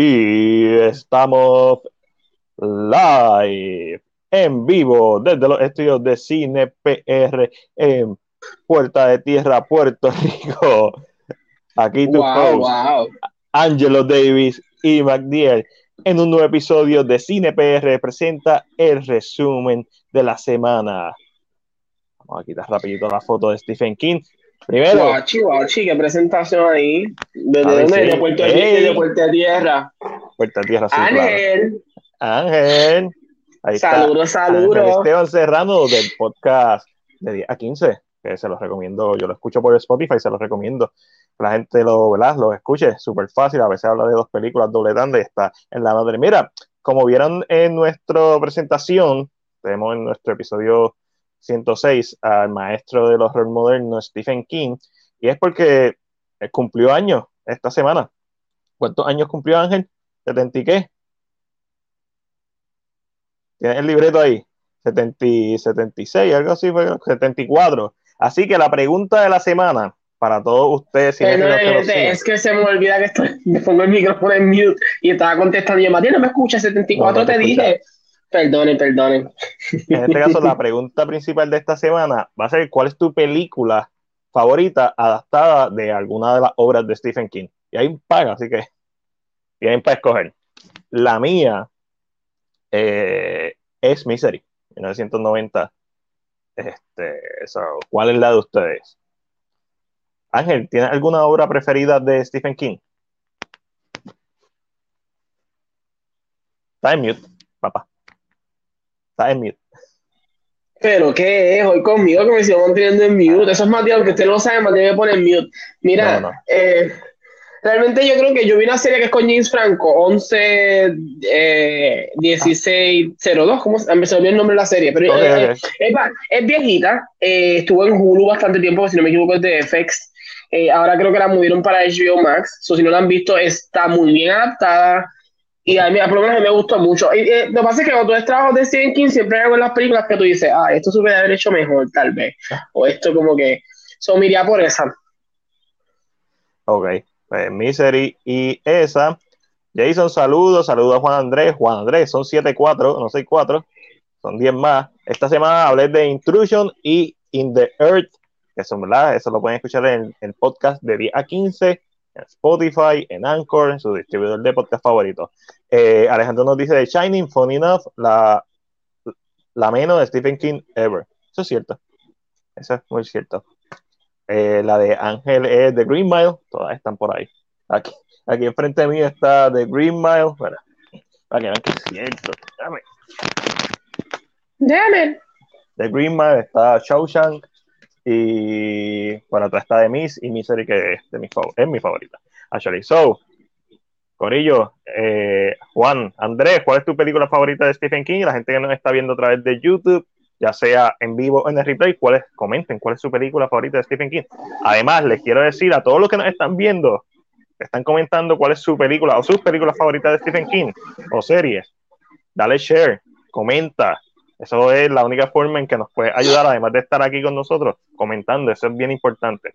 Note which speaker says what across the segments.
Speaker 1: Y estamos live en vivo desde los estudios de Cine PR en Puerta de Tierra, Puerto Rico. Aquí tu
Speaker 2: Wow.
Speaker 1: Angelo Davis y MacDiel, en un nuevo episodio de Cine PR presenta el resumen de la semana. Vamos a quitar rapidito la foto de Stephen King. Primero,
Speaker 2: Guachi, guachi, qué presentación ahí. ¿Desde dónde?
Speaker 1: sí.
Speaker 2: De Puerto. Rico, de Puerto Tierra.
Speaker 1: Puerta de Tierra, sí, claro.
Speaker 2: Ángel,
Speaker 1: Ángel. Ahí está.
Speaker 2: saludos,
Speaker 1: Ángel
Speaker 2: saludos.
Speaker 1: Esteban Serrano del podcast de 10 a 15, que se los recomiendo, yo lo escucho por Spotify, se los recomiendo. La gente lo, ¿verdad? lo escuche, súper fácil, a veces habla de dos películas, doble tanda y está en la madre. Mira, como vieron en nuestra presentación, tenemos en nuestro episodio 106 al maestro del horror moderno, Stephen King, y es porque eh, cumplió años esta semana. ¿Cuántos años cumplió Ángel? ¿70 y qué? ¿Tienes el libreto ahí? 70, y 76, algo así, fue, 74. Así que la pregunta de la semana para todos ustedes, que
Speaker 2: es que se me olvida que estoy, me pongo el micrófono en mute y estaba contestando. Y yo, Matías, no me escuchas, 74
Speaker 1: No, no te
Speaker 2: te dije. Perdonen, perdonen.
Speaker 1: En este caso, la pregunta principal de esta semana va a ser: ¿cuál es tu película favorita adaptada de alguna de las obras de Stephen King? Y hay un par, así que tienen para escoger. La mía eh, es Misery, 1990. Este, so, ¿Cuál es la de ustedes? Ángel, ¿tienes alguna obra preferida de Stephen King? Está en mute, papá. Está en mute.
Speaker 2: Pero, ¿qué es? Hoy conmigo que me sigo manteniendo en mute. Eso es Matías, aunque usted no lo sabe, Matías me pone en mute. Mira,
Speaker 1: No, no.
Speaker 2: eh, realmente yo creo que yo vi una serie que es con James Franco, 11, eh, 16, 02, ¿cómo se me olvidó el nombre de la serie? Pero
Speaker 1: Ok,
Speaker 2: eh,
Speaker 1: ok.
Speaker 2: es, va- es viejita, eh, estuvo en Hulu bastante tiempo, si no me equivoco es de FX. Eh, ahora creo que la movieron para HBO Max, so, si no la han visto, está muy bien adaptada. Y a mí, por lo menos me gustó mucho. Y, eh, lo que pasa es que cuando tú ves trabajos de Stephen King, siempre hay en las películas que tú dices, ah, esto se hubiera haber hecho mejor, tal vez. O esto como que, so, me iría por esa.
Speaker 1: Ok, pues Misery y esa. Jason, saludos, saludos a Juan Andrés. Juan Andrés, son 7-4, no 6-4, son 10 más. Esta semana hablé de Intrusion y In the Earth, que son, ¿verdad? Eso lo pueden escuchar en el podcast de 10 a 15, en Spotify, en Anchor, en su distribuidor de podcast favorito. Eh, Alejandro nos dice de Shining, funny enough, la, la menos de Stephen King ever. Eso es cierto. Eso es muy cierto. Eh, la de Ángel es The Green Mile, todas están por ahí. Aquí, aquí enfrente de mí está The Green Mile, bueno, para que vean que es cierto. Dame.
Speaker 2: Damn
Speaker 1: The Green Mile está Shawshank y bueno, atrás está de Miss y Misery que es, de mi es mi favorita. Actually, so, Corillo, eh, Juan, Andrés, ¿cuál es tu película favorita de Stephen King? La gente que nos está viendo a través de YouTube, ya sea en vivo o en el replay, ¿cuál es? comenten cuál es su película favorita de Stephen King. Además, les quiero decir a todos los que nos están viendo, están comentando cuál es su película o sus películas favoritas de Stephen King o series, dale share, comenta. Eso es la única forma en que nos puede ayudar, además de estar aquí con nosotros, comentando. Eso es bien importante.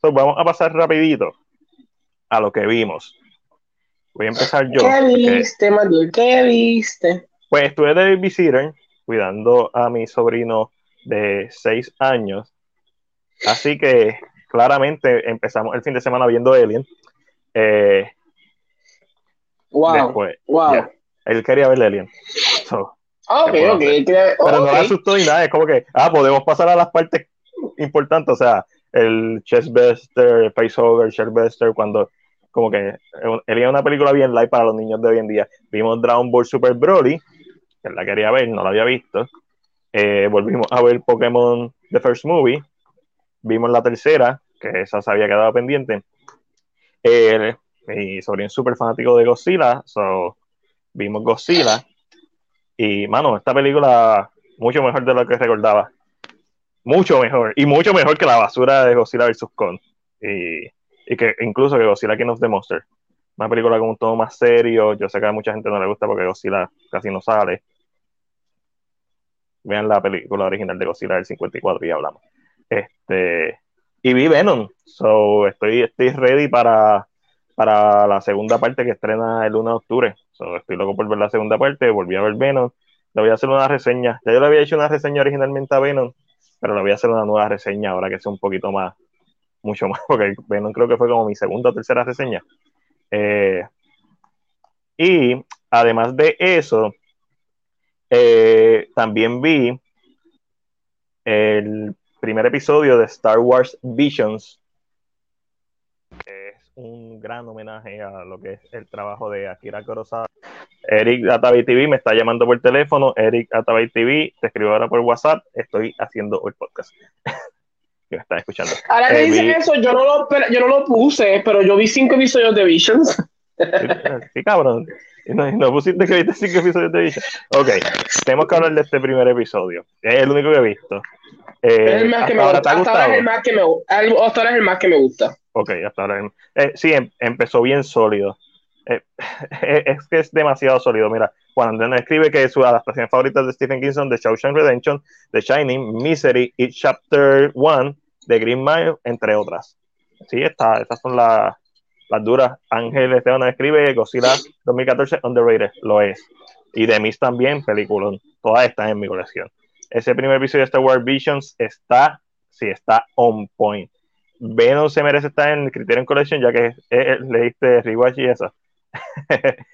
Speaker 1: So, vamos a pasar rapidito a lo que vimos. Voy a empezar yo.
Speaker 2: ¿Qué viste, Matías? ¿Qué viste?
Speaker 1: pues estuve de babysitter cuidando a mi sobrino de seis años. Así que claramente empezamos el fin de semana viendo Alien. Eh,
Speaker 2: Wow,
Speaker 1: después,
Speaker 2: wow.
Speaker 1: él quería ver Alien. So,
Speaker 2: Ok,
Speaker 1: ¿Qué puedo
Speaker 2: ok.
Speaker 1: hacer?
Speaker 2: creo-
Speaker 1: pero no
Speaker 2: ok.
Speaker 1: le asustó ni nada. Es como que, ah, podemos pasar a las partes importantes. O sea, el chestbuster, el faceover, el chestbuster, cuando como que eh, es una película bien light para los niños de hoy en día. Vimos Dragon Ball Super Broly, que la quería ver, no la había visto. Eh, volvimos a ver Pokémon The First Movie. Vimos la tercera, que esa se había quedado pendiente. Eh, mi sobrino es súper fanático de Godzilla, so vimos Godzilla. Y, mano, esta película mucho mejor de lo que recordaba. Mucho mejor. Y mucho mejor que la basura de Godzilla vs. Kong. Y, y que incluso que Godzilla King of the Monster. Una película con un tono más serio. Yo sé que a mucha gente no le gusta porque Godzilla casi no sale. Vean la película original de Godzilla del 54 y hablamos. Este, y vi Venom. So, estoy, estoy ready para para la segunda parte que estrena el 1 de octubre. estoy loco por ver la segunda parte, volví a ver Venom. Le voy a hacer una reseña. Ya yo le había hecho una reseña originalmente a Venom, pero le voy a hacer una nueva reseña ahora que sea un poquito más, mucho más, porque Venom creo que fue como mi segunda o tercera reseña. Eh, y además de eso, eh, también vi el primer episodio de Star Wars Visions, es un gran homenaje a lo que es el trabajo de Akira Kurosawa. Eric Atabay TV me está llamando por teléfono. Eric Atabay TV, te escribo ahora por WhatsApp. Estoy haciendo el podcast. que me están escuchando.
Speaker 2: Ahora que eh, eso, yo no, lo, yo no lo puse, pero yo vi cinco episodios de Visions.
Speaker 1: sí, cabrón. No, no, pusiste que viste cinco episodios de Vision. Ok, tenemos que hablar de este primer episodio. Es el único que he visto.
Speaker 2: Eh, es el más que me gusta. Hasta ahora es el más que me, hasta ahora es el más que me gusta.
Speaker 1: Ok, hasta ahora. Eh, sí, em, empezó bien sólido. Eh, es que es demasiado sólido. Mira, Juan Andrés escribe que su adaptación favorita de Stephen King son The Shawshank Redemption, The Shining, Misery y Chapter 1 de Green Mile, entre otras. Sí, está, estas son las las duras. Ángel Esteban escribe Godzilla 2014 underrated, lo es. Y de Miss también, película. Todas están en mi colección. Ese primer episodio de Star Wars Visions está, sí, está on point. Venom se merece estar en Criterion Collection, ya que leíste Rewatch y eso.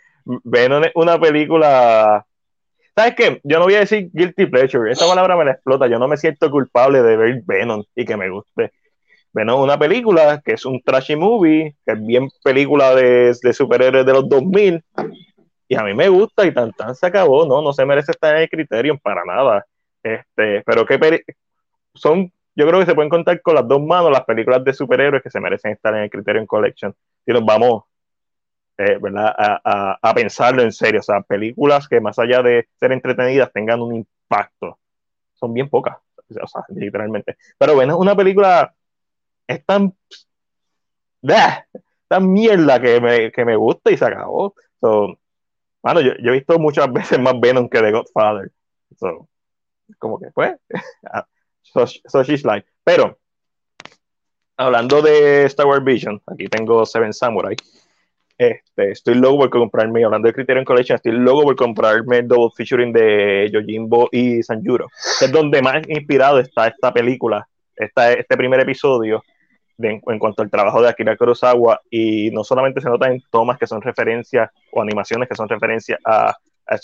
Speaker 1: Venom es una película. ¿Sabes qué? Yo no voy a decir guilty pleasure. Esa palabra me la explota. Yo no me siento culpable de ver Venom y que me guste. Venom una película que es un trashy movie, que es bien película de, de superhéroes de los 2000, y a mí me gusta y tan tan se acabó, no, no se merece estar en el criterio para nada. Este, pero que son, yo creo que se pueden contar con las dos manos las películas de superhéroes que se merecen estar en el Criterion Collection. Y nos vamos eh, ¿verdad? A, a, a, pensarlo en serio. O sea, películas que más allá de ser entretenidas tengan un impacto. Son bien pocas, o sea, literalmente. Pero bueno, una película es tan, tan mierda que me, que me gusta y se acabó. So, bueno, yo, yo, he visto muchas veces más Venom que The Godfather. So, como que pues, so, so she's like. Pero, hablando de Star Wars Vision, aquí tengo Seven Samurai. Este, estoy loco por comprarme, hablando de Criterion Collection, estoy loco por comprarme el double featuring de Yojimbo y Sanjuro, es donde más inspirado está esta película, esta, este primer episodio, en cuanto al trabajo de Akira Kurosawa y no solamente se nota en tomas que son referencias o animaciones que son referencias a, a,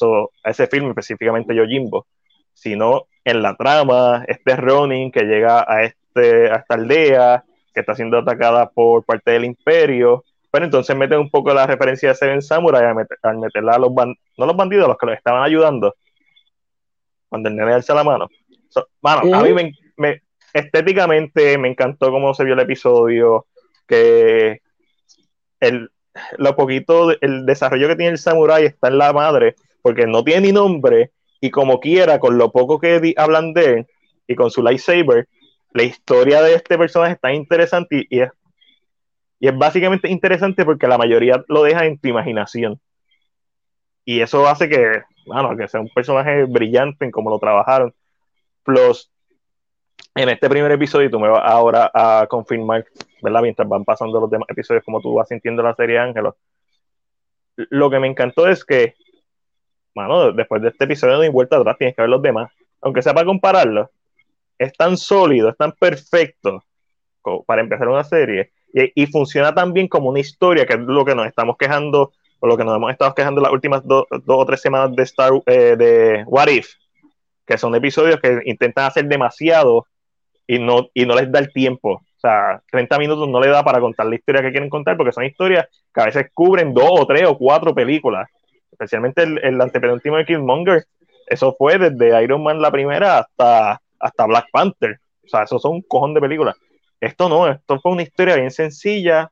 Speaker 1: a ese film, específicamente Yojimbo, sino en la trama, este Ronin que llega a, este, a esta aldea que está siendo atacada por parte del imperio, pero entonces meten un poco la referencia de Seven Samurai al, meterla a los bandidos, no los bandidos, los que los estaban ayudando, cuando el nene alza la mano. a mí me, me, estéticamente me encantó cómo se vio el episodio, que el, lo poquito, el desarrollo que tiene el samurai está en la madre, porque no tiene ni nombre, y como quiera, con lo poco que hablan de él, y con su lightsaber, la historia de este personaje está interesante y, es, y es básicamente interesante porque la mayoría lo deja en tu imaginación. Y eso hace que, bueno, que sea un personaje brillante en cómo lo trabajaron. Plus, en este primer episodio, tú me vas ahora a confirmar, ¿verdad? Mientras van pasando los demás episodios, como tú vas sintiendo la serie Ángelos. Lo que me encantó es que, bueno, después de este episodio hay vuelta atrás, tienes que ver los demás. Aunque sea para compararlo, es tan sólido, es tan perfecto para empezar una serie y, funciona tan bien como una historia, que es lo que nos estamos quejando, o lo que nos hemos estado quejando las últimas dos o tres semanas de, Star, eh, de What If, que son episodios que intentan hacer demasiado y no, y no les da el tiempo. O sea, 30 minutos no le da para contar la historia que quieren contar, porque son historias que a veces cubren dos o tres o cuatro películas. Especialmente el, el antepenúltimo de Killmonger. Eso fue desde Iron Man la primera hasta, hasta Black Panther. O sea, eso son un cojón de películas. Esto no, esto fue una historia bien sencilla,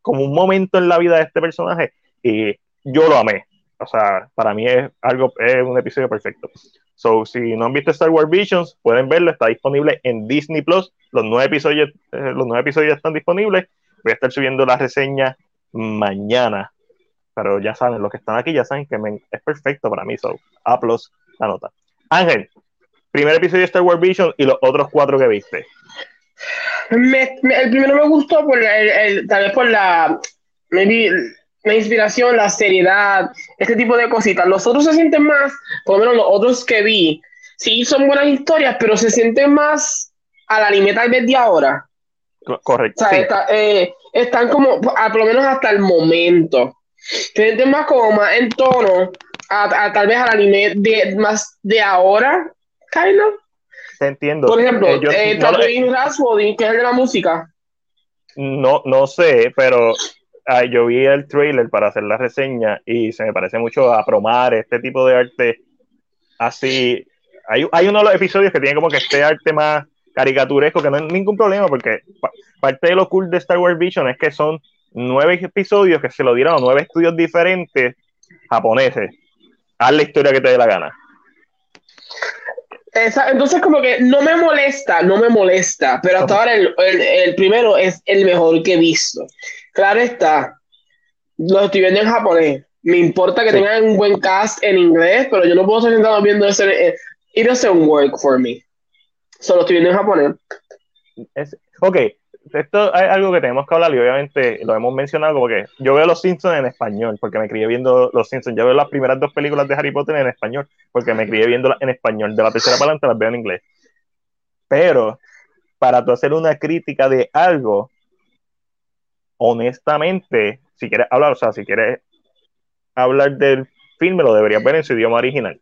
Speaker 1: como un momento en la vida de este personaje, y yo lo amé. O sea, para mí es algo, es un episodio perfecto. So, si no han visto Star Wars Visions, pueden verlo, está disponible en Disney Plus. Los nueve episodios, eh, los nueve episodios están disponibles. Voy a estar subiendo la reseña mañana. Pero ya saben, los que están aquí ya saben que es perfecto para mí. So, A la nota. Ángel, primer episodio de Star Wars Visions y los otros cuatro que viste.
Speaker 2: El primero me gustó por el, tal vez por la maybe la inspiración, la seriedad, este tipo de cositas. Los otros se sienten más, por lo menos los otros que vi, sí son buenas historias, pero se sienten más al anime tal vez de ahora.
Speaker 1: Correcto.
Speaker 2: O sea, eh, están como, por lo menos hasta el momento, se sienten más como más en tono a, tal vez al anime de más de ahora, kind of.
Speaker 1: Te entiendo.
Speaker 2: Por ejemplo, eh, eh no, que es el de la música.
Speaker 1: No, no sé, pero ah, yo vi el trailer para hacer la reseña y se me parece mucho a Promar, este tipo de arte así. Hay, hay uno de los episodios que tiene como que este arte más caricaturesco, que no es ningún problema, porque parte de lo cool de Star Wars Vision es que son nueve episodios que se lo dieron a nueve estudios diferentes japoneses. Haz la historia que te dé la gana.
Speaker 2: Entonces, como que no me molesta, no me molesta, pero hasta ahora el, el, primero es el mejor que he visto. Claro está, lo estoy viendo en japonés. Me importa que tengan un buen cast en inglés, pero yo no puedo estar sentado viendo ese. Eh, it doesn't work for me. Solo estoy viendo en japonés.
Speaker 1: ok, esto es algo que tenemos que hablar y obviamente lo hemos mencionado porque yo veo Los Simpsons en español porque me crié viendo Los Simpsons. Yo veo las primeras dos películas de Harry Potter en español porque me crié viendo en español. De la tercera para adelante las veo en inglés. Pero para tú hacer una crítica de algo, honestamente, si quieres hablar, o sea, si quieres hablar del filme, lo deberías ver en su idioma original.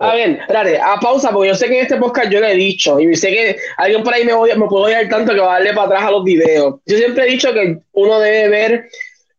Speaker 2: A ver, espérate, a pausa, porque yo sé que en este podcast yo lo he dicho, y sé que alguien por ahí me, me puedo oír tanto que va a darle para atrás a los videos. Yo siempre he dicho que uno debe ver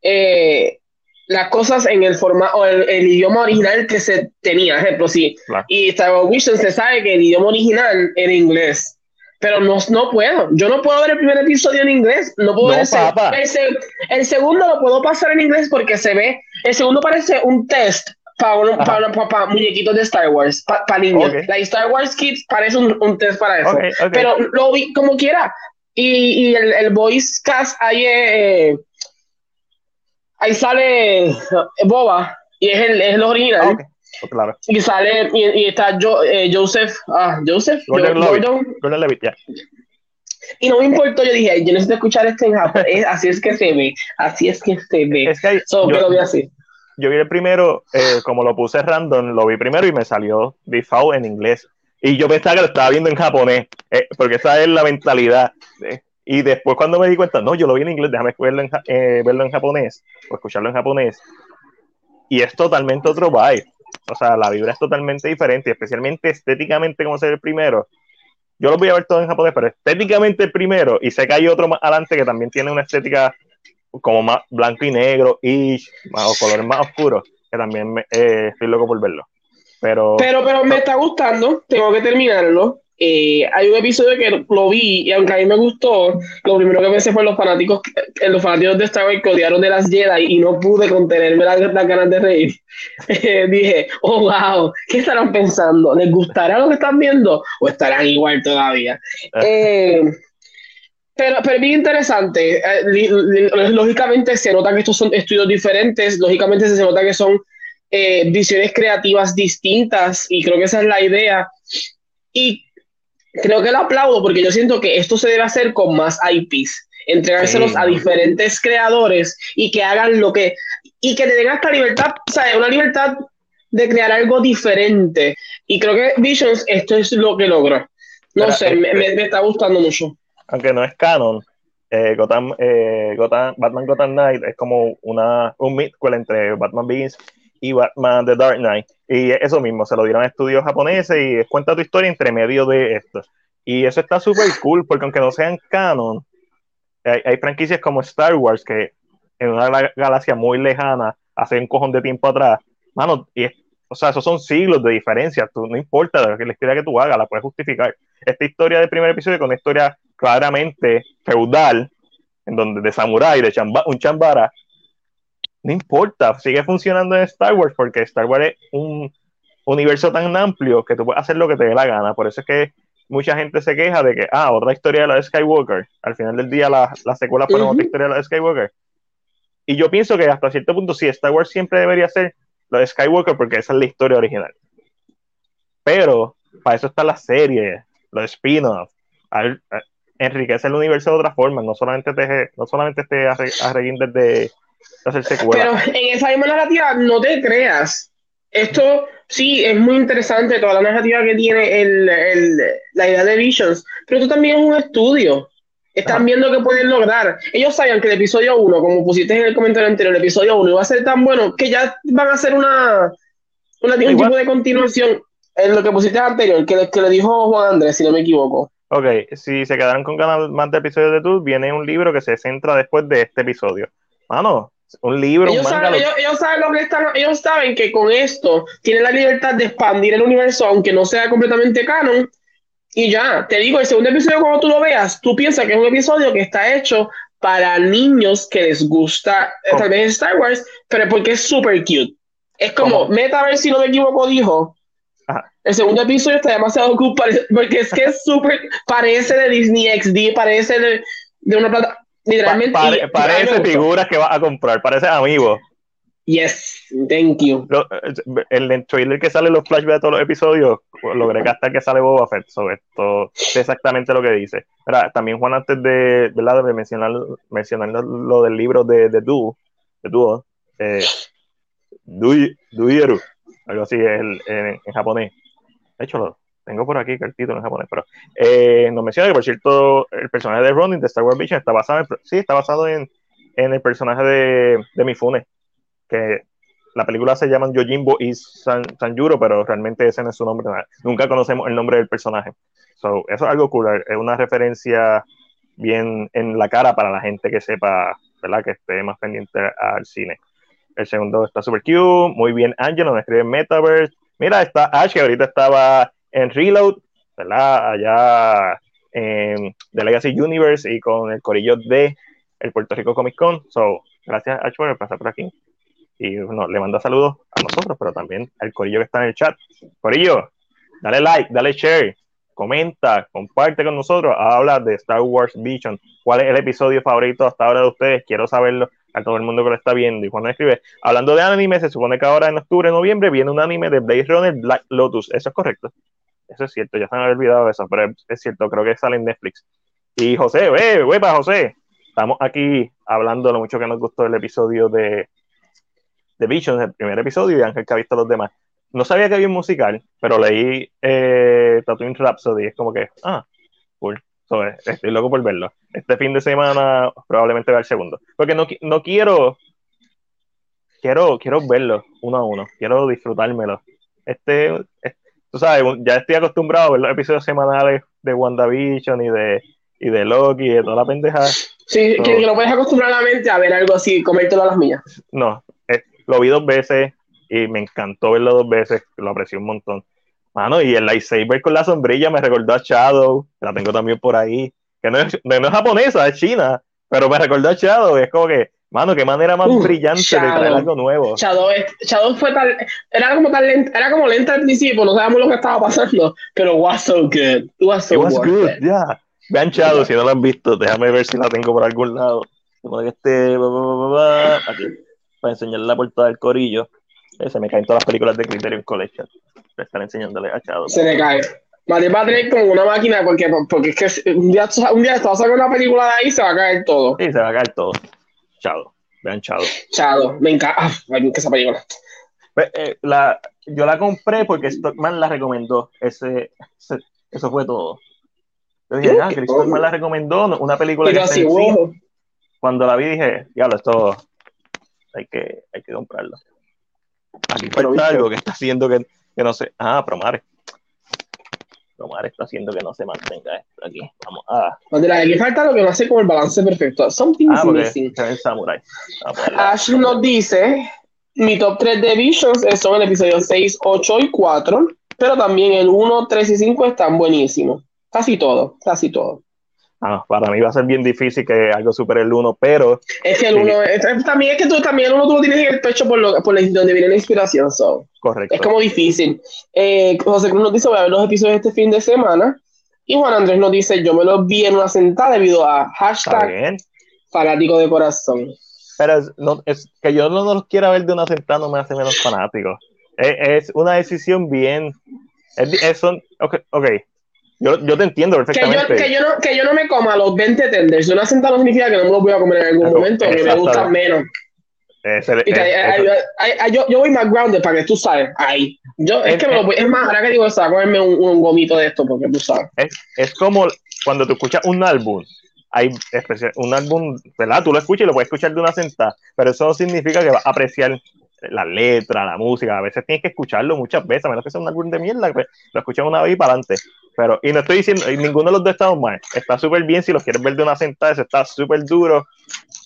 Speaker 2: eh, las cosas en el formato, el, el, idioma original que se tenía, ejemplo, sí. Y Star Wars se sabe que el idioma original era inglés. Pero no, no puedo. Yo no puedo ver el primer episodio en inglés. No puedo ver el, el, segundo lo puedo pasar en inglés porque se ve. El segundo parece un test para, muñequitos de Star Wars, para niños. La Star Wars Kids parece un, test para eso. Pero lo vi como quiera. Y, y el, el, voice cast ahí, eh, ahí sale eh, Boba, y es el, es el original.
Speaker 1: Oh, claro.
Speaker 2: Y sale, y, está jo, eh, Joseph, ah, Joseph,
Speaker 1: Gordon, Levitt,
Speaker 2: Y no me importó, yo dije, yo necesito escuchar este en japonés, así es que se ve, así es que se ve.
Speaker 1: Es que
Speaker 2: so, yo, lo vi así
Speaker 1: yo vi el primero, eh, como lo puse random, lo vi primero y me salió default en inglés. Y yo pensaba que lo estaba viendo en japonés, eh, porque esa es la mentalidad. y después cuando me di cuenta, no, yo lo vi en inglés, déjame verlo en, eh, verlo en japonés, o escucharlo en japonés. Y es totalmente otro vibe. O sea, la vibra es totalmente diferente, especialmente estéticamente como se ve el primero. Yo lo voy a ver todo en japonés, pero estéticamente el primero, y sé que hay otro más adelante que también tiene una estética como más blanco y negro y o colores más oscuros, que también me, eh, estoy loco por verlo. Pero,
Speaker 2: pero, pero me está gustando, tengo que terminarlo. Eh, hay un episodio que lo vi y aunque a mí me gustó, lo primero que pensé fue los fanáticos, eh, los fanáticos de Star Wars que odiaron de las Jedi y no pude contenerme las, ganas de reír. dije, oh wow, ¿qué estarán pensando? ¿Les gustará lo que están viendo o estarán igual todavía? eh, pero, pero es bien interesante. Eh, lógicamente se nota que estos son estudios diferentes, lógicamente se nota que son eh, visiones creativas distintas y creo que esa es la idea. Y creo que lo aplaudo porque yo siento que esto se debe hacer con más IPs, entregárselos a diferentes creadores y que hagan lo que, y que te den esta libertad, o sea, una libertad de crear algo diferente. Y creo que Visions esto es lo que logró. No sé, me, me está gustando mucho
Speaker 1: aunque no es canon, eh, Gotham, eh, Gotham, Batman Gotham Knight es como una, un midquel entre Batman Begins y Batman The Dark Knight. Y eso mismo, se lo dieron a estudios japoneses y cuenta tu historia entre medio de esto. Y eso está súper cool, porque aunque no sean canon, hay, franquicias como Star Wars que en una galaxia muy lejana, hace un cojón de tiempo atrás, mano, y o sea, esos son siglos de diferencia, tú, no importa la historia que tú hagas, la puedes justificar. Esta historia del primer episodio con una historia claramente feudal, en donde de samurái, de un chambara, no importa, sigue funcionando en Star Wars porque Star Wars es un universo tan amplio que tú puedes hacer lo que te dé la gana. Por eso es que mucha gente se queja de que, ah, otra historia de la de Skywalker. Al final del día la, la secuela fue otra historia de la de Skywalker. Y yo pienso que hasta cierto punto sí, Star Wars siempre debería ser lo de Skywalker porque esa es la historia original. Pero para eso está la serie, los spin-offs enriquece el universo de otra forma, no solamente te, no solamente te desde
Speaker 2: Pero en esa misma narrativa, no te creas. Esto sí es muy interesante, toda la narrativa que tiene el, el, la idea de Visions, pero esto también es un estudio. Están viendo que pueden lograr. Ellos sabían que el episodio 1, como pusiste en el comentario anterior, el episodio 1 iba a ser tan bueno que ya van a hacer una, una un tipo de continuación en lo que pusiste anterior, que, que le dijo Juan Andrés, si no me equivoco.
Speaker 1: Ok, si se quedaron con ganas más de episodios de tú, viene un libro que se centra después de este episodio. Mano, un libro,
Speaker 2: ellos, saben, ellos, saben lo que están, ellos saben que con esto tienen la libertad de expandir el universo, aunque no sea completamente canon, y ya, te digo, el segundo episodio cuando tú lo veas, tú piensas que es un episodio que está hecho para niños que les gusta eh, tal vez Star Wars, pero porque es súper cute. Es como, Metaverse, si no me equivoco, dijo, el segundo episodio está demasiado cool porque es que es súper, parece de Disney XD, parece de, de una plata, literalmente.
Speaker 1: parece figuras que vas a comprar, parece amigo.
Speaker 2: Yes, thank you.
Speaker 1: En el trailer que sale los flashbacks de todos los episodios, logré gastar que sale Boba Fett. sobre esto es exactamente lo que dice. también Juan, antes de, de mencionar, mencionar lo, del libro de, de Du, de Duo, eh, Duyeru, algo así en, en, japonés. De hecho, lo tengo por aquí cartito en japonés, pero eh, nos menciona que, por cierto, el personaje de Ronin de Star Wars Vision está basado en, sí, está basado en, en el personaje de, de Mifune que la película se llama Yojimbo y San, Sanjuro, pero realmente ese no es su nombre. Nunca conocemos el nombre del personaje. eso es algo cool, es una referencia bien en la cara para la gente que sepa, ¿verdad? Que esté más pendiente al cine. El segundo está super cute, muy bien Angelo, nos escribe Metaverse. Mira, está Ash, que ahorita estaba en Reload, ¿verdad? Allá en The Legacy Universe y con el corillo de el Puerto Rico Comic Con. So, gracias Ash por pasar por aquí y bueno, le manda saludos a nosotros, pero también al Corillo que está en el chat. Corillo, dale like, dale share, comenta, comparte con nosotros, habla de Star Wars Vision, cuál es el episodio favorito hasta ahora de ustedes, quiero saberlo a todo el mundo que lo está viendo. Y cuando escribe, hablando de anime, se supone que ahora en octubre, noviembre, viene un anime de Blade Runner Black Lotus. Eso es correcto. Eso es cierto, ya se han olvidado de eso, pero es cierto, creo que sale en Netflix. Y José, eh, para José, estamos aquí hablando de lo mucho que nos gustó el episodio de The Vision, el primer episodio, y Ángel que ha visto los demás. No sabía que había un musical, pero leí eh, Tatooine Rhapsody, es como que, ah, cool. estoy loco por verlo. Este fin de semana probablemente vea el segundo. Porque no, no quiero, quiero, quiero verlo uno a uno, quiero disfrutármelo. Este, tú sabes, ya estoy acostumbrado a ver los episodios semanales de WandaVision y de, y de Loki y de toda la pendeja.
Speaker 2: Sí, que, que, no puedes acostumbrar a la mente a ver algo así, comértelo a las mías.
Speaker 1: No, lo vi dos veces y me encantó verlo dos veces, lo aprecié un montón. Mano, y el lightsaber con la sombrilla me recordó a Shadow, la tengo también por ahí, que no es, no es japonesa, es china, pero me recordó a Shadow, es como que, mano, qué manera más brillante de traer algo nuevo.
Speaker 2: Shadow, Shadow fue tal, era como tal lenta, era como lenta al principio, no sabíamos lo que estaba pasando, pero was so good, was so
Speaker 1: was good, ya. Vean Shadow, si no lo han visto, déjame ver si la tengo por algún lado. Como que este, aquí para enseñar la portada del corillo. Se me caen todas las películas de Criterion Collection. Para estar enseñándole a Chado.
Speaker 2: Se me cae. Madre va a tener como una máquina porque, porque es que un día, un día te vas a sacar una película de ahí y se va a caer todo.
Speaker 1: Sí, se va a caer todo. Chado. Vean Chado.
Speaker 2: Chado. Me encanta. Ah, esa película.
Speaker 1: Pues, eh, la, yo la compré porque Stockman la recomendó. Ese, eso fue todo. Yo dije, ah, Stockman la recomendó, una película que así, Cuando la vi dije, diablo, esto hay que, hay que comprarlo. Aquí falta algo que está haciendo que, que no se. Ah, Promare. Promare está haciendo que no se mantenga esto aquí. Vamos a.
Speaker 2: Mandela, aquí falta lo que no hace como el balance perfecto. Something ah, missing.
Speaker 1: Samurai.
Speaker 2: Ash nos dice: Mi top 3 de Visions son el episodio 6, 8 y 4. Pero también el 1, 3 y 5 están buenísimos. Casi todo, casi todo.
Speaker 1: Ah, para mí va a ser bien difícil que algo supere el 1, pero...
Speaker 2: Es que el 1, también es que tú, también el 1 tú lo tienes en el pecho por, lo, por donde viene la inspiración, so.
Speaker 1: Correcto.
Speaker 2: Es como difícil. Eh, José Cruz nos dice, voy a ver los episodios este fin de semana, y Juan Andrés nos dice, yo me los vi en una sentada debido a hashtag fanático de corazón.
Speaker 1: Pero no, es que yo no los quiera ver de una sentada no me hace menos fanático. Es, es una decisión bien... Es, es son, ok, okay yo, yo te entiendo perfectamente.
Speaker 2: Que yo, que, yo no, que yo no me coma los 20 tenders. Una sentada no significa que no me los voy a comer en algún momento, que me gustan menos. yo, yo voy más grounded para que tú sabes. Ahí. Yo, es, que me lo, es más, ahora que digo, a comerme un, un, gomito de esto, porque tú sabes.
Speaker 1: Es, como cuando tú escuchas un álbum, hay un álbum, ¿verdad? Tú lo escuchas y lo puedes escuchar de una sentada, pero eso no significa que vas a apreciar la letra, la música, a veces tienes que escucharlo muchas veces, a menos que sea un álbum de mierda, pues, lo escuchas una vez y para adelante. Pero, y no estoy diciendo, ninguno de los dos está mal, está súper bien si lo quieres ver de una sentada, está súper duro.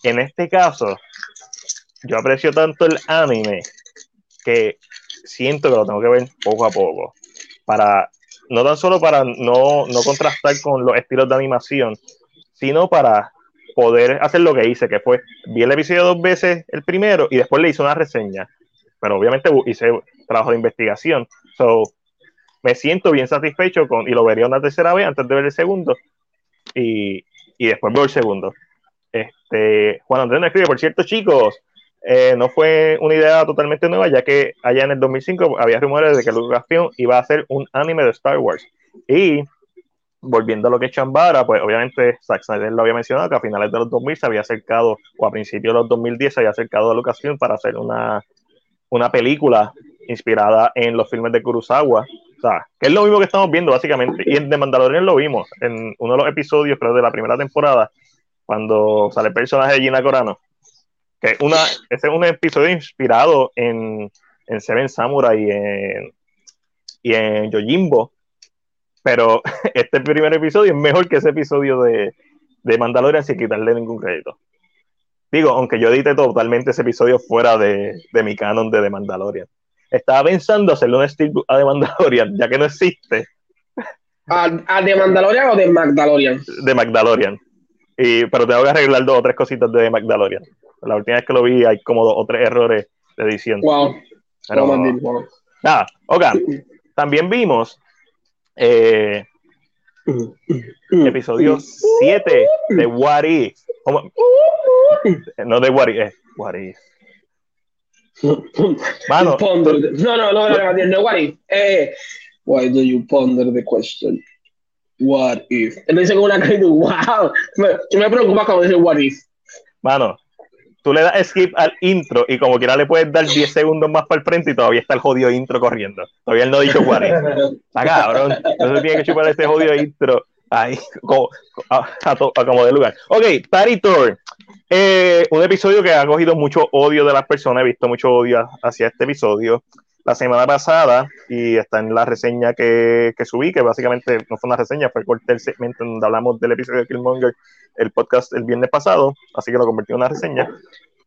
Speaker 1: En este caso, yo aprecio tanto el anime que siento que lo tengo que ver poco a poco. Para, no tan solo para no, no contrastar con los estilos de animación, sino para poder hacer lo que hice, que fue, vi el episodio dos veces, el primero, y después le hice una reseña. Pero obviamente hice trabajo de investigación. So, me siento bien satisfecho con, y lo vería una tercera vez antes de ver el segundo. Y, y después veo el segundo. Este, Juan Andrés nos escribe, por cierto, chicos, eh, no fue una idea totalmente nueva, ya que allá en el 2005 había rumores de que Lucasfilm iba a hacer un anime de Star Wars. Y volviendo a lo que es Chambara, pues obviamente Zack Snyder lo había mencionado que a finales de los 2000 se había acercado, o a principios de los 2010 se había acercado a Lucasfilm para hacer una, una película inspirada en los filmes de Kurosawa. O sea, que es lo mismo que estamos viendo básicamente. Y en The Mandalorian lo vimos en uno de los episodios, creo, de la primera temporada, cuando sale el personaje de Gina Corano. Que una, ese es un episodio inspirado en, en Seven Samurai y en, y en Yojimbo, pero este primer episodio es mejor que ese episodio de, de Mandalorian sin quitarle ningún crédito. Digo, aunque yo edite totalmente ese episodio fuera de, de mi canon de The Mandalorian. Estaba pensando hacerle un steel a The Mandalorian, ya que no existe.
Speaker 2: ¿A, a The Mandalorian o de Magdalorian?
Speaker 1: De Magdalorian. Y, pero tengo que arreglar dos o tres cositas de Magdalorian. La última vez que lo vi hay como dos o tres errores de edición.
Speaker 2: Wow.
Speaker 1: Pero, Nada, ok. También vimos eh, episodio 7 de What If. No de What If, What If.
Speaker 2: Mano, ponder no, no, no, no, no, What If. Eh, why do you ponder the question? What if? Él dice con una cara wow. Me, me preocupa cuando dice what if.
Speaker 1: Mano, tú le das skip al intro y como quiera le puedes dar 10 segundos más para el frente y todavía está el jodido intro corriendo. Todavía él no ha dicho cuál es. Está cabrón. Entonces tiene que chupar este jodido intro ahí, como, a, como de lugar. Ok, Party Tour. Eh, un episodio que ha cogido mucho odio de las personas. He visto mucho odio hacia este episodio la semana pasada y está en la reseña que, que, subí, que básicamente no fue una reseña, fue el el segmento donde hablamos del episodio de Killmonger, el podcast el viernes pasado, así que lo convertí en una reseña.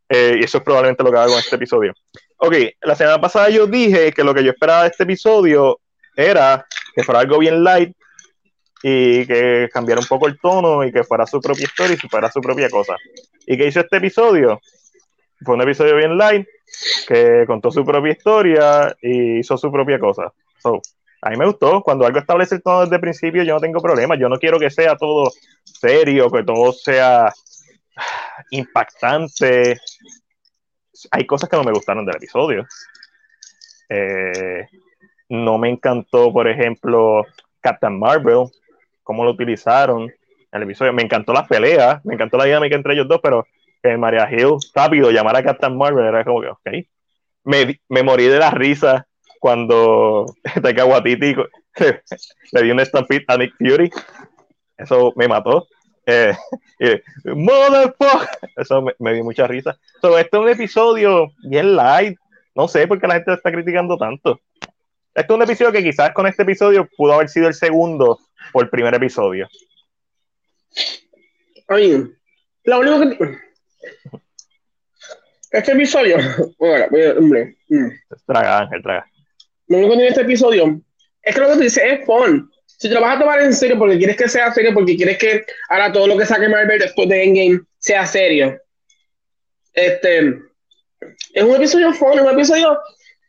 Speaker 1: Eh, y eso es probablemente lo que hago en este episodio. Ok, la semana pasada yo dije que lo que yo esperaba de este episodio era que fuera algo bien light y que cambiara un poco el tono y que fuera su propia historia y fuera su propia cosa. ¿Y qué hizo este episodio? Fue un episodio bien light, que contó su propia historia y hizo su propia cosa. a mí me gustó. Cuando algo establece el tono desde el principio, yo no tengo problema. Yo no quiero que sea todo serio, que todo sea impactante. Hay cosas que no me gustaron del episodio. Eh, no me encantó, por ejemplo, Captain Marvel, cómo lo utilizaron en el episodio. Me encantó la pelea, me encantó la dinámica entre ellos dos, pero en Maria Hill, rápido, llamar a Captain Marvel, era como que, ok. Me, me morí de la risa cuando Taika Waititi le dio un stampede a Nick Fury. Eso me mató. Eh, Eso me, dio mucha risa. So, este es un episodio bien light. No sé por qué la gente está criticando tanto. Este es un episodio que quizás con este episodio pudo haber sido el segundo o el primer episodio.
Speaker 2: Oye, lo único que este episodio, bueno, hombre,
Speaker 1: mm. traga, Ángel, traga.
Speaker 2: Lo único que tiene este episodio es que lo que tú dices es fun. Si te lo vas a tomar en serio porque quieres que sea serio, porque quieres que ahora todo lo que saque Marvel después de Endgame sea serio. Este es un episodio fun, es un episodio,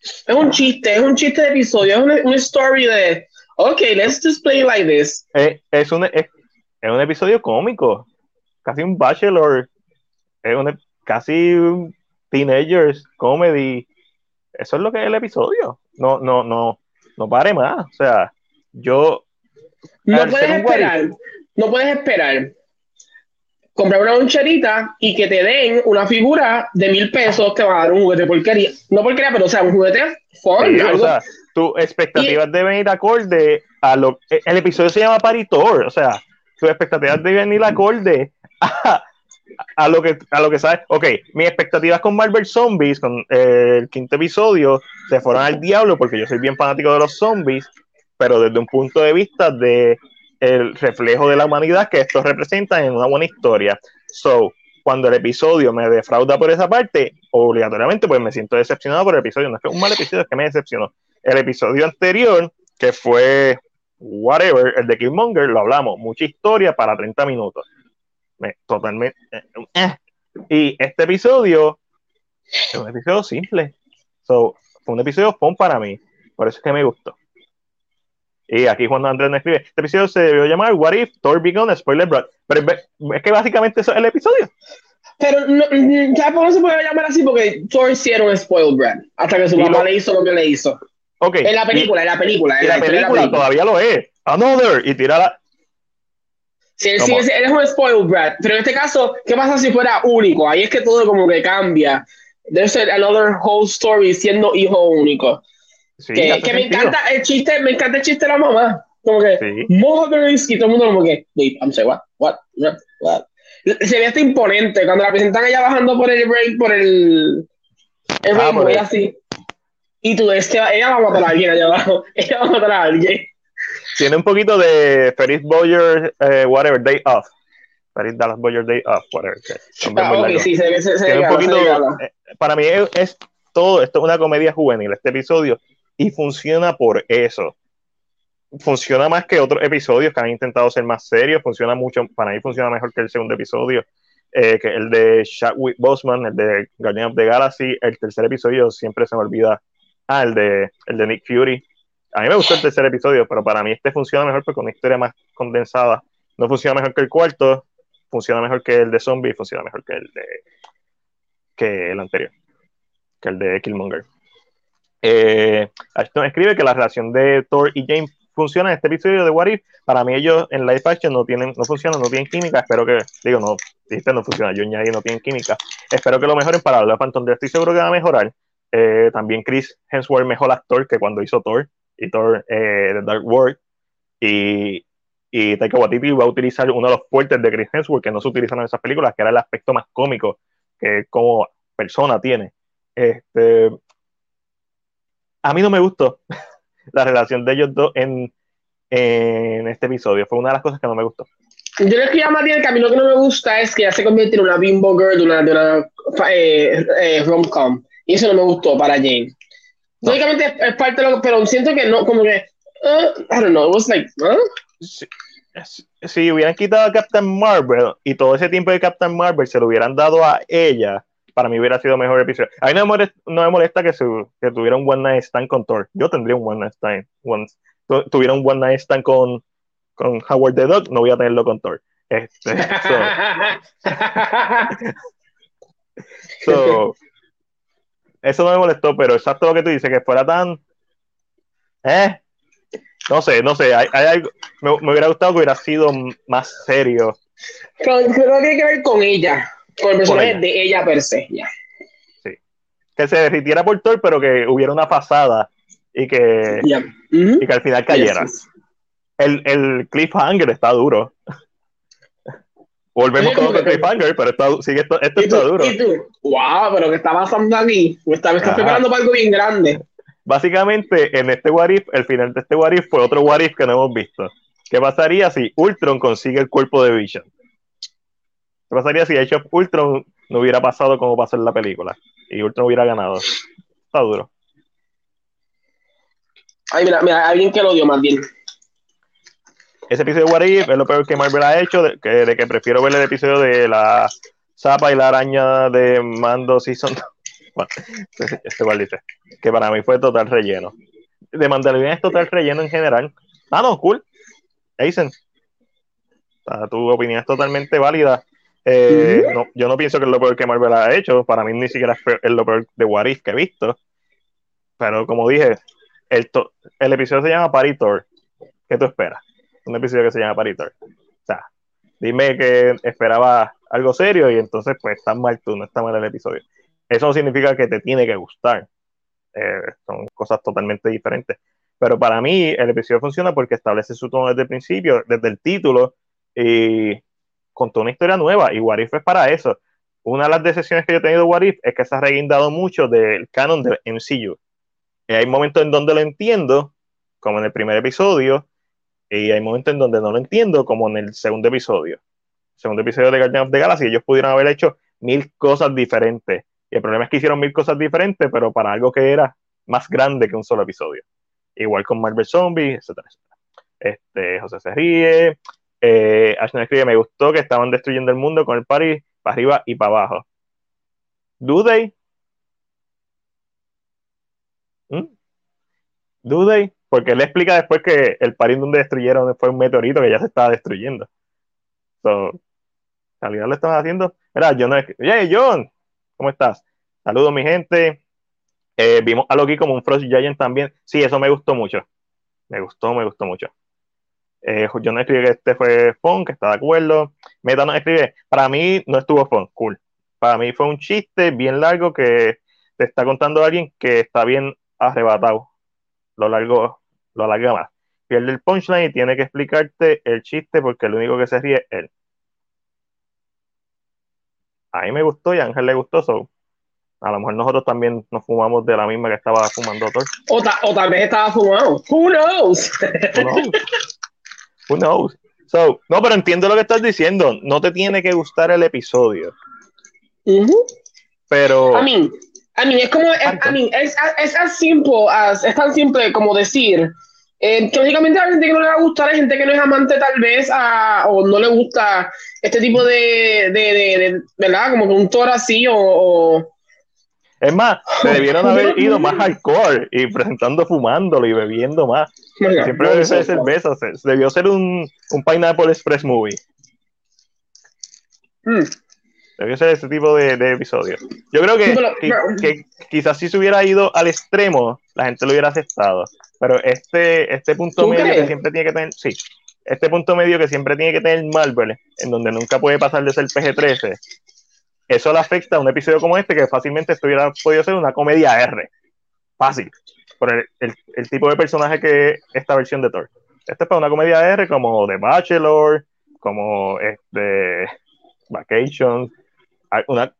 Speaker 2: es un chiste, es un chiste de episodio, es una, story de, ok, let's just play like this.
Speaker 1: Eh, es, un, es, es un episodio cómico, casi un bachelor es un, casi un teenagers comedy. Eso es lo que es el episodio. No, no, no, no pare más. O sea, yo.
Speaker 2: No puedes esperar. No puedes esperar. comprar una loncherita y que te den una figura de mil pesos que va a dar un juguete porquería. No porquería, pero o sea, un juguete fun.
Speaker 1: Sí, o sea, tus expectativas deben ir acorde a lo el episodio se llama Paritor, o sea, tus expectativas deben ir acorde a, a lo que a lo que sabes. Ok, mis expectativas con Marvel Zombies, con eh, el quinto episodio, se fueron al diablo porque yo soy bien fanático de los zombies, pero desde un punto de vista de el reflejo de la humanidad que estos representan en una buena historia. So, cuando el episodio me defrauda por esa parte, obligatoriamente pues me siento decepcionado por el episodio. No es que un mal episodio, es que me decepcionó. El episodio anterior, que fue whatever, el de Killmonger, lo hablamos, mucha historia para 30 minutos. Me, totalmente. eh, eh. Y este episodio es un episodio simple. So, fue un episodio fun para mí. Por eso es que me gustó. Y aquí cuando Andrés me escribe, este episodio se debió llamar What If Thor Begun Spoiler Broad. Pero es, que básicamente eso es el episodio.
Speaker 2: Pero no, ¿sabes por no se puede llamar así? Porque Thor sí era un spoiled brat. Hasta que su mamá
Speaker 1: lo-
Speaker 2: le hizo lo que le hizo.
Speaker 1: Ok.
Speaker 2: En la película, en la película. En
Speaker 1: la película todavía lo es. Another. Y tira la.
Speaker 2: Sí, sí,
Speaker 1: ¿Cómo?
Speaker 2: es- él es un spoiled brat. Pero en este caso, ¿qué pasa si fuera único? Ahí es que todo como que cambia. Ser another whole story siendo hijo único.
Speaker 1: Sí,
Speaker 2: que que me encanta el chiste, me encanta el chiste de la mamá. Como que,
Speaker 1: Sí.
Speaker 2: Mothers, y todo el mundo como que, wait, I'm sorry, what, what, what, what? Se ve hasta imponente cuando la presentan ella bajando por el break, por el, el
Speaker 1: Ah, por
Speaker 2: así. Y tú ves que ella va a matar a alguien allá abajo. Ella va a matar a alguien.
Speaker 1: Tiene un poquito de Ferris Boyer, eh, whatever, Day Off. Ferris Dallas Boyer Day Off, whatever. para mí es, es todo, esto es una comedia juvenil, este episodio, y funciona por eso. Funciona más que otros episodios que han intentado ser más serios, funciona mucho, para mí funciona mejor que el segundo episodio, eh, que el de Chadwick Boseman, el de Guardian of the Galaxy, el tercer episodio siempre se me olvida, ah, el de, el de Nick Fury. A mí me gustó el tercer episodio, pero para mí este funciona mejor porque una historia más condensada. No funciona mejor que el cuarto, funciona mejor que el de Zombie, funciona mejor que el de que el anterior, que el de Killmonger. Eh, Ashton escribe que la relación de Thor y James funciona en este episodio de What If. Para mí ellos en live action no tienen, no funcionan, no tienen química. Espero que, digo, no, dijiste no funciona, yo añadí no tienen química. Espero que lo mejoren para hablar Phantom. Estoy seguro que va a mejorar. Eh, también Chris Hemsworth mejor actor que cuando hizo Thor y eh, Dark World. Y, y Taika Waititi va a utilizar uno de los fuertes de Chris Hemsworth que no se utilizan en esas películas, que era el aspecto más cómico que como persona tiene. Este, a mí no me gustó la relación de ellos dos en, en este episodio. Fue una de las cosas que no me gustó.
Speaker 2: Yo le escribí a Matías que a mí lo que no me gusta es que ya se convierte en una bimbo girl de una, de una eh, eh, rom-com. Y eso no me gustó para Jane. Lógicamente es, es parte de lo que, pero siento que no, como que, uh, I don't know, it was like, huh?
Speaker 1: Si, si hubieran quitado a Captain Marvel y todo ese tiempo de Captain Marvel se lo hubieran dado a ella, para mí hubiera sido mejor episodio. A mí no me molesta, no me molesta que, se, que tuviera un One Night Stand con Thor. Yo tendría un One Night Stand. One, tu, tuviera un One Night Stand con, con Howard the Dog, no voy a tenerlo con Thor. Este, so, so, eso no me molestó, pero exacto lo que tú dices, que fuera tan. Eh, no sé, no sé. Hay, hay algo, me, me, hubiera gustado que hubiera sido más serio.
Speaker 2: Creo, creo que tiene que ver con ella, con el personaje ella. de ella per se. Yeah.
Speaker 1: Sí. Que se derritiera por Thor, pero que hubiera una pasada y que,
Speaker 2: yeah.
Speaker 1: y que al final cayera. Yes, yes. El, el cliffhanger está duro. Volvemos con el cliffhanger, pero está, sigue, esto, esto está
Speaker 2: tú,
Speaker 1: duro.
Speaker 2: ¿Y tú? Wow, pero ¿qué está pasando aquí? Me está, me está preparando para algo bien grande.
Speaker 1: Básicamente, en este What If, el final de este What If fue otro What If que no hemos visto. ¿Qué pasaría si Ultron consigue el cuerpo de Vision? ¿Qué pasaría si Age of Ultron no hubiera pasado como pasó en la película? Y Ultron hubiera ganado. Está duro.
Speaker 2: Ay, mira, mira, alguien que lo dio más bien.
Speaker 1: Ese episodio de What If es lo peor que Marvel ha hecho, de que, de que prefiero ver el episodio de la Zapa y la araña de Mando Season. Bueno, este igual dice que para mí fue total relleno. De Mandalorian es total relleno en general. Ah, no, cool. Aizen. Tu opinión es totalmente válida. Eh, no, yo no pienso que es lo peor que Marvel ha hecho. Para mí ni siquiera es lo peor de What If que he visto. Pero como dije, el, el episodio se llama Paritor. ¿Qué tú esperas? Un episodio que se llama Paritor. O sea, dime que esperaba algo serio y entonces pues está mal tú, no está mal el episodio. Eso no significa que te tiene que gustar. Eh, son cosas totalmente diferentes. Pero para mí el episodio funciona porque establece su tono desde el principio, desde el título, y contó una historia nueva. Y What If es para eso. Una de las decisiones que yo he tenido de What If es que se ha reguindado mucho del canon del MCU. Y hay momentos en donde lo entiendo, como en el primer episodio, y hay momentos en donde no lo entiendo, como en el segundo episodio. segundo episodio de Guardian of the Galaxy, ellos pudieron haber hecho mil cosas diferentes. Y el problema es que hicieron mil cosas diferentes, pero para algo que era más grande que un solo episodio. Igual con Marvel Zombies, etcétera, etcétera. Este, José se ríe. Eh, Ashton escribe, me gustó que estaban destruyendo el mundo con el party para arriba y para abajo. ¿Do they? ¿Mm? ¿Do they? Porque él explica después que el parín donde destruyeron fue un meteorito que ya se estaba destruyendo. So, en realidad lo estaban haciendo. Era John, hey John, ¿cómo estás? Saludos mi gente. Eh, vimos a Loki como un Frost Giant también. Sí, eso me gustó mucho. Me gustó, me gustó mucho. Eh, John escribe que este fue fun, que está de acuerdo. Meta nos escribe, para mí no estuvo fun, cool. Para mí fue un chiste bien largo que te está contando alguien que está bien arrebatado. Lo largo, lo alarga más. Pierde el punchline y tiene que explicarte el chiste porque el único que se ríe es él. A mí me gustó y a Ángel le gustó, so. A lo mejor nosotros también nos fumamos de la misma que estaba fumando Thor.
Speaker 2: O, o tal vez estaba fumado. Who knows?
Speaker 1: Who knows? Who knows? So, no, pero entiendo lo que estás diciendo. No te tiene que gustar el episodio. Pero.
Speaker 2: A mí es como. Es, a mí, es, es, as simple as, es tan simple como decir. Eh, que lógicamente hay gente que no le va a gustar, hay gente que no es amante tal vez a, o no le gusta este tipo de, de, de, ¿verdad? Como que un toro así o, o...
Speaker 1: Es más, se debieron haber ido más hardcore y presentando fumándolo y bebiendo más. Siempre debe ser cerveza, debió ser un, un Pineapple Express Movie. Mm. Debió ser ese tipo de, de episodio. Yo creo que, que, que, quizás si se hubiera ido al extremo, la gente lo hubiera aceptado. Pero este, este punto medio crees? que siempre tiene que tener, sí, este punto medio que siempre tiene que tener Marvel, en donde nunca puede pasar de ser PG-13, eso le afecta a un episodio como este, que fácilmente estuviera podido ser una comedia R. Fácil. Por el, el, el tipo de personaje que es esta versión de Thor. Este es para una comedia R como The Bachelor, como este Vacation, una,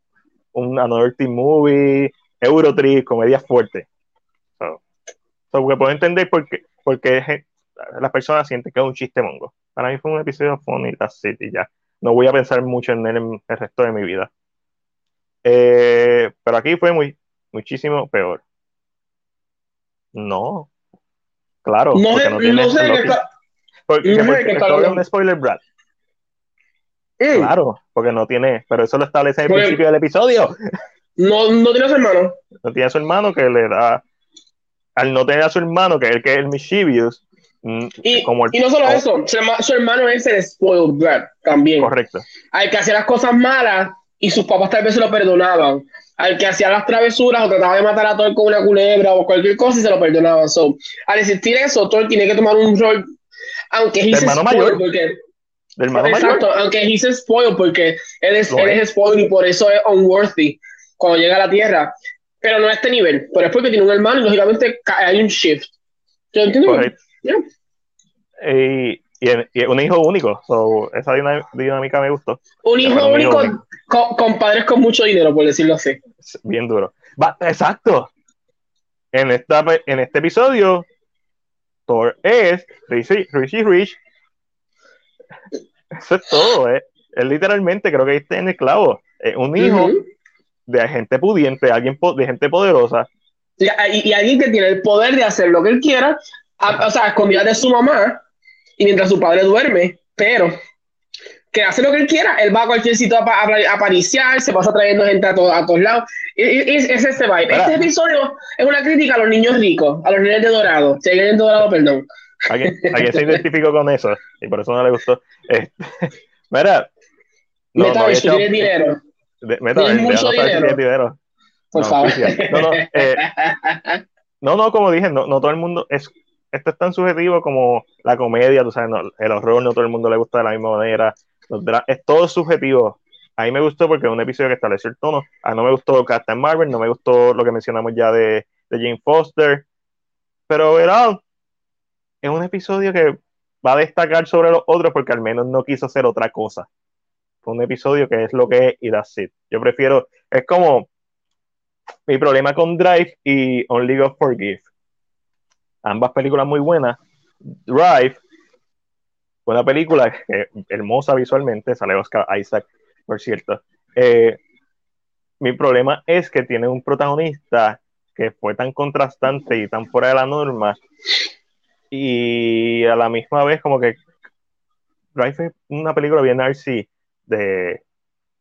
Speaker 1: un Another Team Movie, Eurotrip, comedia fuerte. So, so, que puedo entender por qué, por qué las personas sienten que es un chiste mongo. Para mí fue un episodio funny, that's it, y ya. No voy a pensar mucho en él en el resto de mi vida. Eh, pero aquí fue muy, muchísimo peor. No. Claro,
Speaker 2: no
Speaker 1: porque no tiene
Speaker 2: no sé
Speaker 1: Loki.
Speaker 2: que está,
Speaker 1: Porque,
Speaker 2: no sé
Speaker 1: porque
Speaker 2: que está
Speaker 1: esto es
Speaker 2: hablando.
Speaker 1: un spoiler, Brad.
Speaker 2: Mm,
Speaker 1: Claro, porque no tiene, pero eso lo establece al
Speaker 2: Porque-
Speaker 1: principio del episodio.
Speaker 2: no, no tienes hermano.
Speaker 1: No tiene a su hermano que le da, al no tener a su hermano, que es el que es el mischievous, mm,
Speaker 2: Y,
Speaker 1: como el
Speaker 2: y no solo eso, su, herma- su hermano es el spoiled brat también.
Speaker 1: correcto.
Speaker 2: Al que hacía las cosas malas y sus papás tal vez se lo perdonaban. Al que hacía las travesuras o trataba de matar a Thor con una culebra o cualquier cosa y se lo perdonaban. So, al existir eso, Thor tiene que tomar un rol, aunque he's
Speaker 1: hermano
Speaker 2: spoiled,
Speaker 1: mayor.
Speaker 2: porque
Speaker 1: Hermano
Speaker 2: Exacto,
Speaker 1: mayor.
Speaker 2: aunque he's spoiled porque él es, él
Speaker 1: es.
Speaker 2: es spoiled y por eso es unworthy cuando llega a la Tierra. Pero no a este nivel. Pero es porque tiene un hermano y lógicamente ca- hay un shift. ¿Yo entiendo? Yeah.
Speaker 1: Y, y, y un hijo único. So, esa dinámica me gustó.
Speaker 2: Un hijo único
Speaker 1: único.
Speaker 2: con, con padres con mucho dinero, por decirlo así.
Speaker 1: Bien duro. Va, exacto. En, esta, en este episodio, Thor es Richie, Richie Rich. Eso es todo. eh. Él literalmente, creo que ahí está en el clavo. Es un hijo
Speaker 2: Ujú.
Speaker 1: de gente pudiente, alguien de gente poderosa.
Speaker 2: y, y- y alguien que tiene el poder de hacer lo que él quiera, a- o sea, a escondidas de su mamá, y mientras su padre duerme, pero que hace lo que él quiera, él va a cualquier sitio a, a, a pariciar, se pasa trayendo gente a, to- a todos lados, y, y- es ese vibe. Este episodio es una crítica a los niños ricos, a los niños de dorado, si hay alguien de dorado, perdón.
Speaker 1: Alguien, alguien se identificó con eso y por eso no le gustó. Este, mira, no, no
Speaker 2: si tienes dinero,
Speaker 1: de-
Speaker 2: tienes mucho
Speaker 1: si
Speaker 2: dinero.
Speaker 1: tienes dinero.
Speaker 2: por
Speaker 1: No,
Speaker 2: favor.
Speaker 1: No, no, eh, No, no, como dije, no, no todo el mundo es. Esto es tan subjetivo como la comedia, tú sabes, no, el horror no todo el mundo le gusta de la misma manera. es todo subjetivo. A mí me gustó porque es un episodio que estableció el tono. A no me gustó Captain Marvel, no me gustó lo que mencionamos ya de, de Jane Foster. Pero verán, es un episodio que va a destacar sobre los otros porque al menos no quiso hacer otra cosa. Fue un episodio que es lo que es y that's it. Yo prefiero, es como mi problema con Drive y Only God Forgive. Ambas películas muy buenas. Drive, una película hermosa visualmente, sale Oscar Isaac, por cierto. Eh, mi problema es que tiene un protagonista que fue tan contrastante y tan fuera de la norma y a la misma vez como que Drive es una película bien RC de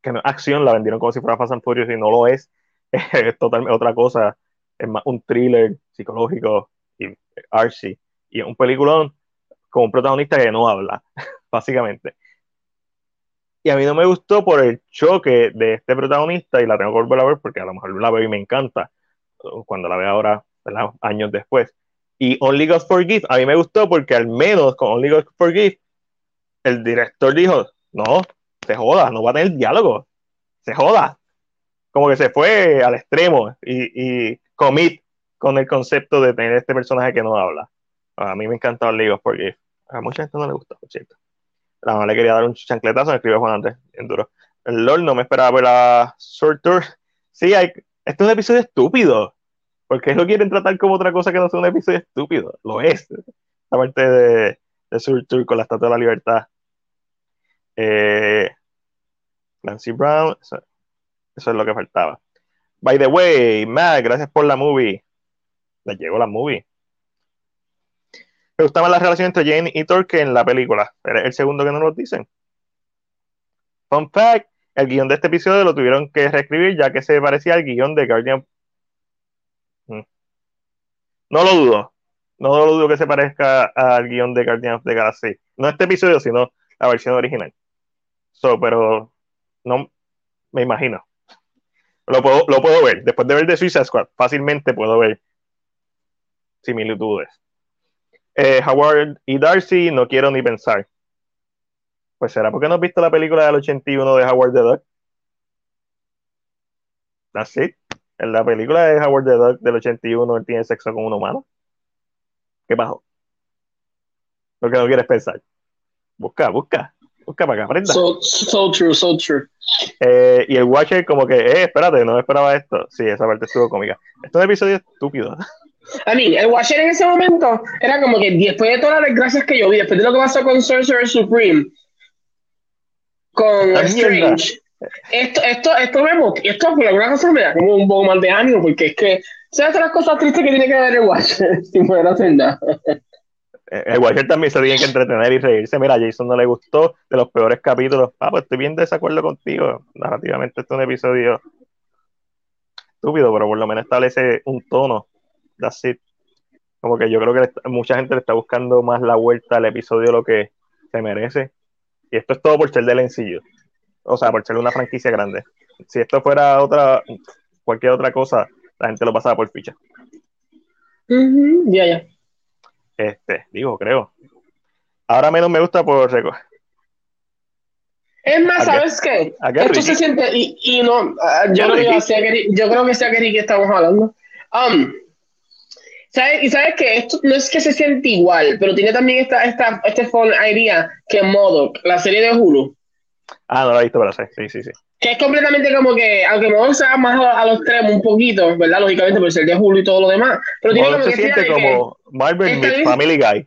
Speaker 1: que acción, la vendieron como si fuera Fast and Furious y no lo es, es totalmente otra cosa, es más un thriller psicológico y RC y es un peliculón con un protagonista que no habla, básicamente. Y a mí no me gustó por el choque de este protagonista y la tengo que volver a ver porque a lo mejor la veo y me encanta cuando la veo ahora, años después. Y Only God Forgive, a mí me gustó porque al menos con Only God Forgive, el director dijo, no, se joda, no va a tener diálogo, se joda. Como que se fue al extremo y, commit con el concepto de tener este personaje que no habla. A mí me encanta Only God Forgive. A mucha gente no le gusta, por cierto. La mamá le quería dar un chancletazo, me escribió Juan Andrés, en duro. El LOL no me esperaba ver la Sword Tour. Sí, hay, esto es un episodio estúpido. Porque lo quieren tratar como otra cosa que no sea un episodio estúpido. Lo es. Aparte de, de Sword Tour con la Estatua de la Libertad. Eh, Nancy Brown, eso, es lo que faltaba. By the way, Matt, gracias por la movie. Le llegó la movie. Me gustaba la relación entre Jane y Thor que en la película. Pero el segundo que no nos dicen. Fun fact: el guion de este episodio lo tuvieron que reescribir ya que se parecía al guion de Guardian. No lo dudo. No lo dudo que se parezca al guion de Guardian of the Galaxy. No este episodio, sino la versión original. So, pero no me imagino. Lo puedo, lo puedo ver. Después de ver The Suicide Squad, fácilmente puedo ver similitudes. Eh, Howard y Darcy, no quiero ni pensar. Pues será porque no has visto la película del 81 de Howard the Duck. That's it. En la película de Howard the Duck del 81 él tiene sexo con un humano. ¿Qué pasó? Lo que no quieres pensar. Busca, busca. Busca para que aprenda.
Speaker 2: So, so true, so true.
Speaker 1: Eh, y el Watcher como que, eh, espérate, no esperaba esto. Sí, esa parte estuvo cómica. Esto es un episodio estúpido.
Speaker 2: A mí, el Watcher en ese momento era como que después de todas las desgracias que yo vi, después de lo que pasó con Sorcerer Supreme, con Strange, esto, esto, esto, me, esto por alguna cosa me da como un poco mal de ánimo, porque es que, ¿sabes las cosas tristes que tiene que ver el Watcher sin poder hacer nada?
Speaker 1: El Watcher también se tiene que entretener y reírse. Mira, Jason no le gustó de los peores capítulos. Ah, pues estoy bien de desacuerdo contigo. Narrativamente, este es un episodio estúpido, pero por lo menos establece un tono that's it. Como que yo creo que mucha gente le está buscando más la vuelta al episodio lo que se merece. Y esto es todo por ser de lencillo. O sea, por ser una franquicia grande. Si esto fuera otra, cualquier otra cosa, la gente lo pasaba por ficha.
Speaker 2: Ya, ya.
Speaker 1: Este, digo, creo. Ahora menos me gusta por
Speaker 2: es más, ¿sabes qué? Esto se siente, y, y no, ah, yo, creo que sea que, yo creo que sea que Ricky estamos hablando. Um, ¿Sabes? Y sabes que esto no es que se siente igual, pero tiene también esta, esta, este phone idea que Modoc, la serie de Hulu.
Speaker 1: Ah, no la he visto, pero sí, sí, sí.
Speaker 2: Que es completamente como que, aunque Modoc sea más a, los extremos un poquito, ¿verdad? Lógicamente, por ser de Hulu y todo lo demás. Pero tiene como
Speaker 1: se siente como Marvel with Family Guy.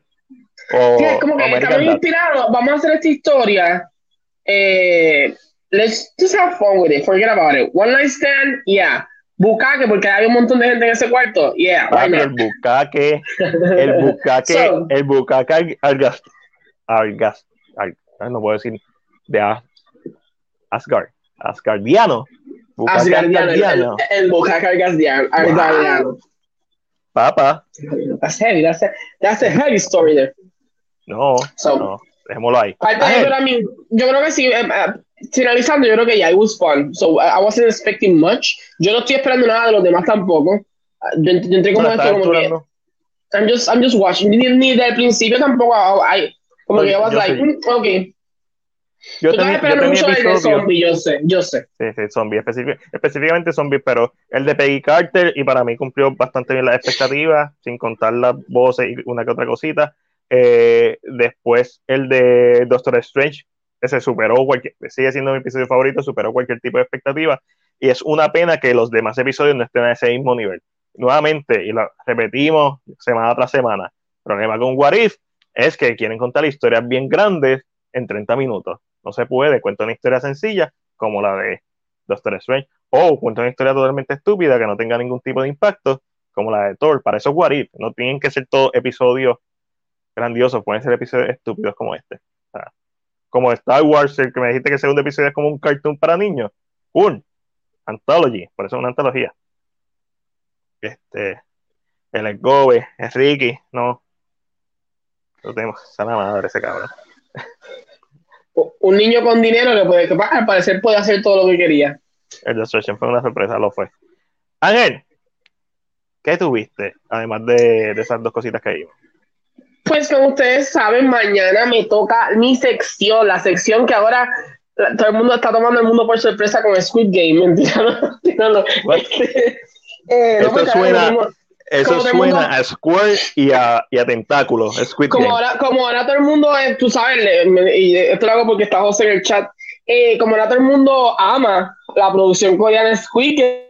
Speaker 1: O,
Speaker 2: sí, es como que está muy inspirado. Vamos a hacer esta historia. Eh, let's just have fun with it. Forget about it. One night stand, yeah. Bucaque, porque hay un montón de gente en ese cuarto. Yeah,
Speaker 1: ah, el bucaque, el bucaque, el bucaque al gas, al gas, no puedo decir de Asgard, Asgardiano.
Speaker 2: Asgardiano, el, bucaque Asgardiano.
Speaker 1: Papa.
Speaker 2: That's heavy, that's a, that's a heavy story there.
Speaker 1: No, no, dejémoslo ahí.
Speaker 2: yo creo que sí, eh, eh, finalizando, yo creo que ya, it was fun. So I wasn't expecting much. Yo no estoy esperando nada de los demás tampoco. Yo, yo entré como esto, como que. I'm just, I'm just watching. Ni, ni del principio tampoco. I, como no, que I was like, mm, ok.
Speaker 1: Yo,
Speaker 2: Tú estás
Speaker 1: yo
Speaker 2: mucho el de zombie, yo sé, yo sé.
Speaker 1: Sí, sí, zombie, específic- específicamente zombie, pero el de Peggy Carter, y para mí cumplió bastante bien las expectativas, sin contar las voces y una que otra cosita. Eh, después el de Doctor Strange, ese superó cualquier, sigue siendo mi episodio favorito, superó cualquier tipo de expectativa, y es una pena que los demás episodios no estén a ese mismo nivel. Nuevamente, y lo repetimos semana tras semana, el problema con What If es que quieren contar historias bien grandes en 30 minutos. No se puede, cuenta una historia sencilla como la de Doctor Strange, o cuenta una historia totalmente estúpida que no tenga ningún tipo de impacto, como la de Thor. Para eso es. No tienen que ser todos episodios grandiosos, pueden ser episodios estúpidos como este. Como Star Wars, el que me dijiste que el segundo episodio es como un cartoon para niños. Un anthology, por eso es una antología. Este, el Gobe, Ricky, no. Lo tenemos, sana madre ese cabrón.
Speaker 2: Un niño con dinero que, puede, que al parecer puede hacer todo lo que quería.
Speaker 1: El Destruction fue una sorpresa, lo fue. Ángel, ¿qué tuviste? Además de, de esas dos cositas que vimos.
Speaker 2: Pues como ustedes saben, mañana me toca mi sección, la sección que ahora todo el mundo está tomando el mundo por sorpresa con Squid Game. Mentira, no, no? Este, eh, ahora
Speaker 1: suena- Eso suena
Speaker 2: mundo-
Speaker 1: a Square y a, y a Tentáculo, Squid
Speaker 2: como
Speaker 1: Game.
Speaker 2: ahora, como ahora todo el mundo, eh, tú sabes, y esto lo hago porque está José en el chat, eh, como ahora todo el mundo ama la producción coreana Squid Game,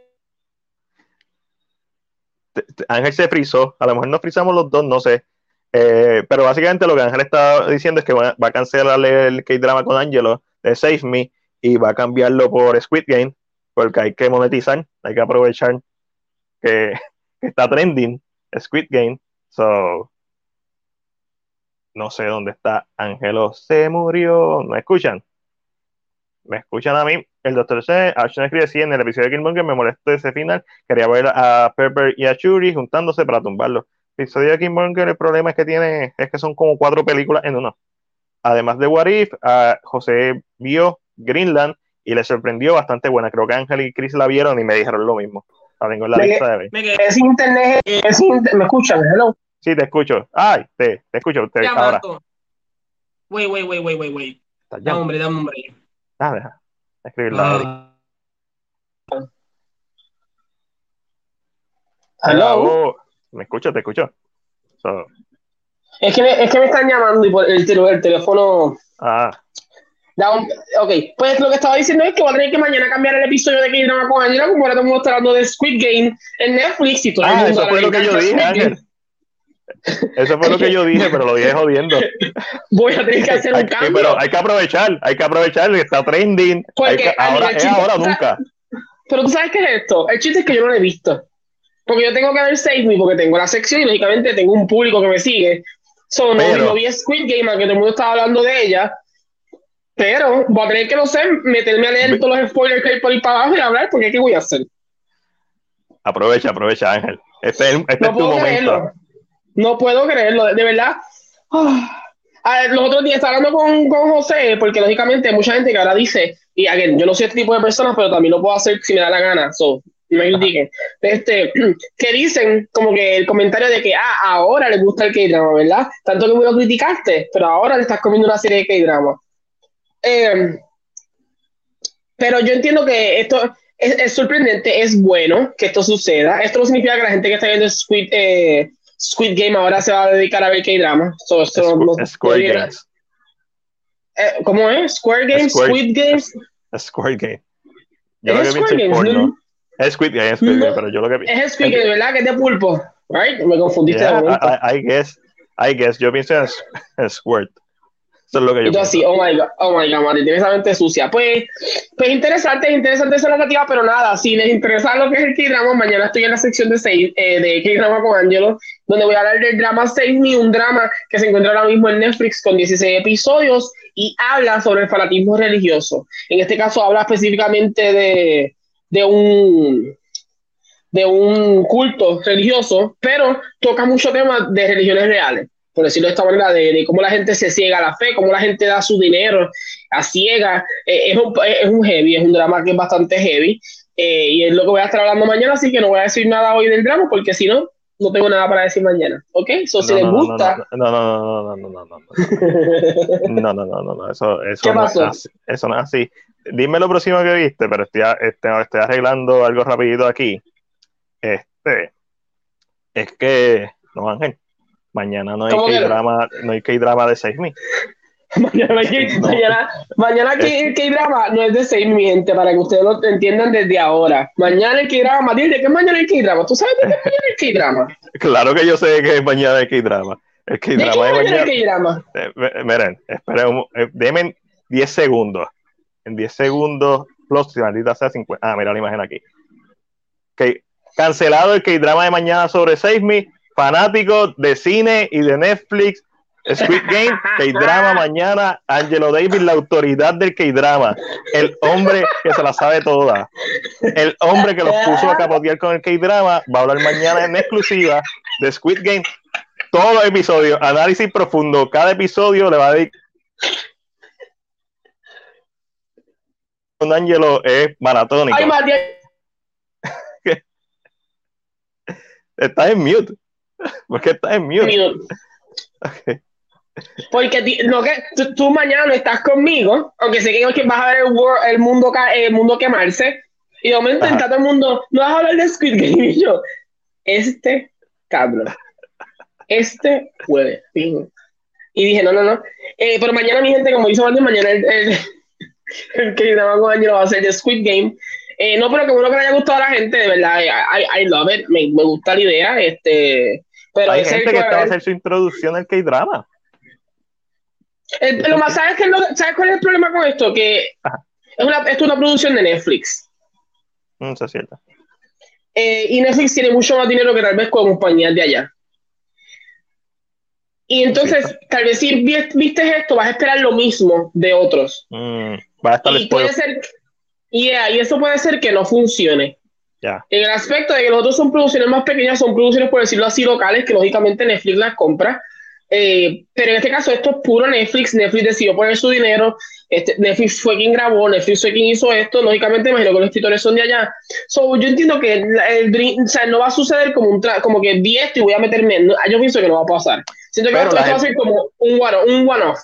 Speaker 1: Ángel se frizó, a lo mejor nos frizamos los dos, no sé. Eh, pero básicamente lo que Ángel está diciendo es que va, va a cancelar el K-drama con Angelo de Save Me y va a cambiarlo por Squid Game, porque hay que monetizar, hay que aprovechar que, está trending Squid Game. So, no sé dónde está Ángelo, se murió. ¿Me escuchan? ¿Me escuchan a mí? El doctor C. Ashton escribe así en el episodio de Killmonger, me molestó ese final. Quería ver a Pepper y a Shuri juntándose para tumbarlo. El episodio de Killmonger, el problema es que tiene, es que son como cuatro películas en uno. Además de What If, a José vio Greenland y le sorprendió bastante buena. Creo que Ángel y Chris la vieron y me dijeron lo mismo. La tengo en la
Speaker 2: Me-
Speaker 1: lista de
Speaker 3: quedé
Speaker 2: es internet, es inter- me escuchan, hello.
Speaker 1: Sí, te escucho. Ay, te, te escucho. Te, ahora.
Speaker 3: llamando. Wait, wait, wait, wait, wait, wait.
Speaker 1: Estás
Speaker 3: Dame
Speaker 1: ya.
Speaker 3: hombre, dame hombre.
Speaker 1: Ah, deja. Escribirla.
Speaker 3: Ah,
Speaker 2: Hello.
Speaker 1: Oh, me escucho, te escucho. So,
Speaker 2: Es que, me, es que me están llamando y por el, el teléfono.
Speaker 1: ah,
Speaker 2: un- ok, pues lo que estaba diciendo es que voy a tener que mañana cambiar el episodio de K-Drama con Angela, como ahora está hablando de Squid Game en Netflix y todo
Speaker 1: ah, eso fue lo que yo dije. Ángel. Eso fue lo que yo dije, pero lo dije jodiendo.
Speaker 2: Voy a tener que hacer un
Speaker 1: que-
Speaker 2: cambio.
Speaker 1: pero hay que aprovechar, hay que aprovechar que está trending.
Speaker 2: Porque,
Speaker 1: que- ahora es ahora nunca.
Speaker 2: Pero tú sabes qué es esto. El chiste es que yo no lo he visto. Porque yo tengo que ver Save Me porque tengo la sección y lógicamente tengo un público que me sigue. So, no,
Speaker 1: Pero-
Speaker 2: no vi Squid Game, aunque todo el mundo estaba hablando de ella. Pero voy a tener que, no sé, meterme a leer
Speaker 1: Ve-
Speaker 2: todos los spoilers que hay por ahí para abajo y hablar, porque ¿qué voy a hacer?
Speaker 1: Aprovecha, aprovecha, Ángel. Este es, este
Speaker 2: No
Speaker 1: es tu
Speaker 2: puedo
Speaker 1: momento.
Speaker 2: creerlo. No puedo creerlo, de, de verdad. Ah. A ver, los otros días estaba hablando con, con José, porque lógicamente hay mucha gente que ahora dice, y again, yo no soy este tipo de personas, pero también lo puedo hacer si me da la gana, so, no me critiquen. Este, que dicen como que el comentario de que, ah, ahora le gusta el K-drama, ¿verdad? Tanto que me lo criticaste, pero ahora le estás comiendo una serie de K-drama. Eh, pero yo entiendo que esto es, es sorprendente, es bueno que esto suceda. Esto no significa que la gente que está viendo Squid, eh, Squid Game ahora se va a dedicar a ver K-drama. So, esto no- no-
Speaker 1: Square
Speaker 2: no-
Speaker 1: Games.
Speaker 2: eh, ¿Cómo es? Square Games,
Speaker 1: Square-
Speaker 2: Squid Games.
Speaker 1: Square Game. Yo
Speaker 2: ¿Es
Speaker 1: lo que es porno. Squid Game, es Squid Game,
Speaker 2: No.
Speaker 1: pero yo lo que pienso.
Speaker 2: Es Squid Game, ¿verdad? Que es de pulpo. Right? Me confundiste
Speaker 1: Yeah,
Speaker 2: de.
Speaker 1: I, I- I guess, I guess, yo pienso en, en Squirt. Eso es lo que yo
Speaker 2: Y
Speaker 1: pienso.
Speaker 2: así, oh my god, oh my god, Mari, tienes esa mente sucia. Pues, pues interesante, interesante esa narrativa, pero nada, si les interesa lo que es el K-drama, mañana estoy en la sección de, Save- eh, de K-drama con Angelo, donde voy a hablar del drama Save Me, un drama que se encuentra ahora mismo en Netflix con 16 episodios y habla sobre el fanatismo religioso. En este caso habla específicamente de, de un de un culto religioso, pero toca muchos temas de religiones reales por decirlo de esta manera, de, de cómo la gente se ciega a la fe, cómo la gente da su dinero a ciega. Eh, es, un, es un heavy, es un drama que es bastante heavy. eh, y es lo que voy a estar hablando mañana, así que no voy a decir nada hoy del drama, porque si no, no tengo nada para decir mañana. ¿Ok? So, si
Speaker 1: No,
Speaker 2: les
Speaker 1: no, no,
Speaker 2: gusta.
Speaker 1: No, no, no, no, no, no, no, no, no, no, no, no, no, eso, eso
Speaker 2: ¿Qué
Speaker 1: no
Speaker 2: pasó?
Speaker 1: es así, eso no es así. Dime lo próximo que viste, pero estoy, este, estoy arreglando algo rapidito aquí. Este, es que, no, Ángel, mañana no hay
Speaker 2: ¿Cómo que
Speaker 1: drama, no hay drama de 6000.
Speaker 2: mañana que,
Speaker 1: No.
Speaker 2: mañana, mañana que, que drama no es de seis, mi gente, para que ustedes lo entiendan desde ahora. Mañana el que drama, Matilde, ¿qué es mañana el que drama? ¿Tú sabes de qué es mañana el que drama?
Speaker 1: Claro que yo sé que mañana hay drama. El
Speaker 2: ¿De qué es mañana el
Speaker 1: mañana.
Speaker 2: que drama?
Speaker 1: Eh, Miren, esperen, eh, denme 10 segundos. En 10 segundos, plus, si maldita sea 50. Ah, mira la imagen aquí. Ok, Cancelado el K-drama de mañana sobre Save Fanáticos de cine y de Netflix. Squid Game, K-drama mañana. Angelo Davis, la autoridad del K-drama. El hombre que se la sabe toda. El hombre que los puso a capotear con el K-drama va a hablar mañana en exclusiva de Squid Game. Todos los episodios, análisis profundo. Cada episodio le va a dedicar. Un Angelo es maratónico.
Speaker 2: Ay, Matías,
Speaker 1: Estás en mute. ¿Por qué estás en mute?
Speaker 2: mío. Porque ti- no, que tú, tú mañana no estás conmigo, aunque sé que vas a ver el, wor- el mundo el mundo quemarse, y de momento está todo el mundo, no vas a hablar de Squid Game, y yo, este cabrón, este puede, fijo. Y dije, no, no, no. Eh, pero mañana, mi gente, como dice Martín, mañana el, el, el que graba con Angelo va a ser de Squid Game. Eh, no, pero que bueno que le haya gustado a la gente, de verdad, I, I- I love it, me, me gusta la idea, este, pero
Speaker 1: Hay gente que está a hacer su introducción al K-drama.
Speaker 2: Lo más, ¿sabes, qué es lo- ¿Sabes cuál es el problema con esto? Que
Speaker 1: Ajá.
Speaker 2: es una, esto es una producción de Netflix.
Speaker 1: Mm, Eso es cierto.
Speaker 2: Eh, y Netflix tiene mucho más dinero que tal vez con compañías de allá. Y entonces, tal vez si vi- viste esto, vas a esperar lo mismo de otros.
Speaker 1: Mm, va a estar
Speaker 2: Y puede ser, yeah, y eso puede ser que no funcione.
Speaker 1: Ya.
Speaker 2: En el aspecto de que los otros son producciones más pequeñas, son producciones, por decirlo así, locales, que lógicamente Netflix las compra. Eh, pero en este caso, esto es puro Netflix. Netflix decidió poner su dinero. Este, Netflix fue quien grabó, Netflix fue quien hizo esto. Lógicamente, imagino que los escritores son de allá. So, yo entiendo que el, el o sea, no va a suceder como, un tra- como que vi esto y voy a meterme. no, yo pienso que no va a pasar. Siento que esto, va a ser como un one-off. Un one-off.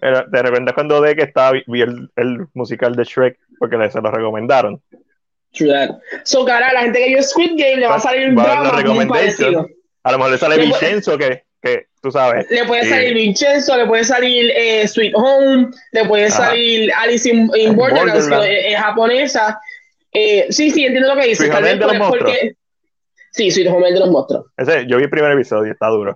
Speaker 1: Pero de repente cuando ve que estaba vi el, el musical de Shrek porque se lo recomendaron.
Speaker 2: True that. So, cara, la gente que vio Squid Game le va a salir un drama muy parecido.
Speaker 1: A lo mejor le sale
Speaker 2: Le puede-
Speaker 1: Vincenzo que, que tú sabes.
Speaker 2: Le puede
Speaker 1: Sí.
Speaker 2: salir Vincenzo, le puede salir eh, Sweet Home, le puede
Speaker 1: Ajá.
Speaker 2: salir Alice in, in Borderlands, es, es japonesa. Eh, sí, sí, entiendo lo que dices.
Speaker 1: Sweet Home de los
Speaker 2: por- porque- Sí, Sweet Home de los monstruos.
Speaker 1: Ese, yo vi el primer episodio, está duro.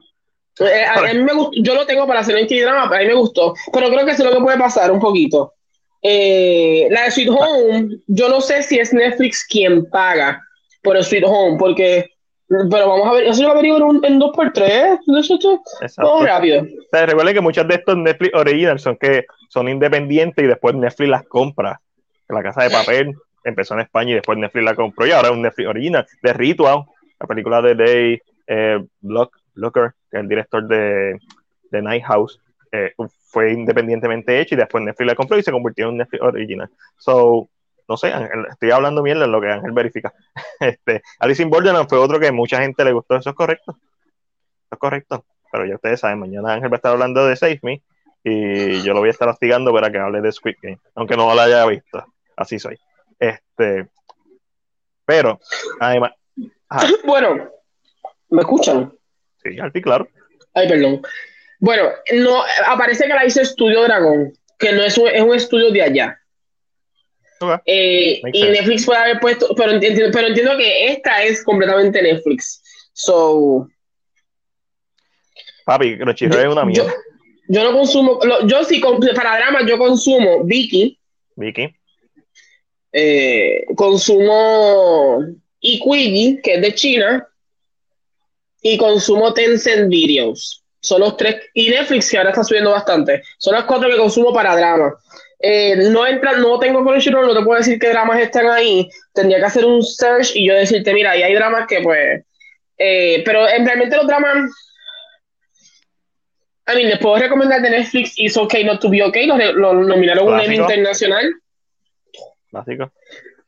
Speaker 2: Eh, a, a mí me gustó, yo lo tengo para hacer en K-drama, pero a mí me gustó. Pero creo que eso es lo que puede pasar un poquito. Eh, la de Sweet Home, yo no sé si es Netflix quien paga por el Sweet Home, porque. Pero vamos a ver, eso lo averiguo en, en 2x3. Eso, eso,
Speaker 1: Exacto.
Speaker 2: Vamos rápido.
Speaker 1: O sea, recuerden que muchos de estos Netflix Originals son que son independientes y después Netflix las compra. La Casa de Papel empezó en España y después Netflix la compró y ahora es un Netflix Original. De Ritual, la película de Dave eh, Block, Blocker, que es el director de, de Night House, eh, fue independientemente hecho y después Netflix la compró y se convirtió en un Netflix Original. So, no sé, estoy hablando mierda en lo que Ángel verifica. Este, Alice in Borderland fue otro que mucha gente le gustó, eso es correcto. Eso es correcto. Pero ya ustedes saben, mañana Ángel va a estar hablando de Save Me y yo lo voy a estar hostigando para que hable de Squid Game, aunque no lo haya visto. Así soy. Este, pero, además, ajá,
Speaker 2: Bueno, ¿me escuchan?
Speaker 1: sí, Alti, claro.
Speaker 2: Ay, perdón. Bueno, no, aparece que la hizo Estudio Dragón, que no es un, es un estudio de allá. Eh, y
Speaker 1: sense.
Speaker 2: Netflix puede haber puesto, pero entiendo, pero entiendo que esta es completamente Netflix. So,
Speaker 1: Papi, Crunchyroll es una
Speaker 2: yo,
Speaker 1: mierda.
Speaker 2: yo no consumo, lo- yo sí, para drama, yo consumo Vicky,
Speaker 1: Vicky,
Speaker 2: eh, consumo Iquigi, que es de China, y consumo Tencent Videos. Son los tres, y Netflix, que ahora está subiendo bastante. Son las cuatro que consumo para drama. Eh, no entra, no tengo Crunchyroll, no te puedo decir qué dramas están ahí. Tendría que hacer un search y yo decirte, mira, ahí hay dramas que pues. eh, pero en realmente los dramas. A mí les puedo recomendar de Netflix It's Okay Not to Be Okay. Lo, lo nominaron a un Emmy internacional.
Speaker 1: básico.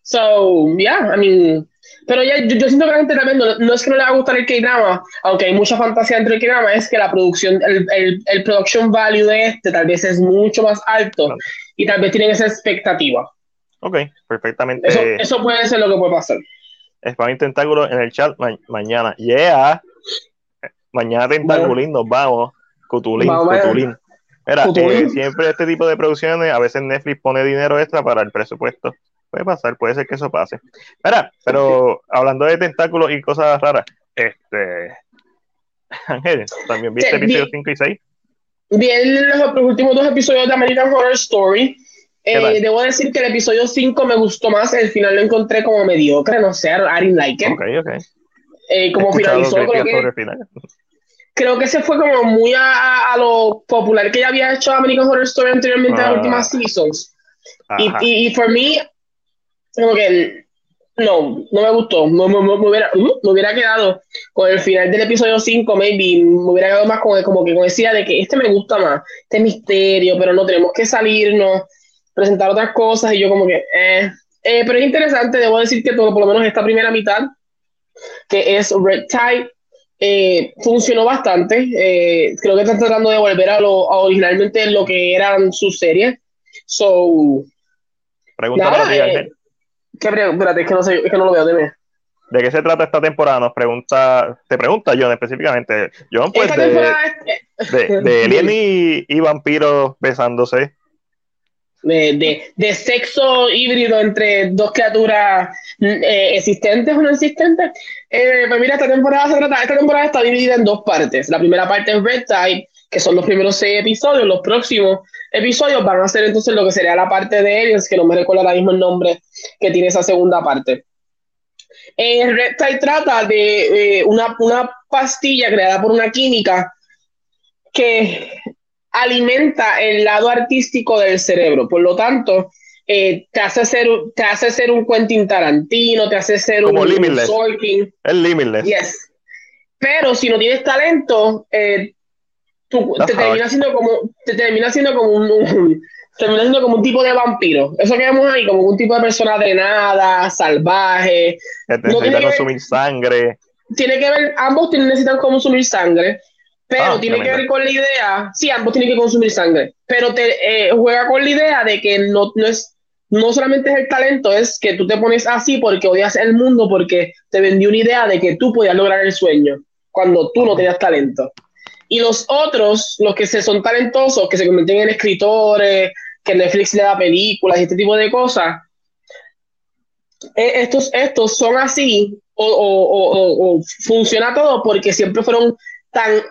Speaker 2: So, yeah, I mean, Pero ya, yo, yo siento que la gente también no, no es que no le va a gustar el K-drama, aunque hay mucha fantasía entre el K-drama, es que la producción, el, el, el production value de este tal vez es mucho más alto y tal vez tienen esa expectativa.
Speaker 1: Ok, perfectamente.
Speaker 2: Eso, eso puede ser lo que puede pasar.
Speaker 1: Spam Tentáculo en el chat ma- mañana. Yeah. Mañana Tentagulín, nos vamos. Cutulín,
Speaker 2: Vamos.
Speaker 1: Cutulín. Mira,
Speaker 2: Cutulín.
Speaker 1: eh, siempre este tipo de producciones, a veces Netflix pone dinero extra para el presupuesto. Puede pasar, puede ser que eso pase. Mira, pero hablando de tentáculos y cosas raras, este. Ángel, también viste episodios
Speaker 2: vi-
Speaker 1: 5 y 6.
Speaker 2: Vi el- los, últimos dos episodios de American Horror Story. Eh, debo decir que el episodio 5 me gustó más, el final lo encontré como mediocre, no sé, I didn't like it.
Speaker 1: Ok, ok.
Speaker 2: Eh, como finalizó, creo que,
Speaker 1: final.
Speaker 2: creo que se fue como muy a, a- lo popular que ya había hecho American Horror Story anteriormente en
Speaker 1: Ah.
Speaker 2: las últimas seasons. Y, y, y for me, como que no, no me gustó. Me, me- me- hubiera, uh, me hubiera quedado con el final del episodio 5, maybe. Me hubiera quedado más con, como que con esa idea de que este me gusta más, este misterio, pero no tenemos que salirnos, presentar otras cosas. Y yo, como que, eh. Eh, pero es interesante, debo decir que todo, por lo menos esta primera mitad, que es Red Tide, eh, funcionó bastante. Eh, creo que están tratando de volver a lo a originalmente lo que eran sus series. So,
Speaker 1: Pregunta
Speaker 2: Nada,
Speaker 1: para ti,
Speaker 2: eh. ¿Qué Espérate, es que no sé, es que no lo veo, dime.
Speaker 1: ¿De qué se trata esta temporada? Nos pregunta, te pregunta John específicamente. John, pues
Speaker 2: Esta
Speaker 1: de,
Speaker 2: temporada es-
Speaker 1: de, de alien y, y vampiros besándose.
Speaker 2: de, de, de sexo híbrido entre dos criaturas eh, existentes o no existentes. Eh, pues mira, esta temporada se trata, esta temporada está dividida en dos partes. La primera parte es Red Tide, que son los primeros seis episodios. Los próximos episodios van a ser entonces lo que sería la parte de Aliens, que no me recuerdo ahora mismo el nombre que tiene esa segunda parte. Eh, Red Tide trata de eh, una, una pastilla creada por una química que alimenta el lado artístico del cerebro. Por lo tanto, eh, te, hace ser, te hace ser un Quentin Tarantino, te hace ser
Speaker 1: Como
Speaker 2: un, un
Speaker 1: Limitless.
Speaker 2: Sorkin.
Speaker 1: Es Limitless.
Speaker 2: Yes. Pero si no tienes talento, eh, tú- te termina siendo como, te termina siendo como un, un- termina siendo como un tipo de vampiro. Eso que vemos ahí, como un tipo de persona drenada, salvaje.
Speaker 1: Que
Speaker 2: No tiene
Speaker 1: necesita
Speaker 2: ver-
Speaker 1: consumir sangre.
Speaker 2: Tiene que ver, ambos necesitan consumir sangre, pero
Speaker 1: Ah,
Speaker 2: tiene que ver con la idea, sí, ambos tienen que consumir sangre, pero te eh, juega con la idea de que no, no es, no solamente es el talento, es que tú te pones así porque odias el mundo, porque te vendió una idea de que tú podías lograr el sueño, cuando tú no tenías talento. Y los otros, los que se son talentosos, que se convierten en escritores, que Netflix le da películas y este tipo de cosas, eh, estos, estos son así o, o- o- o- funciona todo porque siempre fueron tan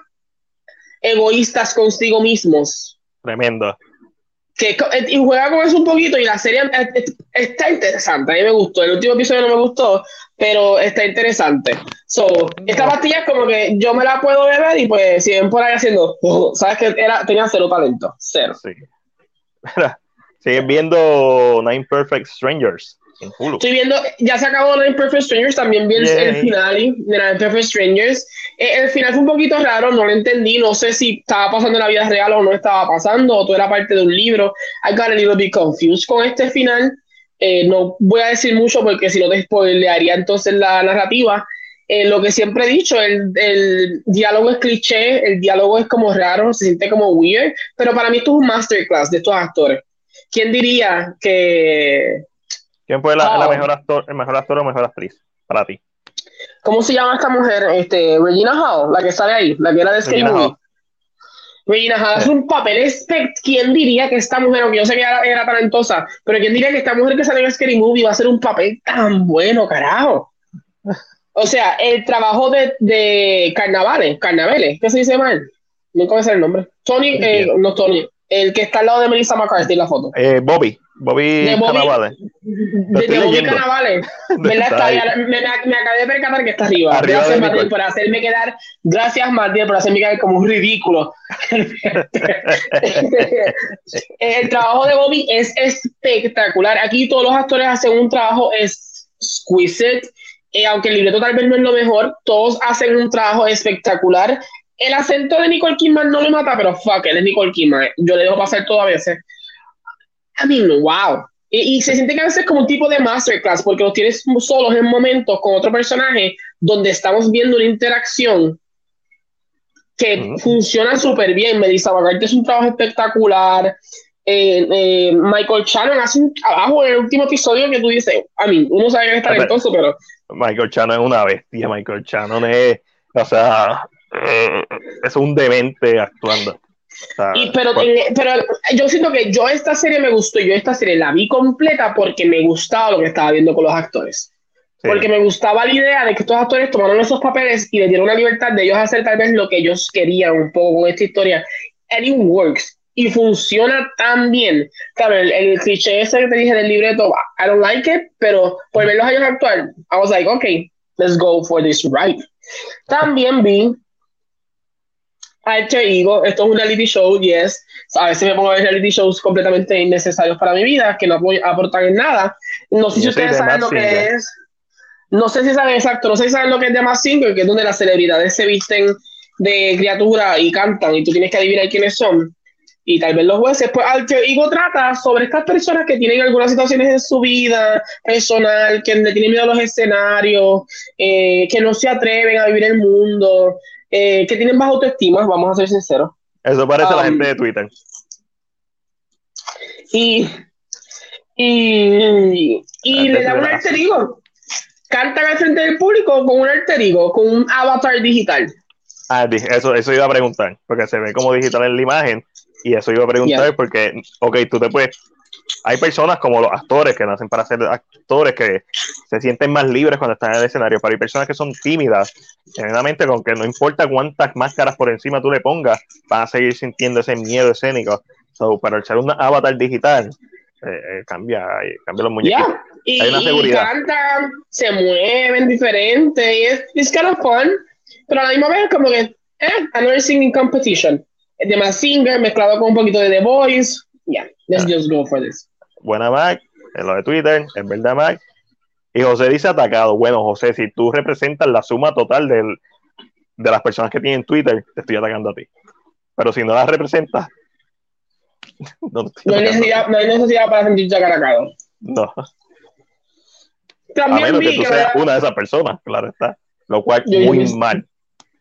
Speaker 2: egoístas consigo mismos
Speaker 1: Tremendo.
Speaker 2: que eh, y juega con eso un poquito y la serie está interesante, a mí me gustó, el último episodio no me gustó, pero está interesante. So, esta pastilla es como que yo me la puedo beber y pues si ven por ahí haciendo, sabes que era, tenía cero talento, cero.
Speaker 1: Sí. Sigues viendo Nine Perfect Strangers en Hulu.
Speaker 2: Estoy viendo, ya se acabó Nine Perfect Strangers, también vi el,
Speaker 1: Yay.
Speaker 2: el final de Nine Perfect Strangers. Eh, el final fue un poquito raro, no lo entendí, no sé si estaba pasando en la vida real o no estaba pasando, o todo era parte de un libro. I got a little bit confused con este final. Eh, no voy a decir mucho porque si no te spoilearía entonces la narrativa. Eh, lo que siempre he dicho, el, el diálogo es cliché, el diálogo es como raro, se siente como weird, pero para mí esto es un masterclass de estos actores. ¿Quién diría que
Speaker 1: ¿Quién fue la,
Speaker 2: Oh.
Speaker 1: la mejor actor, el mejor actor o mejor actriz para ti?
Speaker 2: ¿Cómo se llama esta mujer? Este, Regina Hall, la que sale ahí, la que era de Scary Movie. Regina Hall hace un papel espect. ¿Quién diría que esta mujer, aunque yo sé que era, era talentosa, pero quién diría que esta mujer que sale en Scary Movie va a hacer un papel tan bueno, carajo? O sea, el trabajo de, de Carnavales, Carnavales, ¿qué se dice mal? Nunca me sale el nombre. Tony, eh, no Tony, el que está al lado de Melissa McCarthy la foto.
Speaker 1: Eh, Bobby. Bobby
Speaker 2: De Bobby-. De, Bobby
Speaker 1: ahí.
Speaker 2: Me, me- me acabé de percatar que está arriba.
Speaker 1: Arriba
Speaker 2: gracias,
Speaker 1: Nicole.
Speaker 2: por hacerme quedar. Gracias, Martín, por hacerme quedar como un ridículo. El trabajo de Bobby es espectacular. Aquí todos los actores hacen un trabajo exquisite. Eh, aunque el libreto tal vez no es lo mejor, todos hacen un trabajo espectacular. El acento de Nicole Kidman no le mata, pero fuck, él es Nicole Kidman. Yo le dejo pasar todo a veces. I mean, wow. Y, y se siente que a veces es como un tipo de masterclass, porque los tienes solos en momentos con otro personaje donde estamos viendo una interacción que
Speaker 1: Ujú.
Speaker 2: funciona súper bien. Melissa McCarthy es un trabajo espectacular. Eh, eh, Michael Shannon hace un trabajo en el último episodio que tú dices, a mí, uno sabe que es talentoso, pero
Speaker 1: Michael Shannon es una bestia, Michael Shannon es, o sea, eh, es un demente actuando. O sea,
Speaker 2: Y, pero,
Speaker 1: pues,
Speaker 2: pero yo siento que yo esta serie me gustó, yo esta serie la vi completa porque me gustaba lo que estaba viendo con los actores.
Speaker 1: sí.
Speaker 2: Porque me gustaba la idea de que estos actores tomaron esos papeles y les dieron la libertad de ellos hacer tal vez lo que ellos querían un poco con esta historia. And it works. Y funciona tan bien. Claro, el, el cliché ese que te dije del libreto, I don't like it, pero por verlos a ellos actuar, I was like, okay, let's go for this right. También vi Alter Ego, esto es un reality show, yes. A veces me pongo a ver reality shows completamente innecesarios para mi vida, que no aportan en nada. No sé si
Speaker 1: Yo soy
Speaker 2: ustedes
Speaker 1: de
Speaker 2: saben lo que es. No sé si saben exacto, no sé si saben lo que es de Mask Singer, que es donde las celebridades se visten de criatura y cantan y tú tienes que adivinar quiénes son. Y tal vez los jueces, pues Alter Ego trata sobre estas personas que tienen algunas situaciones en su vida personal, que le tienen miedo a los escenarios, eh, que no se atreven a vivir el mundo, eh, que tienen baja autoestima, vamos a ser sinceros.
Speaker 1: Eso parece la gente de Twitter.
Speaker 2: Y, y, y le dan un alter ego. Cantan al frente del público con un alter ego, con un avatar digital.
Speaker 1: Ah, eso, eso iba a preguntar, porque se ve como digital en la imagen, y eso iba a preguntar
Speaker 2: Yeah.
Speaker 1: porque, ok, tú te puedes, hay personas como los actores que nacen para ser actores que se sienten más libres cuando están en el escenario, pero hay personas que son tímidas, genuinamente con que no importa cuántas máscaras por encima tú le pongas, van a seguir sintiendo ese miedo escénico. So, para el ser un avatar digital, eh, eh, cambia, eh, cambia los muñequitos.
Speaker 2: Ya. Y,
Speaker 1: Hay una
Speaker 2: y
Speaker 1: seguridad.
Speaker 2: cantan, se mueven diferente, y es it's kind of fun, pero a la misma vez como que, eh, another singing competition. De más singer mezclado con un poquito de The Voice. Yeah, let's
Speaker 1: Ah.
Speaker 2: just go for this.
Speaker 1: Buena Mac, en lo de Twitter, es verdad Mac. Y José dice atacado. Bueno, José, si tú representas la suma total del, de las personas que tienen Twitter, te estoy atacando a ti. Pero si no las representas, no
Speaker 2: hay necesidad, no hay necesidad para sentirse acaracado.
Speaker 1: No, a menos que tú seas una de esas personas, claro está. Lo cual,
Speaker 2: Yo
Speaker 1: muy mal.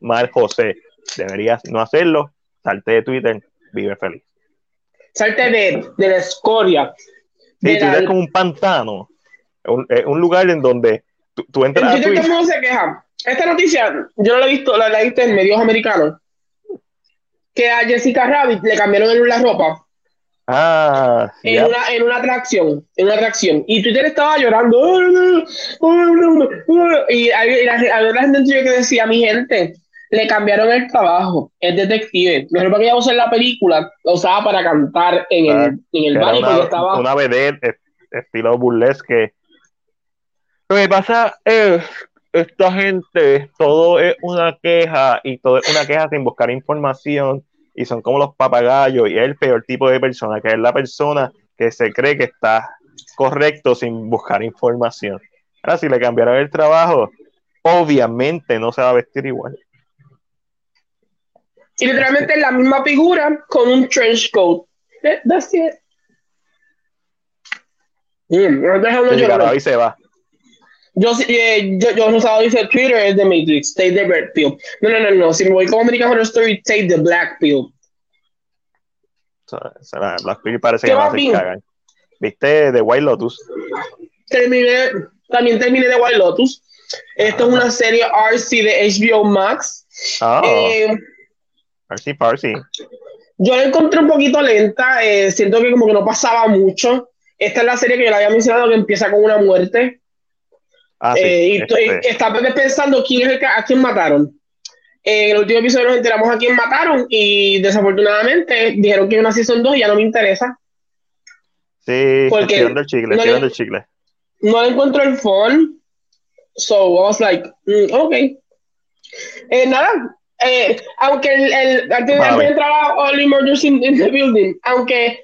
Speaker 1: Mal, José. Deberías no hacerlo. Salte de Twitter, vive feliz.
Speaker 2: salte de, de la escoria.
Speaker 1: Sí, Twitter es como un pantano. Un, es un lugar en donde tú, tú
Speaker 2: En
Speaker 1: entras a
Speaker 2: Twitter mundo se queja. Esta noticia, yo no la he visto, la, la he visto en medios americanos. Que a Jessica Rabbit le cambiaron la ropa
Speaker 1: Ah,
Speaker 2: en,
Speaker 1: ya.
Speaker 2: una, en una atracción. En una atracción. Y Twitter estaba llorando. Y hay- la- había la gente en que decía, mi gente, le cambiaron el trabajo. Es detective. Ropa que ella usó en la película la usaba para cantar en
Speaker 1: Ah,
Speaker 2: el, en el baño porque estaba.
Speaker 1: una vedette est- estilo burlesque. Lo que pasa es, esta gente, todo es una queja y todo es una queja sin buscar información y son como los papagayos y es el peor tipo de persona, que es la persona que se cree que está correcto sin buscar información. Ahora, si le cambiaron el trabajo, obviamente no se va a vestir igual.
Speaker 2: Y literalmente la misma figura con un trench coat. Eh, That's it. Mm, no
Speaker 1: Y
Speaker 2: llorar.
Speaker 1: ahí se va.
Speaker 2: Yo, eh, yo, yo Rosado dice Twitter es de Matrix, take the red pill. No, no, no, no. Si me voy como American Horror Story, take the black pill.
Speaker 1: Black Pill parece
Speaker 2: ¿Qué
Speaker 1: que no
Speaker 2: va,
Speaker 1: se cagan. ¿Viste The White Lotus?
Speaker 2: Terminé, también terminé de White Lotus. Esto es una serie RC de HBO Max.
Speaker 1: Ah,
Speaker 2: Eh,
Speaker 1: Parsi Parsi.
Speaker 2: yo la encontré un poquito lenta. eh, siento que como que no pasaba mucho. Esta es la serie que yo le había mencionado que empieza con una muerte.
Speaker 1: Ah, sí.
Speaker 2: Eh, y estoy-
Speaker 1: este,
Speaker 2: estaba pensando quién es el que- a quién mataron. Eh, en el último episodio nos enteramos a quién mataron y desafortunadamente dijeron que es una season 2 y ya no me interesa.
Speaker 1: sí,
Speaker 2: porque
Speaker 1: estirando el chicle,
Speaker 2: no le-
Speaker 1: estirando el chicle.
Speaker 2: No encuentro el phone. So I was like, mm, ok. Eh, nada, eh, aunque el, el antes de
Speaker 1: Vale.
Speaker 2: antes de entrar a Only Murders in, in the Building, aunque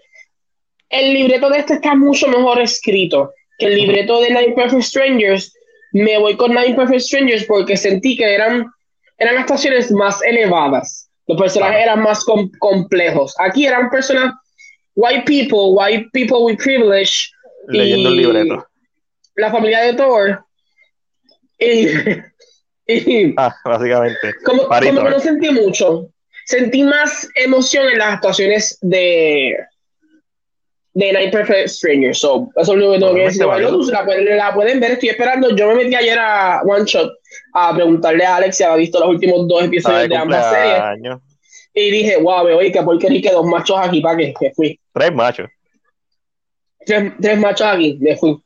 Speaker 2: el libreto de este está mucho mejor escrito que el libreto de Nine Perfect Strangers, me voy con Nine Perfect Strangers porque sentí que eran, eran actuaciones más elevadas. Los personajes eran más com- complejos. Aquí eran personas, white people, white people with privilege,
Speaker 1: Leyendo el libreto.
Speaker 2: La familia de Thor. Y, y
Speaker 1: Ah, básicamente.
Speaker 2: como,
Speaker 1: Parito,
Speaker 2: como que
Speaker 1: ¿eh?
Speaker 2: no sentí mucho. Sentí más emoción en las actuaciones de de Night Perfect Stranger. So, eso es lo único que tengo que decir. Bueno, la, pueden, la pueden ver, estoy esperando. Yo me metí ayer a One Shot a preguntarle a Alex si había visto los últimos dos episodios
Speaker 1: de
Speaker 2: de ambas series. Y dije, wow, me oye, qué porquería que dos machos aquí para que me fui.
Speaker 1: Tres machos.
Speaker 2: Tres, tres machos aquí, me fui.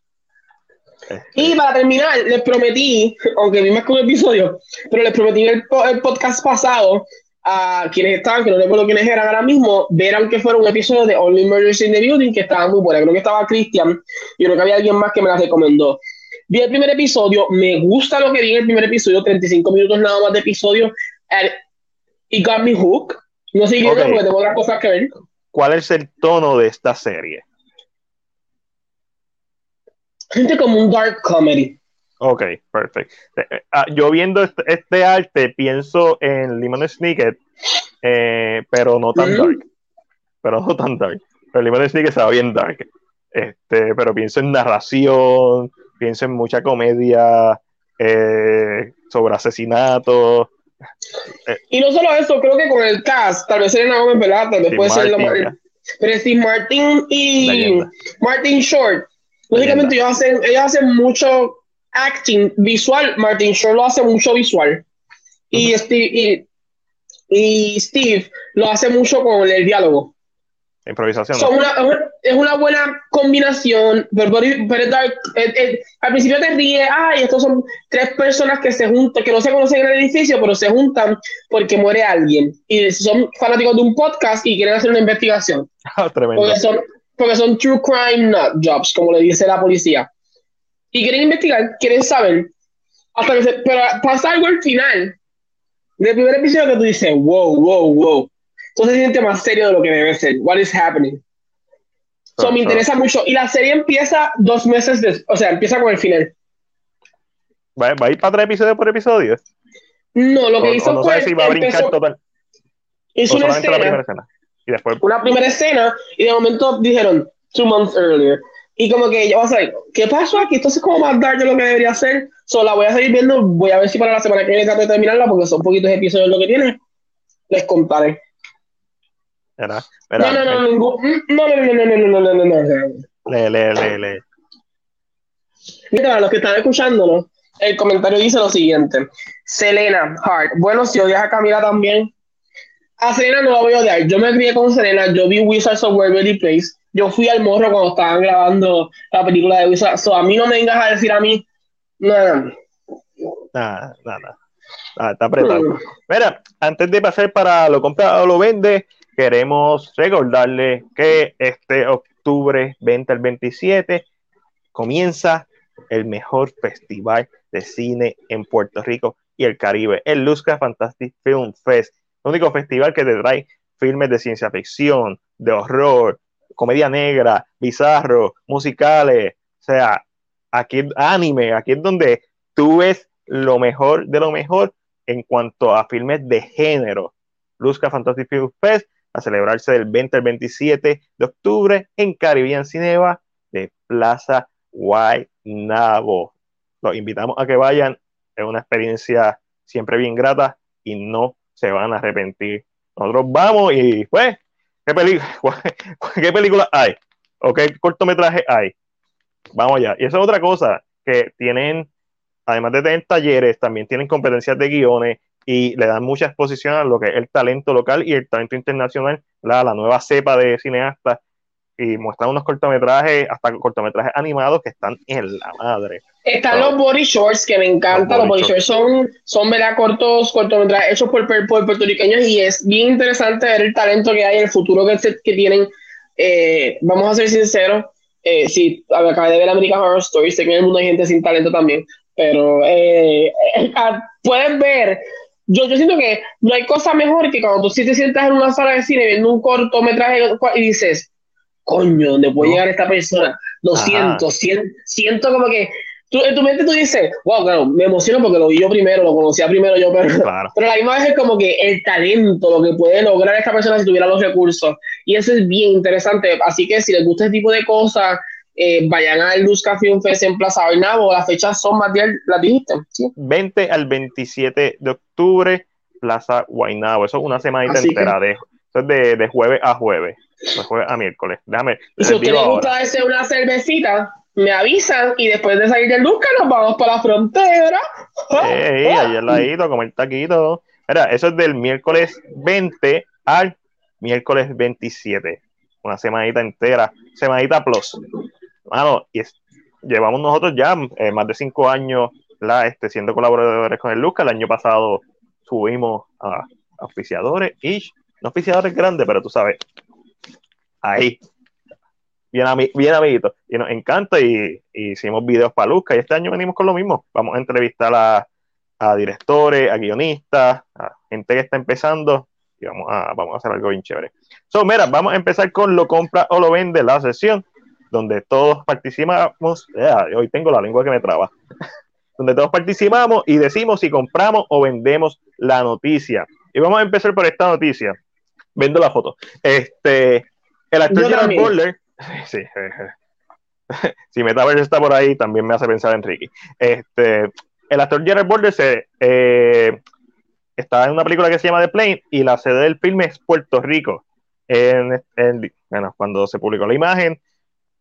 Speaker 1: Este,
Speaker 2: Y para terminar, les prometí, aunque vi más que un episodio, pero les prometí en el, po- el podcast pasado a quienes estaban, que no recuerdo quiénes eran ahora mismo, ver aunque fuera un episodio de Only Murders in the Building que estaba muy buena. Creo que estaba Christian y creo que había alguien más que me la recomendó. Vi el primer episodio, me gusta lo que vi en el primer episodio, 35 minutos nada más de episodio. It got me hooked. No sé
Speaker 1: Ok.
Speaker 2: porque tengo otras cosas que ver.
Speaker 1: ¿Cuál es el tono de esta serie?
Speaker 2: Gente como un dark comedy.
Speaker 1: Ok, perfecto. Eh, eh, ah, yo viendo este, este arte pienso en Lemon Snicket, eh, pero no tan
Speaker 2: Ujú.
Speaker 1: dark. Pero no tan dark. Pero Lemon Snicket estaba bien dark. Este, pero pienso en narración, pienso en mucha comedia eh, sobre asesinatos.
Speaker 2: Y no solo eso, creo que con el cast, tal vez Selena Gómez, ¿verdad? Tal vez puede ser más. Pero Steve Martin y. Martin Short, lógicamente ellos hacen, ellos hacen mucho acting visual. Martin Short lo hace mucho visual. Y, Steve, y, y Steve lo hace mucho con el diálogo.
Speaker 1: Improvisación.
Speaker 2: Son una- es una buena combinación, pero, pero dark. Al principio te ríe, ay, estos son tres personas que se juntan, que no se conocen en el edificio, pero se juntan porque muere alguien. Y son fanáticos de un podcast y quieren hacer una investigación.
Speaker 1: Ah, Tremendo.
Speaker 2: Porque son, porque son true crime nut jobs, como le dice la policía. Y quieren investigar, quieren saber. Hasta que se, pero pasa algo al final del primer episodio que tú dices, wow, wow, wow. Entonces se siente más serio de lo que debe ser. What is happening? So, me interesa mucho. Y la serie empieza dos meses después, o sea, empieza con el final.
Speaker 1: ¿Va, va a ir para tres episodios por episodio?
Speaker 2: No, lo
Speaker 1: O,
Speaker 2: que
Speaker 1: o
Speaker 2: hizo
Speaker 1: no
Speaker 2: fue.
Speaker 1: sabes si va a brincar total. O
Speaker 2: una escena.
Speaker 1: primera escena. Y después,
Speaker 2: una primera escena y de momento dijeron two months earlier y como que yo was like ¿qué pasó aquí? esto es como más dark de lo que debería ser so la voy a seguir viendo voy a ver si para la semana que viene trato de terminarla porque son poquitos episodios lo que tiene les contaré
Speaker 1: ¿verdad?
Speaker 2: no
Speaker 1: Mira,
Speaker 2: no no ningún- no no no no no no no no no no no
Speaker 1: lee, lee, lee, lee.
Speaker 2: Mira, para los que están escuchándonos, el comentario dice lo siguiente. Selena Hart. Bueno, si odias a Camila también. A Selena no la voy a odiar. Yo me crié con Selena. Yo vi Wizards of Waverly Place. Yo fui al morro cuando estaban grabando la película de Wizards. So, a mí no me vengas a decir a mí.
Speaker 1: Nada, nada. Ah, está apretado.
Speaker 2: Mm.
Speaker 1: Mira, antes de pasar para lo compra o lo vende, queremos recordarle que este octubre 20 al 27 comienza el mejor festival de cine en Puerto Rico y el Caribe, el Luzca Fantastic Film Fest, el único festival que te trae filmes de ciencia ficción, de horror, comedia negra, bizarro, musicales, o sea, aquí anime, aquí es donde tú ves lo mejor de lo mejor en cuanto a filmes de género. Luzca Fantastic Film Fest a celebrarse del 20 al 27 de octubre en Caribbean Cinema de Plaza Guaynabo. Los invitamos a que vayan, es una experiencia siempre bien grata y no se van a arrepentir. Nosotros vamos y pues, ¿qué, peli ¿qué películas hay? ¿O qué cortometraje hay? Vamos allá. Y eso es otra cosa, que tienen, además de tener talleres, también tienen competencias de guiones y le dan mucha exposición a lo que es el talento local y el talento internacional, la, la nueva cepa de cineastas, y muestran unos cortometrajes, hasta cortometrajes animados que están en la madre.
Speaker 2: Están los body shorts que me encantan.
Speaker 1: Los
Speaker 2: Los
Speaker 1: body
Speaker 2: body shorts son, son ¿verdad? cortos, cortometrajes hechos por, por puertorriqueños y es bien interesante ver el talento que hay, el futuro que, que tienen. Eh, vamos a ser sinceros. Eh, sí, acabé de ver American Horror Story. Sé que en el mundo hay gente sin talento también, pero eh, eh, ah, puedes ver. Yo, yo siento que no hay cosa mejor que cuando tú sí te sientas en una sala de cine viendo un cortometraje y dices, coño, ¿dónde puede
Speaker 1: No.
Speaker 2: llegar esta persona? Lo
Speaker 1: Ajá.
Speaker 2: siento, siento, siento como que tú, en tu mente tú dices, wow, claro, me emociono porque lo vi yo primero, lo conocía primero yo, pero,
Speaker 1: Claro.
Speaker 2: pero la misma vez es como que el talento, lo que puede lograr esta persona si tuviera los recursos. Y eso es bien interesante. Así que si les gusta este tipo de cosas, eh, vayan al Luzca Film Fest en Plaza Guaynabo. Las fechas son, Matías, las dijiste. ¿sí?
Speaker 1: 20 al 27 de octubre, Plaza Guaynabo. Eso es una semanita
Speaker 2: Así que-
Speaker 1: entera. De, eso es de, de jueves a jueves. De jueves a miércoles. Déjame.
Speaker 2: Y si usted le gusta hacer una cervecita, me avisan y después de salir del Luzca nos vamos para la frontera.
Speaker 1: Ey, ahí al ladito, comer taquito. Mira, eso es del miércoles 20 al miércoles 27. Una semanita entera. Semanita plus. Mano, y es- llevamos nosotros ya eh, más de cinco años la, este, siendo colaboradores con el Luca. El año pasado subimos a auspiciadores y no auspiciadores grandes, pero tú sabes, ahí. Bien, bien amiguitos. Y nos encanta y, hicimos videos para Luca. Y este año venimos con lo mismo. Vamos a entrevistar a, directores, a guionistas, a gente que está empezando. Y vamos a, vamos a hacer algo bien chévere. So, mira, vamos a empezar con lo compra o lo vende, la sesión, donde todos participamos. Ya, hoy tengo la lengua que me traba. donde todos participamos y decimos si compramos o vendemos la noticia. Y vamos a empezar por esta noticia. Vendo la foto. Este, el actor Gerard. Butler. Sí, si Metaverse está por ahí, también me hace pensar en Ricky. Este, el actor Gerard Butler se, eh, está en una película que se llama The Plane y la sede del filme es Puerto Rico. En, en- bueno, cuando se publicó la imagen.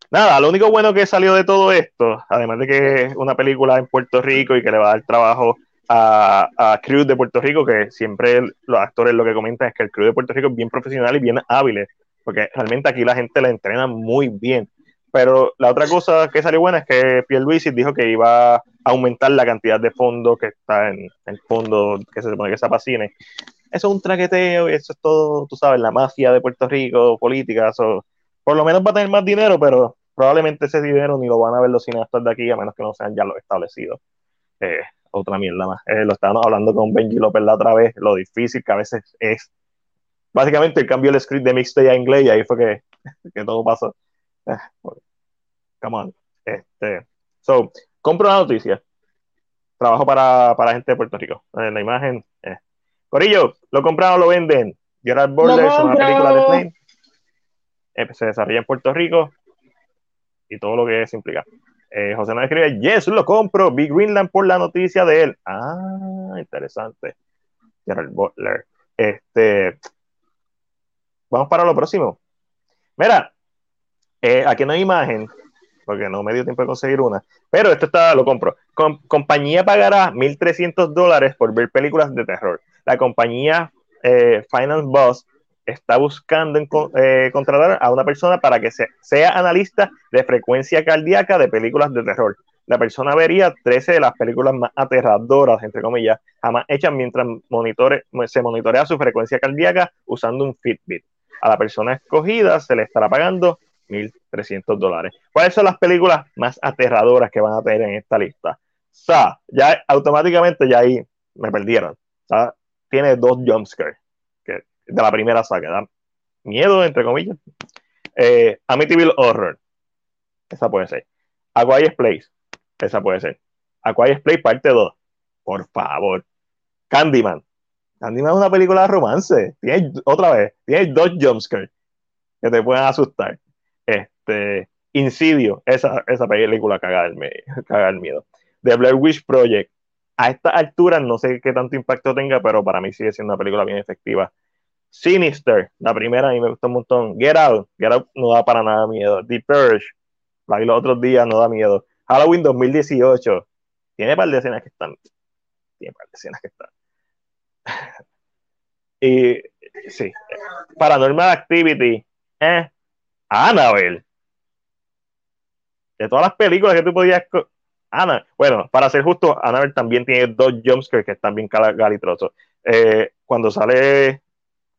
Speaker 1: Nada, lo único bueno que salió de todo esto, además de que es una película en Puerto Rico y que le va a dar trabajo a, a crew de Puerto Rico, que siempre los actores lo que comentan es que el crew de Puerto Rico es bien profesional y bien hábil, porque realmente aquí la gente la entrena muy bien. Pero la otra cosa que salió buena es que Pierluisi dijo que iba a aumentar la cantidad de fondos que está en el fondo que se supone que está para cine. Eso es un traqueteo eso es todo, tú sabes, la mafia de Puerto Rico, política, eso, por lo menos va a tener más dinero, pero probablemente ese dinero ni lo van a ver los cineastas de aquí, a menos que no sean ya los establecidos. Eh, otra mierda más. Eh, lo estábamos hablando con Benji López la otra vez, lo difícil que a veces es. Básicamente el cambio del script de Mixtape a inglés y ahí fue que, que todo pasó. Eh, come on. Este, so, compro una noticia. Trabajo para, para gente de Puerto Rico. En la imagen. Eh. Corillo, ¿lo compraron o lo venden? Gerard Butler es una película de Plane. Eh, se desarrolla en Puerto Rico y todo lo que eso implica. Eh, José nos escribe, yes, lo compro, Big Greenland por la noticia de él. Ah, interesante. Gerard Butler. Este, vamos para lo próximo. Mira, eh, aquí no hay imagen, porque no me dio tiempo de conseguir una, pero esto está, lo compro. Com- compañía pagará 1.300 dólares por ver películas de terror. La compañía eh, Finance Boss está buscando eh, contratar a una persona para que se- sea analista de frecuencia cardíaca de películas de terror. La persona vería 13 de las películas más aterradoras, entre comillas, jamás hechas mientras monitore- se monitorea su frecuencia cardíaca usando un Fitbit. A la persona escogida se le estará pagando 1.300 dólares. ¿Cuáles son las películas más aterradoras que van a tener en esta lista? Ya automáticamente ya ahí me perdieron. Tiene dos jumpscares de la primera saga, da miedo, entre comillas. Eh, Amityville Horror, esa puede ser. A Quiet Place, esa puede ser. A Quiet Place parte 2, por favor. Candyman, Candyman es una película de romance. Otra vez, tiene dos jumpscares que te pueden asustar. Este, Insidio, esa, esa película caga el, me- caga el miedo. The Blair Witch Project, a estas alturas no sé qué tanto impacto tenga, pero para mí sigue siendo una película bien efectiva. Sinister, la primera a mí me gustó un montón. Get Out, Get Out no da para nada miedo. The Purge, la vi los otros días, no da miedo. Halloween 2018, tiene par de escenas que están. Tiene par de escenas que están. y sí, Paranormal Activity, eh, Annabelle. De todas las películas que tú podías. Ana, bueno, para ser justo, Annabelle también tiene dos jumpscares que están bien galitrosos. Eh, cuando sale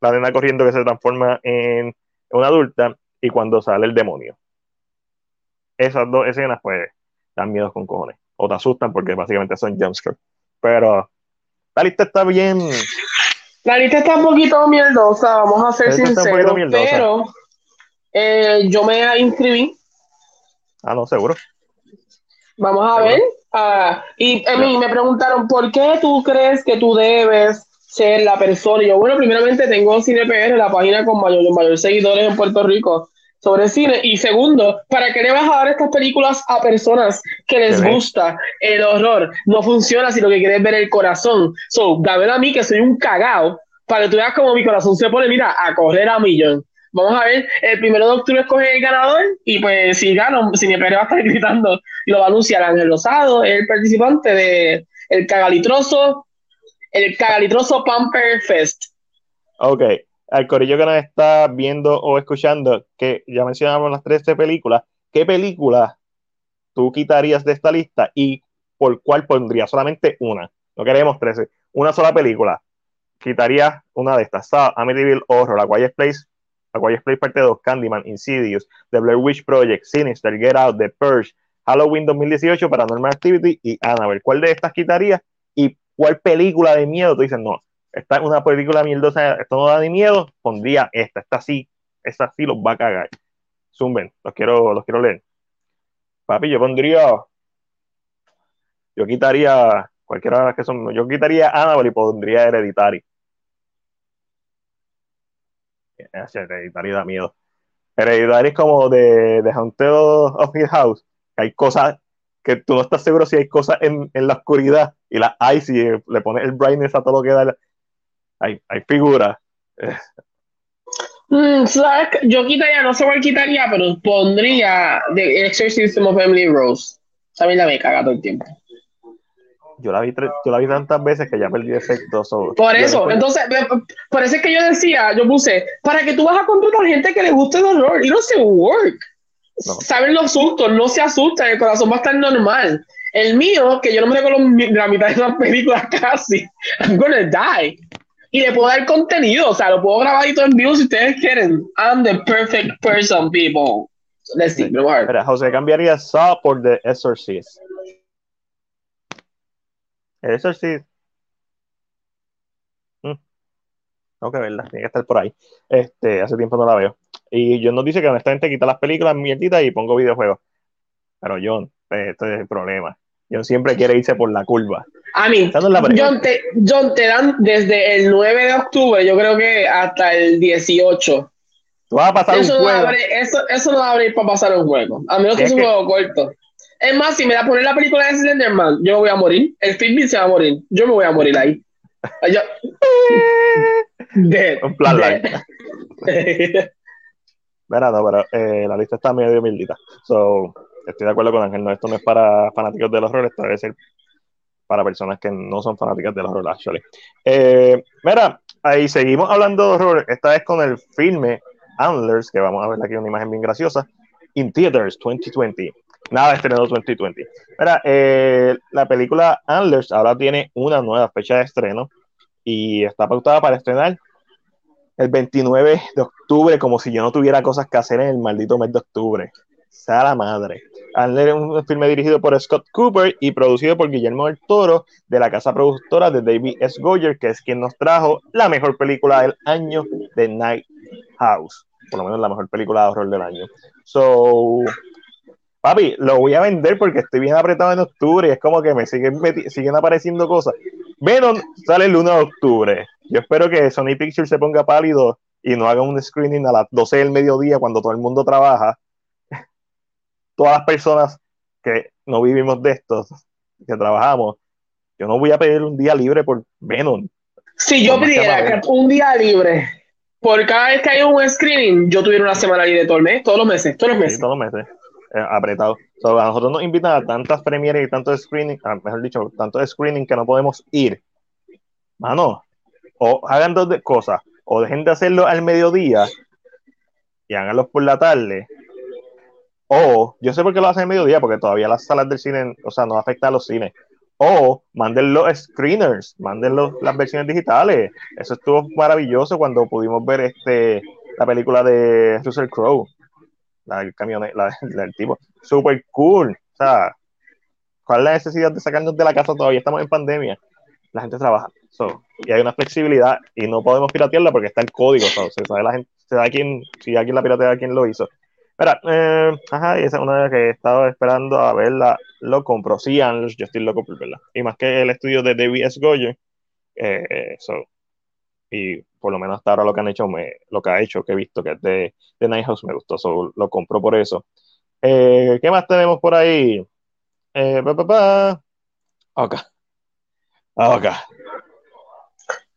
Speaker 1: la nena corriendo que se transforma en una adulta y cuando sale el demonio. Esas dos escenas, pues, dan miedo con cojones. O te asustan porque básicamente son jumpscares. Pero la lista está bien.
Speaker 2: La lista está un poquito mierdosa, vamos a ser sinceros, pero eh, yo me inscribí,
Speaker 1: Ah, no, seguro.
Speaker 2: vamos a
Speaker 1: ¿Seguro?
Speaker 2: ver. ah, y a mí me preguntaron, ¿por qué tú crees que tú debes ser la persona? Y yo, bueno, primeramente tengo CinePR, la página con mayor, mayor seguidores en Puerto Rico. sobre cine. Y segundo, ¿para qué le vas a dar estas películas a personas que les
Speaker 1: ven.
Speaker 2: gusta el horror? No funciona si lo que quieres es ver el corazón. So, dámelo a mí que soy un cagao para que tú veas como mi corazón se pone, mira, a correr a millón. Vamos a ver, el primero de octubre escoge el ganador y pues si gano, Cinepedia va a estar gritando y lo va a anunciar Ángel Rosado, el participante de el cagalitroso, el cagalitroso Pamper Fest.
Speaker 1: Ok, al corillo que nos está viendo o escuchando, que ya mencionamos las 13 películas, ¿qué película tú quitarías de esta lista y por cuál pondrías? Solamente una, no queremos 13, una sola película. Quitarías una de estas, Saw, Amityville Horror, A Quiet Place, A Quiet Place parte 2, Candyman, Insidious, The Blair Witch Project, Sinister, Get Out, The Purge, Halloween 2018, Paranormal Activity y Annabelle. ¿Cuál de estas quitarías y cuál película de miedo tú dices, no, esta es una película mierdosa, esto no da ni miedo, pondría esta, esta sí, esta sí los va a cagar. Zumben, los quiero, los quiero leer. Papi, yo pondría, yo quitaría, cualquiera de las que son, yo quitaría Annabelle y pondría Hereditary. Hereditary da miedo. Hereditary es como de, de Haunted of Hill House, que hay cosas que tú no estás seguro si hay cosas en, en la oscuridad y las hay, si le pones el brightness a todo lo que da, hay, hay figuras.
Speaker 2: Mm. Yo quitaría, no sé cuál quitaría, pero pondría The Exorcism of Emily Rose. También la me caga todo el tiempo.
Speaker 1: Yo la vi, yo la vi tantas veces que ya perdí efecto. so-
Speaker 2: Por eso, entonces, por eso es que yo decía, yo puse, para que tú vas a contratar gente que le guste el horror, y no se work.
Speaker 1: No.
Speaker 2: Saben los sustos, no se asustan, el corazón va a estar normal. El mío, que yo no me recuerdo la mitad de las películas casi, I'm gonna die. Y le puedo dar contenido, o sea, lo puedo grabar y todo en vivo si ustedes quieren. I'm the perfect person, people. Let's see.
Speaker 1: Mira, José cambiaría Saw por The Exorcist. El Exorcist. Mm. Tengo que verla, tiene que estar por ahí. Este, hace tiempo no la veo. Y John nos dice que honestamente quita las películas mierditas y pongo videojuegos. Pero John, este es el problema. John siempre quiere irse por la curva.
Speaker 2: A mí,
Speaker 1: la.
Speaker 2: John te, John, te dan desde el 9 de octubre, yo creo que hasta el 18.
Speaker 1: Tú vas a pasar
Speaker 2: Eso
Speaker 1: un
Speaker 2: no,
Speaker 1: juego.
Speaker 2: abre, eso, eso no abre para pasar un juego. A menos que
Speaker 1: Es
Speaker 2: un
Speaker 1: que-
Speaker 2: juego corto. Es más, si me da a poner la película de Slenderman, yo me voy a morir. El Fitbit se va a morir. Yo me voy a morir ahí. Yo... Dead.
Speaker 1: Un plan
Speaker 2: Dead.
Speaker 1: Mira, no, pero eh, la lista está medio mildita. So, estoy de acuerdo con Ángel. No, esto no es para fanáticos del horror, esto debe ser para personas que no son fanáticas del horror, actually. Eh, mira, ahí seguimos hablando de horror, esta vez con el filme Antlers, que vamos a ver aquí una imagen bien graciosa, In Theaters 2020. Nada estrenado 2020. Mira, eh, la película Antlers ahora tiene una nueva fecha de estreno y está pautada para estrenar el 29 de octubre, como si yo no tuviera cosas que hacer en el maldito mes de octubre. Sea la madre. Antler es un filme dirigido por Scott Cooper y producido por Guillermo del Toro, de la casa productora de David S. Goyer, que es quien nos trajo la mejor película del año de Night House. Por lo menos la mejor película de horror del año. So, papi, lo voy a vender porque estoy bien apretado en octubre y es como que me siguen, siguen apareciendo cosas. Venom sale el 1 de octubre. Yo espero que Sony Pictures se ponga pálido y no haga un screening a las 12 del mediodía cuando todo el mundo trabaja. Todas las personas que no vivimos de esto, que trabajamos, yo no voy a pedir un día libre por Venom.
Speaker 2: Si yo pidiera un día libre por cada vez que hay un screening, yo tuviera una semana libre todo el mes, todos los meses, todos los
Speaker 1: Sí,
Speaker 2: meses.
Speaker 1: todos los meses. Eh, apretado. So, a nosotros nos invitan a tantas premieres y tantos screening, ah, mejor dicho, tantos screening que no podemos ir. Mano, o hagan dos de- cosas, o dejen de hacerlo al mediodía y háganlos por la tarde. O, yo sé por qué lo hacen al mediodía, porque todavía las salas del cine, o sea, no afecta a los cines. O manden los screeners, manden los- las versiones digitales. Eso estuvo maravilloso cuando pudimos ver este la película de Russell Crowe la la del tipo, super cool. O sea, ¿cuál es la necesidad de sacarnos de la casa todavía? Estamos en pandemia. La gente trabaja. So, y hay una flexibilidad y no podemos piratearla porque está el código. so, se sabe la gente, se da quién, si alguien la piratea, quién lo hizo. Mira, eh, ajá, y esa es una que he estado esperando a verla, lo compro. Sí, yo estoy loco por verla. Y más que el estudio de David S. Goyer, eh, eh, so, y por lo menos hasta ahora lo que han hecho, me, lo que ha hecho, que he visto que es de, de Night House, me gustó, so, lo compro por eso. Eh, ¿Qué más tenemos por ahí? Eh, pa, pa, pa. Ok. Ok.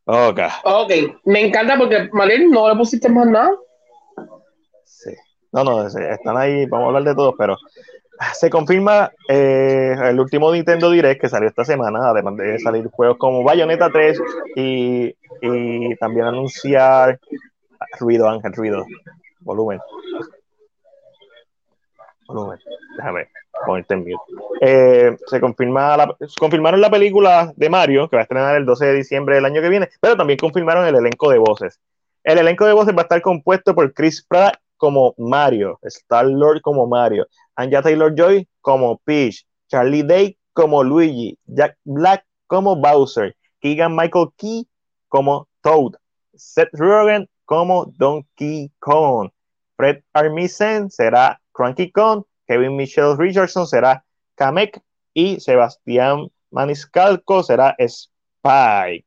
Speaker 1: Ok.
Speaker 2: Ok, me encanta porque, Malin, no le pusiste más nada.
Speaker 1: Sí. No, no, están ahí, vamos a hablar de todos, pero se confirma eh, el último Nintendo Direct que salió esta semana, además de salir juegos como Bayonetta 3 y, y también anunciar ruido, Ángel, ruido, volumen. Volumen, déjame ponerte en mute. Eh, se confirma la- confirmaron la película de Mario, que va a estrenar el 12 de diciembre del año que viene, pero también confirmaron el elenco de voces. El elenco de voces va a estar compuesto por Chris Pratt como Mario, Star Lord como Mario, Anya Taylor Joy como Peach, Charlie Day como Luigi, Jack Black como Bowser, Keegan Michael Key como Toad, Seth Rogen como Donkey Kong, Fred Armisen será Cranky Kong, Kevin Michelle Richardson será Kamek y Sebastián Maniscalco será Spike.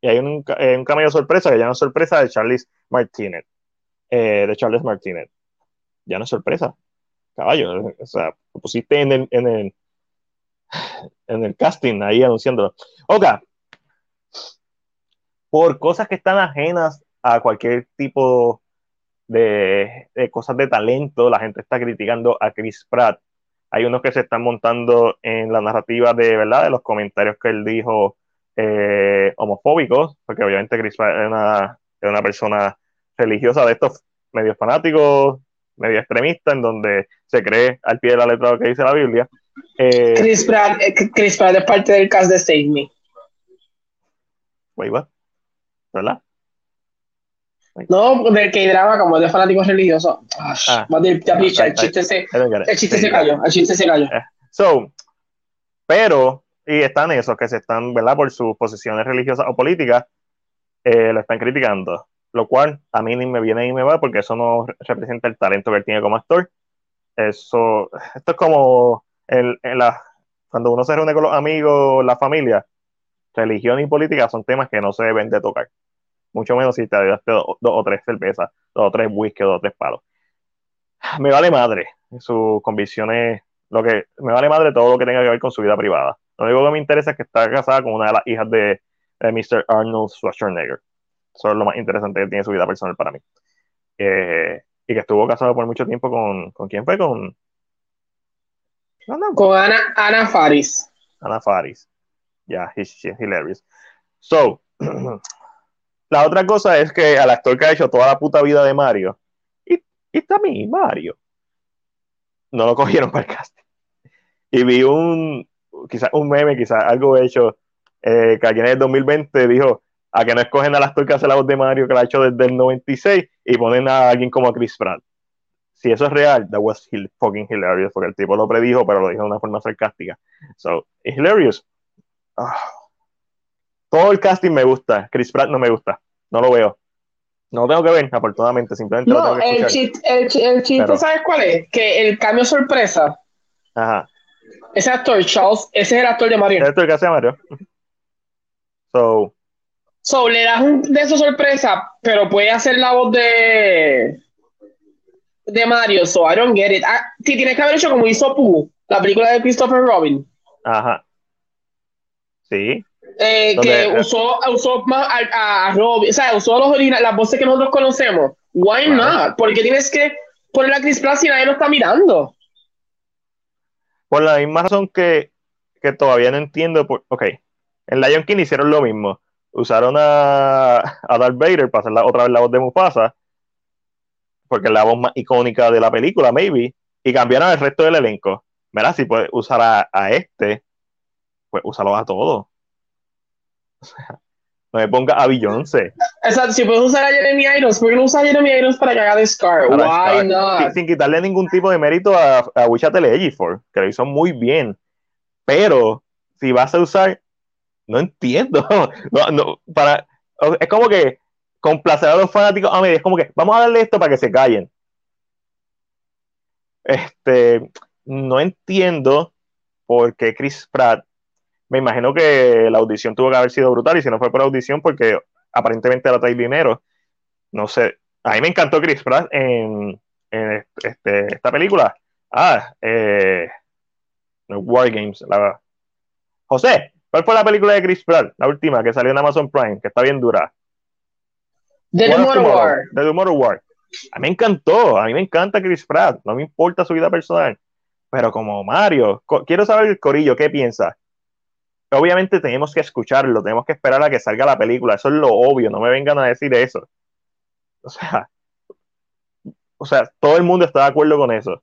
Speaker 1: Y hay un, eh, un sorpresa, que ya no es sorpresa, de Charles Martínez. eh, de Charles Martínez. Ya no es sorpresa. Caballo, o sea, lo pusiste en el, en el, en el casting ahí anunciándolo. Ok. Por cosas que están ajenas a cualquier tipo de, de cosas de talento, la gente está criticando a Chris Pratt. Hay unos que se están montando en la narrativa de verdad, de los comentarios que él dijo eh, homofóbicos, porque obviamente Chris Pratt es una, es una persona religiosa de estos medios fanáticos, medio extremistas, en donde se cree al pie de la letra lo que dice la Biblia. Eh,
Speaker 2: Chris Pratt, eh, Chris Pratt es parte del cast de Save Me.
Speaker 1: wait, what? ¿Verdad?
Speaker 2: No, del que drama como de fanáticos religiosos. Ah,
Speaker 1: Ah.
Speaker 2: ya, picha, el
Speaker 1: I- I-
Speaker 2: chiste se, el chiste se cayó, el chiste se cayó.
Speaker 1: So, pero, y están esos que se están, ¿verdad? Por sus posiciones religiosas o políticas, eh, lo están criticando. Lo cual a mí ni me viene ni me va porque eso no re- representa el talento que él tiene como actor. Eso, esto es como el, en la, cuando uno se reúne con los amigos, la familia, religión y política son temas que no se deben de tocar. Mucho menos si te daste dos, dos o tres cervezas, dos o tres whisky, dos o tres palos. Me vale madre sus convicciones lo que me vale madre todo lo que tenga que ver con su vida privada. Lo único que me interesa es que está casada con una de las hijas de, de Mr. Arnold Schwarzenegger. Eso es lo más interesante que tiene su vida personal para mí. Eh, y que estuvo casado por mucho tiempo con, ¿con quién fue? Con no, no,
Speaker 2: Con Ana, Ana Faris.
Speaker 1: Ana Faris. Ya, he's, she's hilarious. So, la otra cosa es que al actor que ha hecho toda la puta vida de Mario, y, está mi Mario, no lo cogieron para el casting. Y vi un, quizás un meme, quizás algo hecho, eh, que alguien en el 2020 dijo, a que no escogen al actor que hace la voz de Mario, que la ha hecho desde el 96, y ponen a alguien como Chris Pratt. Si eso es real, that was fucking hilarious, porque el tipo lo predijo, pero lo dijo de una forma sarcástica. So, hilarious. Ah. Todo el casting me gusta. Chris Pratt no me gusta. No lo veo. No lo tengo que ver, afortunadamente. Simplemente lo
Speaker 2: No,
Speaker 1: tengo que
Speaker 2: el chiste, el, chi- el chiste
Speaker 1: Pero-
Speaker 2: ¿sabes cuál es? Que el cambio sorpresa,
Speaker 1: Ajá.
Speaker 2: ese actor, Charles, ese es el actor de Mario.
Speaker 1: Es el que hace Mario. So,
Speaker 2: So, le das un de eso sorpresa, pero puede hacer la voz de de Mario, so I don't get it. Ah, sí, tienes que haber hecho como hizo Pooh, la película de Christopher Robin,
Speaker 1: ajá. Sí.
Speaker 2: Eh, que usó, usó más a, a Robin, o sea, usó los las voces que nosotros conocemos. Why
Speaker 1: Claro.
Speaker 2: not? Porque tienes que poner a Chris Pratt si nadie lo está mirando.
Speaker 1: Por la misma razón que, que todavía no entiendo. Por, ok. En Lion King hicieron lo mismo. Usaron a, a Darth Vader para hacer la- otra vez la voz de Mufasa. Porque es la voz más icónica de la película, maybe. Y cambiaron el resto del elenco. Mira, si puedes usar a, a este, pues úsalo a todos. O sea, no me ponga a Beyoncé.
Speaker 2: Exacto, si puedes usar a Jeremy Irons, ¿por qué no usas a Jeremy Irons para que haga de Scar?
Speaker 1: para
Speaker 2: Why
Speaker 1: Scar,
Speaker 2: not?
Speaker 1: sin, sin quitarle ningún tipo de mérito a, a Wichita Ejiofor, que lo hizo muy bien. Pero si vas a usar, no entiendo. No, no, para, es como que complacer a los fanáticos a media, es como que vamos a darle esto para que se callen. Este, no entiendo por qué Chris Pratt, me imagino que la audición tuvo que haber sido brutal y si no fue por audición porque aparentemente la trae dinero. No sé, a mí me encantó Chris Pratt en, en este, esta película. Ah, eh, War Games. La... José, ¿cuál fue la película de Chris Pratt? La última que salió en Amazon Prime, que está bien dura.
Speaker 2: The Tomorrow War.
Speaker 1: The Tomorrow War. A mí me encantó, a mí me encanta Chris Pratt, no me importa su vida personal, pero como Mario, quiero saber el corillo, ¿qué piensa? Obviamente tenemos que escucarlo, tenemos que esperar a que salga la película, eso es lo obvio, no me vengan a decir eso. O sea, o sea, todo el mundo está de acuerdo con eso,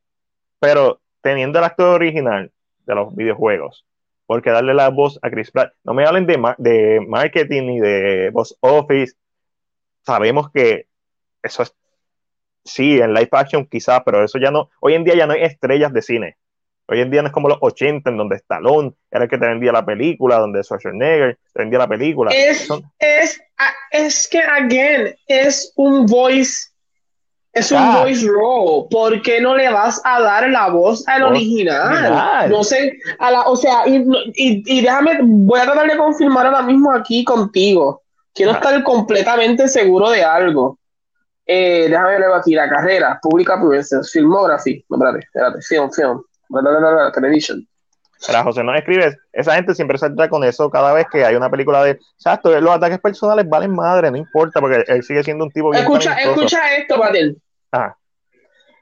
Speaker 1: pero teniendo el actor original de los videojuegos, porque darle la voz a Chris Pratt, no me hablen de, de marketing ni de voz office, sabemos que eso es sí, en live action quizás, pero eso ya no, hoy en día ya no hay estrellas de cine. Hoy en día no es como los 80 en donde Stallone era el que te vendía la película, donde Schwarzenegger te vendía la película.
Speaker 2: Es, es, es que, again, es un voice, es un ah. voice role. ¿Por qué no le vas a dar la voz al original? No sé, a la, o sea, y, y, déjame, voy a tratar de confirmar ahora mismo aquí contigo. Quiero estar completamente seguro de algo. Eh, déjame ver aquí, la carrera, pública, filmography, no, espérate, espérate, film, film, television.
Speaker 1: Pero José no escribes, esa gente siempre salta con eso cada vez que hay una película de, exacto, los ataques personales valen madre, no importa, porque él sigue siendo un tipo
Speaker 2: bien Escucha, escucha esto, Patel. Ah.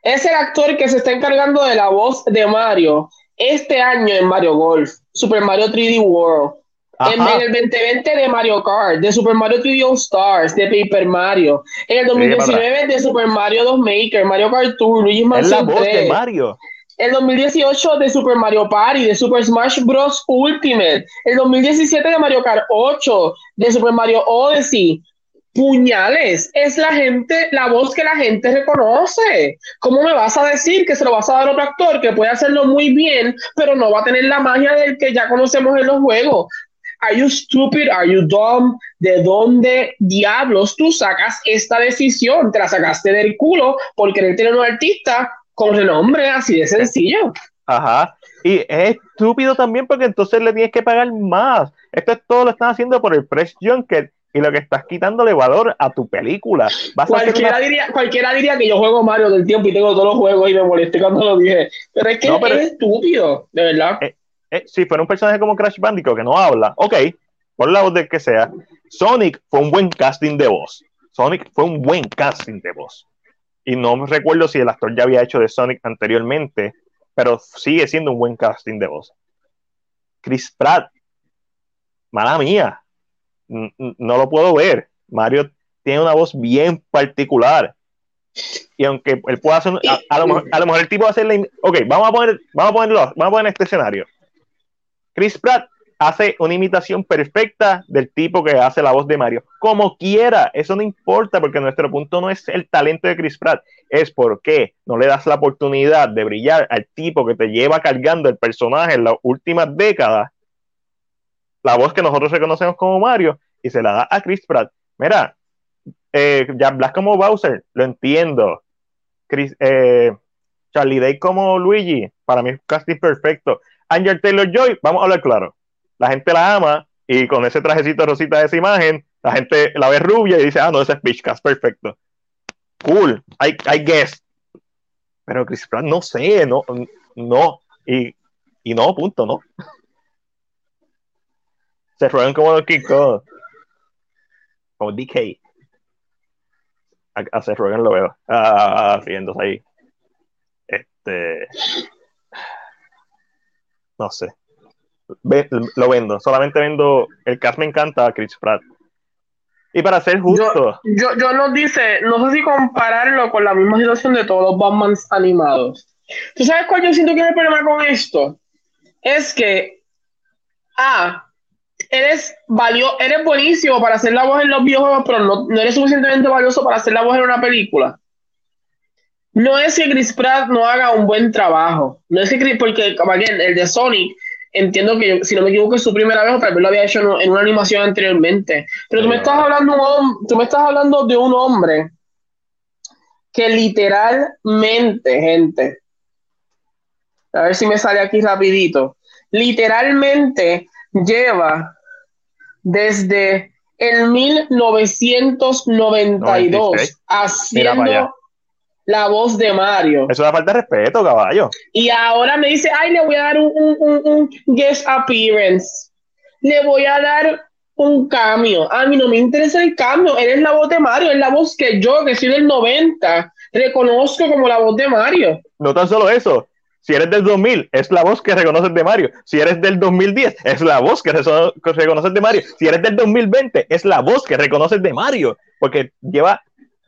Speaker 2: Es el actor que se está encargando de la voz de Mario este año en Mario Golf, Super Mario 3D World, en el 2020 de Mario Kart, de Super Mario 3D All Stars, de Paper Mario. En el 2019 de Super Mario 2 Maker, Mario Kart Tour, Luigi Mansion 3.
Speaker 1: Mario.
Speaker 2: El 2018 de Super Mario Party, de Super Smash Bros. Ultimate. El 2017 de Mario Kart 8, de Super Mario Odyssey. Puñales, es la gente, la voz que la gente reconoce. ¿Cómo me vas a decir que se lo vas a dar a otro actor que puede hacerlo muy bien, pero no va a tener la magia del que ya conocemos en los juegos? Are you stupid? Are you dumb? ¿De dónde diablos tú sacas esta decisión? Te la sacaste del culo por querer tener un artista con renombre así de sencillo.
Speaker 1: Ajá. Y es estúpido también porque entonces le tienes que pagar más. Esto es todo lo están haciendo por el press junket y lo que estás quitándole valor a tu película.
Speaker 2: cualquiera, diría, cualquiera diría que yo juego Mario del tiempo y tengo todos los juegos y me molesté cuando lo dije. Pero es que es estúpido, de verdad.
Speaker 1: Eh, eh, si fuera un personaje como Crash Bandicoot que no habla, ok, por la voz de que sea, Sonic fue un buen casting de voz. Sonic fue un buen casting de voz. Y no recuerdo si el actor ya había hecho de Sonic anteriormente, pero sigue siendo un buen casting de voz. Chris Pratt, mala mía, no lo puedo ver. Mario tiene una voz bien particular. Y aunque él pueda hacer, a, lo, mejor, el tipo va a hacer la. Ok, vamos a poner, vamos a ponerlo, vamos a poner este escenario. Chris Pratt hace una imitación perfecta del tipo que hace la voz de Mario. Como quiera, eso no importa porque nuestro punto no es el talento de Chris Pratt, es porque no le das la oportunidad de brillar al tipo que te lleva cargando el personaje en las últimas décadas, la voz que nosotros reconocemos como Mario, y se la da a Chris Pratt. Mira, eh, Jack Black como Bowser, lo entiendo. Chris, eh, Charlie Day como Luigi, para mí es casi perfecto. Angel Taylor Joy, vamos a hablar claro. La gente la ama y con ese trajecito rosita de esa imagen, la gente la ve rubia y dice, ah, no, ese es Pitchcast, perfecto. Cool, I, I guess. Pero Chris Pratt, no sé, no, no. Y, y no, punto, no. Se ruegan como los Kiko. Como DK. A, a Seth Rogen lo veo. Ah, riéndose ahí. Este no sé. Lo vendo, solamente vendo. El cast me encanta a Chris Pratt. Y para ser justo.
Speaker 2: Yo, yo, no dice, no sé si compararlo con la misma situación de todos los Batman animados. ¿Tú sabes cuál yo siento que es el problema con esto? Es que, ah, eres, valio, eres buenísimo para hacer la voz en los videojuegos, pero no, no eres suficientemente valioso para hacer la voz en una película. No es que Chris Pratt no haga un buen trabajo. No es que Chris, porque, como again, el de Sonic, entiendo que, si no me equivoco, es su primera vez o tal vez lo había hecho en, una animación anteriormente. Pero tú me estás hablando, tú me estás hablando de un hombre que literalmente, gente, a ver si me sale aquí rapidito, literalmente lleva desde en 1992
Speaker 1: 96.
Speaker 2: haciendo. La voz de Mario.
Speaker 1: Eso da falta de respeto, caballo.
Speaker 2: Y ahora me dice, ay, le voy a dar un, un- un- un guest appearance. Le voy a dar un cambio. A mí no me interesa el cambio. Él es la voz de Mario. Es la voz que yo, que soy del 90, reconozco como la voz de Mario.
Speaker 1: No tan solo eso. Si eres del 2000, es la voz que reconoces de Mario. Si eres del 2010, es la voz que reconoces de Mario. Si eres del 2020, es la voz que reconoces de Mario. Porque lleva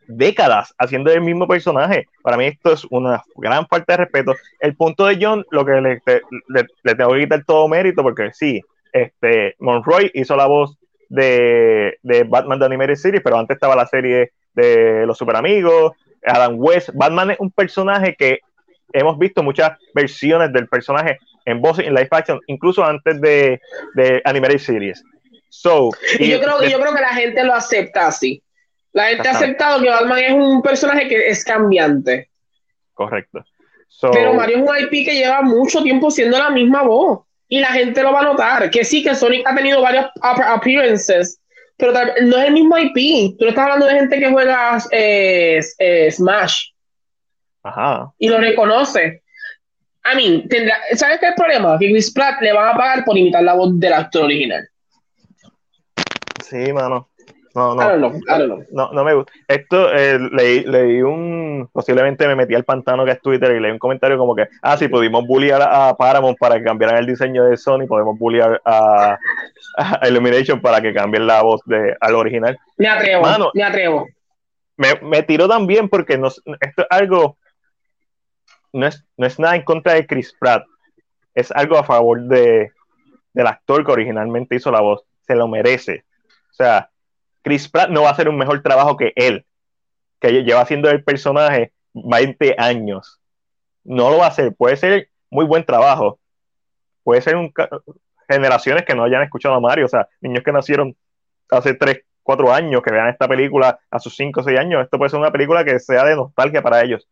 Speaker 1: décadas haciendo el mismo personaje. Para mí esto es una gran falta de respeto. El punto de John, lo que le, te- le- le tengo que quitar todo mérito, porque sí, este, Monroy hizo la voz de, de Batman de Animated Series, pero antes estaba la serie de Los Super Amigos, Adam West. Batman es un personaje que hemos visto muchas versiones del personaje en voz en live action, incluso antes de, de Animated Series. So,
Speaker 2: Y yo creo, yo creo que la gente lo acepta así. La gente ha aceptado que Batman es un personaje que es cambiante.
Speaker 1: correcto. So,
Speaker 2: Pero Mario es un IP que lleva mucho tiempo siendo la misma voz. Y la gente lo va a notar. Que sí, que Sonic ha tenido varios ap- appearances. Pero no es el mismo IP. Tú no estás hablando de gente que juega eh, eh, Smash.
Speaker 1: ajá.
Speaker 2: Y lo reconoce. A mí, tendrá, ¿sabes qué es el problema? Que Chris Pratt le van a pagar por imitar la voz del actor original.
Speaker 1: Sí, mano. No,
Speaker 2: I don't
Speaker 1: no.
Speaker 2: know, I don't know.
Speaker 1: No, no me gusta. Esto, eh, leí, leí un. Posiblemente me metí al pantano que es Twitter y leí un comentario como que, ah, si pudimos bullear a Paramount para que cambiaran el diseño de Sony, podemos bullear a, a Illumination para que cambien la voz de, al original.
Speaker 2: Me atrevo,
Speaker 1: Mano.
Speaker 2: me atrevo.
Speaker 1: me, me tiró también porque no, esto es algo, no es, no es nada en contra de Chris Pratt, es algo a favor de, del actor que originalmente hizo la voz, se lo merece. O sea, Chris Pratt no va a hacer un mejor trabajo que él, que lleva haciendo el personaje 20 años. No lo va a hacer, puede ser muy buen trabajo, puede ser generaciones que no hayan escuchado a Mario, o sea, niños que nacieron hace 3, 4 años, que vean esta película a sus 5 o 6 años, esto puede ser una película que sea de nostalgia para ellos.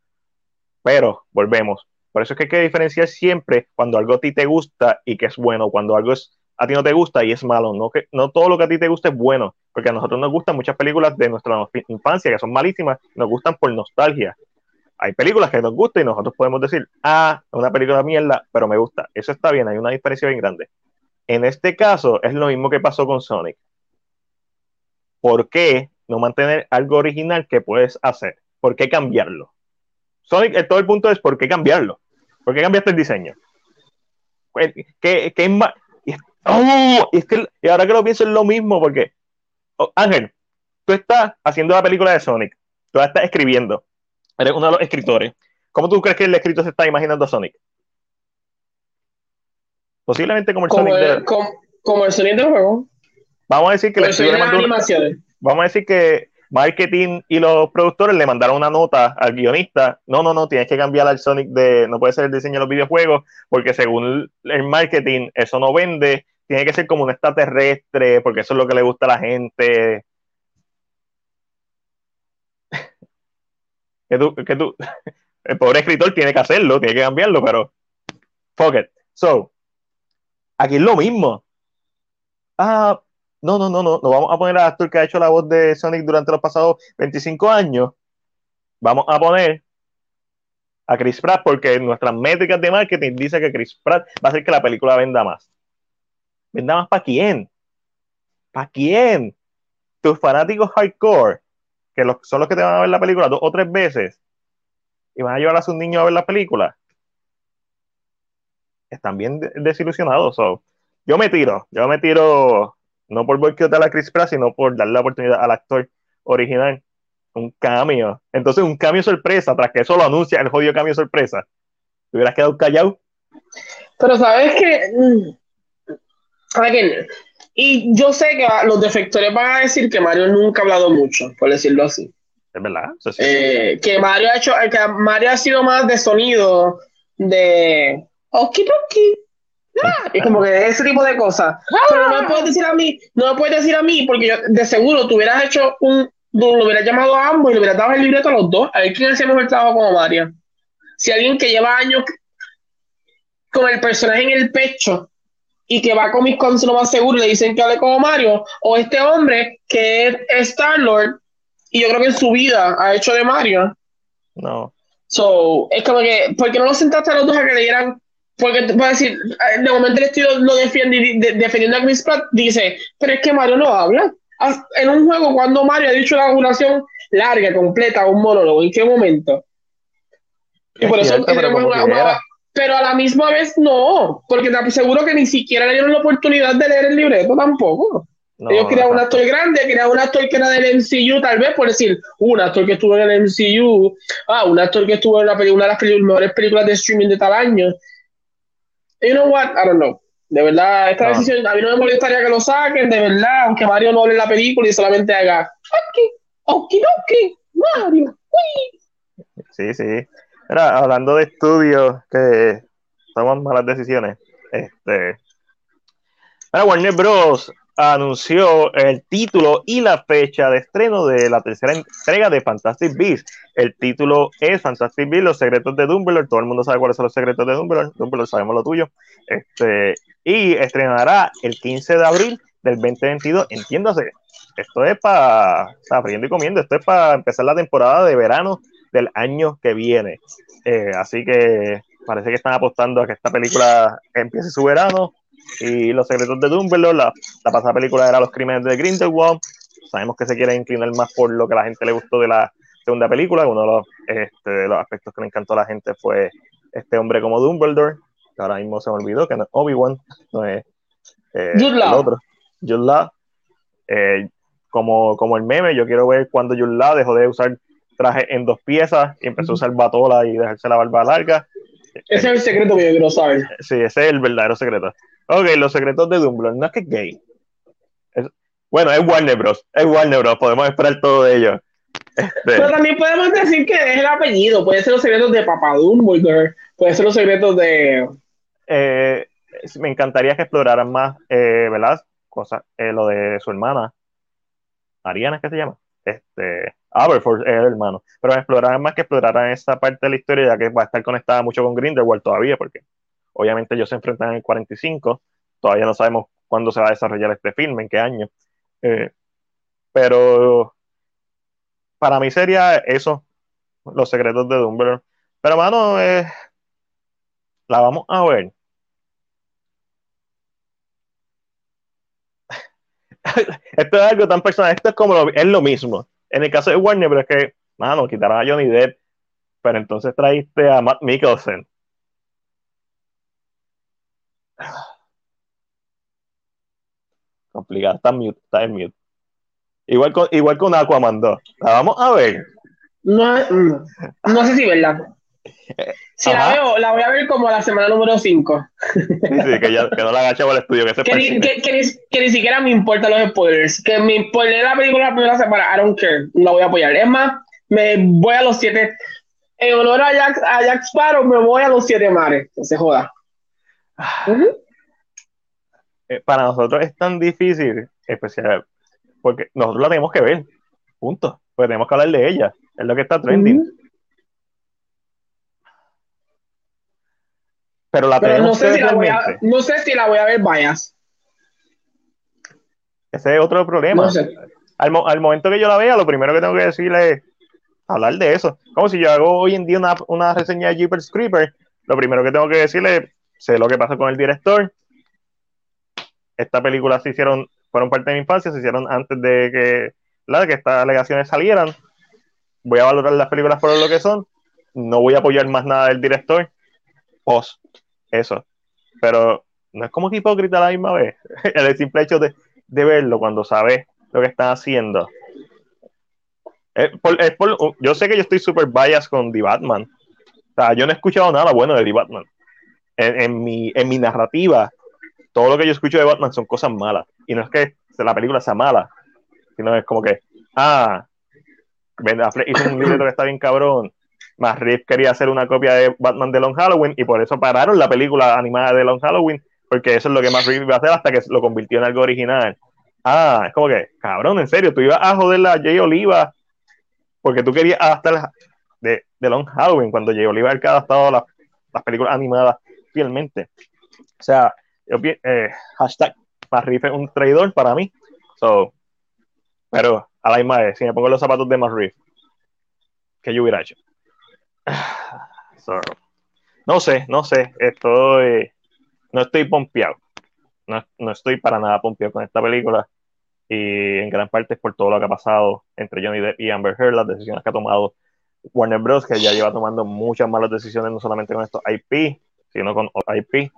Speaker 1: Pero, volvemos. Por eso es que hay que diferenciar siempre cuando algo a ti te gusta y que es bueno, cuando algo es, a ti no te gusta y es malo. No, que, no todo lo que a ti te gusta es bueno, porque a nosotros nos gustan muchas películas de nuestra infancia que son malísimas, nos gustan por nostalgia. Hay películas que nos gustan y nosotros podemos decir, ah, una película de mierda, pero me gusta. Eso está bien, hay una diferencia bien grande. En este caso, es lo mismo que pasó con Sonic. ¿Por qué no mantener algo original que puedes hacer? ¿Por qué cambiarlo? Sonic, eh, todo el punto es ¿por qué cambiarlo? ¿Por qué cambiaste el diseño? ¿Qué, qué es- ¡Oh! y es que, y ahora que lo pienso es lo mismo, porque, oh, Ángel, tú estás haciendo la película de Sonic, tú estás escribiendo, eres uno de los escritores. ¿Cómo tú crees que el escritor se está imaginando a Sonic? Posiblemente como el
Speaker 2: Como
Speaker 1: Sonic de,
Speaker 2: el, como, como el sonido del juego.
Speaker 1: Vamos a decir que el
Speaker 2: sonido de las animaciones.
Speaker 1: vamos a decir que marketing y los productores le mandaron una nota al guionista, no, no, no, tienes que cambiar al Sonic de, no puede ser el diseño de los videojuegos, porque según el marketing eso no vende, tiene que ser como un extraterrestre, porque eso es lo que le gusta a la gente. Que tú, el pobre escritor tiene que hacerlo, tiene que cambiarlo, pero fuck it. So, aquí es lo mismo. Ah, no, no, no, no, no vamos a poner al actor que ha hecho la voz de Sonic durante los pasados 25 años. Vamos a poner a Chris Pratt porque nuestras métricas de marketing dicen que Chris Pratt va a hacer que la película venda más. ¿Venda más para quién? ¿Para quién? Tus fanáticos hardcore, que son los que te van a ver la película dos o tres veces y van a llevar a sus niños a ver la película, están bien de- desilusionados. Yo me tiro, yo me tiro no por boicotear a Chris Pratt, sino por darle la oportunidad al actor original. Un cambio. Entonces, un cambio sorpresa, tras que eso lo anuncia el jodido cambio sorpresa. ¿Te hubieras quedado callado?
Speaker 2: Pero sabes que. Y yo sé que los defectores van a decir que Mario nunca ha hablado mucho, por decirlo así.
Speaker 1: Es verdad. Sí.
Speaker 2: Eh, que Mario ha hecho, que Mario ha sido más de sonido, de okidoki. Ah, y como que ese tipo de cosas. Pero no me puedes decir a mí, no me puedes decir a mí, porque yo de seguro tú hubieras hecho un, lo hubieras llamado a ambos y le hubieras dado el libreto a los dos, a ver quién hacía mejor trabajo como Mario. Si alguien que lleva años con el personaje en el pecho y que va a Comic Con lo más seguro y le dicen que hable como Mario, o este hombre que es Star-Lord y yo creo que en su vida ha hecho de Mario.
Speaker 1: No.
Speaker 2: So, es como que, ¿por qué no lo sentaste a los dos a que le dieran? Porque, voy a decir, de momento el estudio lo defiende, de- defendiendo a Chris Pratt, dice, pero es que Mario no habla. En un juego, cuando Mario ha dicho una duración larga, completa, un monólogo, ¿en qué momento? Y por
Speaker 1: Es
Speaker 2: eso tenemos una-. Pero a la misma vez no, porque te seguro que ni siquiera le dieron la oportunidad de leer el libreto tampoco.
Speaker 1: No,
Speaker 2: Ellos querían un
Speaker 1: exacto.
Speaker 2: actor grande, querían un actor que era del MCU, tal vez, por decir, un actor que estuvo en el MCU, ah, un actor que estuvo en la peli- una de las mejores películas de streaming de tal año. You know what? I don't know. De verdad, esta
Speaker 1: No.
Speaker 2: decisión, a mí no me molestaría que lo saquen, de verdad, aunque Mario no hable en la película y solamente haga, ok, okidoki, Mario, uy.
Speaker 1: Sí, sí. Hablando de estudios que toman malas decisiones, este. Warner Bros. anunció el título y la fecha de estreno de la tercera entrega de Fantastic Beasts. El título es Fantastic Beasts, Los secretos de Dumbledore. Todo el mundo sabe cuáles son los secretos de Dumbledore. Dumbledore, sabemos lo tuyo. Este, y estrenará el 15 de abril del 2022. Entiéndase, esto es para, friendo y comiendo, esto es para empezar la temporada de verano del año que viene. Eh, así que parece que están apostando a que esta película empiece su verano. Y Los secretos de Dumbledore, la, la pasada película era Los crímenes de Grindelwald. Sabemos que se quiere inclinar más por lo que a la gente le gustó de la segunda película. Uno de los, este, de los aspectos que le encantó a la gente fue este hombre como Dumbledore, que ahora mismo se me olvidó, que no es Obi-Wan, no es eh, el otro. Law. Eh, como, como el meme, yo quiero ver cuando Law dejó de usar traje en dos piezas y empezó a usar batola y dejarse la barba larga.
Speaker 2: Ese es el secreto que yo quiero saber.
Speaker 1: Sí, ese es el verdadero secreto. Ok, los secretos de Dumbledore. No es que es gay. Es- bueno, es Warner Bros. Es Warner Bros. Podemos esperar todo de ellos. Este,
Speaker 2: Pero también podemos decir que es el apellido, puede ser los secretos de Papá Dumbledore, puede ser los secretos de...
Speaker 1: eh, me encantaría que exploraran más, eh, ¿verdad? Cosas, eh, lo de su hermana. Ariana, ¿es que se llama? Este, Aberforth es el hermano. Pero exploraran más que exploraran esa parte de la historia, ya que va a estar conectada mucho con Grindelwald todavía, porque obviamente ellos se enfrentan en el 45. Todavía no sabemos cuándo se va a desarrollar este filme, en qué año. Eh, pero para mí sería eso, los secretos de Dumbledore. Pero, mano, eh, la vamos a ver. esto es algo tan personal, esto es como es lo mismo. En el caso de Warner, pero es que, mano, quitaron a Johnny Depp, pero entonces traíste a Matt Mikkelsen. Complicado, está en mute, está en mute. Igual con, igual con Aquaman 2. La vamos a ver.
Speaker 2: No, mm, no sé si verla. Si la
Speaker 1: Ajá.
Speaker 2: veo, la voy a ver como la semana número 5.
Speaker 1: Sí, sí, que, ya, que no la agachaba al estudio, que se
Speaker 2: Que, ni- que, que, ni, que ni siquiera me importan los spoilers. Que me spoilé la película la primera semana, I don't care. La voy a apoyar. Es más, me voy a los siete. En honor a Jack, a Jack Sparrow, me voy a los siete mares. Que se joda. Ujú.
Speaker 1: eh, para nosotros es tan difícil, especial, porque nosotros la tenemos que ver, punto. Pues tenemos que hablar de ella, es lo que está trending.
Speaker 2: Ujú.
Speaker 1: Pero la
Speaker 2: Pero no sé, si la voy a, no sé si la voy a ver bias.
Speaker 1: Ese es otro problema.
Speaker 2: No sé.
Speaker 1: Al, mo- al momento que yo la vea, lo primero que tengo que decirle es hablar de eso. Como si yo hago hoy en día una, una reseña de Jeepers Creeper, lo primero que tengo que decirle es, sé lo que pasa con el director. Esta película se hicieron, fueron parte de mi infancia, se hicieron antes de que, la, que estas alegaciones salieran. Voy a valorar las películas por lo que son. No voy a apoyar más nada del director. Post. Eso. Pero no es como que hipócrita a la misma vez. El simple hecho de, de verlo cuando sabes lo que están haciendo. Es por- es por- yo sé que yo estoy super biased con The Batman. O sea, yo no he escuchado nada bueno de The Batman. En, mi, en mi narrativa, todo lo que yo escucho de Batman son cosas malas. Y no es que la película sea mala, sino es como que, ah, Ben Affleck hizo un libreto que está bien cabrón. Más Reeves quería hacer una copia de Batman de Long Halloween y por eso pararon la película animada de Long Halloween, porque eso es lo que más Reeves iba a hacer hasta que lo convirtió en algo original. Ah, es como que, cabrón, en serio, tú ibas a joder a Jay Oliva porque tú querías adaptar de, de Long Halloween cuando Jay Oliva ha adaptado las, las películas animadas fielmente. O sea, eh, hashtag Reeves es un traidor para mí. So, pero a la misma vez, si me pongo los zapatos de Reeves, ¿qué yo hubiera hecho? No sé, no sé. Estoy, no estoy pompeado. No, no estoy para nada pompeado con esta película. Y en gran parte es por todo lo que ha pasado entre Johnny Depp y Amber Heard, las decisiones que ha tomado Warner Bros., que ya lleva tomando muchas malas decisiones, no solamente con estos IP, sino con IP.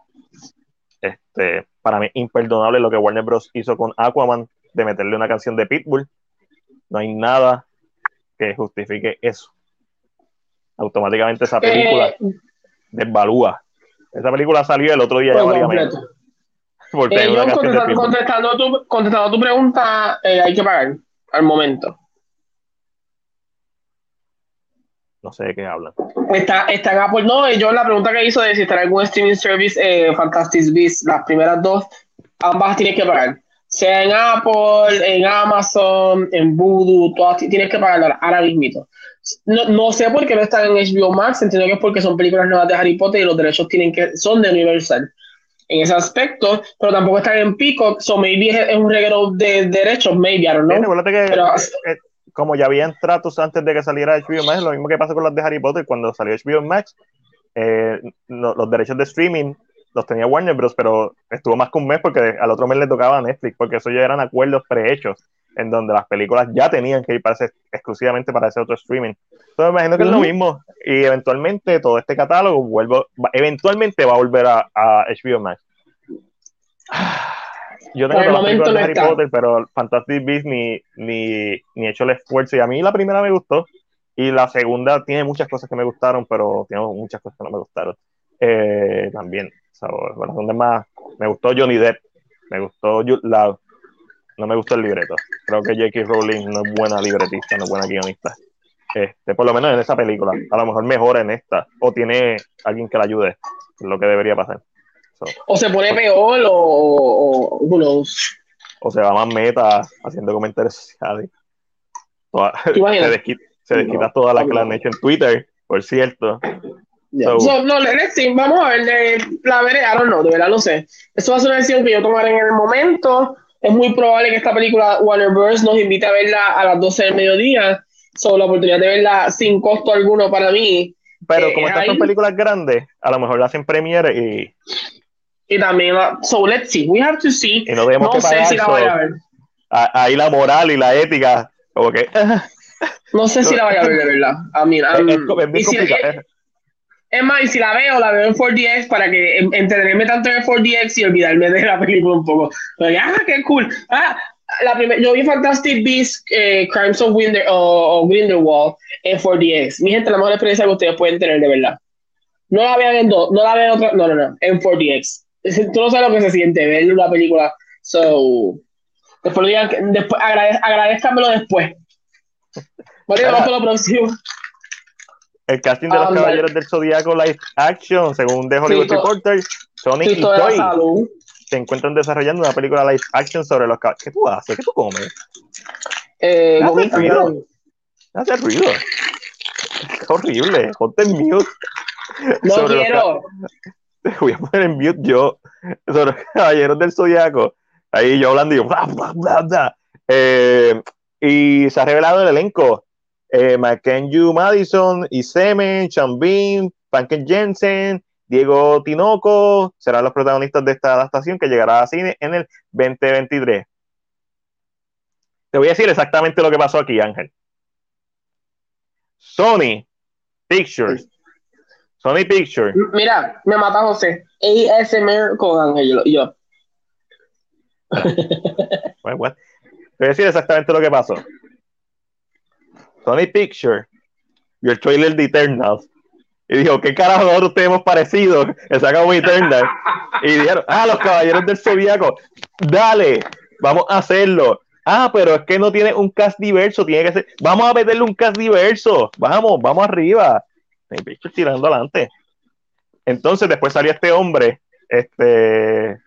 Speaker 1: Este, para mí, imperdonable lo que Warner Bros. hizo con Aquaman, de meterle una canción de Pitbull. No hay nada que justifique eso. Automáticamente esa película
Speaker 2: Eh,
Speaker 1: desvalúa. Esa película salió el otro día ya valía menos.
Speaker 2: Eh,
Speaker 1: una
Speaker 2: contestando, tu, contestando tu pregunta, eh, hay que pagar al momento.
Speaker 1: No sé de qué hablan.
Speaker 2: Está, está en Apple. No, yo la pregunta que hizo de si estará en algún streaming service, eh, Fantastic Beasts, las primeras dos, ambas tienes que pagar. Sea en Apple, en Amazon, en Voodoo, todas ti- tienes que pagar ahora mismo. No, no sé por qué no están en HBO Max, entiendo que es porque son películas nuevas de Harry Potter y los derechos tienen que, son de Universal en ese aspecto, pero tampoco están en Peacock, so maybe es, un reguero de derechos, maybe, I don't
Speaker 1: Sí,
Speaker 2: know.
Speaker 1: recuérdate que
Speaker 2: Pero-
Speaker 1: eh, como ya habían tratos antes de que saliera HBO Max, lo mismo que pasa con las de Harry Potter, cuando salió HBO Max, eh, no- los derechos de streaming los tenía Warner Bros., pero estuvo más que un mes porque al otro mes le tocaba a Netflix, porque eso ya eran acuerdos prehechos, en donde las películas ya tenían que ir para ese- exclusivamente para ese otro streaming. Entonces me imagino que es lo mismo, y eventualmente todo este catálogo vuelvo, va- eventualmente va a volver a, a HBO Max. Yo tengo
Speaker 2: el momento
Speaker 1: películas de Harry
Speaker 2: está.
Speaker 1: Potter, pero Fantastic Beasts ni, ni, ni he hecho el esfuerzo. Y a mí la primera me gustó. Y la segunda tiene muchas cosas que me gustaron, pero tiene muchas cosas que no me gustaron. Eh, también. So, la segunda es más. Me gustó Johnny Depp. Me gustó Jude Law. No me gustó el libreto. Creo que J.K. Rowling no es buena libretista, no es buena guionista. Este, por lo menos en esa película. A lo mejor mejora en esta. O tiene alguien que la ayude. Lo que debería pasar. So,
Speaker 2: O se pone peor o, o, o
Speaker 1: o se va más meta haciendo comentarios sociales. Toda- se, desquita, que le han hecho en Twitter, por cierto. So-
Speaker 2: So, no, let's see, vamos a ver, de, la veré, I don't know, de verdad no sé. Eso va a ser una decisión que yo tomaré en el momento. Es muy probable que esta película Warner Bros. nos invite a verla a las 12 del mediodía. So, la oportunidad de verla sin costo alguno para mí.
Speaker 1: Pero
Speaker 2: Eh,
Speaker 1: como estas son películas grandes, a lo mejor la hacen premiere y,
Speaker 2: Y también, la- so let's see, we have to see.
Speaker 1: y no debemos
Speaker 2: No
Speaker 1: que
Speaker 2: sé
Speaker 1: pagar.
Speaker 2: si la
Speaker 1: so,
Speaker 2: vaya a ver.
Speaker 1: ahí la moral y la ética, como que
Speaker 2: No sé si la vaya a ver, de verdad. I mean,
Speaker 1: es,
Speaker 2: um,
Speaker 1: es- es bien
Speaker 2: y si-
Speaker 1: complicado.
Speaker 2: Es, más, y si la veo, la veo en 4DX para que en- entretenerme tanto en el 4DX y olvidarme de la película un poco. Pero, ah, qué cool. Ah, la primer, yo vi Fantastic Beasts, eh, Crimes of Winder, o, o Grindelwald en 4DX. Mi gente, la mejor experiencia que ustedes pueden tener, de verdad. No la vean en dos, no la vean otra, no, no, no, en 4DX. Es- Tú no sabes lo que se siente ver una película. So, después lo digan, después, agrade, agradezcanmelo después. Bueno, vamos con lo próximo.
Speaker 1: El casting de los
Speaker 2: Ah,
Speaker 1: Caballeros del Zodíaco live action, según The Hollywood Reporter, Sony y Toy se encuentran desarrollando una película live action sobre los caballeros. ¿Qué tú haces? ¿Qué tú comes?
Speaker 2: Eh,
Speaker 1: Hace ruido. Hace ruido. Qué horrible. Ponte en mute.
Speaker 2: No
Speaker 1: Sobre
Speaker 2: quiero.
Speaker 1: Te voy a poner en mute yo sobre los caballeros del zodiaco. Ahí yo hablando y yo, bla, bla, bla, bla. Eh, y se ha revelado el elenco. Eh, Mackenzie Madison, Iseme, Chambin, Panken Jensen, Diego Tinoco serán los protagonistas de esta adaptación que llegará a cine en el 2023. Te voy a decir exactamente lo que pasó aquí, Ángel. Sony Pictures. Sony Pictures
Speaker 2: Mira, me mata José. ASMR con Ángel. Yo?
Speaker 1: Te voy a decir exactamente lo que pasó. Sony Picture vio el trailer de Eternals y dijo, ¿qué carajo nosotros tenemos parecido? Que Eternals. Y dijeron, ah, los caballeros del zodiaco, dale, vamos a hacerlo. Ah, pero es que no tiene un cast diverso, tiene que ser, vamos a meterle un cast diverso, vamos, vamos arriba. Sony Pictures tirando adelante. Entonces después salió este hombre, este,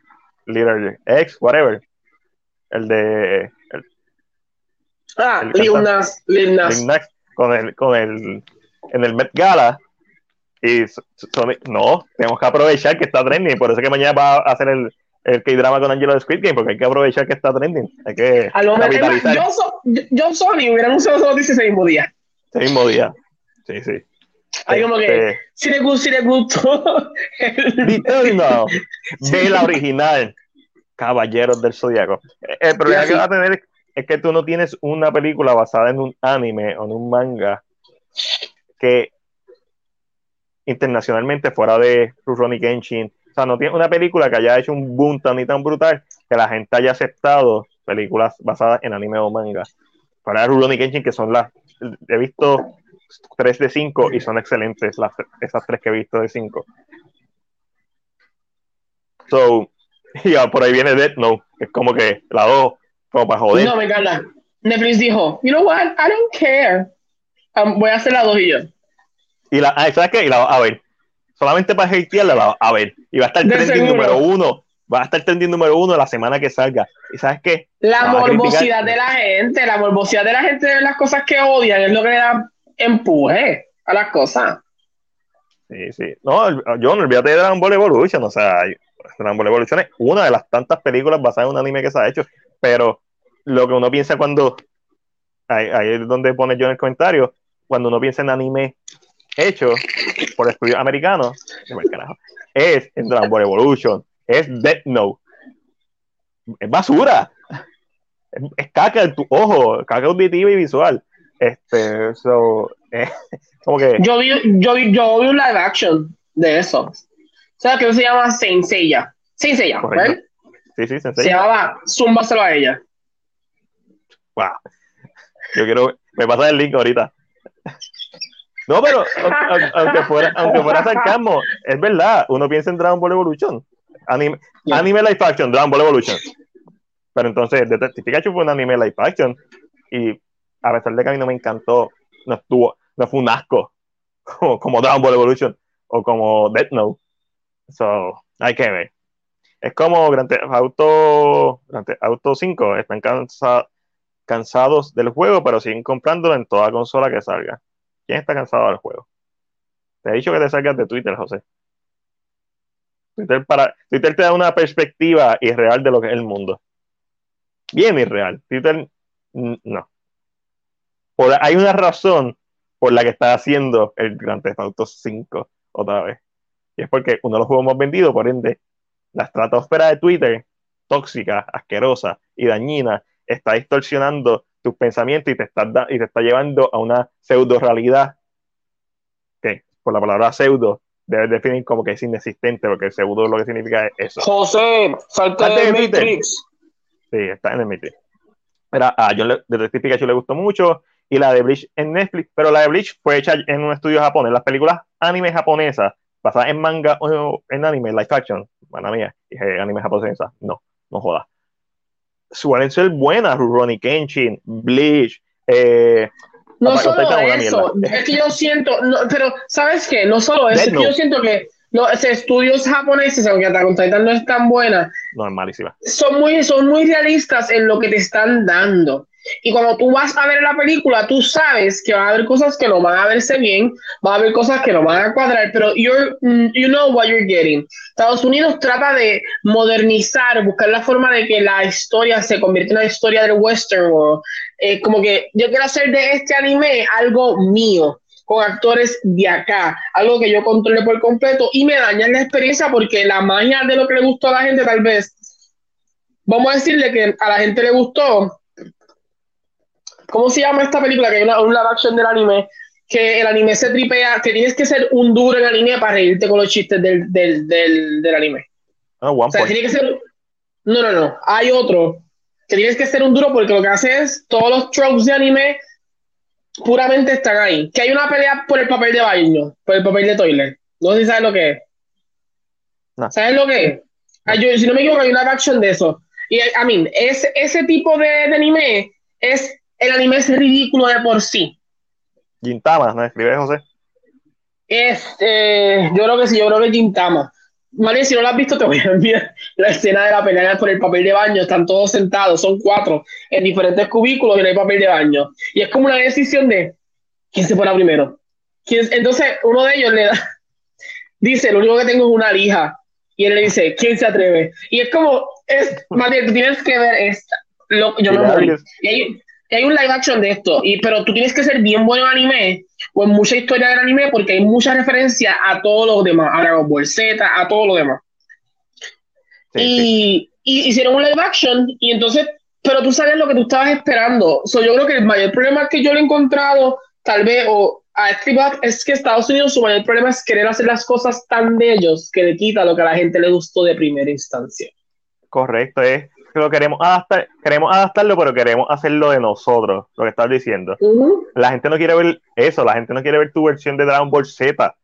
Speaker 1: Little X, whatever, el de
Speaker 2: Ah, Lil
Speaker 1: cantante.
Speaker 2: Nas. Lil Nas.
Speaker 1: Lil Nas con el, con el, en el Met Gala. Y Sony, no, tenemos que aprovechar que está trending, por eso que mañana va a hacer el, el K-drama con Angelo de Squid Game, porque hay que aprovechar que está trending. Hay que
Speaker 2: A lo mejor,
Speaker 1: capitalizar
Speaker 2: yo, so- yo, yo Sony hubiera anunciado esa noticia ese mismo día.
Speaker 1: ese mismo día. Sí, sí.
Speaker 2: Hay como que,
Speaker 1: Este,
Speaker 2: si le, gustó, si le gustó.
Speaker 1: ve la original, Caballeros del Zodiaco. El problema que vas a tener es, que tú no tienes una película basada en un anime o en un manga que internacionalmente fuera de Rurouni Kenshin, o sea, no tienes una película que haya hecho un boom tan y tan brutal que la gente haya aceptado películas basadas en anime o manga. Para Rurouni Kenshin, que son las, he visto 3 de 5 y son excelentes las, esas tres que he visto de 5. So, ya por ahí viene Death Note, es como que la 2, como para joder.
Speaker 2: No, me encanta. Netflix dijo, you know what, I don't care. Um, voy a hacer la dos y yo.
Speaker 1: Y la, ah, ¿sabes qué? Y la vas a ver. Solamente para hatearla la a ver. Y va a estar trending número uno. Va a estar trending número uno la semana que salga. ¿Y sabes qué?
Speaker 2: La morbosidad de la gente, la morbosidad de la gente de las cosas que odian es lo que le da empuje a las cosas.
Speaker 1: Sí, sí. No, yo no olvídate de Dragon Ball Evolution. O sea, Dragon Ball Evolution es una de las tantas películas basadas en un anime que se ha hecho. Pero lo que uno piensa cuando. Ahí, ahí es donde pone yo en el comentario. Cuando uno piensa en anime hecho por estudios americanos, es en Dragon Ball Evolution, es Death Note. Es basura. Es, es caca en tu ojo, caca auditiva y visual. Este, so, eh, como que.
Speaker 2: Yo vi, yo vi, yo vi un live action de eso. ¿Sabes que se llama Saint Seiya? Saint Seiya,
Speaker 1: Correcto. Sí, sí,
Speaker 2: Se
Speaker 1: sensei.
Speaker 2: llamaba Zúmbaselo a ella.
Speaker 1: Wow. Yo quiero, me pasa el link ahorita. No, pero aunque, fuera, aunque fuera sarcasmo, es verdad, uno piensa en Dragon Ball Evolution. Anime,
Speaker 2: Yeah.
Speaker 1: anime live action, Dragon Ball Evolution. Pero entonces, Detective Pikachu fue un anime live action. Y a pesar de que a mí no me encantó, no estuvo, no fue un asco como, como Dragon Ball Evolution o como Death Note. So, hay que ver. Es como Grand Theft Auto, Grand Theft Auto 5, están cansados del juego, pero siguen comprándolo en toda consola que salga. ¿Quién está cansado del juego? Te he dicho que te salgas de Twitter, José. Twitter, para, Twitter te da una perspectiva irreal de lo que es el mundo. Bien irreal. Twitter, no. Hay una razón por la que está haciendo el Grand Theft Auto 5 otra vez. Y es porque uno de los juegos más vendidos, por ende, la estratosfera de Twitter, tóxica, asquerosa y dañina, está distorsionando tus pensamientos y te está, y te está llevando a una pseudo realidad que por la palabra pseudo debes definir como que es inexistente porque el pseudo lo que significa es eso
Speaker 2: José,
Speaker 1: Salte
Speaker 2: de. Matrix.
Speaker 1: sí, está en el Matrix Mira, a John Le- Detective Pikachu le gustó mucho y la de Bleach en Netflix pero la de Bleach fue hecha en un estudio japonés las películas anime japonesas basadas en manga o en anime live action mala mía dije anime japonesa. No, no jodas suelen ser buenas Rurouni Kenshin, Bleach eh,
Speaker 2: No solo eso, es que yo siento, no, pero ¿sabes qué? No solo eso, es que yo siento que los estudios japoneses, aunque Attack on Titan no es tan buena,
Speaker 1: no es malísima.
Speaker 2: son muy, son muy realistas en lo que te están dando. Y cuando tú vas a ver la película, tú sabes que van a haber cosas que no van a verse bien, van a haber cosas que no van a cuadrar, pero you're, mm, you know what you're getting. Estados Unidos trata de modernizar, buscar la forma de que la historia se convierta en una historia del western world. Eh, como que yo quiero hacer de este anime algo mío, con actores de acá, algo que yo controle por completo y me daña la experiencia porque la magia de lo que le gustó a la gente tal vez, vamos a decirle que a la gente le gustó. ¿Cómo se llama esta película? Que hay una, un live action del anime, que el anime se tripea, que tienes que ser un duro en anime para reírte con los chistes del, del, del, del anime.
Speaker 1: Ah, One
Speaker 2: O sea, tiene que ser. No, no, no. Hay otro que tienes que ser un duro porque lo que hace es todos los tropes de anime puramente están ahí. Que hay una pelea por el papel de baño, por el papel de toilet. No sé si sabes lo que es.
Speaker 1: No.
Speaker 2: ¿Sabes lo que es? Ah, yo- si no me equivoco, hay una action de eso. Y, I mean, ese, ese tipo de, de anime es. El anime es ridículo de por sí.
Speaker 1: Gintama, ¿no? Escribe José.
Speaker 2: Es, eh, yo creo que sí, yo creo que es Gintama. María, si no lo has visto, te voy a enviar la escena de la pelea por el papel de baño. Están todos sentados, son cuatro, en diferentes cubículos y no hay papel de baño. Y es como una decisión de quién se pone primero. ¿Quién- Entonces, uno de ellos le da, dice: Lo único que tengo es una lija. Y él le dice, ¿quién se atreve? Y es como, es, Matías, tú tienes que ver esta. Lo, yo me morí. Y y hay un live action de esto, y, pero tú tienes que ser bien bueno en anime o en mucha historia del anime porque hay mucha referencia a todos los demás, a Dragon Ball Z, a todo lo demás.
Speaker 1: Sí, sí.
Speaker 2: y, y hicieron un live action y entonces, pero tú sabes lo que tú estabas esperando. So, yo creo que el mayor problema que yo le he encontrado, tal vez, o a este es que Estados Unidos su mayor problema es querer hacer las cosas tan de ellos que le quita lo que a la gente le gustó de primera instancia.
Speaker 1: Correcto, es lo queremos adaptar, queremos adaptarlo, pero queremos hacerlo de nosotros, lo que estás diciendo.
Speaker 2: Ujú.
Speaker 1: La gente no quiere ver eso, la gente no quiere ver tu versión de Dragon Ball Z,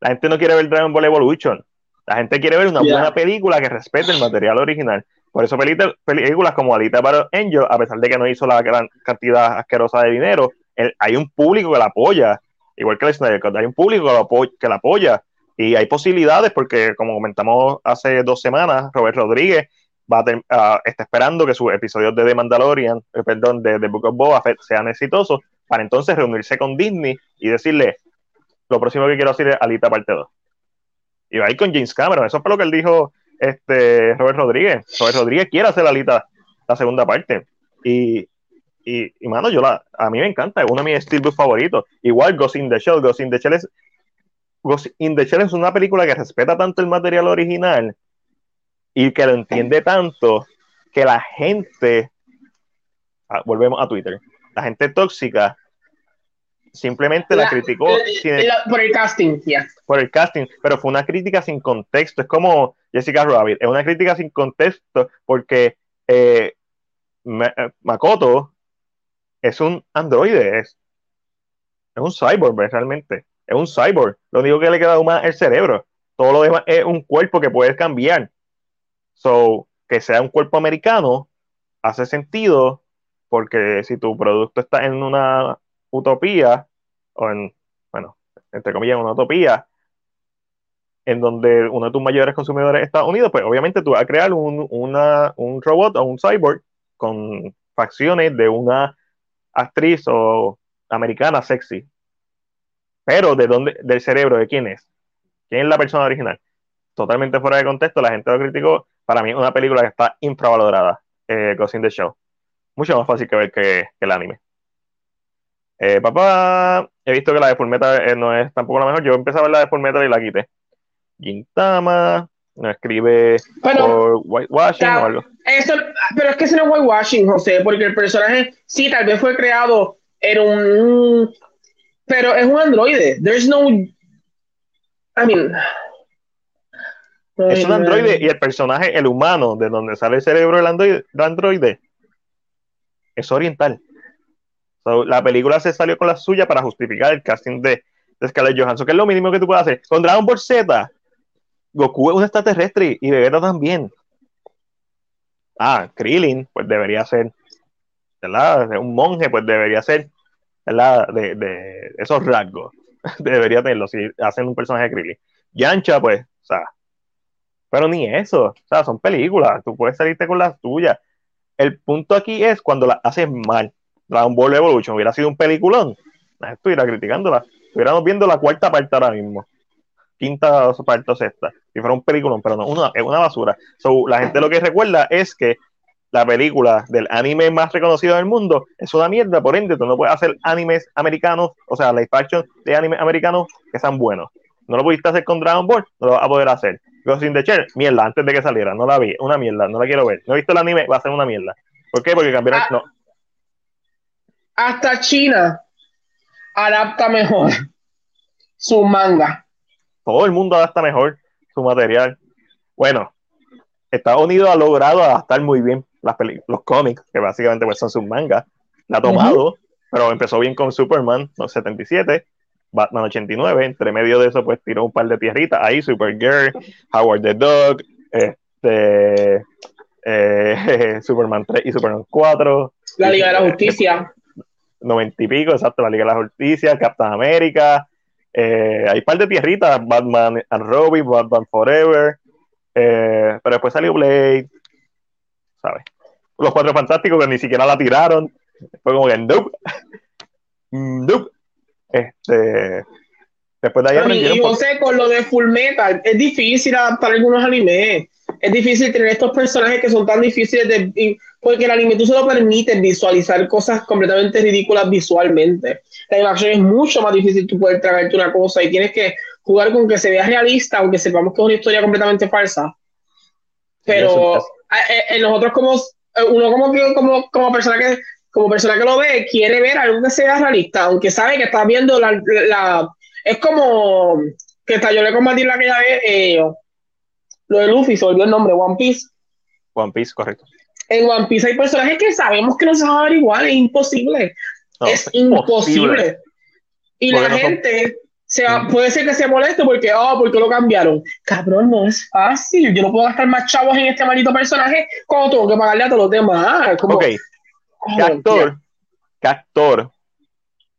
Speaker 1: la gente no quiere ver Dragon Ball Evolution, la gente quiere ver una
Speaker 2: Ya.
Speaker 1: buena película que respete el material original. Por eso películas, como Alita para Angel, a pesar de que no hizo la gran cantidad asquerosa de dinero, el- hay un público que la apoya, igual que el Snyder Cut, hay un público que, lo apo- que la apoya y hay posibilidades porque, como comentamos hace dos semanas, Robert Rodríguez va a ah, está esperando que sus episodios de The Mandalorian, eh, perdón, de The Book of Boba Fett sean exitosos para entonces reunirse con Disney y decirle, lo próximo que quiero hacer es Alita parte 2. Y va a ir con James Cameron, eso fue lo que él dijo este, Robert Rodríguez. Robert Rodríguez quiere hacer Alita la segunda parte. Y, y, y, mano, yo la, a mí me encanta, es uno de mis steelbooks favoritos. Igual Ghost in the Shell, Ghost in the Shell es, Ghost in the Shell es una película que respeta tanto el material original y que lo entiende tanto que la gente, ah, volvemos a Twitter, la gente tóxica simplemente la,
Speaker 2: La-
Speaker 1: criticó
Speaker 2: la-
Speaker 1: sin-
Speaker 2: la- por el casting, ya.
Speaker 1: por el casting, pero fue una crítica sin contexto. Es como Jessica Rabbit, es una crítica sin contexto porque eh, eh, Makoto es un androide, es, es un cyborg realmente, es un cyborg. Lo único que le queda humano es el cerebro. Todo lo demás es un cuerpo que puedes cambiar. So, que sea un cuerpo americano hace sentido porque si tu producto está en una utopía o en, bueno, entre comillas, una utopía en donde uno de tus mayores consumidores es Estados Unidos, pues obviamente tú vas a crear un, una- un robot o un cyborg con facciones de una actriz o americana sexy. Pero ¿de dónde? Del cerebro, ¿de quién es? ¿Quién es la persona original? Totalmente fuera de contexto, la gente lo criticó. Para mí es una película que está infravalorada, eh, Ghost in the Show. Mucho más fácil que ver que, que el anime. Eh, papá, he visto que la de Fullmetal eh, no es tampoco la mejor. Yo empecé a ver la de Fullmetal y la quité. Gintama, no escribe
Speaker 2: Pero,
Speaker 1: por whitewashing o algo.
Speaker 2: eso, pero es que ese no es whitewashing, José, porque el personaje, sí, tal vez fue creado en un. Pero es un androide. There's no. I mean.
Speaker 1: Es un androide y el personaje, el humano, de donde sale el cerebro del androide, es oriental. So, la película se salió con la suya para justificar el casting de, de Scarlett Johansson, que es lo mínimo que tú puedes hacer. Con Dragon Ball Z, Goku es un extraterrestre y Vegeta también. Ah, Krillin, pues debería ser, ¿verdad? Un monje, pues debería ser, ¿verdad? De, de esos rasgos. debería tenerlo si hacen un personaje de Krillin. Yancha, pues, o sea, pero ni eso, o sea, son películas, tú puedes salirte con las tuyas. El punto aquí es cuando las haces mal. Dragon Ball Evolution hubiera sido un peliculón, la estuviera criticándola. Estuviéramos viendo la cuarta parte ahora mismo. Quinta parte o sexta. Si fuera un peliculón, pero no, una, es una basura. So, la gente lo que recuerda es que la película del anime más reconocido del mundo es una mierda, por ende, tú no puedes hacer animes americanos, o sea, live action de animes americanos que sean buenos. No lo pudiste hacer con Dragon Ball, no lo vas a poder hacer. Ghost in the Shell, mierda, antes de que saliera, no la vi, una mierda, no la quiero ver. No he visto el anime, va a ser una mierda. ¿Por qué? Porque cambiaron,
Speaker 2: Ah.
Speaker 1: no,
Speaker 2: Hasta China adapta mejor su manga.
Speaker 1: todo el mundo adapta mejor su material. Bueno, Estados Unidos ha logrado adaptar muy bien las los cómics, que básicamente pues, son sus mangas. La ha tomado, pero empezó bien con Superman, no, 77, Batman 89, entre medio de eso pues tiró un par de tierritas ahí, Supergirl, Howard the Dog, este, eh, Superman 3 y Superman 4,
Speaker 2: La Liga de la Justicia.
Speaker 1: 90 y pico, exacto, la Liga de la Justicia, Captain América, eh, hay un par de tierritas, Batman and Robin, Batman Forever, eh, pero después salió Blade, ¿sabes? Los Cuatro Fantásticos que ni siquiera la tiraron, fue como que nope, nope. Este, Después de ahí aprendieron.
Speaker 2: y
Speaker 1: por-
Speaker 2: José, con lo de Full Metal, es difícil adaptar algunos animes. Es difícil tener estos personajes que son tan difíciles de. Porque el anime tú se lo permite visualizar cosas completamente ridículas visualmente. La animación es mucho más difícil tú poder tragarte una cosa y tienes que jugar con que se vea realista, aunque sepamos que es una historia completamente falsa. Pero eh, eh, nosotros como eh, uno como como, como persona que como persona que lo ve quiere ver algo que sea realista aunque sabe que está viendo la, la- es como que está yo le combatí la aquella vez eh, lo de Luffy se olvidó el nombre One Piece
Speaker 1: One Piece, correcto.
Speaker 2: en One Piece hay personajes que sabemos que no se van a ver igual es imposible
Speaker 1: No,
Speaker 2: es imposible y
Speaker 1: Porque
Speaker 2: la
Speaker 1: no son-
Speaker 2: gente se va-
Speaker 1: Mm.
Speaker 2: puede ser que se moleste porque, oh, porque lo cambiaron. Cabrón, no es fácil. Yo no puedo gastar más chavos en este maldito personaje cuando tengo que pagarle a todos los demás. Como,
Speaker 1: Ok, ¿qué actor, qué actor,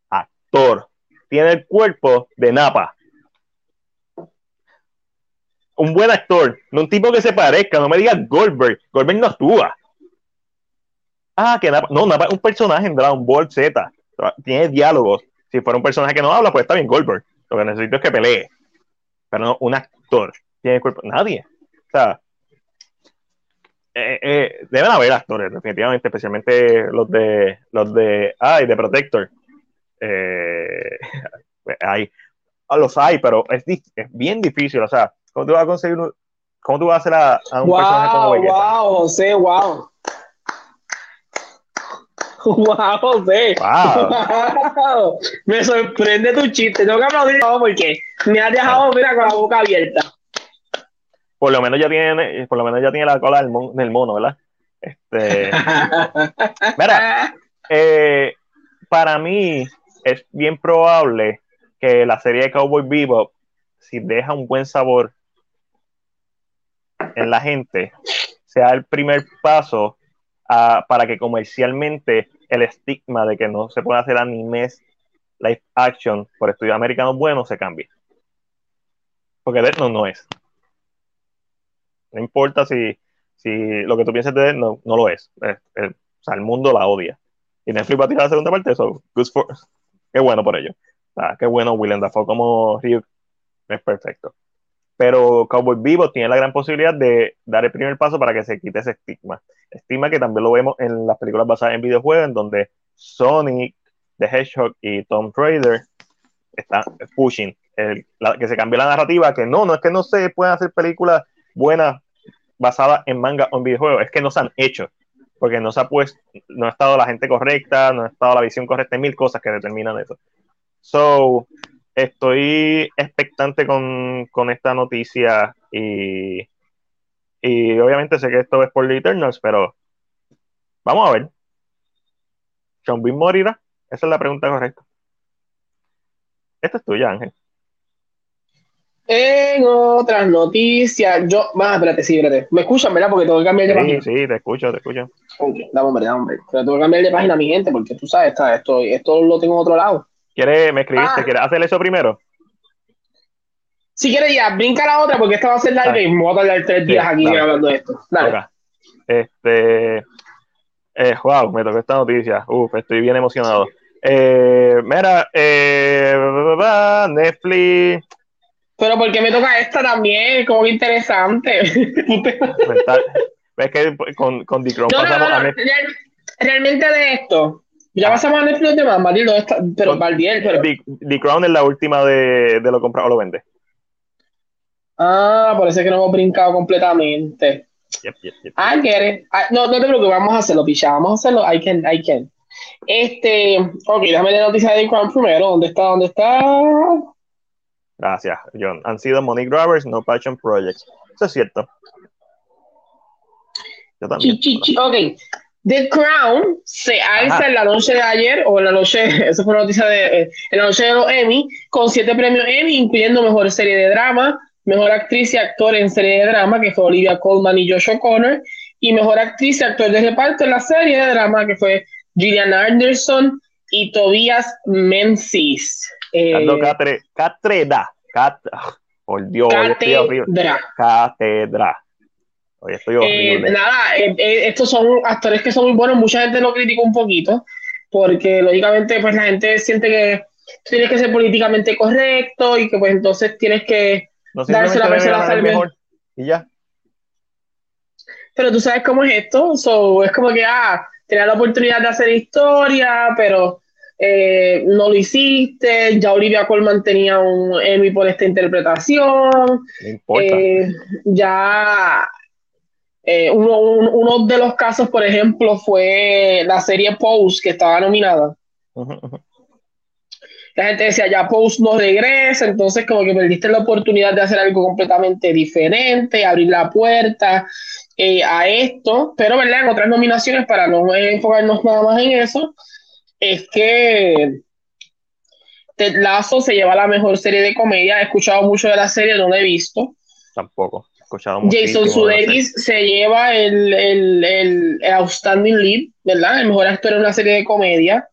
Speaker 1: actor, tiene el cuerpo de Napa? Un buen actor, no un tipo que se parezca, no me digas Goldberg. Goldberg no actúa. Ah, que Napa, no, Napa es un personaje en Dragon Ball Z. Tiene diálogos. Si fuera un personaje que no habla, pues está bien Goldberg. Lo que necesito es que pelee. Pero no, un actor tiene el cuerpo. Nadie. O sea, eh, eh, deben haber actores, definitivamente, especialmente los de los de ay, de Protector. Eh, hay, los hay, pero es, es bien difícil. O sea, ¿cómo tú vas a conseguir un- cómo tú vas a hacer a, a un personaje como Vegeta?
Speaker 2: wow, José, wow. Wow, José.
Speaker 1: Wow.
Speaker 2: Wow. Me sorprende tu chiste. Tengo que aplaudir porque me has dejado mira, con la boca abierta.
Speaker 1: Por lo menos ya tiene, por lo menos ya tiene la cola del, mon- del mono, ¿verdad? Este, mira, eh, para mí es bien probable que la serie de Cowboy Bebop, si deja un buen sabor en la gente, sea el primer paso a- para que comercialmente el estigma de que no se puede hacer animes live action por estudios americanos buenos se cambie. Porque Death Note no es. No importa si, si lo que tú pienses de Death Note no lo es. Es- es- o sea, el mundo la odia. Y Netflix va a tirar la segunda parte, eso, good for, qué bueno por ello. O qué bueno Willem Dafoe como Ryuk, es perfecto. Pero Cowboy Vivo tiene la gran posibilidad de dar el primer paso para que se quite ese estigma. Estigma que también lo vemos en las películas basadas en videojuegos, en donde Sonic, The Hedgehog y Tom Raider están pushing, el- que se cambie la narrativa, que no, no es que no se puedan hacer películas buenas basadas en manga o en videojuegos, es que no se han hecho, porque no se ha puesto, no ha estado la gente correcta, no ha estado la visión correcta, hay mil cosas que determinan eso. So, estoy expectante con, con esta noticia y, y obviamente sé que esto es por The Eternals, pero vamos a ver. ¿Sean Bean morirá? Esa es la pregunta correcta. Esta es tuya, Ángel.
Speaker 2: En otras noticias, yo. Ah, espérate, sí, espérate. Me escuchan, ¿verdad? Porque tengo que cambiar de
Speaker 1: Sí,
Speaker 2: página.
Speaker 1: sí, te escucho, te escucho.
Speaker 2: Ok, dame hombre, dame hombre. Pero tengo que cambiar de página, mi gente, porque tú sabes, está, esto, esto lo tengo en otro lado.
Speaker 1: ¿Quieres, me escribiste,
Speaker 2: Ah.
Speaker 1: ¿quieres hacer eso primero?
Speaker 2: Si quieres ya, brinca la otra, porque esta va a ser larga y me voy a tardar tres días
Speaker 1: Sí,
Speaker 2: aquí
Speaker 1: dale.
Speaker 2: hablando de esto. Dale.
Speaker 1: Este, eh, wow, me tocó esta noticia. Uf, estoy bien emocionado. Eh, mira, eh, Netflix,
Speaker 2: Pero porque me toca esta también, como que interesante.
Speaker 1: es que con, con The Crown
Speaker 2: No,
Speaker 1: pasamos
Speaker 2: no, real- realmente de esto. Ya
Speaker 1: Ah.
Speaker 2: pasamos a Netflix de más, Matildo, esta- pero Valdiel, pero.
Speaker 1: The, The Crown es la última de, de lo compra o lo vende.
Speaker 2: Ah, por eso es que no hemos brincado completamente.
Speaker 1: Yep, yep, yep.
Speaker 2: I get it. No, no te preocupes, vamos a hacerlo, picha. Vamos a hacerlo. I can, I can. Este, ok, déjame la noticia de The Crown primero. ¿Dónde está? ¿Dónde está?
Speaker 1: Gracias, John. Han sido money grabbers, no passion projects. Eso es cierto. Yo también.
Speaker 2: Chi, chi, chi. Ok. The Crown se alza
Speaker 1: Ajá.
Speaker 2: en la noche de ayer, o en la noche, eso fue una noticia de, eh, en la noche de los Emmy, con siete premios Emmy, incluyendo mejor serie de drama, mejor actriz y actor en serie de drama, que fue Olivia Colman y Josh O'Connor, y mejor actriz y actor de reparto en la serie de drama, que fue Gillian Anderson y Tobias Menzies. Eh,
Speaker 1: Dando catre- cátedra. Cat- ah, por Dios, hoy estoy horrible.
Speaker 2: Cátedra.
Speaker 1: Cátedra. Hoy estoy
Speaker 2: Eh,
Speaker 1: horrible.
Speaker 2: nada, eh, eh, estos son actores que son muy buenos, mucha gente lo critica un poquito, porque lógicamente pues la gente siente que tienes que ser políticamente correcto y que pues entonces tienes que
Speaker 1: No
Speaker 2: Darse la persona salve.
Speaker 1: mejor y ya.
Speaker 2: pero tú sabes cómo es esto, so, es como que, ah, tenías la oportunidad de hacer historia, pero eh, no lo hiciste, ya Olivia Colman tenía un Emmy por esta interpretación, eh, ya eh, uno, un- uno de los casos, por ejemplo, fue la serie Pose, que estaba nominada. La gente decía, ya Pose no regresa, entonces como que perdiste la oportunidad de hacer algo completamente diferente, abrir la puerta a esto, pero ¿verdad? En otras nominaciones, para no enfocarnos nada más en eso, es que Ted Lasso se lleva la mejor serie de comedia, he escuchado mucho de la serie, no la he visto.
Speaker 1: Tampoco. He escuchado
Speaker 2: Jason. Sudeikis se lleva el, el, el, el Outstanding Lead, ¿verdad? El mejor actor en una serie de comedia.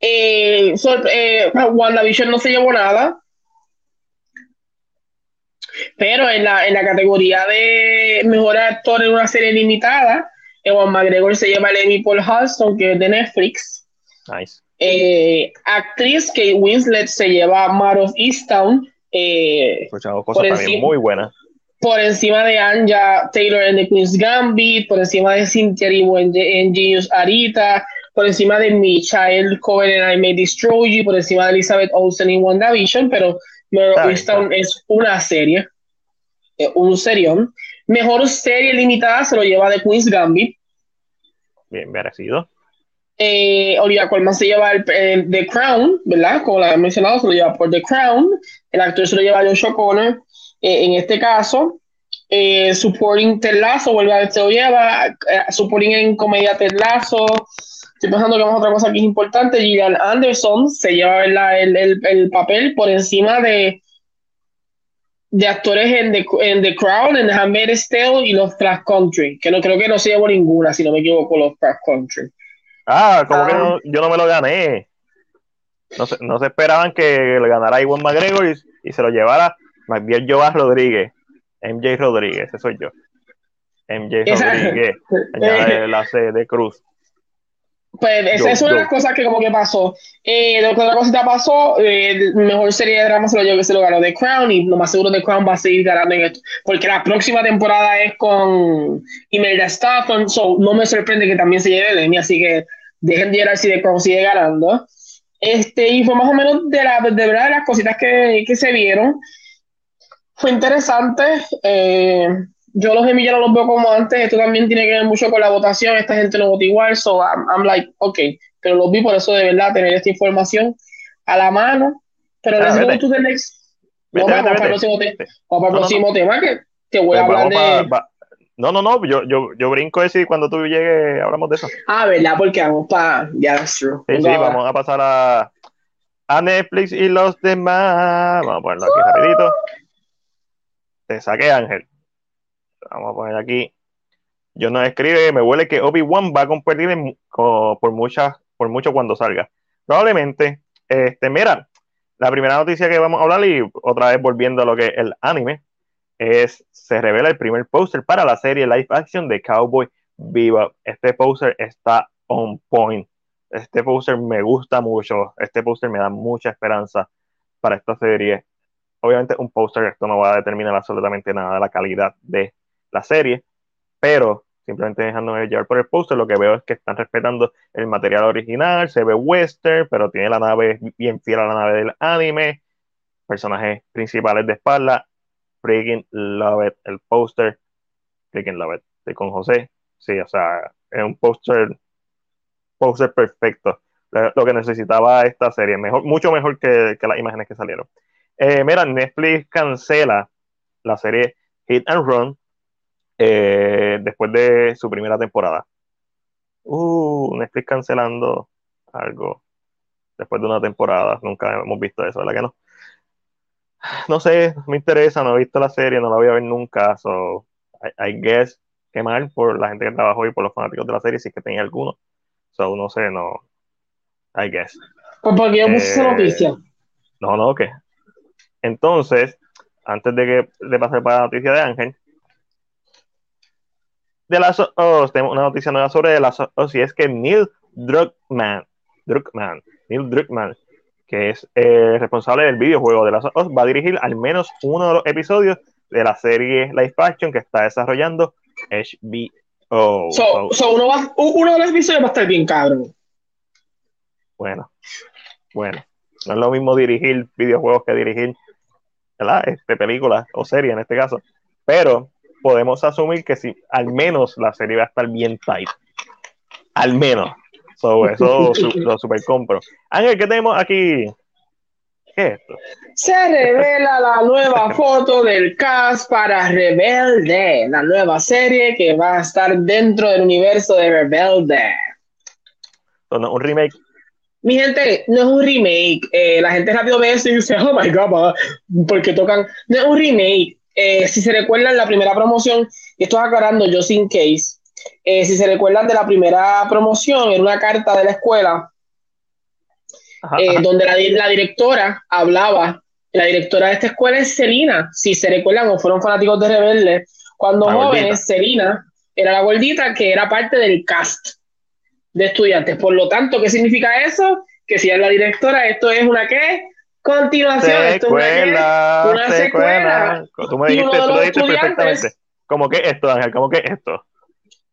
Speaker 2: Eh, eh, WandaVision no se llevó nada. Pero en la, en la categoría de mejor actor en una serie limitada, Ewan McGregor se lleva el Emmy por Halston, que es de Netflix.
Speaker 1: Nice.
Speaker 2: Eh, actriz Kate Winslet se lleva Mar of Easttown. eh,
Speaker 1: escuchado
Speaker 2: Por
Speaker 1: cosas también
Speaker 2: encima-
Speaker 1: muy buenas.
Speaker 2: por encima de Anja Taylor en The Queen's Gambit, por encima de Cynthia Erivo en, en Genius Arita, por encima de Michael Cohen en I May Destroy You, por encima de Elizabeth Olsen en WandaVision, pero Mare of Easttown es una serie, eh, un serión. Mejor serie limitada se lo lleva The Queen's Gambit.
Speaker 1: Bien merecido.
Speaker 2: Eh, Olivia Colman se lleva el, The Crown, ¿verdad? Como la he mencionado, se lo lleva por The Crown. El actor se lo lleva Josh O'Connor. eh, en este caso, eh, Supporting Ted Lasso, vuelve a ver, se lo lleva. eh, supporting en comedia Ted Lasso. Estoy pensando que vamos a otra cosa que es importante. Gillian Anderson se lleva ¿verdad? El, el, el papel por encima de, de actores en The, en The Crown, en Handmaid's Tale y los Flash Country, que no creo que no se llevó ninguna, si no me equivoco, los Flash Country.
Speaker 1: Ah, como que
Speaker 2: Ah.
Speaker 1: no- yo no me lo gané. No se, no se esperaban que le ganara Iwan McGregor y, y se lo llevara más bien Joas Rodríguez. MJ Rodríguez, ese soy yo. MJ
Speaker 2: Esa-
Speaker 1: Rodríguez, la C de Cruz.
Speaker 2: Pues esa es una de las cosas que como que pasó. Eh, otra cosita pasó, eh, mejor serie de drama se lo llevó, que se lo ganó The Crown y lo más seguro The Crown va a seguir ganando en esto. Porque la próxima temporada es con Imelda Staunton, so no me sorprende que también se lleve el Emmy, así que dejen de llorar si The Crown sigue ganando. Este, y fue más o menos de, la, de verdad de las cositas que, que se vieron. Fue interesante. eh, yo los no los veo como antes. Esto también tiene que ver mucho con la votación. Esta gente no vota igual. So I'm, I'm like, ok. Pero los vi por eso de verdad tener esta información a la mano. Pero
Speaker 1: Ah,
Speaker 2: let's go
Speaker 1: vete.
Speaker 2: to the next.
Speaker 1: Vete,
Speaker 2: No,
Speaker 1: vete,
Speaker 2: vamos para el próximo,
Speaker 1: No, no,
Speaker 2: tema que te voy a
Speaker 1: Pues
Speaker 2: hablar de.
Speaker 1: pa- no, no, no, yo, yo, yo brinco ese y cuando tú llegues hablamos de eso. Sí,
Speaker 2: Ah, ¿verdad? Porque vamos para. Ya, true.
Speaker 1: sí,
Speaker 2: va.
Speaker 1: vamos a pasar a, a Netflix y los demás. Vamos a ponerlo aquí rapidito. Te saqué, Ángel. Vamos a poner aquí. Yo no escribe, me huele que Obi-Wan va a competir por, por mucho cuando salga. Probablemente, este, mira, la primera noticia que vamos a hablar y otra vez volviendo a lo que es el anime, es, se revela el primer póster para la serie live action de Cowboy Bebop. Este póster está on point. Este póster me gusta mucho. Este póster me da mucha esperanza para esta serie. Obviamente un póster, esto no va a determinar absolutamente nada de la calidad de la serie, pero simplemente dejándome llevar por el póster, lo que veo es que están respetando el material original, se ve western, pero tiene la nave bien fiel a la nave del anime, personajes principales de espalda, freaking love it, el póster, freaking love it, estoy con José, sí, o sea, es un póster, póster perfecto, lo, que necesitaba esta serie, mejor, mucho mejor que, que las imágenes que salieron. Eh, mira, Netflix cancela la serie Hit and Run eh, después de su primera temporada. Uh, Netflix cancelando algo después de una temporada. Nunca hemos visto eso, ¿verdad que no? No sé, me interesa, no he visto la serie, no la voy a ver nunca. So, I, I guess qué mal por la gente que trabajó y por los fanáticos de la serie, si es que tenía alguno. So, no sé, no. I guess.
Speaker 2: Pues porque yo puse esa
Speaker 1: Eh,
Speaker 2: noticia.
Speaker 1: No, no, ¿qué? Entonces, antes de que de pasar para la noticia de Ángel, de las oh, tenemos una noticia nueva sobre las oh, si es que Neil Druckmann Druckmann, Neil Druckmann, que es eh, responsable del videojuego de las Us, va a dirigir al menos uno de los episodios de la serie Live Action que está desarrollando HBO.
Speaker 2: So, so uno, va, uno de los episodios va a estar bien cabrón.
Speaker 1: Bueno, bueno, no es lo mismo dirigir videojuegos que dirigir ¿verdad? Este, películas o series en este caso, pero podemos asumir que si al menos la serie va a estar bien tight, al menos. So, eso su- lo super compro. Ángel, ¿qué tenemos aquí? ¿Qué es esto?
Speaker 2: Se revela la nueva foto del cast para Rebelde, la nueva serie que va a estar dentro del universo de Rebelde.
Speaker 1: No un remake.
Speaker 2: Mi gente, no es un remake. Eh, la gente rápido ve eso y dice, oh my god, ma", porque tocan. No es un remake. Eh, si se recuerdan la primera promoción, y esto es aclarando yo sin case. eh, si se recuerdan de la primera promoción, era una carta de la escuela
Speaker 1: Ajá,
Speaker 2: eh,
Speaker 1: ajá.
Speaker 2: donde la, la directora hablaba. La directora de esta escuela es Selina. Si se recuerdan o fueron fanáticos de Rebelde, cuando
Speaker 1: La
Speaker 2: jóvenes. Selina era la gordita que era parte del cast de estudiantes. Por lo tanto, ¿qué significa eso? Que si es la directora, esto es una qué? Continuación. Esto es una?
Speaker 1: Secuela, secuela. Tú me dijiste, tú lo dijiste perfectamente. ¿Cómo que esto, Ángel? ¿Cómo que esto?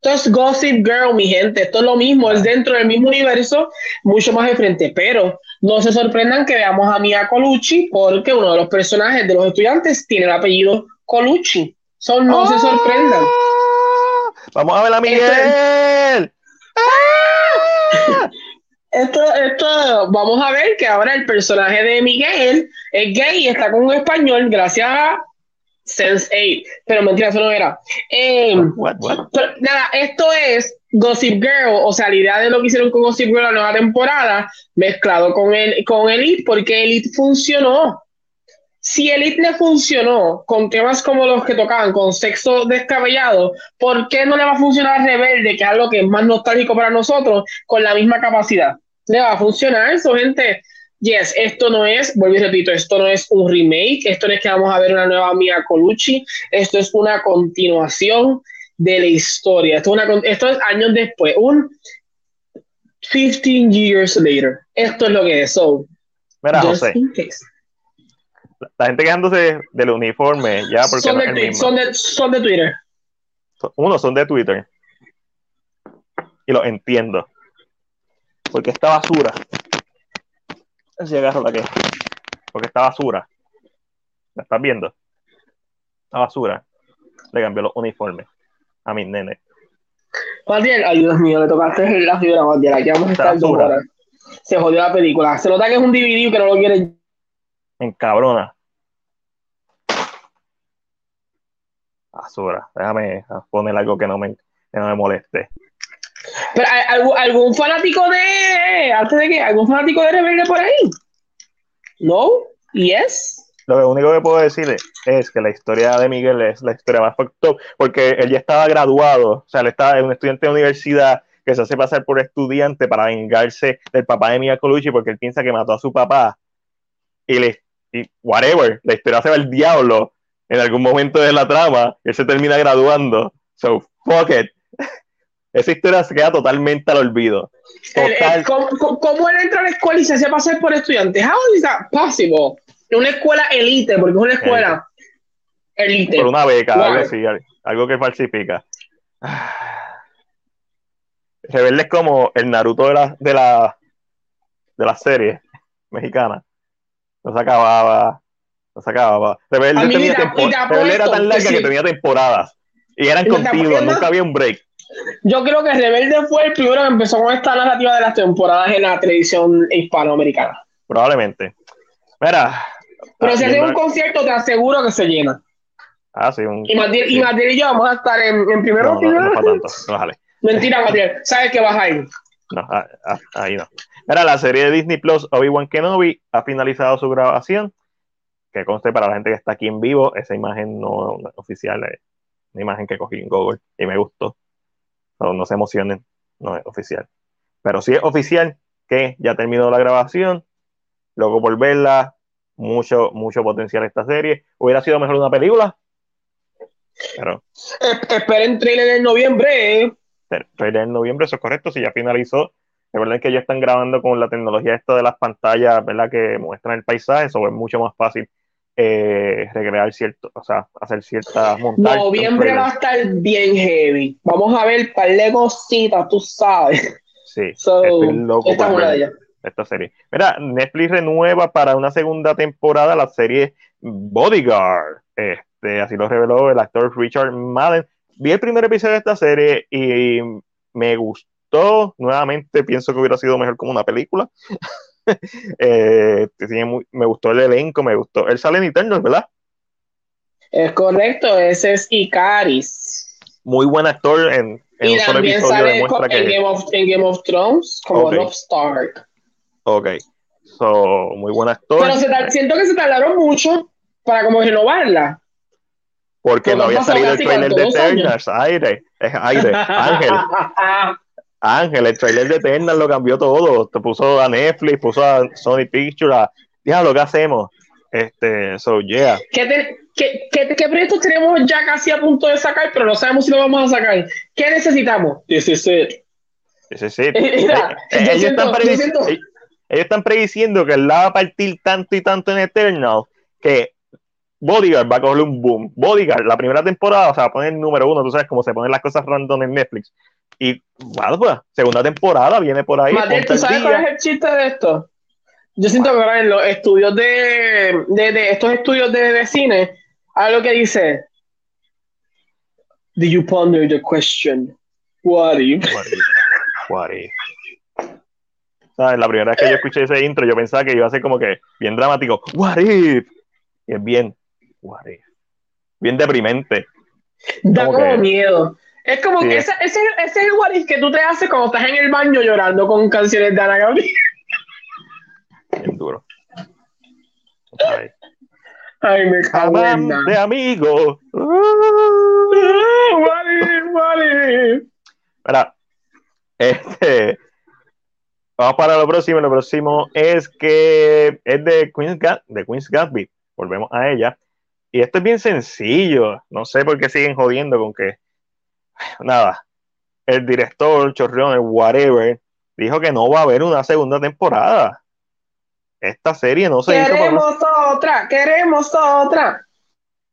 Speaker 2: Esto es Gossip Girl, mi gente. Esto es lo mismo, es dentro del mismo universo, mucho más de frente. Pero no se sorprendan que veamos a Mia Colucci, porque uno de los personajes de los estudiantes tiene el apellido Colucci. So, no se sorprendan.
Speaker 1: ¡Ah! Vamos a ver a
Speaker 2: Esto
Speaker 1: Miguel.
Speaker 2: Esto, esto, vamos a ver que ahora el personaje de Miguel es gay y está con un español gracias a Sense8. Pero mentira, eso no era. Eh,
Speaker 1: What, what?
Speaker 2: Pero, nada, esto es Gossip Girl, o sea, la idea de lo que hicieron con Gossip Girl la nueva temporada, mezclado con, el, con Elite, porque Elite funcionó. Si Elite le funcionó con temas como los que tocaban, con sexo descabellado, ¿por qué no le va a funcionar Rebelde, que es algo que es más nostálgico para nosotros, con la misma capacidad? Le va a funcionar eso, gente. Yes, esto no es, vuelvo y repito, esto no es un remake, esto no es que vamos a ver una nueva Mia Colucci, esto es una continuación de la historia. Esto es, una, con- esto es años después, un 15 years later. Esto es lo que es. So,
Speaker 1: Mira, José,
Speaker 2: in case.
Speaker 1: La gente quejándose del uniforme, ya porque
Speaker 2: Son
Speaker 1: no
Speaker 2: de,
Speaker 1: es el
Speaker 2: tweet-
Speaker 1: mismo.
Speaker 2: son, de, son de Twitter.
Speaker 1: Uno son de Twitter. Y lo entiendo. Porque esta basura. Si agarro la que. Porque esta basura. ¿La estás viendo? La basura. Le cambió los uniformes a mis nenes.
Speaker 2: Matiel, ay Dios mío, le tocaste la fibra, Matiel. Aquí vamos a estar dos
Speaker 1: basura.
Speaker 2: horas. Se jodió la película. Se nota que es un DVD que no lo quiere.
Speaker 1: Me encabrona. Basura. Déjame poner algo que no me, que no me moleste.
Speaker 2: Pero ¿hay algún, algún fanático de. Antes de que. ¿Algún fanático de Rebelde por ahí? ¿No? ¿Yes?
Speaker 1: Lo único que puedo decir es que la historia de Miguel es la historia más fucked up, porque él ya estaba graduado, o sea, él estaba un estudiante de universidad que se hace pasar por estudiante para vengarse del papá de Mia Colucci porque él piensa que mató a su papá y le y whatever, la historia se va al diablo en algún momento de la trama él se termina graduando. So, fuck it. Esa historia se queda totalmente al olvido. Total.
Speaker 2: ¿cómo, cómo- él entra a la escuela y se hace pasar por estudiante? How is that possible? Una escuela elite, porque es una escuela elite.
Speaker 1: por una beca,
Speaker 2: Wow.
Speaker 1: algo así, al- algo que falsifica. Rebelde es como el Naruto de la, de la, de la serie mexicana. No se acababa, no se acababa. Rebelde,
Speaker 2: mí
Speaker 1: tenía
Speaker 2: y te
Speaker 1: Rebelde era tan larga que
Speaker 2: sí.
Speaker 1: tenía temporadas. Y eran
Speaker 2: te apuesto-
Speaker 1: nunca había un break.
Speaker 2: Yo creo que Rebelde fue el primero que empezó con esta narrativa de las temporadas en la televisión hispanoamericana.
Speaker 1: Probablemente. Mira.
Speaker 2: Pero
Speaker 1: ah,
Speaker 2: si hace un concierto, te aseguro que se llena.
Speaker 1: Ah, sí, un.
Speaker 2: Y Matiel,
Speaker 1: sí.
Speaker 2: y, yo vamos a estar en, en primero.
Speaker 1: No, no, no para tanto. No, jale.
Speaker 2: Mentira, Matiel. Sabes que vas a ir.
Speaker 1: No, ah, ah, ahí no. Mira, la serie de Disney Plus, Obi-Wan Kenobi, ha finalizado su grabación. Que conste para la gente que está aquí en vivo, esa imagen no es oficial, es una imagen que cogí en Google y me gustó. No, no se emocionen, no es oficial. Pero sí es oficial que ya terminó la grabación. Loco por verla, mucho, mucho potencial esta serie. Hubiera sido mejor una película, pero
Speaker 2: esperen trailer en noviembre.
Speaker 1: pero en noviembre, eso es correcto, si ya finalizó Recuerden que ellos están grabando con la tecnología esto de las pantallas, ¿verdad? Que muestran el paisaje, eso es mucho más fácil eh, recrear cierto, o sea, hacer ciertas montajes.
Speaker 2: Noviembre va a estar bien heavy. Vamos a ver par de cositas, tú sabes.
Speaker 1: Sí,
Speaker 2: So,
Speaker 1: estoy loco
Speaker 2: esta
Speaker 1: por ver esta serie. Mira, Netflix renueva para una segunda temporada la serie Bodyguard. Este, así lo reveló el actor Richard Madden. Vi el primer episodio de esta serie y me gustó. Nuevamente pienso que hubiera sido mejor como una película. Eh, muy- me gustó el elenco, me gustó. Él sale en Eternals, ¿verdad?
Speaker 2: Es correcto, ese es Icaris.
Speaker 1: Muy buen actor en, en
Speaker 2: Y
Speaker 1: un solo episodio
Speaker 2: sale
Speaker 1: demuestra
Speaker 2: en,
Speaker 1: que.
Speaker 2: Game of, en Game of Thrones como
Speaker 1: Ok.
Speaker 2: Rob Stark.
Speaker 1: Ok. So, muy buen actor.
Speaker 2: Pero se siento que se tardaron mucho para como renovarla.
Speaker 1: porque no había salido el trailer de
Speaker 2: años.
Speaker 1: Eternals. Aire, es aire. Ángel, Ángel, el trailer de Eternals lo cambió todo. Te puso a Netflix, puso a Sony Pictures, a, diablo, ¿qué hacemos? Este, so, yeah.
Speaker 2: ¿Qué, te- qué, qué- qué proyectos tenemos ya casi a punto de sacar, pero no sabemos si lo vamos a sacar? ¿Qué necesitamos? This is it.
Speaker 1: Sí, sí.
Speaker 2: Mira,
Speaker 1: Eh,
Speaker 2: yo
Speaker 1: ellos,
Speaker 2: siento-
Speaker 1: están
Speaker 2: siento-
Speaker 1: ellos- ellos están prediciendo que él la va a partir tanto y tanto en Eternal que Bodyguard va a cogerle un boom. Bodyguard, la primera temporada, o sea, va a poner el número uno, tú sabes cómo se ponen las cosas random en Netflix. Y, bueno, pues, segunda temporada viene por ahí. Ponte
Speaker 2: ¿tú sabes cuál es el chiste de esto? Yo siento que ahora en los estudios de, de, de estos estudios de, de cine, hay lo que dice. Do you ponder the question? What if?
Speaker 1: What if? What if? ¿Sabes? La primera vez que yo escuché ese intro, yo pensaba que iba a ser como que bien dramático. What if? Y es bien, what if? Bien deprimente.
Speaker 2: Da
Speaker 1: Como
Speaker 2: como
Speaker 1: que-
Speaker 2: miedo. Es como
Speaker 1: Sí.
Speaker 2: que ese, ese, ese es el what if que tú te haces cuando estás en el baño llorando con canciones de Ana Gabriel.
Speaker 1: Bien duro. Ay.
Speaker 2: Ay, me cago en
Speaker 1: de amigos.
Speaker 2: Ah, What if, what if?
Speaker 1: Mira, este, vamos para lo próximo. Lo próximo es que es de Queen's, de Queen's Gatsby. Volvemos a ella. Y esto es bien sencillo. No sé por qué siguen jodiendo con que. Nada. El director, Chorreón, el whatever, dijo que no va a haber una segunda temporada. Esta serie no se hizo para
Speaker 2: Queremos otra, queremos otra.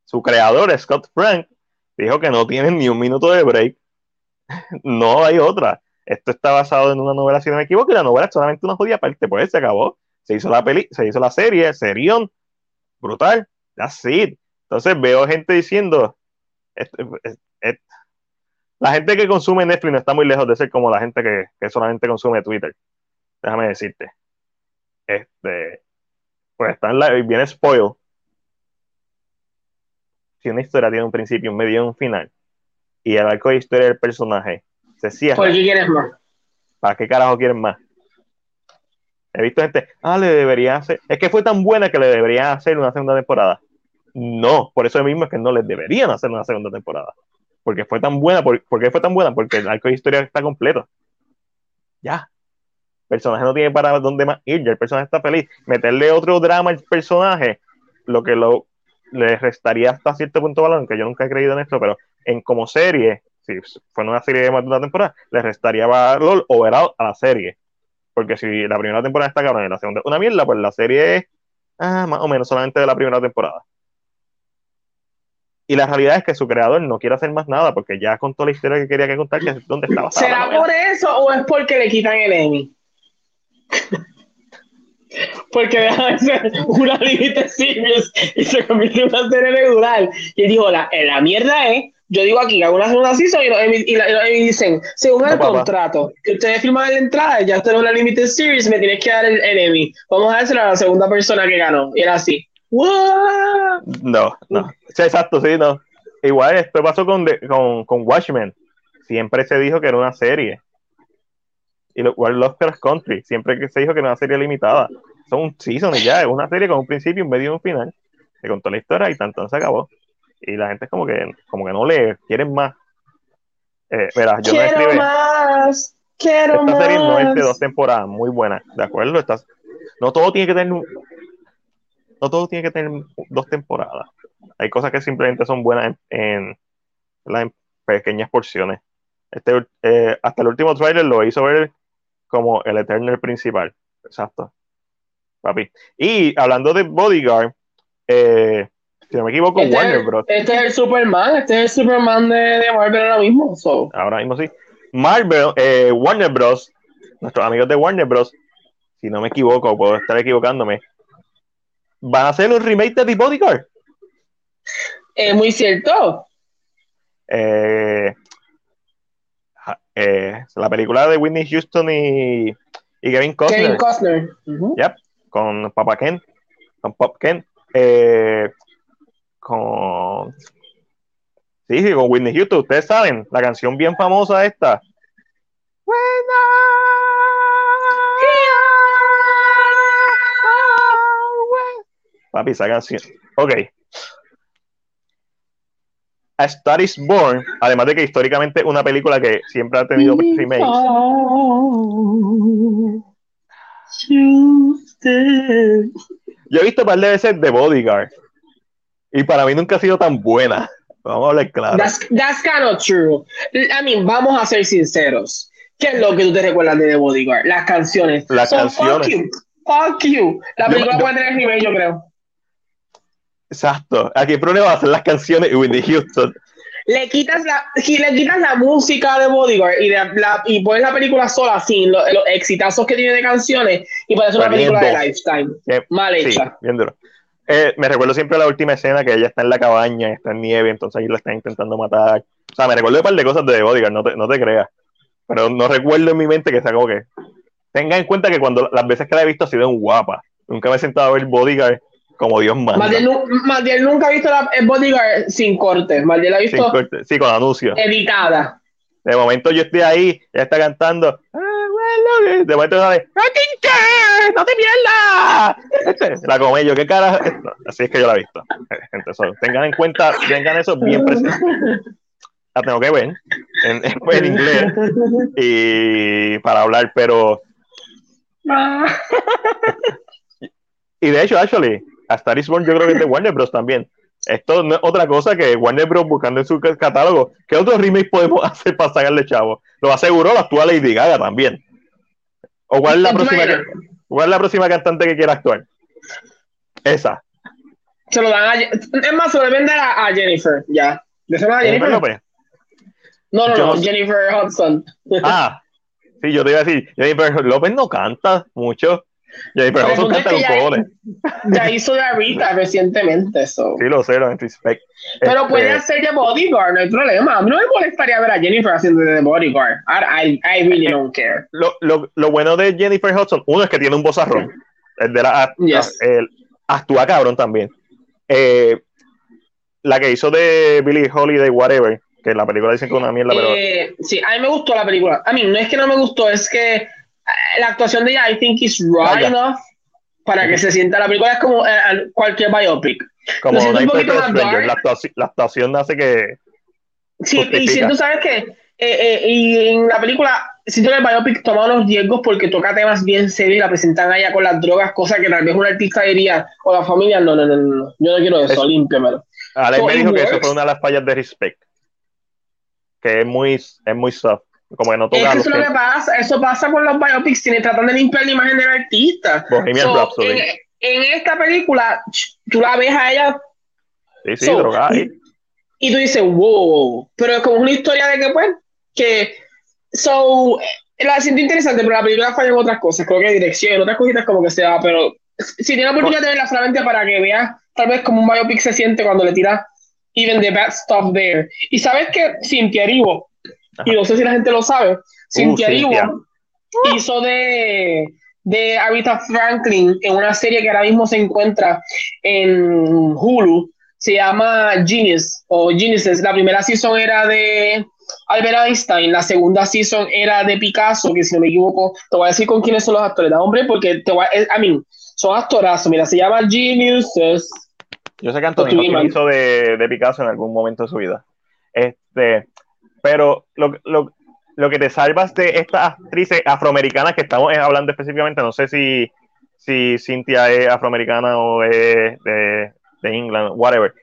Speaker 1: su creador, Scott Frank, dijo que no tienen ni un minuto de break. No hay otra. Esto está basado en una novela, si no me equivoco, y la novela es solamente una jodida parte. Pues se acabó. Se hizo la peli, se hizo la serie, serión, brutal. That's it. Entonces veo gente diciendo. La gente que consume Netflix no está muy lejos de ser como la gente que, que solamente consume Twitter. Déjame decirte. Este. Pues está en la. Viene spoil si una historia tiene un principio, un medio y un final, y el arco de historia del personaje se cierra,
Speaker 2: ¿Por qué quieres más?
Speaker 1: ¿para qué carajo quieren más? He visto gente, ah, le debería hacer, es que fue tan buena que le deberían hacer una segunda temporada. No, por eso mismo es que no les deberían hacer una segunda temporada. Porque fue tan buena, ¿por, ¿por fue tan buena? Porque el arco de historia está completo. Ya. El personaje no tiene para dónde más ir, ya el personaje está feliz. Meterle otro drama al personaje, lo que lo le restaría hasta cierto punto valor, aunque yo nunca he creído en esto, pero en como serie, si fuera una serie de más de una temporada, le restaría valor overall a la serie. Porque si la primera temporada está cabrón y la segunda una mierda, pues la serie es ah, más o menos solamente de la primera temporada. Y la realidad es que su creador no quiere hacer más nada porque ya contó la historia que quería que contar, que es donde estaba.
Speaker 2: ¿Será por eso o es porque le quitan el Emmy? porque deja de ser una limited series y se convierte en una serie regular. Y él dijo, la, la mierda es, yo digo aquí hago una segunda season y los Emmy, y la- y los Emmy dicen, según el
Speaker 1: papá.
Speaker 2: contrato que ustedes firman en la entrada, ya usted no es una limited series, me tienes que dar el, el Emmy. Vamos a dárselo a la segunda persona que ganó. Y era así. ¿What?
Speaker 1: No, no. Sí, exacto, sí, no. Igual esto pasó con, The- con, con Watchmen. Siempre se dijo que era una serie. Y lo cual Lost Cross Country, siempre que se dijo que era una serie limitada. Son un season y ya, es una serie con un principio, un medio y un final. Se contó la historia y tanto se acabó. Y la gente es como que, como que no le quieren más. Eh, yo no
Speaker 2: Quiero
Speaker 1: escribe.
Speaker 2: más. Quiero
Speaker 1: Esta serie no es de dos
Speaker 2: más.
Speaker 1: temporadas, muy buena, ¿de acuerdo? Estás, no todo tiene que tener un- no todo tiene que tener dos temporadas. Hay cosas que simplemente son buenas en, en, en pequeñas porciones. Este, eh, hasta el último trailer lo hizo ver como el Eternal principal. Exacto. Papi. Y hablando de Bodyguard, eh, si no me equivoco,
Speaker 2: Este,
Speaker 1: Warner Bros.
Speaker 2: este es el Superman, este es el Superman de, de Marvel ahora mismo. so.
Speaker 1: Ahora mismo sí. Marvel, eh, Warner Bros. Nuestros amigos de Warner Bros. Si no me equivoco, puedo estar equivocándome. Van a hacer un remake de The Bodyguard.
Speaker 2: Es muy cierto.
Speaker 1: Eh, eh, la película de Whitney Houston y, y Kevin Costner.
Speaker 2: Kevin Costner.
Speaker 1: Yep, con Papa Ken, con Pop Ken, eh, con sí, sí, con Whitney Houston. Ustedes saben, la canción bien famosa esta. When Papi, esa canción. Ok. A Star is Born, además de que históricamente es una película que siempre ha tenido remakes. Yo he visto un par de veces The Bodyguard. Y para mí nunca ha sido tan buena. Vamos a hablar claro.
Speaker 2: That's, that's kind of true. I mean, vamos a ser sinceros. ¿Qué es lo que tú te recuerdas de The Bodyguard? Las canciones.
Speaker 1: Las
Speaker 2: So,
Speaker 1: canciones.
Speaker 2: Fuck you. Fuck you. La película
Speaker 1: yo-
Speaker 2: puede tener nivel, yo creo.
Speaker 1: Exacto. Aquí el problema va a ser las canciones Whitney Houston.
Speaker 2: Le quitas la, si le quitas la música de Bodyguard y, de la, y pones la película sola sin lo- los exitazos que tiene de canciones y parece una
Speaker 1: Pues
Speaker 2: película de
Speaker 1: dos.
Speaker 2: Lifetime.
Speaker 1: Eh,
Speaker 2: Mal
Speaker 1: Sí,
Speaker 2: hecha.
Speaker 1: bien duro. Eh, me recuerdo siempre la última escena que ella está en la cabaña, está en nieve, entonces ahí lo están intentando matar. O sea, me recuerdo un par de cosas de Bodyguard, no te, no te creas. Pero no recuerdo en mi mente que sea como que. Tenga en cuenta que cuando las veces que la he visto ha sido en guapa. Nunca me he sentado a ver Bodyguard como Dios manda.
Speaker 2: Madiel nunca ha visto la, el Bodyguard sin corte. Madiel la ha
Speaker 1: Sin
Speaker 2: visto
Speaker 1: corte. Sí, con anuncios.
Speaker 2: editada.
Speaker 1: De momento yo estoy ahí, ella está cantando. "Ah, bueno", De momento sale, "I can care, ¡No te pierdas! Este, la comé yo, ¿qué cara? Así es que yo la he visto. Eso, tengan en cuenta, tengan eso bien presente. La tengo que ver en, en inglés y para hablar, pero. Y de hecho, actually, a Star is Born yo creo que es de Warner Bros. también. Esto no es otra cosa que Warner Bros. buscando en su ca- catálogo. ¿Qué otro remake podemos hacer para sacarle chavo? Lo aseguró la actúa Lady Gaga también. ¿O cuál es la
Speaker 2: ¿Tú
Speaker 1: próxima, cuál es la próxima cantante que quiera actuar? Esa.
Speaker 2: Se lo dan a. Es más, se lo deben dar a, a Jennifer. Ya. ¿Le suena a
Speaker 1: Jennifer
Speaker 2: Jennifer?
Speaker 1: López.
Speaker 2: No, no,
Speaker 1: Yo
Speaker 2: no.
Speaker 1: no sé.
Speaker 2: Jennifer Hudson.
Speaker 1: Ah, sí, yo te iba a decir, Jennifer López no canta mucho. Jennifer
Speaker 2: Pero punto es que ya-
Speaker 1: cojones.
Speaker 2: Ya hizo de Rita recientemente. So.
Speaker 1: Sí, lo sé, lo respect.
Speaker 2: Pero
Speaker 1: Este,
Speaker 2: puede hacer de bodyguard, no hay problema. A mí no me molestaría ver a Jennifer haciendo de bodyguard. I, I, I really don't care.
Speaker 1: lo, lo, lo bueno de Jennifer Hudson, uno es que tiene un vozarrón. El de la,
Speaker 2: Yes.
Speaker 1: el- actúa cabrón también. Eh, la que hizo de Billie Holiday, whatever, que la película dicen que es una mierda, pero
Speaker 2: Eh, sí, a mí me gustó la película. A mí no es que no me gustó, es que la actuación de ella, I think is right enough para que se sienta. La película es como eh, eh, cualquier biopic.
Speaker 1: como
Speaker 2: un poquito más
Speaker 1: la, actuación, la actuación hace que.
Speaker 2: Sí, y
Speaker 1: Justifica.
Speaker 2: siento, ¿sabes qué? Eh, eh, y en la película, siento que el biopic toma unos riesgos porque toca temas bien serios y la presentan a ella con las drogas, cosa que tal vez un artista diría, o la familia, no, no, no, no, yo no quiero eso,
Speaker 1: Es-
Speaker 2: límpiamelo.
Speaker 1: Alex
Speaker 2: So
Speaker 1: me dijo que eso
Speaker 2: works.
Speaker 1: fue una de las fallas de Respect. Que es muy, es muy soft. Como que no toca
Speaker 2: que eso es lo que pasa, eso pasa con los biopics, tienen tratan de limpiar la imagen del artista.
Speaker 1: Bohemian
Speaker 2: So,
Speaker 1: Rhapsody.
Speaker 2: en, en esta película, tú la ves a ella
Speaker 1: Sí, sí,
Speaker 2: so,
Speaker 1: drogada ahí.
Speaker 2: y tú dices, wow, pero es como una historia de que, pues, que, so, la siento interesante, pero la película falla en otras cosas, creo que dirección, otras cositas como que se va, pero si tienes la oportunidad de verla solamente para que veas, tal vez como un biopic se siente cuando le tiras even the bad stuff there. Y sabes que Cynthia Erivo, y no sé si la gente lo sabe, Cynthia Erivo
Speaker 1: Cynthia.
Speaker 2: hizo de, de Aretha Franklin en una serie que ahora mismo se encuentra en Hulu, se llama Genius o Geniuses. La primera season era de Albert Einstein, la segunda season era de Picasso, que si no me equivoco, te voy a decir con quiénes son los actores, ¿da, hombre? Porque te voy a, eh, I mean, son actorazos, mira, se llama Geniuses.
Speaker 1: Yo sé que. Hopkins hizo de, de Picasso en algún momento de su vida. Este, pero lo, lo, lo que te salvas de estas actrices afroamericanas que estamos eh, hablando específicamente, no sé si, si Cynthia es afroamericana o es de, de England, whatever,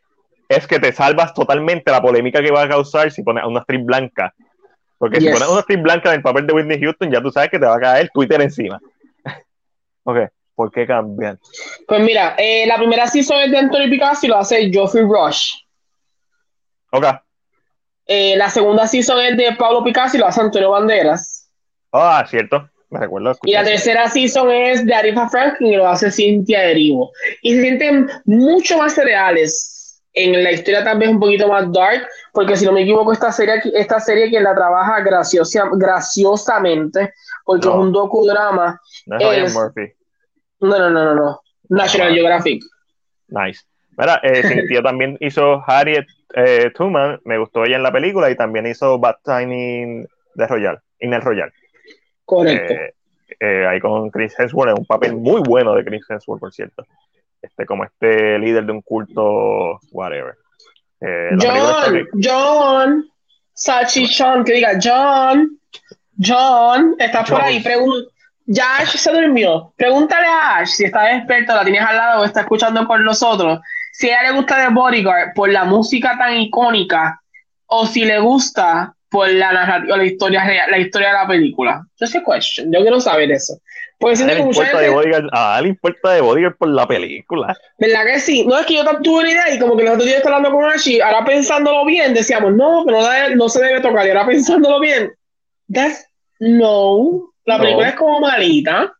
Speaker 1: es que te salvas totalmente la polémica que va a causar si pones a una actriz blanca. Porque si pones una actriz blanca en el papel de Whitney Houston, ya tú sabes que te va a caer Twitter encima. ok, ¿por qué cambian?
Speaker 2: Pues mira, eh, la primera season es de Anthony Picasso y lo hace Geoffrey Rush.
Speaker 1: Ok,
Speaker 2: Eh, la segunda season es de Pablo Picasso y lo hace Antonio Banderas.
Speaker 1: ah, cierto, me recuerdo.
Speaker 2: Y la tercera season es de Arifa Franklin y lo hace Cynthia Erivo. Y se sienten mucho más reales. En la historia tal vez un poquito más dark, porque si no me equivoco, esta serie, esta serie quien la trabaja graciosa, graciosamente, porque
Speaker 1: No.
Speaker 2: es un docudrama.
Speaker 1: No es
Speaker 2: es-
Speaker 1: Murphy.
Speaker 2: No, no, no, no, no. National
Speaker 1: Ah.
Speaker 2: Geographic.
Speaker 1: Nice. Mira, eh, también hizo Harriet eh, Tubman, me gustó ella en la película y también hizo Bad Time in the Royal, in el Royal.
Speaker 2: Correcto.
Speaker 1: Eh, eh, ahí con Chris Hemsworth, es un papel muy bueno de Chris Hemsworth, por cierto. Este, como este líder de un culto, whatever. Eh,
Speaker 2: John. John, Sachi John, que diga John, John, estás por ahí, pregun- ya Ash se durmió. Pregúntale a Ash si está despierto, la tienes al lado o está escuchando por nosotros. Si a ella le gusta The Bodyguard por la música tan icónica o si le gusta por la narrativa, la historia real, la historia de la película. Just a question. Yo quiero saber eso. Porque siento
Speaker 1: él
Speaker 2: que
Speaker 1: le
Speaker 2: mucha
Speaker 1: importa de Bodyguard, a él le importa de Bodyguard por la película.
Speaker 2: ¿verdad que sí? No es que yo tuve una idea y como que los otros días estaba hablando con Ashi, ahora pensándolo bien, decíamos, no, pero no, se debe tocar. Y ahora pensándolo bien, that's no. La
Speaker 1: No.
Speaker 2: película es como malita.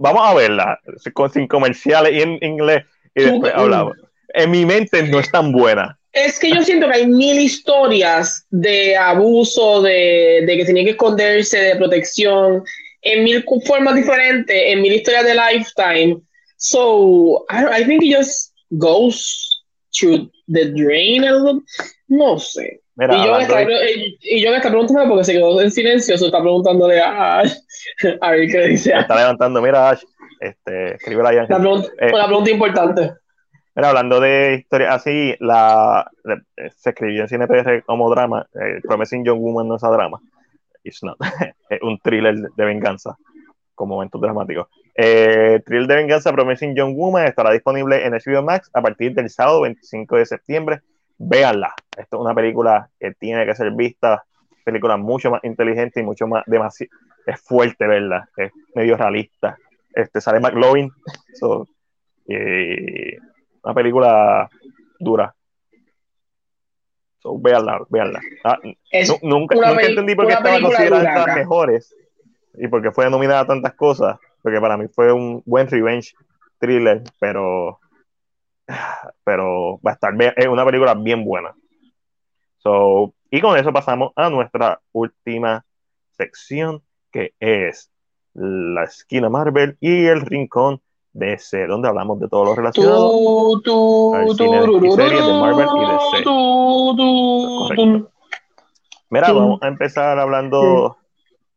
Speaker 1: Vamos a verla, con, sin comerciales y en inglés, y después hablamos. En mi mente no es tan buena.
Speaker 2: Es que yo siento que hay mil historias de abuso, de, de que tenía que esconderse, de protección, en mil formas diferentes, en mil historias de Lifetime. So, I, I think it just goes to the drain a little. No sé.
Speaker 1: Mira,
Speaker 2: y, yo está,
Speaker 1: de-
Speaker 2: y, yo está preguntando porque se quedó en silencio, se está preguntándole a Ash, a ver qué dice.
Speaker 1: me está levantando, mira, Ash, este, escribe ahí.
Speaker 2: Una pregunta,
Speaker 1: Eh,
Speaker 2: una pregunta importante.
Speaker 1: Mira, hablando de historias así, la, se escribió en CinePR como drama. eh, Promising Young Woman no es a drama. It's not. es un thriller de venganza, con momentos dramáticos. Eh, thriller de venganza Promising Young Woman estará disponible en HBO Max a partir del sábado 25 de septiembre. Véanla. Esto es una película que tiene que ser vista. Película mucho más inteligente y mucho más demasiado. Es fuerte, ¿verdad? Es medio realista. Este, sale McLovin. So, eh, una película dura. So, véanla, véanla. Ah,
Speaker 2: Es
Speaker 1: nunca, entendí por qué estaba considerada entre las mejores y por qué fue nominada a tantas cosas. Porque para mí fue un buen revenge thriller, pero pero va a estar bien, es una película bien buena. So, y con eso pasamos a nuestra última sección, que es la esquina Marvel y el rincón DC, donde hablamos de todo lo relacionado.
Speaker 2: Tú, tú,
Speaker 1: al
Speaker 2: tú,
Speaker 1: cine de series de Marvel y DC. Mira, vamos a empezar hablando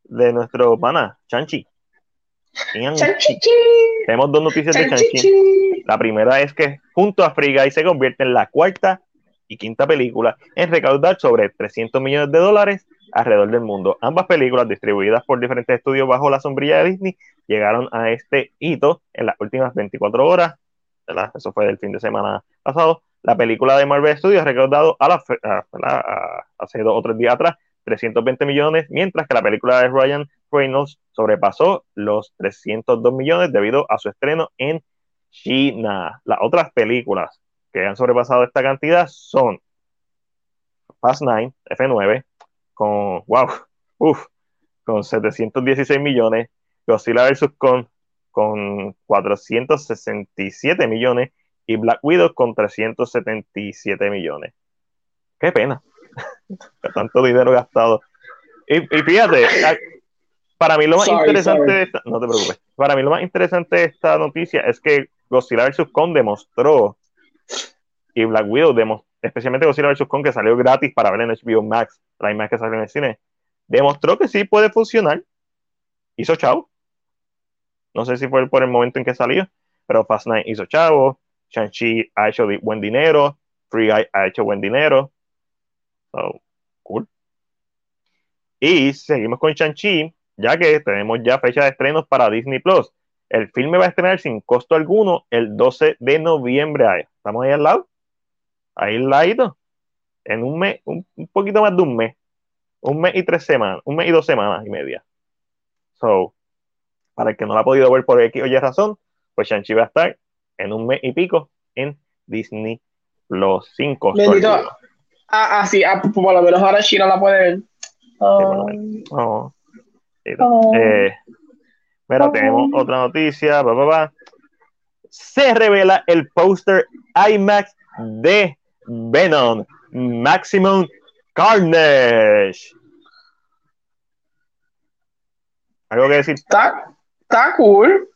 Speaker 1: de nuestro pana, Chanchi.
Speaker 2: Chanchichi,
Speaker 1: Tenemos dos noticias de Chanchi. La primera es que junto a Free Guy se convierte en la cuarta y quinta película en recaudar sobre 300 millones de dólares alrededor del mundo. Ambas películas, distribuidas por diferentes estudios bajo la sombrilla de Disney, llegaron a este hito en las últimas 24 horas. Eso fue del fin de semana pasado. La película de Marvel Studios ha recaudado a la, hace dos o tres días atrás 320 millones, mientras que la película de Ryan Reynolds sobrepasó los 302 millones debido a su estreno en China. Las otras películas que han sobrepasado esta cantidad son Fast 9, F9, con, wow, uf, con 716 millones, Godzilla vs. Kong con 467 millones y Black Widow con 377 millones. Qué pena. Tanto dinero gastado. Y, y fíjate, a- para mí lo más
Speaker 2: Sorry,
Speaker 1: interesante
Speaker 2: sorry.
Speaker 1: de esta, no te preocupes, para mí lo más interesante de esta noticia es que Godzilla vs. Kong demostró y Black Widow demostró, especialmente Godzilla vs. Kong que salió gratis para ver en HBO Max, la imagen que salió en el cine, demostró que sí puede funcionar. Hizo chavo. No sé si fue por el momento en que salió, pero Fast Nine hizo chavo, Shang-Chi ha hecho buen dinero, Free Guy ha hecho buen dinero. So, cool. Y seguimos con Shang-Chi, ya que tenemos ya fecha de estrenos para Disney Plus. El filme va a estrenar sin costo alguno el 12 de noviembre. Estamos ahí al lado. Ahí ladito. En un mes, un, un poquito más de un mes. un mes y tres semanas, un mes y dos semanas y media. So, para el que no la ha podido ver por X o Y razón, pues Shang-Chi va a estar en un mes y pico en Disney los cinco.
Speaker 2: Ah, ah, sí, ah, pues, por lo menos ahora China la puede ver.
Speaker 1: menos. Oh. Sí,
Speaker 2: Oh.
Speaker 1: eh, mira,
Speaker 2: Oh.
Speaker 1: tenemos otra noticia. pa, pa, pa. Se revela el póster IMAX de Venom Maximum Carnage. ¿Algo que decir?
Speaker 2: Está, está cool.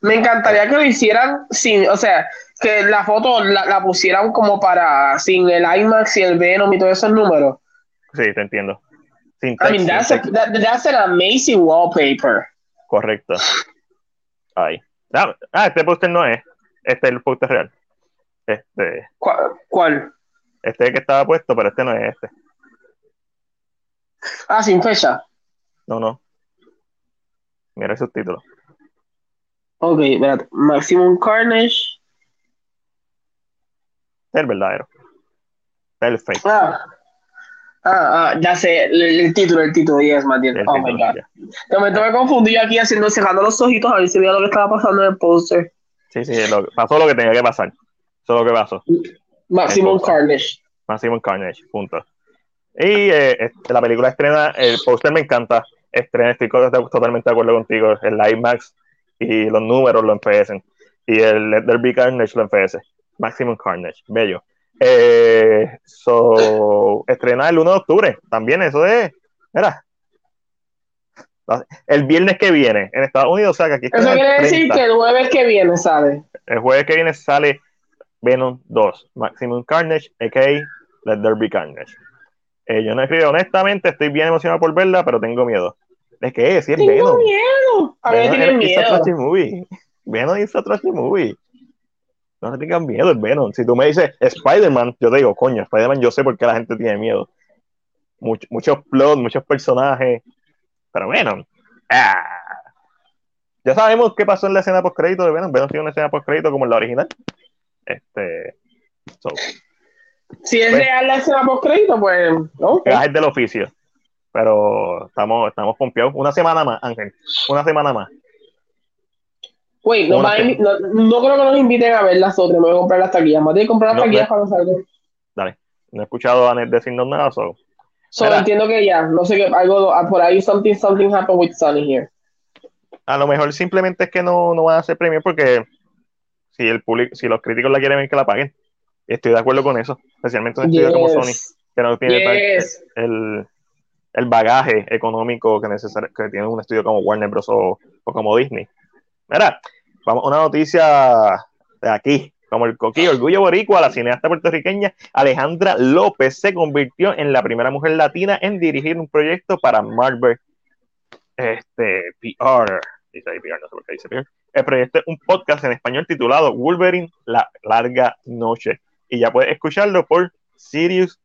Speaker 2: Me encantaría que lo hicieran sin, o sea, que la foto la, la pusieran como para, sin el IMAX y el Venom y todos esos números.
Speaker 1: Sí, te entiendo. Sin
Speaker 2: I
Speaker 1: text,
Speaker 2: mean,
Speaker 1: sin
Speaker 2: that's, a,
Speaker 1: text.
Speaker 2: that- that's an amazing wallpaper.
Speaker 1: Correcto. Ahí. Ah, ah, este póster no es. Este es el póster real. Este,
Speaker 2: ¿Cuál?
Speaker 1: Este es el que estaba puesto, pero este no es este.
Speaker 2: Ah, sin fecha.
Speaker 1: No, no. Mira el subtítulo.
Speaker 2: Ok, espérate. Maximum Carnage.
Speaker 1: El verdadero. El fake.
Speaker 2: Ah. Ah, ah, ya sé, el, el título, el título, yes, Matías. Oh
Speaker 1: título,
Speaker 2: my god. De momento me confundí aquí haciendo, cerrando los ojitos a ver si veía lo que estaba pasando en el póster.
Speaker 1: Sí, sí, lo- pasó lo que tenía que pasar. Eso es lo que pasó.
Speaker 2: Maximum. Carnage.
Speaker 1: Maximum Carnage, punto. Y eh, la película estrena, el póster me encanta. Estrena, estoy totalmente de acuerdo contigo. El IMAX y los números lo enfecen. Y el Let There Be Carnage lo enfece. Maximum Carnage, bello. Eh, so, estrena el 1 de octubre. También eso es. Mira. El viernes que viene en Estados Unidos, o sea que aquí
Speaker 2: Eso quiere decir
Speaker 1: 30.
Speaker 2: que el jueves que viene sale.
Speaker 1: El jueves que viene sale Venom 2, Maximum Carnage, a.k.a. Let There Be Carnage. Eh, yo no escribo, honestamente, estoy bien emocionado por verla, pero tengo miedo. ¿De qué? Si es
Speaker 2: Tengo
Speaker 1: Venom.
Speaker 2: miedo. A ver,
Speaker 1: Venom a
Speaker 2: miedo.
Speaker 1: trashy movie. Venom is a trashy movie. No le tengan miedo, es Venom. Si tú me dices Spider-Man, yo te digo, coño, Spider-Man, yo sé por qué la gente tiene miedo. Much- muchos plots, muchos personajes. Pero Venom. ah. Ya sabemos qué pasó en la escena post-crédito de Venom. Venom tiene una escena post-crédito como en la original. Este. So,
Speaker 2: Si es
Speaker 1: Pues-
Speaker 2: real la escena post crédito, pues. ok.
Speaker 1: gajes del oficio. Pero estamos, estamos pompeados. Una semana más, Ángel. Una semana más.
Speaker 2: Wait, no, no, no creo que nos inviten a ver las otras. Me voy a comprar las taquillas. Me voy a comprar las
Speaker 1: No,
Speaker 2: taquillas
Speaker 1: no.
Speaker 2: cuando.
Speaker 1: Dale. No he escuchado a Anet decirnos nada, so.
Speaker 2: Solo
Speaker 1: Mira.
Speaker 2: entiendo que ya. No sé qué. Algo. ah, Por ahí, something, something happened with Sunny here.
Speaker 1: A lo mejor simplemente es que no, no van a hacer premio porque si el público, si los críticos la quieren ver que la paguen. Estoy de acuerdo con eso. Especialmente un estudio como Sony, que no tiene
Speaker 2: Yes.
Speaker 1: el, el bagaje económico que, necesario, que tiene un estudio como Warner Bros. o, o como Disney. Mira, vamos a una noticia de aquí. Como el coquillo, orgullo boricua, la cineasta puertorriqueña Alejandra López se convirtió en la primera mujer latina en dirigir un proyecto para Marvel este, PR. Dice ahí no sé por qué dice PR. El proyecto es un podcast en español titulado Wolverine, la larga noche. Y ya puedes escucharlo por Sirius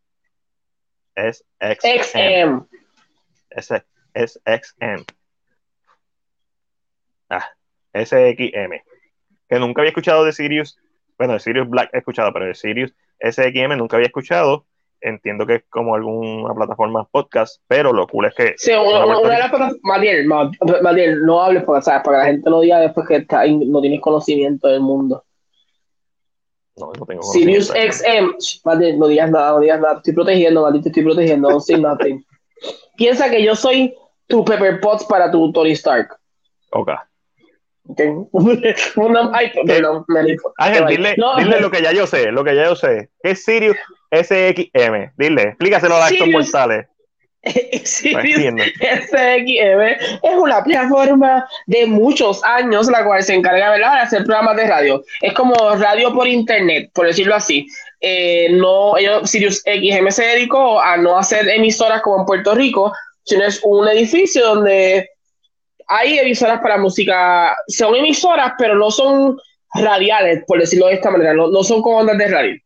Speaker 1: SXM.
Speaker 2: XM.
Speaker 1: S- SXM. Ah, SXM. Que nunca había escuchado de Sirius. Bueno, de Sirius Black he escuchado, pero de Sirius SXM nunca había escuchado. Entiendo que es como alguna plataforma podcast, pero lo cool es que
Speaker 2: Sí, una, una- una de las cosas. Matiel, Ma- Matiel, no hables porque, ¿sabes? para que la gente no diga después que está no tienes conocimiento del mundo.
Speaker 1: no, no tengo
Speaker 2: Sirius. XM. Matiel, no digas nada, no digas nada. Estoy protegiendo, Matiel, te estoy protegiendo. Don't say nothing. Piensa que yo soy tu Pepper Potts para tu Tony Stark.
Speaker 1: Ok.
Speaker 2: Una- ay, perdón, me dijo.
Speaker 1: Ángel, dile,
Speaker 2: No,
Speaker 1: dile lo que ya yo sé, lo que ya yo sé. ¿Qué es Sirius SXM? Dile, explícaselo a
Speaker 2: Sirius-
Speaker 1: mortales.
Speaker 2: Sirius. SXM es una plataforma de muchos años la cual se encarga ¿verdad? de hacer programas de radio. Es como radio por internet, por decirlo así. Eh, no, ellos, Sirius XM se dedicó a no hacer emisoras como en Puerto Rico, sino es un edificio donde hay emisoras para música. Son emisoras, pero no son radiales, por decirlo de esta manera. No, no son como ondas de radio.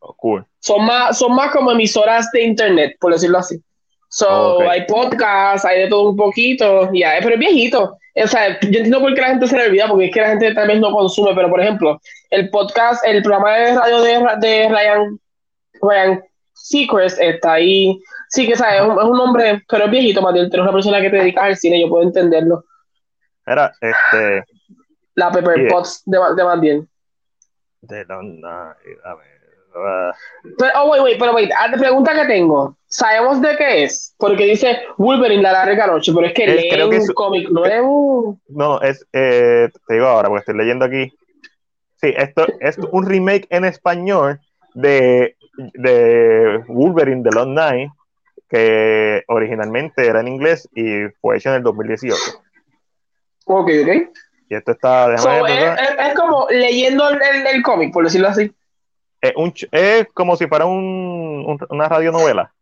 Speaker 1: Oh, cool.
Speaker 2: Son más, son más como emisoras de internet, por decirlo así. So,
Speaker 1: Ok.
Speaker 2: hay podcasts, hay de todo un poquito, ya, pero es viejito. O sea, yo entiendo por qué la gente se le olvida, porque es que la gente tal vez no consume, pero por ejemplo, el podcast, el programa de radio de, de Ryan, Ryan Seacrest está ahí. Sí, que sabes, es un, es un hombre, pero es viejito, Matías. Tú eres una persona que te dedicas al cine, yo puedo entenderlo.
Speaker 1: Era, este,
Speaker 2: La Pepper
Speaker 1: Yeah.
Speaker 2: Potts de, de
Speaker 1: de la, a ver, ah,
Speaker 2: Pero, oh, wait, wait, pero wait, ah, la pregunta que tengo, ¿sabemos de qué es? Porque dice Wolverine, la larga noche, pero es que
Speaker 1: Es-
Speaker 2: lee
Speaker 1: creo que
Speaker 2: un
Speaker 1: es-
Speaker 2: cómic nuevo.
Speaker 1: no, es, eh, te digo ahora, porque estoy leyendo aquí. Sí, esto es un remake en español de, de Wolverine de Long Night, que originalmente era en inglés y fue hecho en el 2018.
Speaker 2: Ok, ok.
Speaker 1: Y esto está,
Speaker 2: So, es, como leyendo el, el- el cómic, por decirlo así.
Speaker 1: es, un es como si fuera un, un- una radionovela,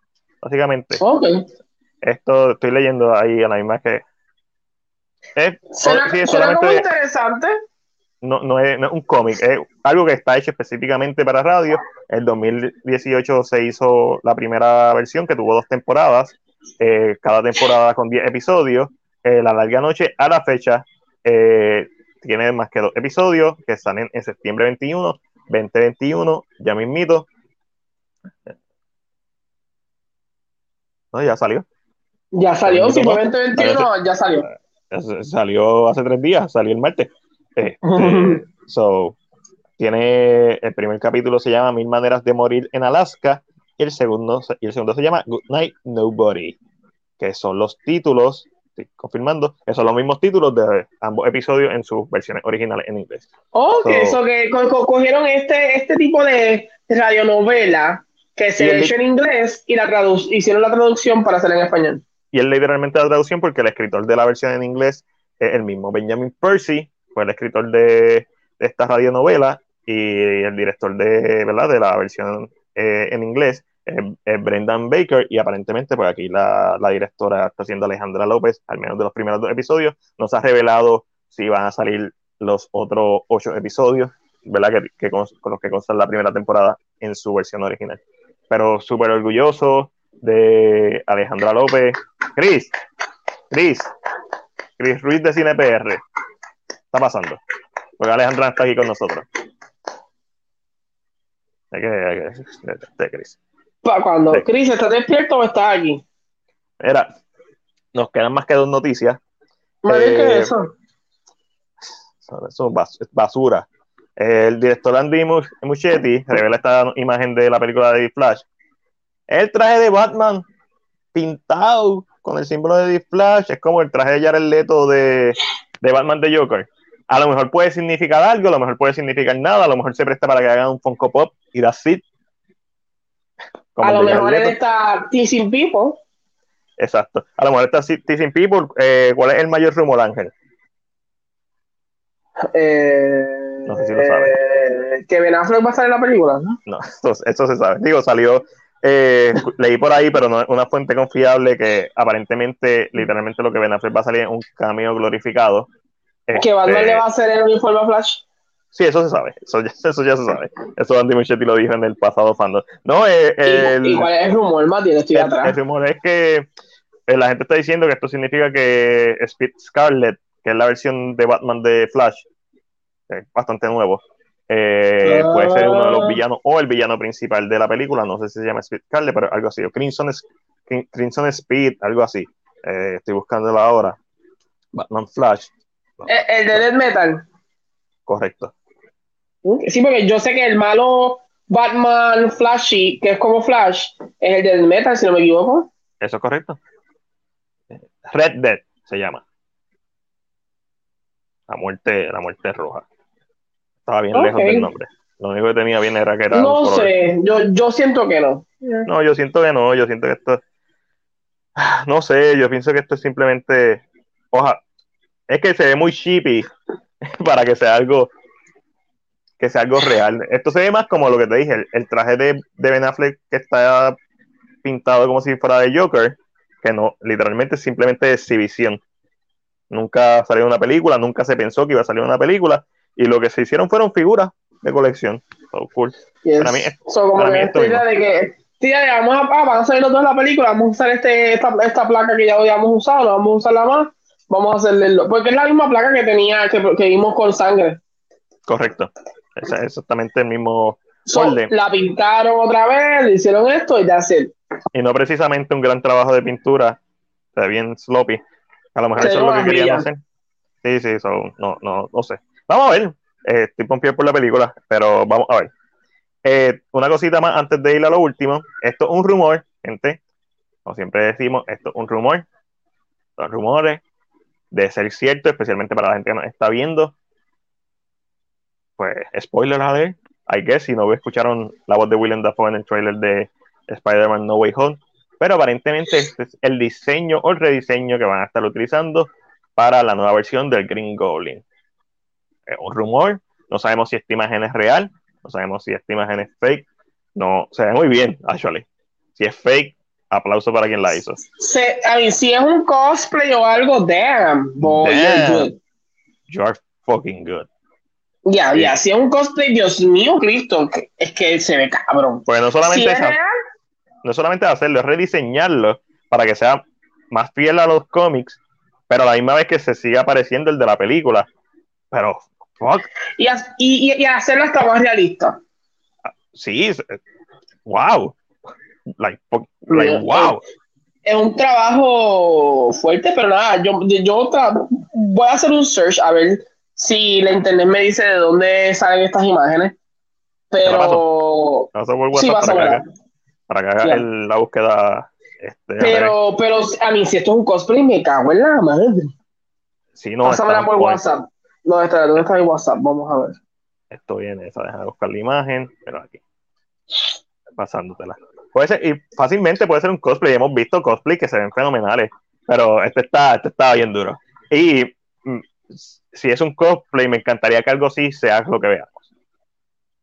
Speaker 1: básicamente.
Speaker 2: Ok.
Speaker 1: Esto estoy leyendo ahí a la misma que. Es,
Speaker 2: Suena,
Speaker 1: sí, es
Speaker 2: suena como
Speaker 1: solamente,
Speaker 2: interesante.
Speaker 1: No, no es, no es un cómic, es algo que está hecho específicamente para radio. En 2018 se hizo la primera versión que tuvo dos temporadas, eh, cada temporada con 10 episodios. Eh, la larga noche a la fecha eh, tiene más que dos episodios que salen en septiembre 21, 2021, ya mismito. No, ya salió.
Speaker 2: Ya salió, si fue 2021,
Speaker 1: Parece-
Speaker 2: ya salió.
Speaker 1: Salió hace tres días, salió el martes. Este, so, tiene el primer capítulo se llama Mil maneras de morir en Alaska y el segundo se- y el segundo se llama Good Night Nobody, que son los títulos, estoy confirmando, que son los mismos títulos de ambos episodios en sus versiones originales en inglés.
Speaker 2: Ok,
Speaker 1: So-
Speaker 2: so que co- co- cogieron este, este tipo de radionovela que se
Speaker 1: el-
Speaker 2: hecho en inglés y la tradu- hicieron la traducción para hacerla en español.
Speaker 1: Y es literalmente la traducción porque el escritor de la versión en inglés es el mismo. Benjamin Percy fue el escritor de, de esta radionovela y el director de, ¿verdad? de la versión eh, en inglés es, Brendan Baker y aparentemente pues aquí la, directora está siendo Alejandra López, al menos de los primeros dos episodios. No se ha revelado si van a salir los otros ocho episodios, ¿verdad? Que, con, los que constan la primera temporada en su versión original. Pero súper orgulloso de Alejandra López. Chris, Chris, Chris Ruiz de Cine PR. Está pasando. Porque Alejandra está aquí con nosotros. Hay que, hay que- Chris.
Speaker 2: ¿Para cuando?
Speaker 1: Sí.
Speaker 2: Chris, ¿estás despierto o estás aquí?
Speaker 1: Mira, nos quedan más que dos noticias.
Speaker 2: ¿qué
Speaker 1: Eh,
Speaker 2: es eso?
Speaker 1: Eso es bas- es basura. El director Andy Mu- Muschietti revela esta imagen de la película de The Flash. El traje de Batman pintado con el símbolo de The Flash es como el traje de Jared Leto de, de Batman de Joker. A lo mejor puede significar algo, a lo mejor puede significar nada, a lo mejor se presta para que hagan un Funko Pop y that's it. Como
Speaker 2: A lo mejor él está teasing people.
Speaker 1: Exacto. A lo mejor está Teasing People. Eh, ¿Cuál es el mayor rumor, Ángel?
Speaker 2: Eh,
Speaker 1: No sé si lo sabe.
Speaker 2: eh, que Ben Affleck va a estar en la película, ¿no?
Speaker 1: No, eso, eso se sabe. Digo, salió, eh, leí por ahí, pero no es una fuente confiable que aparentemente, literalmente lo que Ben Affleck va a salir es un cameo glorificado.
Speaker 2: Que Batman
Speaker 1: Este,
Speaker 2: le va a hacer el uniforme a Flash.
Speaker 1: Sí, eso se sabe. Eso, ya- eso ya se sabe. Eso Andy Muschietti lo dijo en el pasado fandom. No, eh, el,
Speaker 2: ¿Y, y cuál es el rumor, Matías? Estoy
Speaker 1: el,
Speaker 2: atrás.
Speaker 1: el rumor es que eh, la gente está diciendo que esto significa que Speed Scarlet, que es la versión de Batman de Flash, es bastante nuevo, eh,
Speaker 2: Ah.
Speaker 1: puede ser uno de los villanos o el villano principal de la película. No sé si se llama Speed Scarlet, pero algo así. O Crimson, Crimson Speed, algo así. Eh, estoy buscándolo ahora. Batman Flash,
Speaker 2: El, el de Dead Metal.
Speaker 1: correcto.
Speaker 2: Sí, porque yo sé que el malo Batman Flashy, que es como Flash, es el de Dead Metal, si no me equivoco.
Speaker 1: Eso es correcto. Red Dead se llama. La muerte, la muerte roja. Estaba bien lejos del nombre. Lo único que tenía bien era que era
Speaker 2: No sé, yo, yo siento que no.
Speaker 1: No, yo siento que no, yo siento que esto. No sé, yo pienso que esto es simplemente. Oja, es que se ve muy cheapy para que sea algo. Que sea algo real. Esto se ve más como lo que te dije, el, el traje de, de Ben Affleck que está pintado como si fuera de Joker, que no, literalmente es simplemente exhibición. Nunca salió una película, nunca se pensó que iba a salir una película, y lo que se hicieron fueron figuras de colección. So, cool.
Speaker 2: Yes.
Speaker 1: Para mí
Speaker 2: So, como
Speaker 1: para mí esto
Speaker 2: de que, ya, ya, vamos a, ah, van a salir los dos de la película, vamos a usar este, esta, esta placa que ya habíamos usado, no vamos a usarla más, vamos a hacerle, porque es la misma placa que tenía, que, que vimos con sangre.
Speaker 1: Correcto. Es exactamente el mismo
Speaker 2: So, la pintaron otra vez, le hicieron esto y ya sé.
Speaker 1: y no precisamente un gran trabajo de pintura, se ve bien sloppy. A lo mejor
Speaker 2: Se
Speaker 1: eso es lo que querían hacer. Sí, sí, so, no, no, no sé. Vamos a ver. Eh, estoy pompido por la película, pero vamos a ver. Eh, una cosita más antes de ir a lo último. Esto es un rumor, gente. Como siempre decimos, esto es un rumor. Son rumores de ser cierto, especialmente para la gente que nos está viendo. Pues, spoiler alert. I guess, si no escucharon la voz de Willem Dafoe en el trailer de Spider-Man No Way Home. Pero aparentemente este es el diseño o el rediseño que van a estar utilizando para la nueva versión del Green Goblin. Es un rumor, no sabemos si esta imagen es real, no sabemos si esta imagen es fake. No, se ve muy bien, actually. Si es fake, aplauso para quien la hizo.
Speaker 2: Se, a mí, si es un cosplay o algo, damn, boy,
Speaker 1: Damn.
Speaker 2: you're good.
Speaker 1: You are fucking good.
Speaker 2: Ya,
Speaker 1: Sí.
Speaker 2: ya, si es un cosplay, Dios mío, Cristo, es que se ve cabrón.
Speaker 1: Pues no
Speaker 2: Si
Speaker 1: solamente,
Speaker 2: es real,
Speaker 1: no solamente hacerlo, es rediseñarlo para que sea más fiel a los cómics, pero a la misma vez que se siga pareciendo el de la película. Pero, fuck,
Speaker 2: y, y, y- hacerlo hasta más realista.
Speaker 1: sí, es- wow. Like, wow.
Speaker 2: Es un trabajo fuerte, pero nada, yo, yo voy a hacer un search a ver si la internet me dice de dónde salen estas imágenes. Pero,
Speaker 1: a por
Speaker 2: sí,
Speaker 1: WhatsApp
Speaker 2: a
Speaker 1: para, que haga, para que haga el- la búsqueda. Este, a ver.
Speaker 2: Pero, pero a mí, si esto es un cosplay, me cago en la madre.
Speaker 1: Sí, no,
Speaker 2: Pásamela por. WhatsApp. ¿Dónde está? ¿Dónde está mi WhatsApp? Vamos a ver.
Speaker 1: Esto viene, esa, déjame buscar la imagen, pero aquí. Pasándotela. Puede ser, y fácilmente puede ser un cosplay. Hemos visto cosplay que se ven fenomenales, pero este está, este está bien duro. Y mm, si es un cosplay, me encantaría que algo así sea lo que veamos.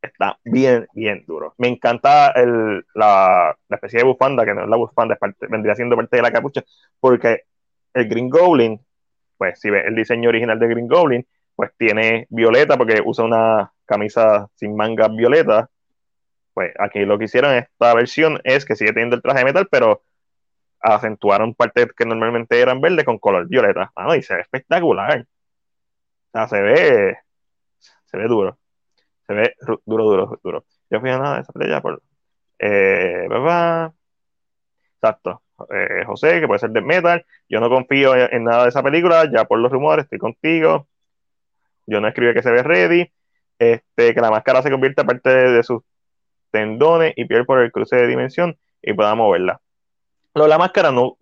Speaker 1: Está bien, bien duro. Me encanta el, la, la especie de bufanda, que no es la bufanda, vendría siendo parte de la capucha, porque el Green Goblin, pues si ves el diseño original de Green Goblin, pues tiene violeta porque usa una camisa sin mangas violeta. Pues aquí lo que hicieron en esta versión es que sigue teniendo el traje de metal, pero acentuaron partes que normalmente eran verde con color violeta. Ah, y se ve espectacular. O se ve, se ve duro. Se ve duro, duro, duro. Yo fui a nada de esa playa por. Eh, ba. Exacto. Eh, José, que puede ser de metal. Yo no confío en, en nada de esa película, ya por los rumores, estoy contigo. Yo no escribí que se ve ready. Este, que la máscara se convierta parte de, de sus tendones y piel por el cruce de dimensión y pueda moverla. Lo de la máscara, no,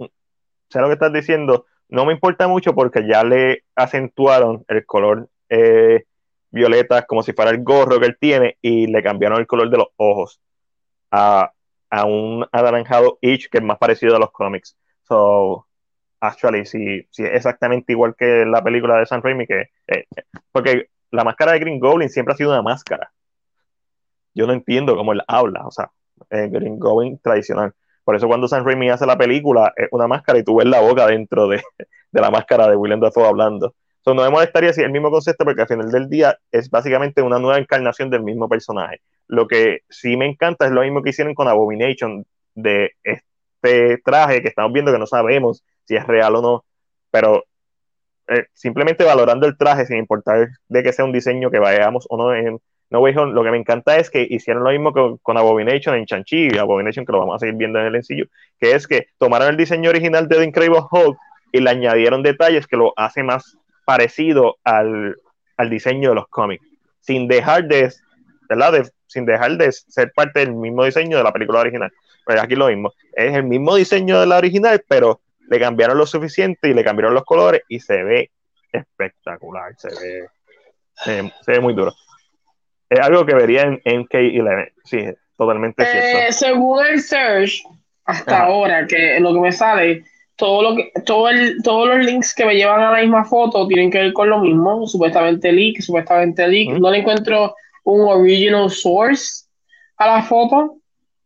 Speaker 1: sé lo que estás diciendo, no me importa mucho porque ya le acentuaron el color eh, violeta como si fuera el gorro que él tiene y le cambiaron el color de los ojos a, a un anaranjado itch que es más parecido a los cómics. So, actually, si, si es exactamente igual que la película de San Raimi, que, eh, porque la máscara de Green Goblin siempre ha sido una máscara. Yo no entiendo cómo él habla, o sea, el Green Goblin tradicional. Por eso cuando San Raimi hace la película es una máscara y tú ves la boca dentro de, de la máscara de Willem Dafoe hablando. So, no me molestaría si el mismo concepto porque al final del día es básicamente una nueva encarnación del mismo personaje. Lo que sí me encanta es lo mismo que hicieron con Abomination de este traje que estamos viendo que no sabemos si es real o no, pero eh, simplemente valorando el traje sin importar de que sea un diseño que vayamos o no No Way Home, lo que me encanta es que hicieron lo mismo con, con Abomination en Chanchi, Abomination que lo vamos a seguir viendo en el sencillo, que es que tomaron el diseño original de The Incredible Hulk y le añadieron detalles que lo hace más parecido al, al diseño de los cómics, sin dejar de, ¿verdad? De, sin dejar de ser parte del mismo diseño de la película original. Pues aquí lo mismo, es el mismo diseño de la original, pero le cambiaron lo suficiente y le cambiaron los colores y se ve espectacular, se ve, se se ve muy duro. Es algo que vería en MK11, sí, totalmente
Speaker 2: Eh,
Speaker 1: cierto.
Speaker 2: según el search, hasta
Speaker 1: Ajá.
Speaker 2: ahora, que lo que me sale, todo lo que, todo el, todos los links que me llevan a la misma foto tienen que ver con lo mismo, supuestamente leak, supuestamente leak.
Speaker 1: Ujú.
Speaker 2: No le encuentro un original source a la foto.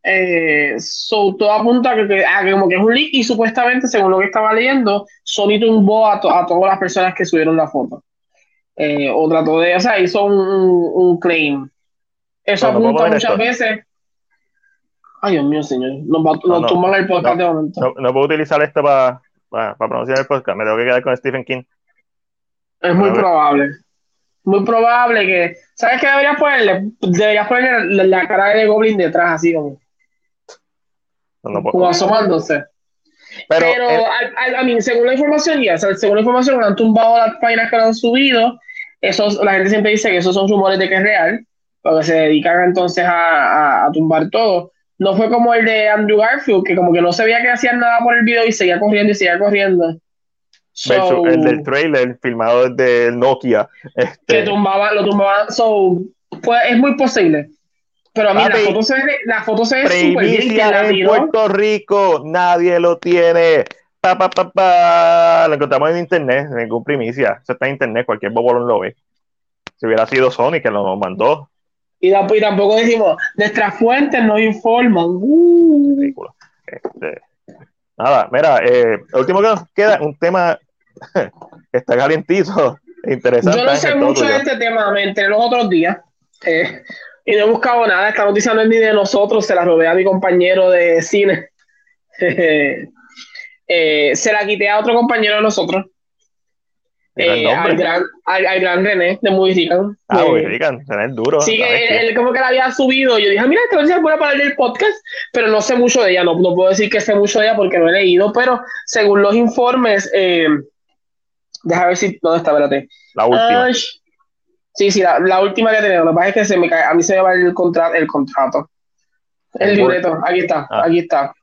Speaker 2: Eh, so, todo apunta a que, que- a que como que es un leak y supuestamente, según lo que estaba leyendo, Sony tumbó a, to- a todas las personas que subieron la foto. Eh, o trató de, o sea, hizo un, un- claim. Eso
Speaker 1: No,
Speaker 2: apunta muchas
Speaker 1: esto.
Speaker 2: veces. Ay, Dios mío, señor. Nos, va-
Speaker 1: No,
Speaker 2: nos
Speaker 1: no,
Speaker 2: tumban el podcast de momento.
Speaker 1: No, puedo utilizar esto para pronunciar el podcast, me tengo que quedar con Stephen King.
Speaker 2: es muy probable. Muy probable que. ¿Sabes qué deberías ponerle? Deberías ponerle la, la cara de Goblin detrás, así como,
Speaker 1: No, no puedo-
Speaker 2: como asomándose.
Speaker 1: Pero,
Speaker 2: Pero,
Speaker 1: eh,
Speaker 2: a- a- a mí, según la información, ya, o sea, según la información, han tumbado las páginas que lo han subido. Esos, la gente siempre dice que esos son rumores de que es real, porque se dedican entonces a, a- tumbar todo. No fue como el de Andrew Garfield, que como que no se veía que hacían nada por el video y seguía corriendo y seguía corriendo. So,
Speaker 1: el del trailer filmado desde Nokia.
Speaker 2: que
Speaker 1: Este,
Speaker 2: tumbaban, lo tumbaban, so, pues, es muy posible. Pero a mí la foto se ve, la foto se ve súper bien, que la
Speaker 1: en. Puerto Rico, nadie lo tiene. Pa, pa, pa, pa. Lo encontramos en internet, ningún primicia. Eso está en internet, cualquier bobolón lo ve. Si hubiera sido Sony que lo mandó,
Speaker 2: Y, tamp- y tampoco decimos, nuestras fuentes nos informan. Uh.
Speaker 1: ridículo. Este, nada, mira, eh, último que nos queda, un tema que está calientito, interesante.
Speaker 2: Yo no sé mucho de este tema, me enteré los otros días. eh, y no he buscado nada. Esta noticia no es ni de nosotros, se la robé a mi compañero de cine. Eh, se la quité a otro compañero de nosotros. Eh, al, gran, al, al gran René de Muy Rican.
Speaker 1: Ah,
Speaker 2: Eh,
Speaker 1: muy rican, tener duro.
Speaker 2: Sí,
Speaker 1: ¿sabes
Speaker 2: que él, él como que la había subido. Yo dije, "Ah, mira, esta noticia es buena para el podcast, pero no sé mucho de ella. No, no puedo decir que sé mucho de ella porque no he leído, pero según los informes, eh, déjame ver si. ¿Dónde está? Espérate.
Speaker 1: La última.
Speaker 2: Ah, sí, sí, la, la última que tenemos. Lo que pasa es que se me cae, a mí se me va el, contra, el contrato. El
Speaker 1: El
Speaker 2: libreto. Aquí está,
Speaker 1: Ah.
Speaker 2: aquí está.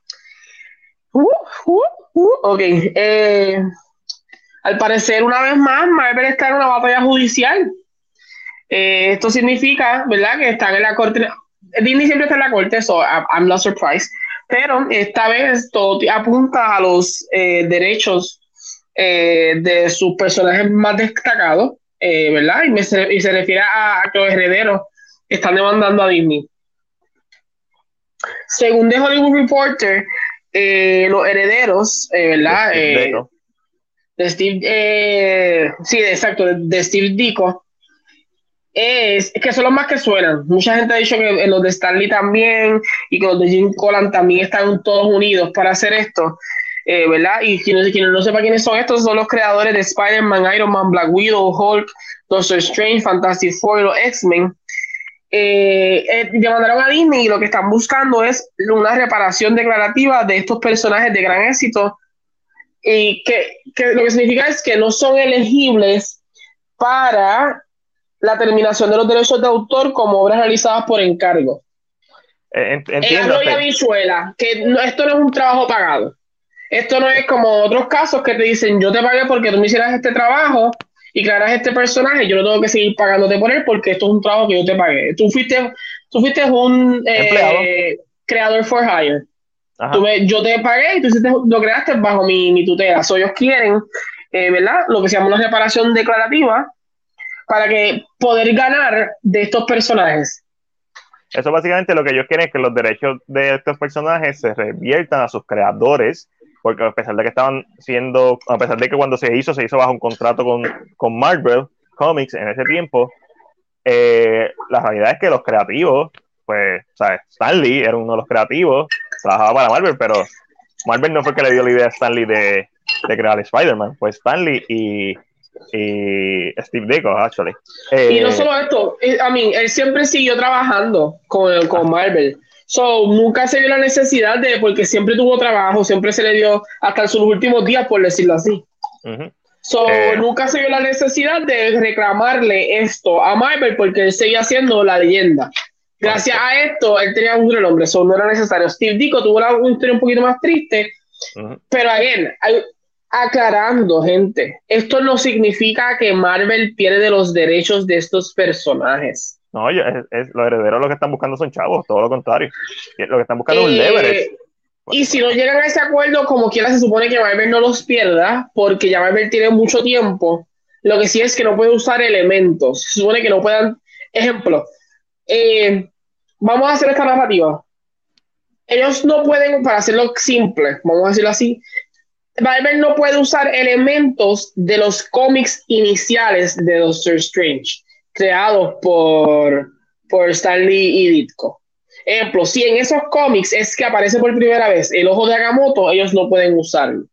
Speaker 2: Uh, uh, uh, ok. eh, al parecer, una vez más, Marvel está en una batalla judicial. Eh, esto significa, ¿verdad?, que están en la corte. Disney siempre está en la corte, so I'm not surprised. Pero esta vez todo apunta a los eh, derechos eh, de sus personajes más destacados, eh, ¿verdad? Y, me se, y se refiere a, a que los herederos están demandando a Disney. Según The Hollywood Reporter, eh, los herederos, eh, ¿verdad? Eh, de Steve, eh, sí, exacto, de, de Steve Ditko, es, es que son los más que suenan. Mucha gente ha dicho que los de Stanley también y que los de Jim Collan también están todos unidos para hacer esto, eh, ¿verdad? Y quienes, quienes no sepan quiénes son estos, son los creadores de Spider-Man, Iron Man, Black Widow, Hulk, Doctor Strange, Fantastic Four y los X-Men. Eh, eh, demandaron a Disney y lo que están buscando es una reparación declarativa de estos personajes de gran éxito y que, que lo que significa es que no son elegibles para la terminación de los derechos de autor como obras realizadas por encargo.
Speaker 1: Eh, Entiendo.
Speaker 2: arroyo habichuela, que no- esto no es un trabajo pagado. Esto no es como otros casos que te dicen, yo te pagué porque tú me hicieras este trabajo y crearas este personaje, yo no tengo que seguir pagándote por él porque esto es un trabajo que yo te pagué. Tú fuiste, tú fuiste un eh, creador for hire.
Speaker 1: Ajá.
Speaker 2: Tú me- yo te pagué y tú hiciste- lo creaste bajo mi, mi tutela. So, ellos quieren, eh, ¿verdad? Lo que se llama una reparación declarativa para que poder ganar de estos personajes.
Speaker 1: Eso básicamente lo que ellos quieren es que los derechos de estos personajes se reviertan a sus creadores, porque a pesar de que estaban siendo, a pesar de que cuando se hizo, se hizo bajo un contrato con, con Marvel Comics en ese tiempo, eh, la realidad es que los creativos, pues, ¿sabes? Stan Lee era uno de los creativos, trabajaba para Marvel, pero Marvel no fue que le dio la idea a Stan Lee de, de crear Spider-Man, fue Stan Lee y, y Steve Ditko, actually.
Speaker 2: Y no
Speaker 1: Eh,
Speaker 2: solo esto, eh, I mean, él siempre siguió trabajando con, con Marvel. So, nunca se vio la necesidad de, porque siempre tuvo trabajo, siempre se le dio hasta sus últimos días, por decirlo así. So,
Speaker 1: Eh.
Speaker 2: nunca se vio la necesidad de reclamarle esto a Marvel porque él seguía siendo la leyenda. Gracias a esto, él tenía un gran nombre, so no era necesario. Steve Ditko tuvo una historia un poquito más triste,
Speaker 1: Ujú.
Speaker 2: pero again, hay- aclarando, gente, esto no significa que Marvel pierde los derechos de estos personajes.
Speaker 1: No, yo- es, es- los herederos lo que están buscando son chavos, todo lo contrario. Lo que están buscando es un
Speaker 2: Eh,
Speaker 1: leverage.
Speaker 2: Y si no llegan a ese acuerdo, como quiera, se supone que Marvel no los pierda, porque ya Marvel tiene mucho tiempo. Lo que sí es que no puede usar elementos. Se supone que no puedan. Ejemplo, eh, vamos a hacer esta narrativa. Ellos no pueden, para hacerlo simple, vamos a decirlo así, Marvel no puede usar elementos de los cómics iniciales de Doctor Strange, creados por, por Stan Lee y Ditko. Ejemplo, si en esos cómics es que aparece por primera vez el ojo de Agamotto, ellos no pueden usarlo.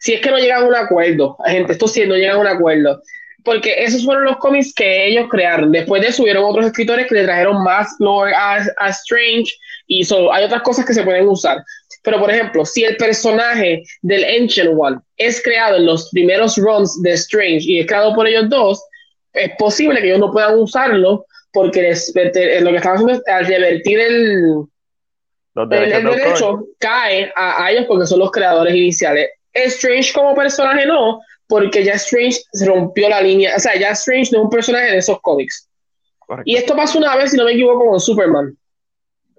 Speaker 2: Si es que no llegan a un acuerdo, gente, esto sí no llegan a un acuerdo. porque esos fueron los cómics que ellos crearon. Después de eso hubieron otros escritores que le trajeron más lore a, a Strange y so, hay otras cosas que se pueden usar. Pero, por ejemplo, si el personaje del Ancient One es creado en los primeros runs de Strange y es creado por ellos dos, es posible que ellos no puedan usarlo porque les, eh, lo que están haciendo es al revertir el, el, el derecho cae a, a ellos porque son los creadores iniciales. Strange como personaje no, porque ya Strange se rompió la línea. O sea, ya Strange no es un personaje de esos cómics.
Speaker 1: Correcto.
Speaker 2: Y esto pasó una vez, si no me equivoco, con Superman.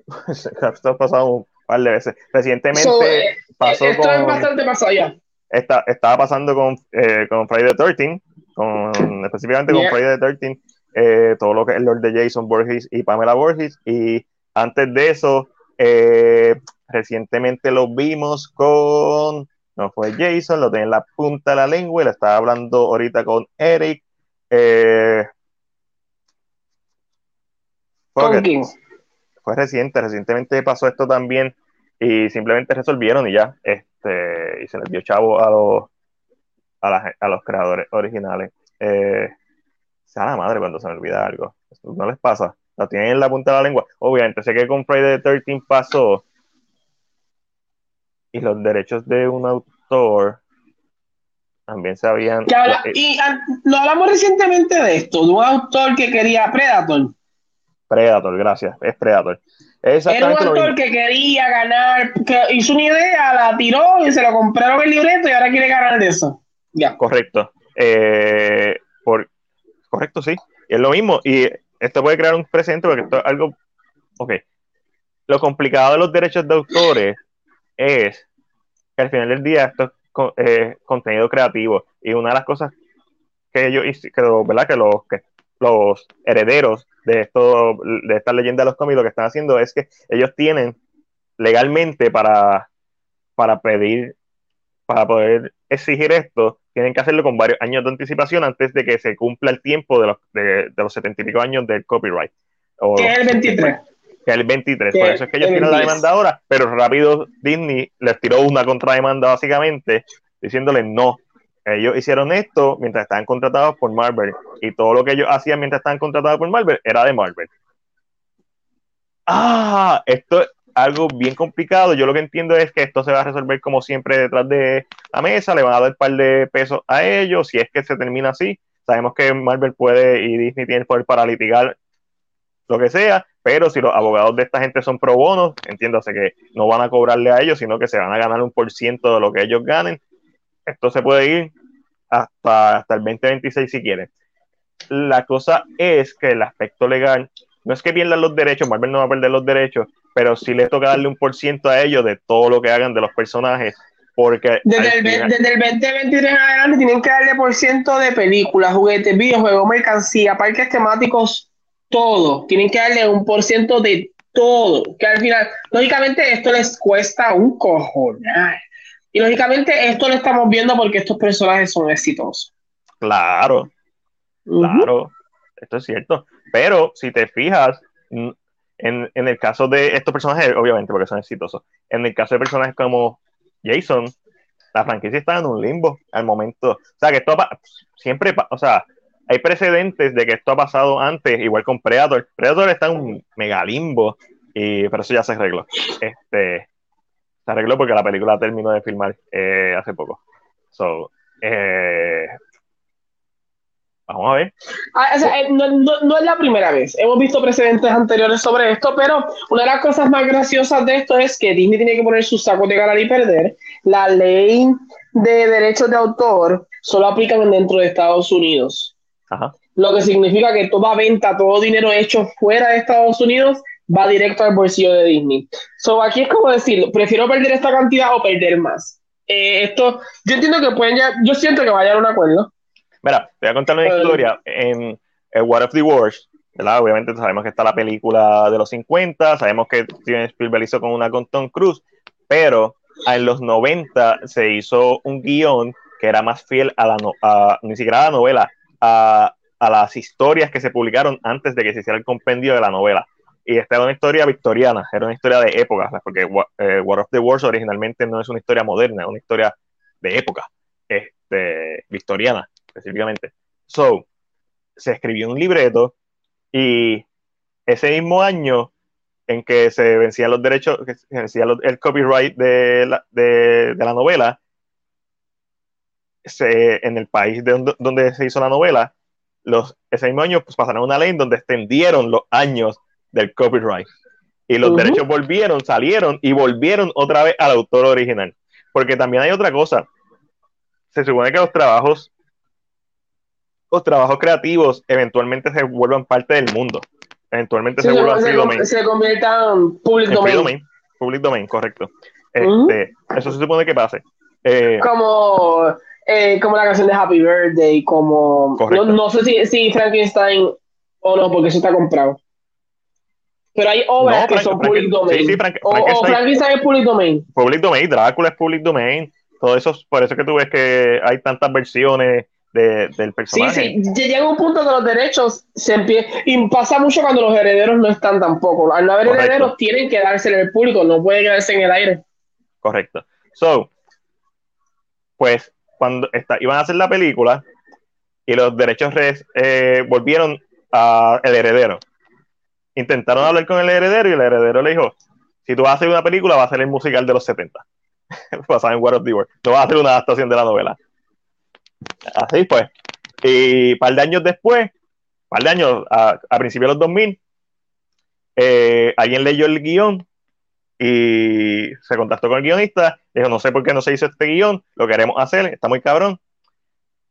Speaker 1: Esto ha pasado un par de veces. Recientemente
Speaker 2: So, eh,
Speaker 1: pasó
Speaker 2: esto es
Speaker 1: con.
Speaker 2: bastante pasado ya.
Speaker 1: esta- estaba pasando con, eh, con Friday the 13, con, específicamente con. Friday the 13, eh, todo lo que es el Lord de Jason Borges y Pamela Borges. Y antes de eso, eh, recientemente lo vimos con, no fue Jason, lo tenía en la punta de la lengua y le estaba hablando ahorita con Eric. Eh,
Speaker 2: Con
Speaker 1: fue reciente, recientemente pasó esto también y simplemente resolvieron y ya, este, y se les dio chavo a los, a, la- a los creadores originales. Eh, sea la madre cuando se me olvida algo. No les pasa. Lo tienen en la punta de la lengua. Obviamente, sé que con Friday the 13 pasó y los derechos de un autor también se habían.
Speaker 2: Habla-
Speaker 1: eh,
Speaker 2: y lo hablamos recientemente de esto, de un autor que quería Predator.
Speaker 1: Predator, gracias, es Predator.
Speaker 2: Era un autor que quería ganar, que hizo una idea, la tiró y se lo compraron el libreto y ahora quiere ganar de eso.
Speaker 1: Correcto. Eh, por, correcto, sí. Es lo mismo. Y esto puede crear un precedente porque esto es algo. Ok. Lo complicado de los derechos de autores es que al final del día esto es co- eh, contenido creativo. Y una de las cosas que ellos que, ¿verdad? que los que los herederos de esto, de esta leyenda de los cómics, lo que están haciendo es que ellos tienen legalmente para, para pedir, para poder exigir esto, tienen que hacerlo con varios años de anticipación antes de que se cumpla el tiempo de los, de, de los setenta y pico años del copyright. O
Speaker 2: Que es el 23.
Speaker 1: que es el 23.
Speaker 2: Que
Speaker 1: Por eso es que ellos
Speaker 2: el
Speaker 1: tiran la
Speaker 2: 10.
Speaker 1: demanda ahora, pero rápido Disney les tiró una contrademanda básicamente diciéndole no. Ellos hicieron esto mientras estaban contratados por Marvel y todo lo que ellos hacían mientras estaban contratados por Marvel era de Marvel. Ah, esto es algo bien complicado. Yo lo que entiendo es que esto se va a resolver como siempre detrás de la mesa, le van a dar un par de pesos a ellos, si es que se termina así. Sabemos que Marvel puede y Disney tiene el poder para litigar lo que sea, pero si los abogados de esta gente son pro bono, entiéndase que no van a cobrarle a ellos, sino que se van a ganar un por ciento de lo que ellos ganen. Esto se puede ir hasta, hasta el 2026 si quieren. La cosa es que el aspecto legal no es que pierdan los derechos, Marvel no va a perder los derechos, pero sí les toca darle un por ciento a ellos de todo lo que hagan de los personajes, porque
Speaker 2: Desde el,
Speaker 1: final-
Speaker 2: desde el 2023 en adelante tienen que darle por ciento de películas, juguetes, videojuegos, mercancía, parques temáticos, todo. Tienen que darle un por ciento de todo. Que al final, lógicamente, esto les cuesta un cojonal. Y lógicamente, esto lo estamos viendo porque estos personajes son exitosos.
Speaker 1: claro. Claro, esto es cierto. Pero si te fijas, en, en el caso de estos personajes, obviamente porque son exitosos, en el caso de personajes como Jason, la franquicia está en un limbo al momento. O sea, que esto ha siempre, o sea, hay precedentes de que esto ha pasado antes, igual con Predator. Predator está en un mega limbo, y, pero eso ya se arregló. Este, se arregló porque la película terminó de filmar eh, hace poco. So, eh, vamos a ver.
Speaker 2: Ah, o sea, eh, no, no- no es la primera vez. Hemos visto precedentes anteriores sobre esto, pero una de las cosas más graciosas de esto es que Disney tiene que poner sus sacos de ganar y perder. La ley de derechos de autor solo aplican dentro de Estados Unidos.
Speaker 1: Ajá.
Speaker 2: Lo que significa que toda venta, todo dinero hecho fuera de Estados Unidos va directo al bolsillo de Disney. So, aquí es como decir, prefiero perder esta cantidad o perder más. Eh, esto, yo entiendo que pueden ya, yo siento que va a llegar a un acuerdo.
Speaker 1: Mira, te voy a contar una historia. En el War of the Wars, ¿verdad? Obviamente sabemos que está la película de los 50, sabemos que Steven Spielberg hizo con una con Tom Cruise, pero en los 90 se hizo un guion que era más fiel a la no- a- ni siquiera a la novela, a, a las historias que se publicaron antes de que se hiciera el compendio de la novela. Y esta era una historia victoriana, era una historia de época, porque eh, War of the Wars originalmente no es una historia moderna, es una historia de época, este, victoriana específicamente. So, se escribió un libreto y ese mismo año en que se vencían los derechos, que se vencía el copyright de la, de, de la novela, se- en el país de donde, donde se hizo la novela, los, ese mismo año pues, pasaron una ley en donde extendieron los años del copyright. Y los
Speaker 2: Ujú.
Speaker 1: derechos volvieron, salieron y volvieron otra vez al autor original. Porque también hay otra cosa. Se supone que los trabajos, los trabajos creativos eventualmente se vuelvan parte del mundo. Eventualmente se, vuelvan
Speaker 2: se,
Speaker 1: domain.
Speaker 2: se public
Speaker 1: En
Speaker 2: domain.
Speaker 1: domain. Public domain, correcto. Este, Eso se supone que pase. Eh,
Speaker 2: Como, eh, como la canción de Happy Birthday, como... No, sé si, si Frankenstein o no, porque eso está comprado. Pero hay obras
Speaker 1: No,
Speaker 2: que
Speaker 1: Frank-
Speaker 2: son
Speaker 1: Frank-
Speaker 2: public domain.
Speaker 1: sí, sí, Frank-
Speaker 2: o, o
Speaker 1: Frankenstein-
Speaker 2: es public domain.
Speaker 1: public domain, Drácula es public domain. Todo eso, es por eso que tú ves que hay tantas versiones de- del
Speaker 2: Sí,
Speaker 1: personaje.
Speaker 2: sí, llega un punto que los derechos se empiezan. Y pasa mucho cuando los herederos no están tampoco. Al no haber
Speaker 1: Correcto.
Speaker 2: herederos, tienen que darse en el público, no puede quedarse en el aire.
Speaker 1: Correcto. So, pues cuando está, iban a hacer la película y los derechos res- eh, volvieron al heredero. Intentaron hablar con el heredero y el heredero le dijo, si tú vas a hacer una película va a ser el musical de los 70, basado en War of the World. No vas a hacer una adaptación de la novela. Así pues. Y un par de años después, par de años, a, principios de los 2000, eh, alguien leyó el guion y se contactó con el guionista, dijo, no sé por qué no se hizo este guion, lo queremos hacer, está muy cabrón.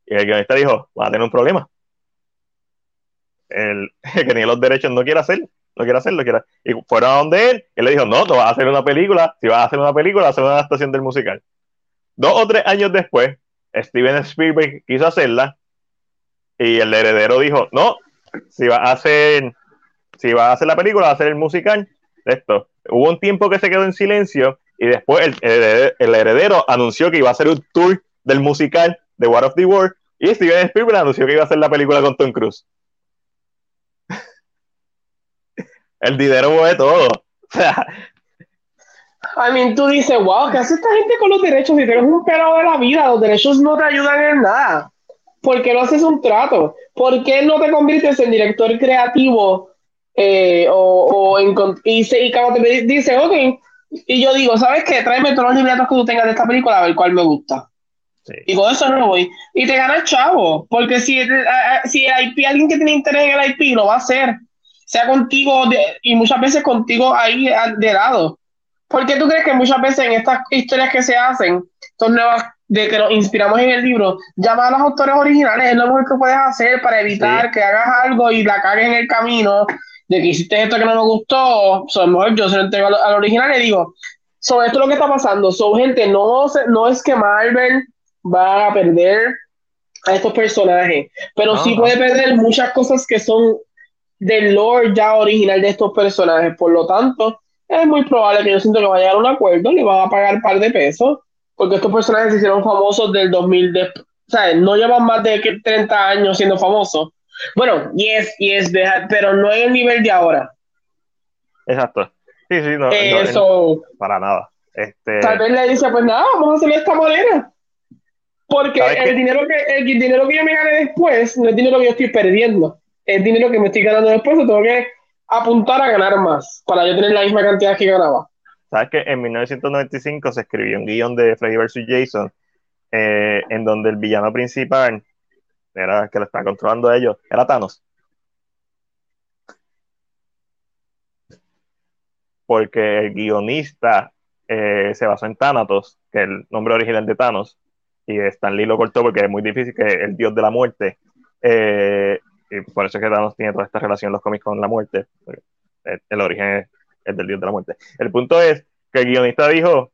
Speaker 1: Y el guionista dijo, va a tener un problema. El, que tiene los derechos no quiere hacer, no quiere hacerlo, quiere. Y fueron a donde él, él le dijo, no, tú vas a hacer una película, si vas a hacer una película, hacer una adaptación del musical. Dos o tres años después, Steven Spielberg quiso hacerla, y el heredero dijo, no, si vas a hacer, si vas a hacer la película, vas a hacer el musical, esto. Hubo un tiempo que se quedó en silencio y después el, el- el heredero anunció que iba a hacer un tour del musical de War of the World y Steven Spielberg anunció que iba a hacer la película con Tom Cruise. el dinero mueve todo. O sea,
Speaker 2: I mean, tú dices, wow, ¿qué hace esta gente con los derechos? Si tienes un pelado de la vida, los derechos no te ayudan en nada. ¿Por qué no haces un trato? ¿Por qué no te conviertes en director creativo? eh, o, o en, y, se- y cuando te dice, ok, y yo digo, ¿sabes qué? Tráeme todos los libretos que tú tengas de esta película a ver cuál me gusta.
Speaker 1: sí,
Speaker 2: Y con eso no voy. Y te ganas chavo. Porque si, el- a- a- si el IP, alguien que tiene interés en el IP, lo va a hacer. Sea contigo de- y muchas veces contigo ahí de lado. ¿Por qué tú crees que muchas veces en estas historias que se hacen, son nuevas, de que nos inspiramos en el libro, llama a los autores originales? Es lo mejor que puedes hacer para evitar
Speaker 1: Sí.
Speaker 2: que hagas algo y la cagues en el camino, de que hiciste esto que no me gustó. So, a lo mejor yo se lo entrego al, al original y digo, so, esto es lo que está pasando. So, gente, no, se- no es que Marvel va a perder a estos personajes, pero
Speaker 1: No,
Speaker 2: sí puede perder muchas cosas que son del lore ya original de estos personajes. Por lo tanto, es muy probable que yo siento que va a llegar a un acuerdo, le van a pagar un par de pesos, porque estos personajes se hicieron famosos del 2000, de, o sea, no llevan más de que 30 años siendo famosos. Bueno, yes, yes, deja- pero no en el nivel de ahora.
Speaker 1: exacto. Sí, sí, no, no,
Speaker 2: Eso,
Speaker 1: para nada. Este,
Speaker 2: tal vez le dice, pues nada, vamos a hacerlo de esta manera. Porque
Speaker 1: ¿Sabes
Speaker 2: el dinero, que, el dinero que yo me gane después no es dinero que yo estoy perdiendo. Es dinero que me estoy ganando después, tengo que apuntar a ganar más para yo tener la misma cantidad que ganaba.
Speaker 1: ¿Sabes que en 1995 se escribió un guion de Freddy vs. Jason eh, en donde el villano principal era que lo estaba controlando a ellos, era Thanos? Porque el guionista eh, se basó en Thanatos, que es el nombre original de Thanos, y Stan Lee lo cortó porque es muy difícil que el dios de la muerte, eh, y por eso es que Thanos tiene toda esta relación los cómics con la muerte, el, el origen es, es del dios de la muerte. El punto es que el guionista dijo,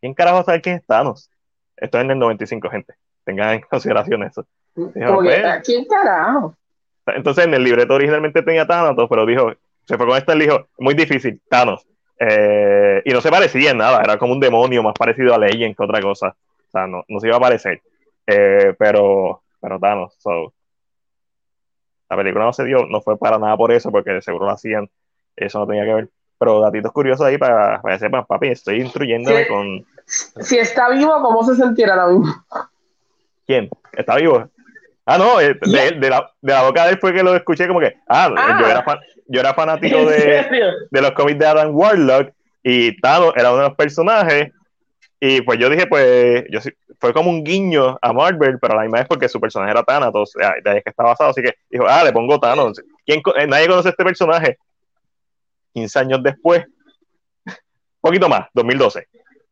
Speaker 1: ¿quién carajo sabe quién es Thanos? Esto es en el 95, gente. Tengan en consideración eso.
Speaker 2: Como que,
Speaker 1: pues.
Speaker 2: ¿a quién carajo?
Speaker 1: Entonces en el libreto originalmente tenía Thanatos, pero dijo, se fue con esta y dijo, muy difícil, Thanos. Eh, y no se parecía en nada, era como un demonio más parecido a Legend que otra cosa. O sea, no, no se iba a parecer. Eh, pero, pero Thanos, so. La película no se dio, no fue para nada por eso, porque seguro lo hacían, eso no tenía que ver. Pero datitos curiosos ahí para, para que sepan, papi, estoy instruyéndome con
Speaker 2: Si está vivo, ¿cómo se sentirá ahora mismo?
Speaker 1: quién. ¿Está vivo? Ah, no, eh, de, de la, de la boca de él fue que lo escuché como que, ah,
Speaker 2: Ah.
Speaker 1: Yo, era fan- yo era fanático
Speaker 2: ¿En
Speaker 1: de, de los cómics de Adam Warlock y Thanos era uno de los personajes y pues yo dije, pues, yo fue como un guiño a Marvel, pero a la misma vez porque su personaje era Thanatos, de ahí es que está basado, así que dijo, ah, le pongo Thanos. ¿Quién, co- eh, nadie conoce este personaje. 15 años después, poquito más, 2012,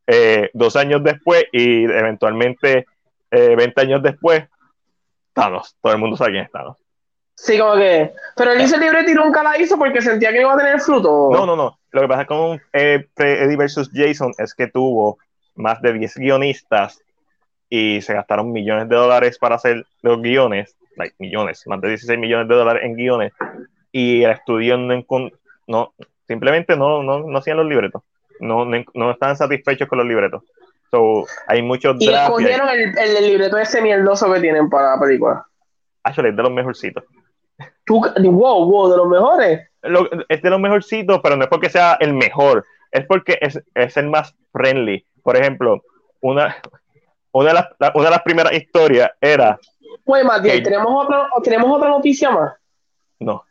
Speaker 1: eh, dos años después y eventualmente eh, 20 años después, Thanos, todo el mundo sabe quién es Thanos.
Speaker 2: Sí, como que. Pero él hizo el libreto y nunca la hizo porque sentía que no iba a tener fruto.
Speaker 1: No, no, no. Lo que pasa con eh, Eddie versus Jason es que tuvo más de 10 guionistas y se gastaron millones de dólares para hacer los guiones, like, millones, más de 16 millones de dólares en guiones, y el estudio no, no simplemente no, no, no hacían los libretos, no, no, no estaban satisfechos con los libretos. So, hay muchos
Speaker 2: Y
Speaker 1: drafts. y hay-
Speaker 2: escogieron el, el, el libreto ese mierdoso que tienen para la película.
Speaker 1: Actually, es de los mejorcitos.
Speaker 2: Tú, wow, wow, de los mejores.
Speaker 1: Lo- es de los mejorcitos, pero no es porque sea el mejor, es porque es, es el más friendly. Por ejemplo, una, una, de las, la- una de las primeras historias era,
Speaker 2: Güey, Matías. ¿tenemos, otra, ¿tenemos otra noticia más?
Speaker 1: no,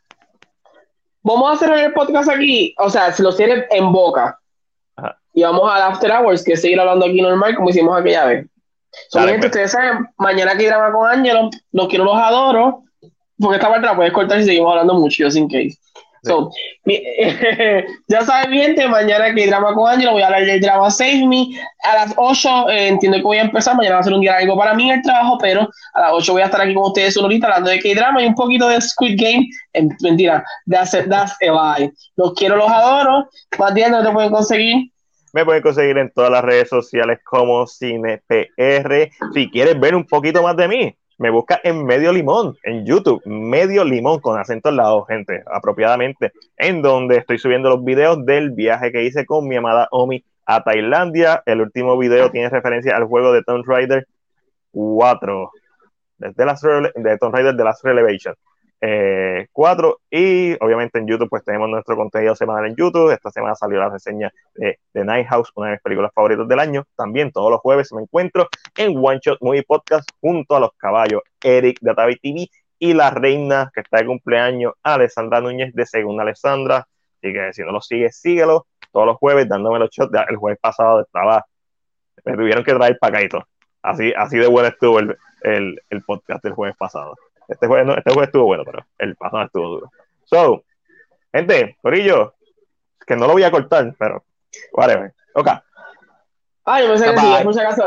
Speaker 2: Vamos a hacer el podcast aquí, o sea, si los tienes en boca.
Speaker 1: Ajá.
Speaker 2: Y vamos al After Hours, que es seguir hablando aquí normal, como hicimos aquella vez. So,
Speaker 1: Dale,
Speaker 2: mi gente,
Speaker 1: pues.
Speaker 2: ustedes saben, mañana aquí drama con Ángelo, los quiero, los adoro. Porque esta parte la puedes cortar si seguimos hablando mucho, just in case. So, ya saben, mi gente, mañana aquí drama con Ángelo, voy a hablar del drama Save Me. A las 8 eh, entiendo que voy a empezar, mañana va a ser un día largo para mí el trabajo, pero a las 8 voy a estar aquí con ustedes una horita hablando de K-drama y un poquito de Squid Game. En- mentira, that's, that's a lie. Los quiero, los adoro. Matías, ¿dónde te pueden conseguir?
Speaker 1: me pueden conseguir en todas las redes sociales como CinePR. Si quieres ver un poquito más de mí, me busca en Medio Limón, en YouTube, Medio Limón, con acento al lado, gente, apropiadamente, en donde estoy subiendo los videos del viaje que hice con mi amada Omi a Tailandia. El último video tiene referencia al juego de Tomb Raider 4, desde las de Tomb Raider de las Relevation. Eh, 4 y obviamente en YouTube pues tenemos nuestro contenido semanal en YouTube. Esta semana salió la reseña de The Night House una de mis películas favoritas del año. También todos los jueves me encuentro en One Shot Movie Podcast junto a los caballos Eric de Atavi TV y la reina que está de cumpleaños Alessandra Núñez de Segunda Alessandra. Así que si no lo sigues síguelo. Todos los jueves dándome los shots. El jueves pasado estaba me tuvieron que traer todo. Así, así de bueno estuvo el, el, el podcast del jueves pasado este jueves, no, este jueves estuvo bueno, pero el pasado estuvo duro. So, gente, Corillo, que no lo voy a cortar, pero whatever. Ok,
Speaker 2: Ah, yo pensé que sí, después si acaso.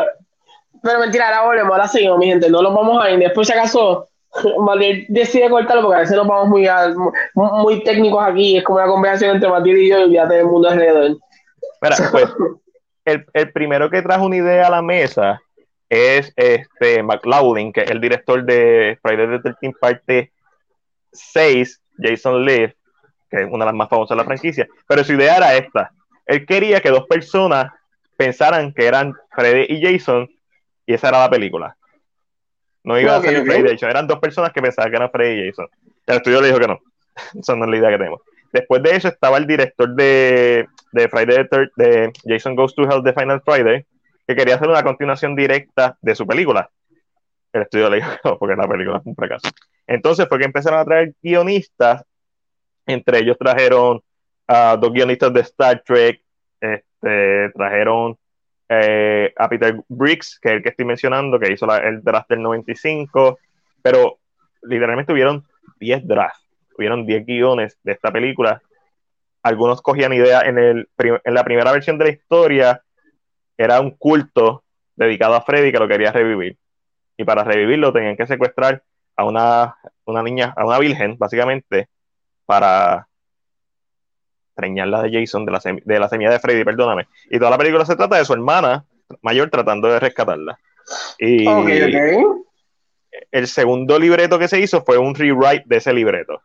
Speaker 2: Pero mentira, ahora volvemos, ahora seguimos, mi gente. No los vamos a ir. Después si acaso Matías decide cortarlo porque a veces nos vamos muy, a- muy, técnicos aquí. Es como una conversación entre Matías y yo y ya el mundo alrededor.
Speaker 1: mira, pues el, el primero que trajo una idea a la mesa es este McLaughlin, que es el director de Friday the 13 parte 6, Jason Leaf, que es una de las más famosas de la franquicia, pero su idea era esta. Él quería que dos personas pensaran que eran Freddy y Jason y esa era la película. No iba a ser. Freddy y Jason, eran dos personas que pensaban que eran Freddy y Jason. El estudio le dijo que no. Esa no es la idea que tenemos. Después de eso estaba el director de, de Friday the Third, de Jason Goes to Hell, de Final Friday, que quería hacer una continuación directa de su película. El estudio le dijo porque la película fue un fracaso. Entonces fue que empezaron a traer guionistas, entre ellos trajeron a dos guionistas de Star Trek, este, trajeron eh, a Peter Briggs, que es el que estoy mencionando, que hizo la- el draft del 95, pero literalmente hubieron 10 drafts, hubieron 10 guiones de esta película. Algunos cogían ideas en, el, en la primera versión de la historia, era un culto dedicado a Freddy que lo quería revivir. Y para revivirlo tenían que secuestrar a una, una niña, a una virgen, básicamente, para preñarla de Jason, de la, de la semilla de Freddy, perdóname. Y toda la película se trata de su hermana mayor tratando de rescatarla. Y el segundo libreto que se hizo fue un rewrite de ese libreto.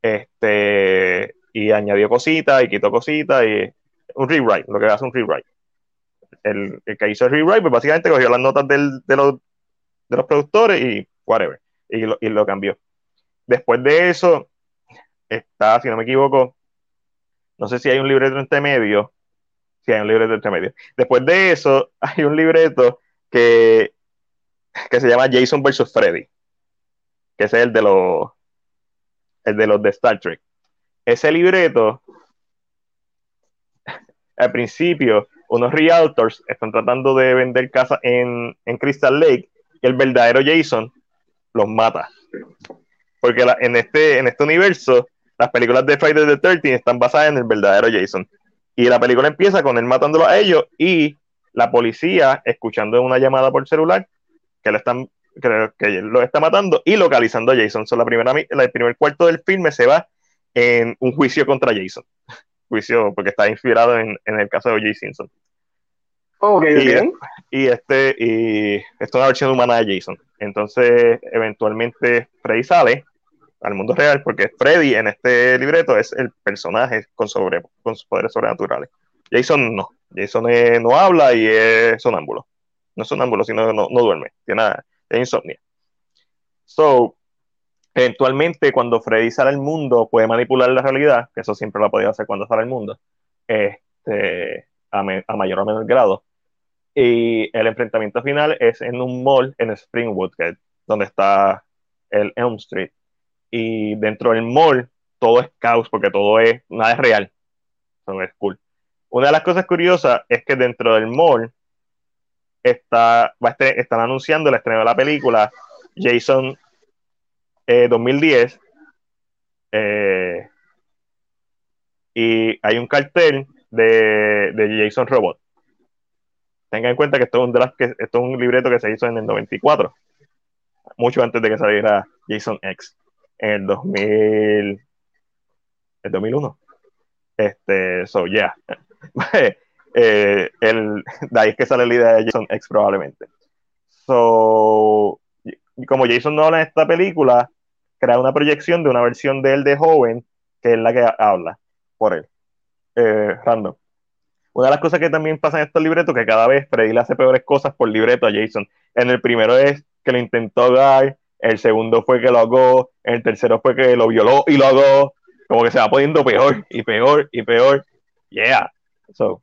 Speaker 1: Este, y añadió cositas y quitó cositas y un rewrite, lo que hace un rewrite. El, que hizo el rewrite, pues básicamente cogió las notas del- de, los, de los productores y whatever, y lo, y lo cambió. Después de eso, está, si no me equivoco, no sé si hay un libreto entre medio. Si hay un libreto entre medio. Después de eso, hay un libreto que, que se llama Jason vs. Freddy. que es el de los el de los de Star Trek. Ese libreto, al principio, unos realtors están tratando de vender casas en, en Crystal Lake el verdadero Jason los mata. Porque en, este, en este universo, las películas de Friday the 13 están basadas en el verdadero Jason. Y la película empieza con él matándolo a ellos y la policía escuchando una llamada por celular que, le están, que, lo está matando y localizando a Jason. So, la primera, el primer cuarto del filme se va en un juicio contra Jason. Juicio porque está inspirado en, en el caso de O.J. Simpson.
Speaker 2: Ok,
Speaker 1: Y,
Speaker 2: ok.
Speaker 1: y este y esto es una versión humana de Jason. Entonces, eventualmente Freddy sale al mundo real porque Freddy en este libreto es el personaje con sobre con sus poderes sobrenaturales. Jason no. Jason es- no habla y es sonámbulo. No es sonámbulo, sino no, no duerme. Tiene, tiene insomnia. So, eventualmente cuando Freddy sale al mundo puede manipular la realidad, que eso siempre lo ha podido hacer cuando sale al mundo, este, a, mayor o menor grado. Y el enfrentamiento final es en un mall en Springwood, que donde está el Elm Street. Y dentro del mall todo es caos porque todo es, nada es real. Eso es cool. Una de las cosas curiosas es que dentro del mall está, están anunciando el estreno de la película Jason eh, 2010. eh, y hay un cartel de, de Jason Robot. Tengan en cuenta que esto es, un draft que, esto es un libreto que se hizo en el 94, mucho antes de que saliera Jason X, en el 2000, el 2001. Este, so, yeah. Eh, el, de es que sale la idea de Jason X probablemente. So, como Jason no habla en esta película, crea una proyección de una versión de él de joven, que es la que habla por él. Eh, random. Una de las cosas que también pasa en estos libretos que cada vez Freddy le hace peores cosas por libreto a Jason. En el primero es que lo intentó ahogar, el segundo fue que lo ahogó, el tercero fue que lo violó y lo ahogó. Como que se va poniendo peor y peor y peor. Yeah. So,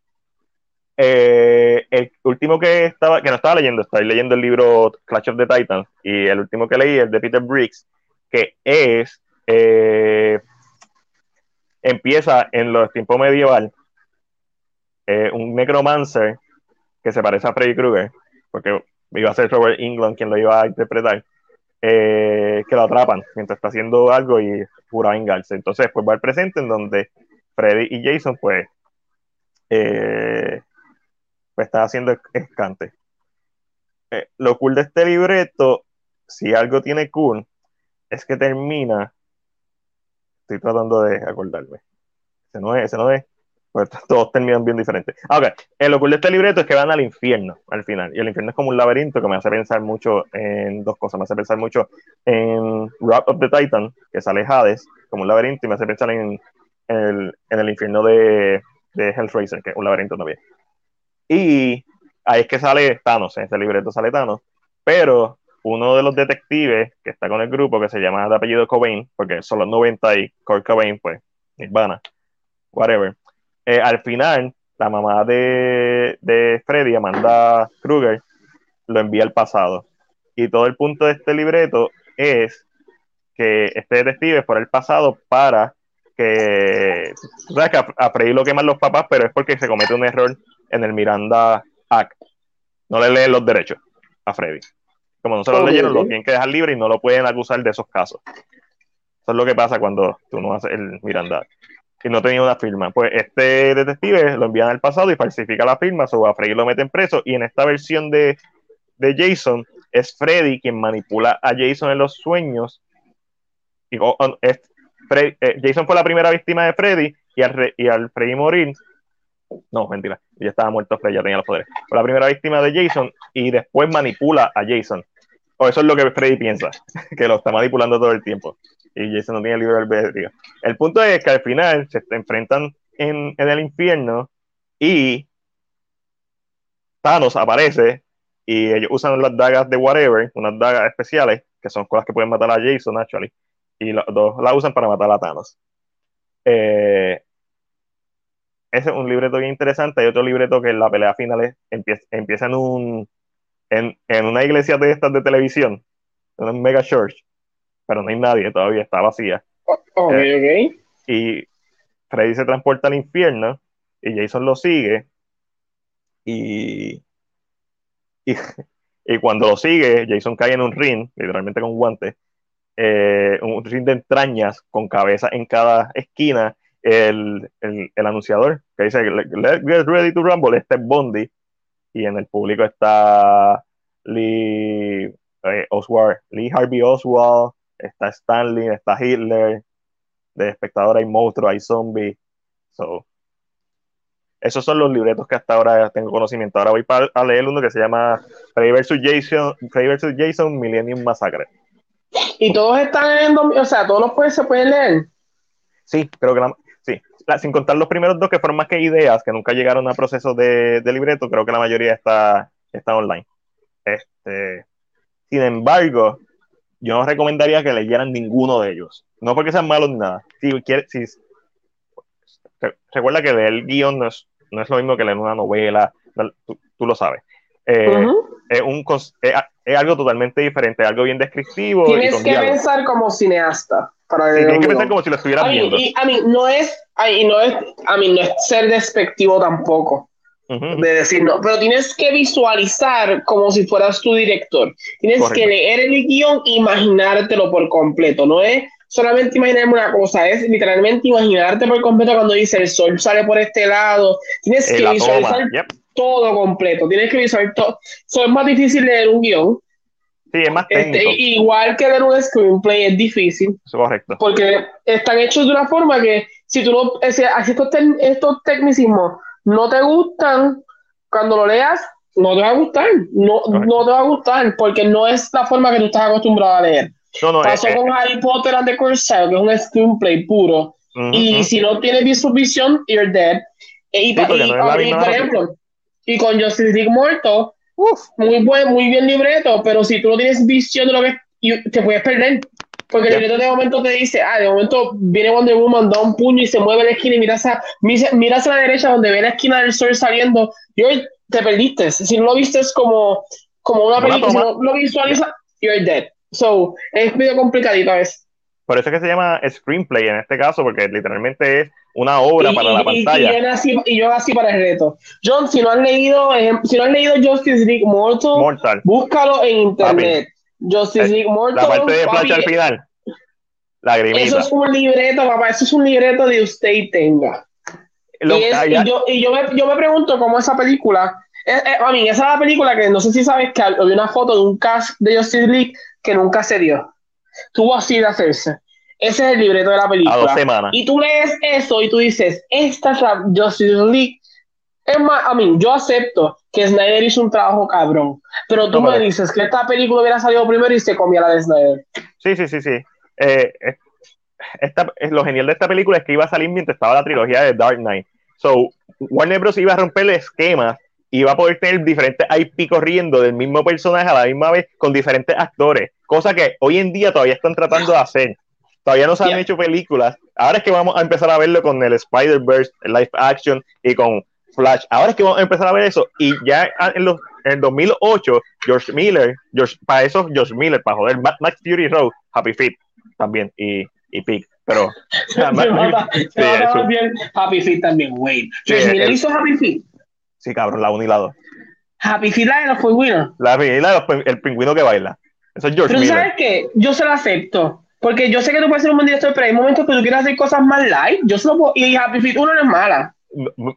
Speaker 1: eh, el último que estaba, que no estaba leyendo, estoy leyendo el libro Clash of the Titans y el último que leí es de Peter Briggs, que es eh, empieza en los tiempos medieval eh, un necromancer que se parece a Freddy Krueger, porque iba a ser Robert England quien lo iba a interpretar, eh, que lo atrapan mientras está haciendo algo y jura vengarse. Entonces, pues va al presente en donde Freddy y Jason, pues, pues están haciendo escante. Lo cool de este libreto, si algo tiene cool, es que termina. Estoy tratando de acordarme. Ese no es, ese no es. Pues todos terminan bien diferentes. Ah, ok. Lo cool de este libreto es que van al infierno al final. Y el infierno es como un laberinto que me hace pensar mucho en dos cosas. Me hace pensar mucho en Rock of the Titan, que sale Hades, como un laberinto, y me hace pensar en, en el, en el infierno de, de Hellraiser, que es un laberinto también. Y ahí es que sale Thanos, en este libreto sale Thanos, pero uno de los detectives que está con el grupo, que se llama de apellido Cobain, porque son los 90 y Kurt Cobain, pues, Nirvana, whatever. Eh, al final, la mamá de, de Freddy, Amanda Kruger, lo envía al pasado. Y todo el punto de este libreto es que este detective fuera el pasado para que, tú sabes que a, a Freddy lo queman los papás, pero es porque se comete un error en el Miranda Act. No le leen los derechos a Freddy. Como no se
Speaker 2: Ok.
Speaker 1: leyeron, lo tienen que dejar libre y no lo pueden acusar de esos casos. Eso es lo que pasa cuando tú no haces el Miranda. Y no tenía una firma. Pues este detective lo envían al pasado y falsifica la firma, so a Freddy lo meten preso. Y en esta versión de, de Jason, es Freddy quien manipula a Jason en los sueños. Y, oh, oh, es eh, Jason fue la primera víctima de Freddy y al, re- y al Freddy morir, no, mentira, ya estaba muerto Freddy, ya tenía los poderes. Fue la primera víctima de Jason y después manipula a Jason. O eso es lo que Freddy piensa, que lo está manipulando todo el tiempo. Y Jason no tiene libre albedrío. El punto es que al final se enfrentan en, en el infierno y Thanos aparece y ellos usan las dagas de whatever, unas dagas especiales, que son con las que pueden matar a Jason, actually, y los dos la usan para matar a Thanos. Eh, ese es un libreto bien interesante. Hay otro libreto que en la pelea final es- empieza, empieza en, un, en, en una iglesia de estas de televisión, en un mega church, pero no hay nadie todavía, está vacía.
Speaker 2: Ok, ok.
Speaker 1: Y Freddy se transporta al infierno y Jason lo sigue. Y, y, y cuando lo sigue, Jason cae en un ring, literalmente con guantes, eh, un ring de entrañas con cabeza en cada esquina. El, el, el anunciador que dice: Let's get ready to rumble. Este es Bondi. Y en el público está Lee eh, Oswald, Lee Harvey Oswald, está Stanley, está Hitler, de espectador hay monstruos, hay zombies. So, esos son los libretos que hasta ahora tengo conocimiento. Ahora voy para, a leer uno que se llama Freddy vs. Jason, Freddy vs. Jason Millennium Massacre.
Speaker 2: Y todos están en, o sea, todos los pueden, se pueden leer.
Speaker 1: Sí, creo que la. La- sin contar los primeros dos que fueron más que ideas, que nunca llegaron a procesos de, de libreto, creo que la mayoría está, está online. Este, sin embargo, yo no recomendaría que leyeran ninguno de ellos. No porque sean malos ni nada. Si quieres, si, re- recuerda que leer guion no es, no es lo mismo que leer una novela, no- tú, tú lo sabes. Eh, es, un, es, es algo totalmente diferente, algo bien descriptivo
Speaker 2: Tienes que pensar como cineasta para
Speaker 1: Sí, tienes que pensar como si lo estuvieras viendo.
Speaker 2: y, a mí, no es, a mí, no es, a mí, no es ser despectivo tampoco. De decir no, pero tienes que visualizar como si fueras tu director. Tienes
Speaker 1: Correcto.
Speaker 2: que leer el guion e imaginártelo por completo. No es solamente imaginarme una cosa, es literalmente imaginarte por completo cuando dice el sol sale por este lado. Tienes
Speaker 1: Eh,
Speaker 2: que
Speaker 1: la
Speaker 2: visualizar.
Speaker 1: Yep.
Speaker 2: todo completo. Tienes que visualizar todo. So, es más difícil leer un guion.
Speaker 1: Sí, es más
Speaker 2: Este,
Speaker 1: técnico.
Speaker 2: igual que leer un screenplay es difícil
Speaker 1: es correcto.
Speaker 2: porque están hechos de una forma que si tú no, así estos, estos tecnicismos no te gustan, cuando lo leas, no te va a gustar, no, no te va a gustar, porque no es la forma que tú estás acostumbrado a leer.
Speaker 1: No, no,
Speaker 2: Pasó
Speaker 1: eh, eh,
Speaker 2: con Harry Potter and the Cursed que es un screenplay puro,
Speaker 1: ujú,
Speaker 2: y
Speaker 1: ujú.
Speaker 2: si no tienes visualización, you're dead. E- Y,
Speaker 1: Sí, porque
Speaker 2: y-
Speaker 1: no es
Speaker 2: y, por ejemplo, y con Justice League muerto,
Speaker 1: Uf,
Speaker 2: muy buen, muy bien libreto, pero si tú no tienes visión de lo que te puedes perder. Porque el
Speaker 1: Ya.
Speaker 2: libreto de momento te dice, ah, de momento viene Wonder Woman, da un puño y se mueve la esquina y miras a, miras, a la derecha donde ve la esquina del sol saliendo y hoy te perdiste. Si no lo viste es como, como una película, si no lo visualizas, you're dead. So, es medio complicadito a veces.
Speaker 1: por eso es que se llama screenplay en este caso, porque literalmente es una obra
Speaker 2: Y,
Speaker 1: para
Speaker 2: y-
Speaker 1: la
Speaker 2: y- y
Speaker 1: pantalla.
Speaker 2: yo nací, y yo nací para el reto. John, si no has leído, ejem- si no has leído Justice League Mortal,
Speaker 1: Mortal.
Speaker 2: búscalo en internet. Justice
Speaker 1: Eh,
Speaker 2: League Mortal.
Speaker 1: La parte de
Speaker 2: papi,
Speaker 1: Flash al final.
Speaker 2: Eso
Speaker 1: Lagrimita.
Speaker 2: es un libreto, papá. Eso es un libreto de usted y tenga.
Speaker 1: Lo-
Speaker 2: y es- y yo, y yo, me, yo me pregunto cómo esa película. eh, eh, a mí, esa es la película que no sé si sabes que había una foto de un cast de Justice League que nunca se dio. Tuvo así de hacerse. Ese es el libreto de la
Speaker 1: a dos
Speaker 2: película.
Speaker 1: semanas.
Speaker 2: Y tú lees eso y tú dices, esta es la Justice League. Es más, a mí, yo acepto que Snyder hizo un trabajo cabrón, pero tú
Speaker 1: No,
Speaker 2: me dices que esta película hubiera salido primero y se comía la de Snyder.
Speaker 1: Sí, sí, sí, sí. Eh, eh, esta- eh, lo genial de esta película es que iba a salir mientras estaba la trilogía de Dark Knight. So, Warner Bros. iba a romper el esquema, iba a poder tener diferentes IP corriendo del mismo personaje a la misma vez con diferentes actores, cosa que hoy en día todavía están tratando de hacer. Todavía no se han hecho películas. Ahora es que vamos a empezar a verlo con el Spider-Verse, el live action y con Flash. Ahora es que vamos a empezar a ver eso. Y ya en, los, en el 2008, George Miller, George, para eso George Miller, para joder, Max Fury Road, Happy Feet también y, y Pig. Pero sí,
Speaker 2: Happy Feet también.
Speaker 1: Sí,
Speaker 2: George Miller
Speaker 1: el-
Speaker 2: hizo Happy Feet.
Speaker 1: sí, cabrón, la 1 y la 2.
Speaker 2: Happy Feet la de los pingüinos.
Speaker 1: La, la de los el pingüino que baila. Eso es George
Speaker 2: Pero
Speaker 1: Miller.
Speaker 2: ¿sabes qué? Yo se lo acepto. Porque yo sé que tú puedes ser un buen director, pero hay momentos que tú quieres hacer cosas más light. Yo se lo puedo... Y Happy Feet 1 no es mala.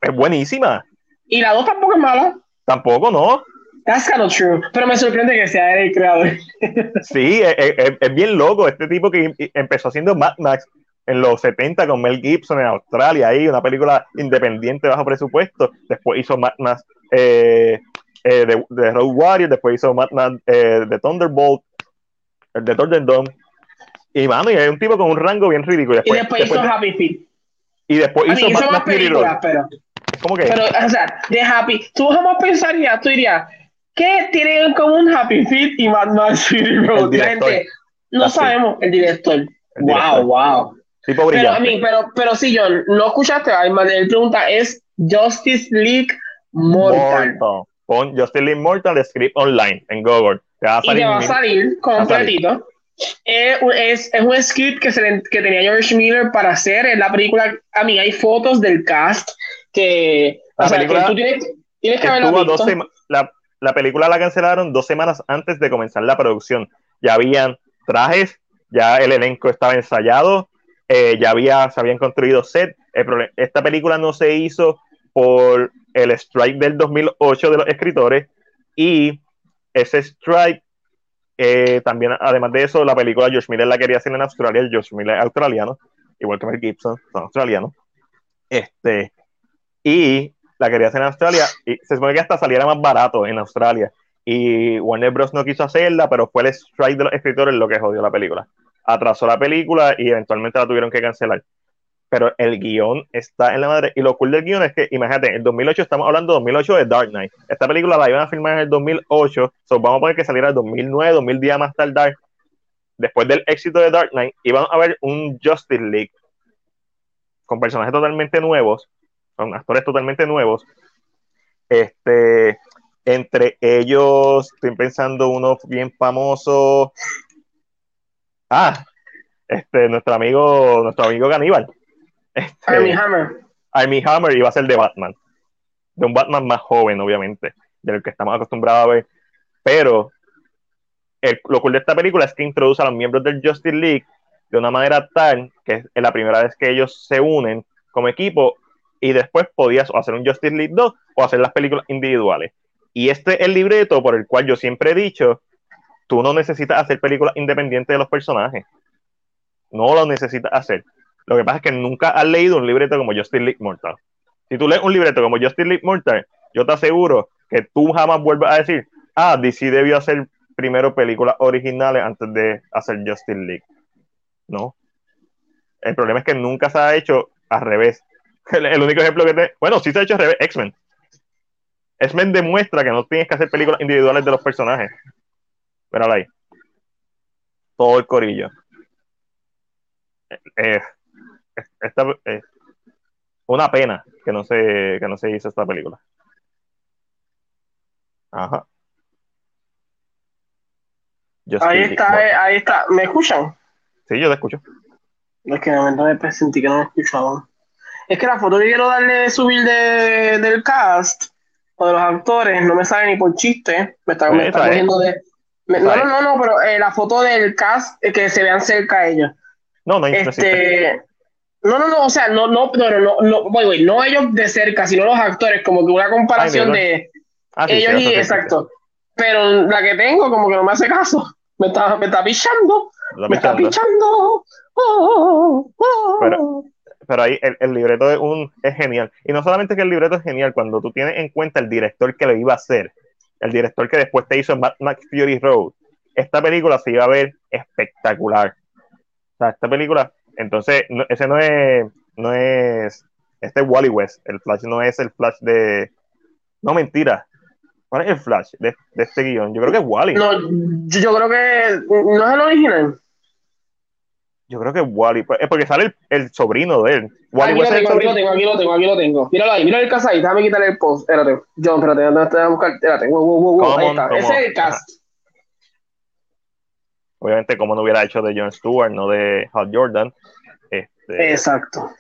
Speaker 1: Es buenísima.
Speaker 2: Y la 2 tampoco es mala.
Speaker 1: Tampoco, ¿no?
Speaker 2: That's kind of true. Pero me sorprende que sea él el creador.
Speaker 1: Sí, es, es- es bien loco. Este tipo que em- empezó haciendo Mad Max en los 70 con Mel Gibson en Australia, ahí, una película independiente bajo presupuesto. Después hizo Mad Max eh, eh, de, de Road Warrior, después hizo Mad Max eh, de Thunderbolt, el de Thunderdome. Y mano, y es un tipo con un rango bien ridículo.
Speaker 2: Y después hizo
Speaker 1: después-
Speaker 2: Happy Feet.
Speaker 1: y después
Speaker 2: A
Speaker 1: hizo
Speaker 2: hizo más
Speaker 1: Fury
Speaker 2: películas, pero...
Speaker 1: Es como que
Speaker 2: Pero, o sea, de Happy... Tú jamás pensarías, tú dirías, ¿qué tienen en común Happy Feet y Mad Max Fury Road? Gente, no
Speaker 1: Así.
Speaker 2: sabemos, el director.
Speaker 1: El
Speaker 2: wow,
Speaker 1: director.
Speaker 2: wow.
Speaker 1: tipo
Speaker 2: Pero a mí, pero, pero sí, John, no escuchaste, Alma, él pregunta, es Justice League Mortal.
Speaker 1: Mortal. Pon Justin Lee Mortal Script Online en Google. Te va a
Speaker 2: Y
Speaker 1: salir
Speaker 2: te va a salir completito. Es, es, es un script que, se le- que tenía George Miller para hacer. En la película, a mí hay fotos del cast que.
Speaker 1: La
Speaker 2: o sea,
Speaker 1: película
Speaker 2: que tú tienes, tienes que haberla visto.
Speaker 1: sema- la, la película la cancelaron dos semanas antes de comenzar la producción. Ya habían trajes, ya el elenco estaba ensayado, eh, ya había, se habían construido set. El esta película no se hizo por el strike del 2008 de los escritores y ese strike, eh, también, además de eso, la película George Miller la quería hacer en Australia, el George Miller es australiano, igual que Mel Gibson, son australianos. Este, y la quería hacer en Australia y se supone que hasta saliera más barato en Australia. Y Warner Bros. no quiso hacerla, pero fue el strike de los escritores lo que jodió la película. Atrasó la película y eventualmente la tuvieron que cancelar. Pero el guion está en la madre. Y lo cool del guion es que, imagínate, en 2008 estamos hablando de 2008 de Dark Knight. Esta película la iban a filmar en el 2008. So vamos a poner que saliera en 2009, 2000 días más tardar. Después del éxito de Dark Knight, iban a ver un Justice League con personajes totalmente nuevos, con actores totalmente nuevos. Este, entre ellos, estoy pensando uno bien famoso. Ah, este, nuestro amigo, nuestro amigo Caníbal. Este,
Speaker 2: Armie Hammer.
Speaker 1: Armie Hammer iba a ser de Batman. De un Batman más joven, obviamente, del que estamos acostumbrados a ver. Pero el- lo cool de esta película es que introduce a los miembros del Justice League de una manera tal que es la primera vez que ellos se unen como equipo y después podías hacer un Justice League 2 o hacer las películas individuales. Y este es el libreto por el cual yo siempre he dicho, tú no necesitas hacer películas independientes de los personajes. No lo necesitas hacer. Lo que pasa es que nunca has leído un libreto como Justice League Mortal. Si tú lees un libreto como Justice League Mortal, yo te aseguro que tú jamás vuelves a decir, ah, DC debió hacer primero películas originales antes de hacer Justice League. No. El problema es que nunca se ha hecho al revés. El, el único ejemplo que te. Bueno, sí se ha hecho al revés, X-Men. X-Men demuestra que no tienes que hacer películas individuales de los personajes. Pero ahí. Todo el corillo. Eh, eh, esta, eh, una pena que no se que no se hizo esta película. Ajá.
Speaker 2: Ahí está, eh, ahí está. ¿Me escuchan?
Speaker 1: Sí, yo te escucho.
Speaker 2: Es que de momento me sentí que no me escuchaban. Es que la foto que quiero darle subir de, del cast o de los actores no me sale ni por chiste. Me está, me está cogiendo de. me- no, no, no, no, pero eh, la foto del cast eh, que se vean cerca ellos.
Speaker 1: No, no.
Speaker 2: Este. No, no, no, o sea, no, no, no, no, no, voy, voy, no ellos de cerca, sino los actores, como que una comparación
Speaker 1: Ay,
Speaker 2: de
Speaker 1: Ah, sí,
Speaker 2: ellos
Speaker 1: sí,
Speaker 2: y exacto. Pero la que tengo, como que no me hace caso. Me está, me está pichando.
Speaker 1: existe.
Speaker 2: Me está
Speaker 1: pichando.
Speaker 2: pichando. Oh, oh.
Speaker 1: Pero- pero ahí el, el libreto es, un, es genial. Y no solamente que el libreto es genial, cuando tú tienes en cuenta el director que lo iba a hacer, el director que después te hizo Mad Max Fury Road, esta película se iba a ver espectacular. O sea, esta película, entonces, no- ese no es, no es, este es Wally West, el Flash no es el Flash de, no mentira, ¿cuál es el Flash de, de este guion? Yo creo que es Wally.
Speaker 2: No, yo, creo que no es el original.
Speaker 1: Yo creo que es Wally, es porque sale el, el sobrino de él. Wally
Speaker 2: aquí lo
Speaker 1: West es el
Speaker 2: tengo, aquí lo tengo, aquí lo tengo, aquí lo tengo. Míralo ahí, mira el cast ahí, déjame quitarle el post. Espérate, John, espérate, ¿dónde te voy a buscar? Espérate, wow, wow, wow, wow, ahí está. Ese es el cast.
Speaker 1: obviamente como no hubiera hecho de Jon Stewart, no de Hal Jordan, este,
Speaker 2: Exacto.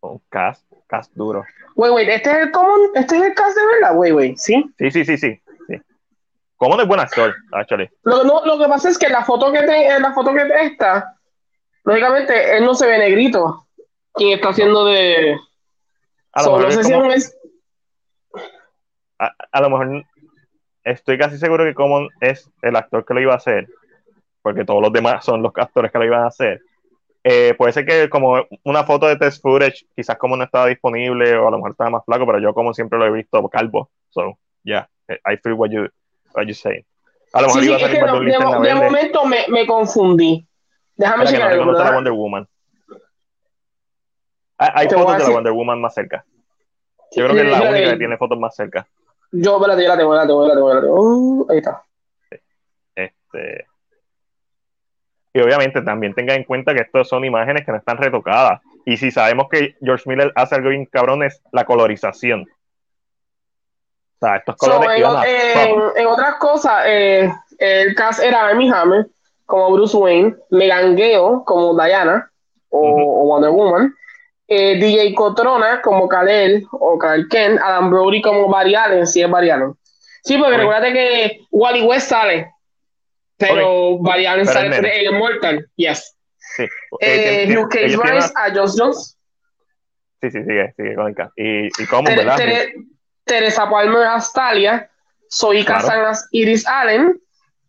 Speaker 1: un cast, cast duro.
Speaker 2: Wait, wait, este es el common, este es el cast de verdad, wait, wait, ¿sí?
Speaker 1: Sí, sí, sí, sí, sí. Como no es buen actor, actually.
Speaker 2: Lo, no, lo que pasa es que la foto que te, en la foto que te está, lógicamente, él no se ve negrito. Quien está haciendo de.
Speaker 1: A lo
Speaker 2: So,
Speaker 1: mejor
Speaker 2: no
Speaker 1: es
Speaker 2: sé si es
Speaker 1: como-
Speaker 2: un es-
Speaker 1: a, a lo mejor estoy casi seguro que Common es el actor que lo iba a hacer, porque todos los demás son los actores que lo iban a hacer. Eh, puede ser que como una foto de test footage, quizás como no estaba disponible o a lo mejor estaba más flaco, pero yo como siempre lo he visto calvo. So, yeah, I feel what you, what you say. A lo mejor
Speaker 2: Sí, sí,
Speaker 1: iba a salir más de
Speaker 2: de, momento me, me confundí. Déjame
Speaker 1: que no. Wonder Woman. Hay,
Speaker 2: Te
Speaker 1: fotos de la Wonder Woman más cerca. Yo creo que es la única que tiene fotos más cerca.
Speaker 2: Yo, espérate, yo la tengo, la tengo, la tengo, la tengo. Uh, ahí está.
Speaker 1: Este, y obviamente también tenga en cuenta que estas son imágenes que no están retocadas. Y si sabemos que George Miller hace algo bien cabrón es la colorización. O sea, estos
Speaker 2: So,
Speaker 1: colores
Speaker 2: en,
Speaker 1: iban a
Speaker 2: en- en otras cosas, eh, el cast era Amy Hammer como Bruce Wayne, Megan Gale como Diana o, Wonder Woman, eh, DJ Cotrona como Kal-El o Clark Kent, Adam Brody como Barry Allen, sí es Barry Allen. Sí, porque
Speaker 1: Ok.
Speaker 2: recuerda que Wally West sale, pero Allen
Speaker 1: Pero
Speaker 2: sale Immortal, yes.
Speaker 1: sí.
Speaker 2: Eh,
Speaker 1: Eh,
Speaker 2: Luke Cage Rice a Josh Jones,
Speaker 1: Sí, sí, sigue, sigue con el cast. Y, y cómo, ¿verdad?
Speaker 2: Tere- Teresa Palmer Astalia, Zoe
Speaker 1: Claro.
Speaker 2: Casanas Iris Allen,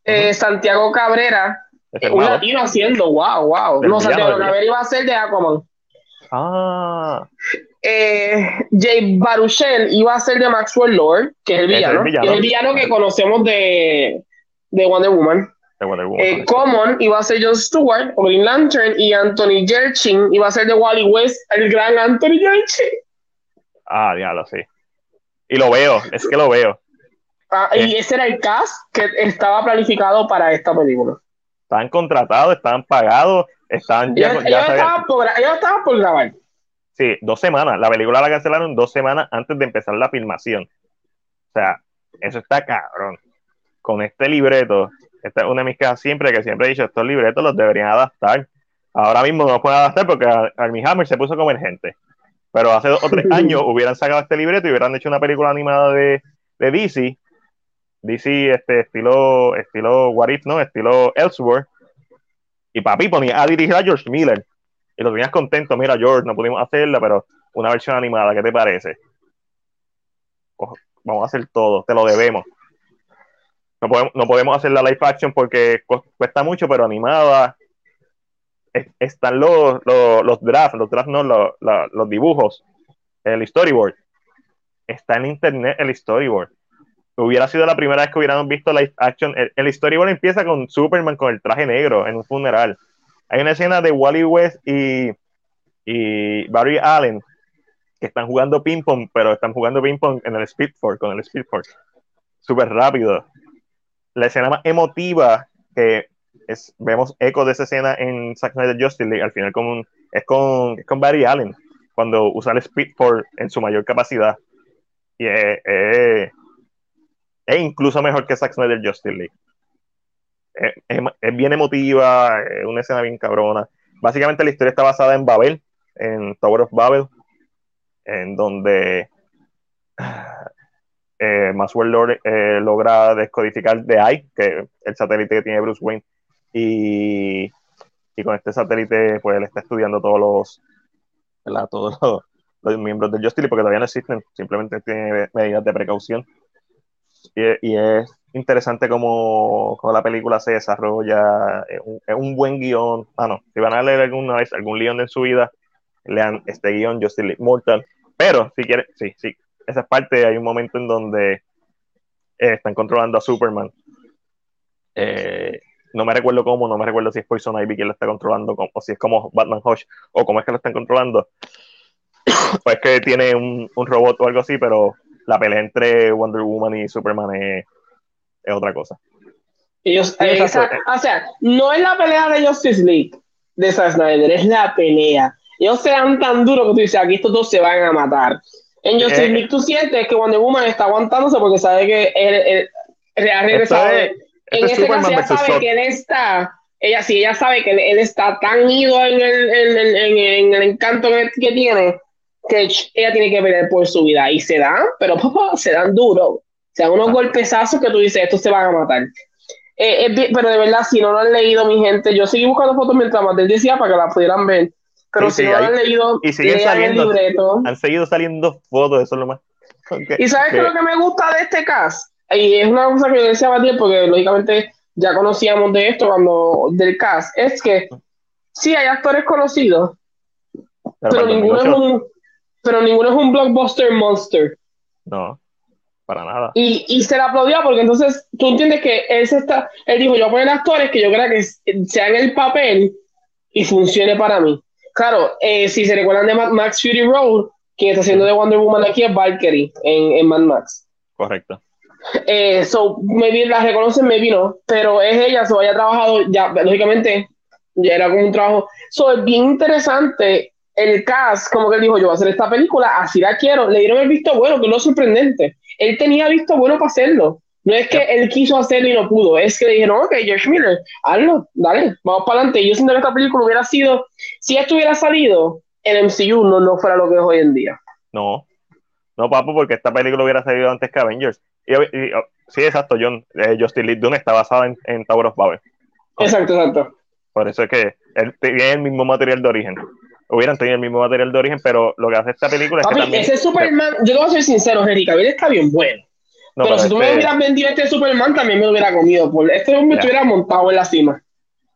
Speaker 2: eh, Santiago Cabrera, eh, un latino haciendo, wow, wow.
Speaker 1: Del
Speaker 2: No, Santiago Cabrera iba a ser de Aquaman.
Speaker 1: Ah,
Speaker 2: Eh, Jay Baruchel iba a ser de Maxwell Lord, que es el
Speaker 1: Ese es el
Speaker 2: villano,
Speaker 1: villano.
Speaker 2: que es el villano que conocemos de, de Wonder Woman.
Speaker 1: De Wonder Woman.
Speaker 2: Eh, Common iba a ser John Stewart o Green Lantern y Anthony Yerchin iba a ser de Wally West, el gran Anthony Yerchin.
Speaker 1: Ah, diablo, sí. Y lo veo, es que lo veo.
Speaker 2: Ah, y ese era el cast que estaba planificado para esta película.
Speaker 1: Estaban contratados, estaban pagados, estaban ya,
Speaker 2: Ellos,
Speaker 1: ya
Speaker 2: ellos estaban por, ellos estaban por grabar.
Speaker 1: Sí, dos semanas. La película la cancelaron dos semanas antes de empezar la filmación. O sea, eso está cabrón. Con este libreto, esta es una de mis quejas siempre, que siempre he dicho, estos libretos los deberían adaptar. Ahora mismo no los pueden adaptar porque Armie Hammer se puso como emergente. Pero hace dos o tres años hubieran sacado este libreto y hubieran hecho una película animada de, de DC. DC, este estilo, estilo What If, ¿no? Estilo Elseworld. Y papi ponía a dirigir a George Miller y lo tenías contento, mira George, no pudimos hacerla, pero una versión animada, ¿qué te parece? Ojo, vamos a hacer todo, te lo debemos. No podemos, no podemos hacer la live action porque cu- cuesta mucho, pero animada es- están los, los, los drafts, los drafts no, los, los dibujos, el storyboard. Está en internet el storyboard. Hubiera sido la primera vez que hubiéramos visto live action. El, storyboard empieza con Superman con el traje negro en un funeral. Hay una escena de Wally West y, y Barry Allen que están jugando ping pong, pero están jugando ping pong en el Speed Force, con el Speed Force. Súper rápido. La escena más emotiva que es, vemos eco de esa escena en Zack Snyder Justice League, al final con es, con, es con Barry Allen, cuando usa el Speed Force en su mayor capacidad. Y es, es- es incluso mejor que Zack Snyder Justice League. Es bien emotiva, es una escena bien cabrona. Básicamente la historia está basada en Babel, en Tower of Babel, en donde eh, Lord eh, logra descodificar The Eye, que el satélite que tiene Bruce Wayne, y, y con este satélite pues él está estudiando todos los, todos los, los miembros del Justice porque todavía no existen, simplemente tiene medidas de precaución. Y, y es interesante cómo, cómo la película se desarrolla, es un, buen guion. Ah, no, si van a leer alguna vez algún guion en su vida, lean este guion, Justice League Mortal. Pero, si quieren, sí, sí, esa es parte, hay un momento en donde eh, están controlando a Superman. Eh, no me recuerdo cómo, no me recuerdo si es Poison Ivy quien lo está controlando, o si es como Batman Hush, o cómo es que lo están controlando. o es que tiene un, un robot o algo así, pero la pelea entre Wonder Woman y Superman es, es otra cosa.
Speaker 2: Ellos, eh, esa- o sea, no es la pelea de Justice League de Zack Snyder, es la pelea. Ellos se dan tan duro que tú dices, aquí estos dos se van a matar. En Justice
Speaker 1: Eh,
Speaker 2: League tú sientes que Wonder Woman está aguantándose porque sabe que él, él- ha regresado. En este caso ella sabe que él está, ella sí, ella sabe que él, él está tan ido en el, en en en el encanto que, que tiene que ella tiene que pelear por su vida y se dan, pero papá, se dan duro. Se dan unos
Speaker 1: Ah.
Speaker 2: golpezazos que tú dices, estos se van a matar. Eh, bien- pero de verdad, si no lo han leído, mi gente, yo seguí buscando fotos mientras Matel decía para que las pudieran ver. Pero
Speaker 1: Sí,
Speaker 2: si no lo
Speaker 1: ahí-
Speaker 2: han leído,
Speaker 1: y siguen
Speaker 2: lean
Speaker 1: saliendo.
Speaker 2: el libreto.
Speaker 1: Han seguido saliendo fotos, eso es lo más.
Speaker 2: ¿Y sabes
Speaker 1: que-
Speaker 2: lo que me gusta de este cast? Y es una cosa que yo decía a Matías, porque lógicamente ya conocíamos de esto cuando del cast, es que sí hay actores conocidos,
Speaker 1: pero
Speaker 2: ninguno, es
Speaker 1: 2008,
Speaker 2: un, pero ninguno es un blockbuster monster.
Speaker 1: No, para nada.
Speaker 2: Y, y se le aplaudía porque entonces tú entiendes que él se está, él dijo, yo voy a poner actores que yo crea que sean el papel y funcione para mí. Claro, eh, si se recuerdan de Mad Max Fury Road, quien está haciendo de Wonder Woman aquí es Valkyrie en, en Mad Max.
Speaker 1: Correcto.
Speaker 2: Eh, so, maybe la reconocen, maybe no, pero es ella, so haya trabajado, ya, lógicamente, ya era como un trabajo. So, es bien interesante el cast, como que él dijo, yo voy a hacer esta película, así la quiero. Le dieron el visto bueno, que es lo sorprendente. Él tenía visto bueno para hacerlo. No es que él quiso hacerlo y no pudo, es que le dijeron, ok, George Miller, hazlo, dale, vamos para adelante. Yo siento que esta película hubiera sido, si esto hubiera salido, el MCU no, no fuera lo que es hoy en día.
Speaker 1: No, no, papu, porque esta película hubiera salido antes que Avengers. Y, y- oh, sí, exacto, John, eh, Justin Lee Dune está basado en, en Tower of Babel.
Speaker 2: Exacto, exacto.
Speaker 1: Por eso es que él tiene el mismo material de origen. Hubieran tenido el mismo material de origen, pero lo que hace esta película es que también...
Speaker 2: ese Superman, yo te voy a ser sincero, Henry Cavill está bien bueno.
Speaker 1: No,
Speaker 2: pero si tú me hubieras vendido este Superman, también me lo hubiera comido. Por este hombre estuviera montado en la cima.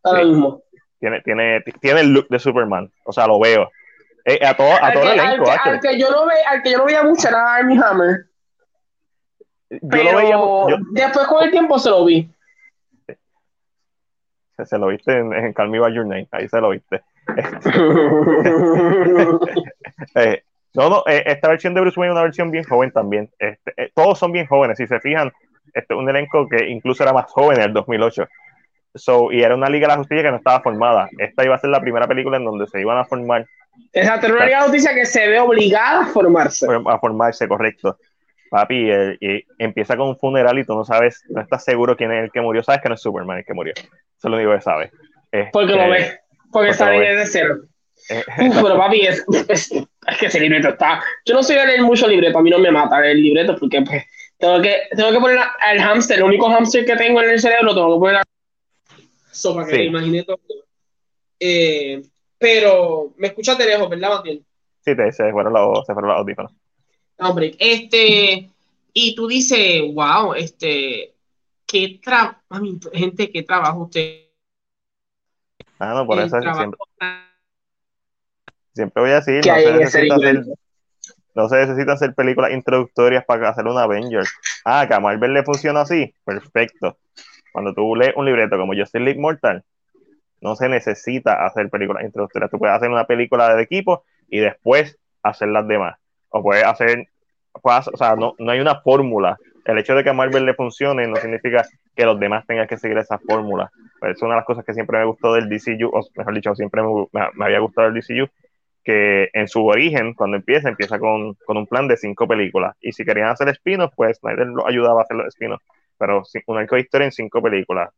Speaker 2: Ahora
Speaker 1: Sí.
Speaker 2: mismo.
Speaker 1: tiene, tiene, tiene el look de Superman. O sea, lo veo. Eh, a todo, a
Speaker 2: Al
Speaker 1: todo
Speaker 2: que,
Speaker 1: el
Speaker 2: al,
Speaker 1: elenco,
Speaker 2: que, al que yo no ve, al que yo no veía mucho era Armie Hammer.
Speaker 1: Yo
Speaker 2: Pero
Speaker 1: lo veía. Yo,
Speaker 2: después con el tiempo se lo vi.
Speaker 1: se, se lo viste en, en Call Me By Your Name. Ahí se lo viste. Eh, no, no, eh, esta versión de Bruce Wayne es una versión bien joven también. Este, eh, todos son bien jóvenes, si se fijan. Este, un elenco que incluso era más joven en el 2008. So, y era una Liga de la Justicia que no estaba formada. Esta iba a ser la primera película en donde se iban a formar,
Speaker 2: Exacto, una liga de noticia que se ve obligada a formarse.
Speaker 1: a formarse, correcto. Papi, eh, y empieza con un funeral y tú no sabes, no estás seguro quién es el que murió. Sabes que no es Superman el que murió. Eso es lo único que sabes. Este,
Speaker 2: Porque lo ves. Porque
Speaker 1: porque
Speaker 2: está
Speaker 1: lo
Speaker 2: bien
Speaker 1: ves.
Speaker 2: de cero.
Speaker 1: eh,
Speaker 2: Uf, pero papi, es, es, es que ese libreto está. Yo no soy de leer mucho libreto, a mí no me mata el libreto porque pues, tengo, que, tengo que poner al hámster, el único hámster que tengo en el cerebro, tengo que poner a. So, para que
Speaker 1: Sí.
Speaker 2: me imagine todo. Eh, pero me escuchas de lejos, ¿verdad, Matías?
Speaker 1: sí, te, se, fueron los, se fueron los audífonos.
Speaker 3: Hombre, este, y tú dices, wow, este, qué tra mami, gente, qué trabajo usted.
Speaker 1: Ah, no, por
Speaker 3: el
Speaker 1: eso
Speaker 3: trabajo
Speaker 1: siempre, siempre voy a decir, no se, necesita hacer,
Speaker 2: libreto.
Speaker 1: no se necesitan hacer películas introductorias para hacer un Avengers. Ah, que a Marvel le funciona así, perfecto. Cuando tú lees un libreto como Justice League Mortal, no se necesita hacer películas introductorias. Tú puedes hacer una película de equipo y después hacer las demás. O puedes hacer, puedes- o sea, no, no hay una fórmula. El hecho de que a Marvel le funcione no significa que los demás tengan que seguir esa fórmula. Es una de las cosas que siempre me gustó del DCU, o mejor dicho, siempre me, me- me había gustado el DCU, que en su origen, cuando empieza, empieza con, con un plan de cinco películas. Y si querían hacer spin-off, pues Snyder los ayudaba a hacer los spin-offs. Pero un arco de historia en cinco películas.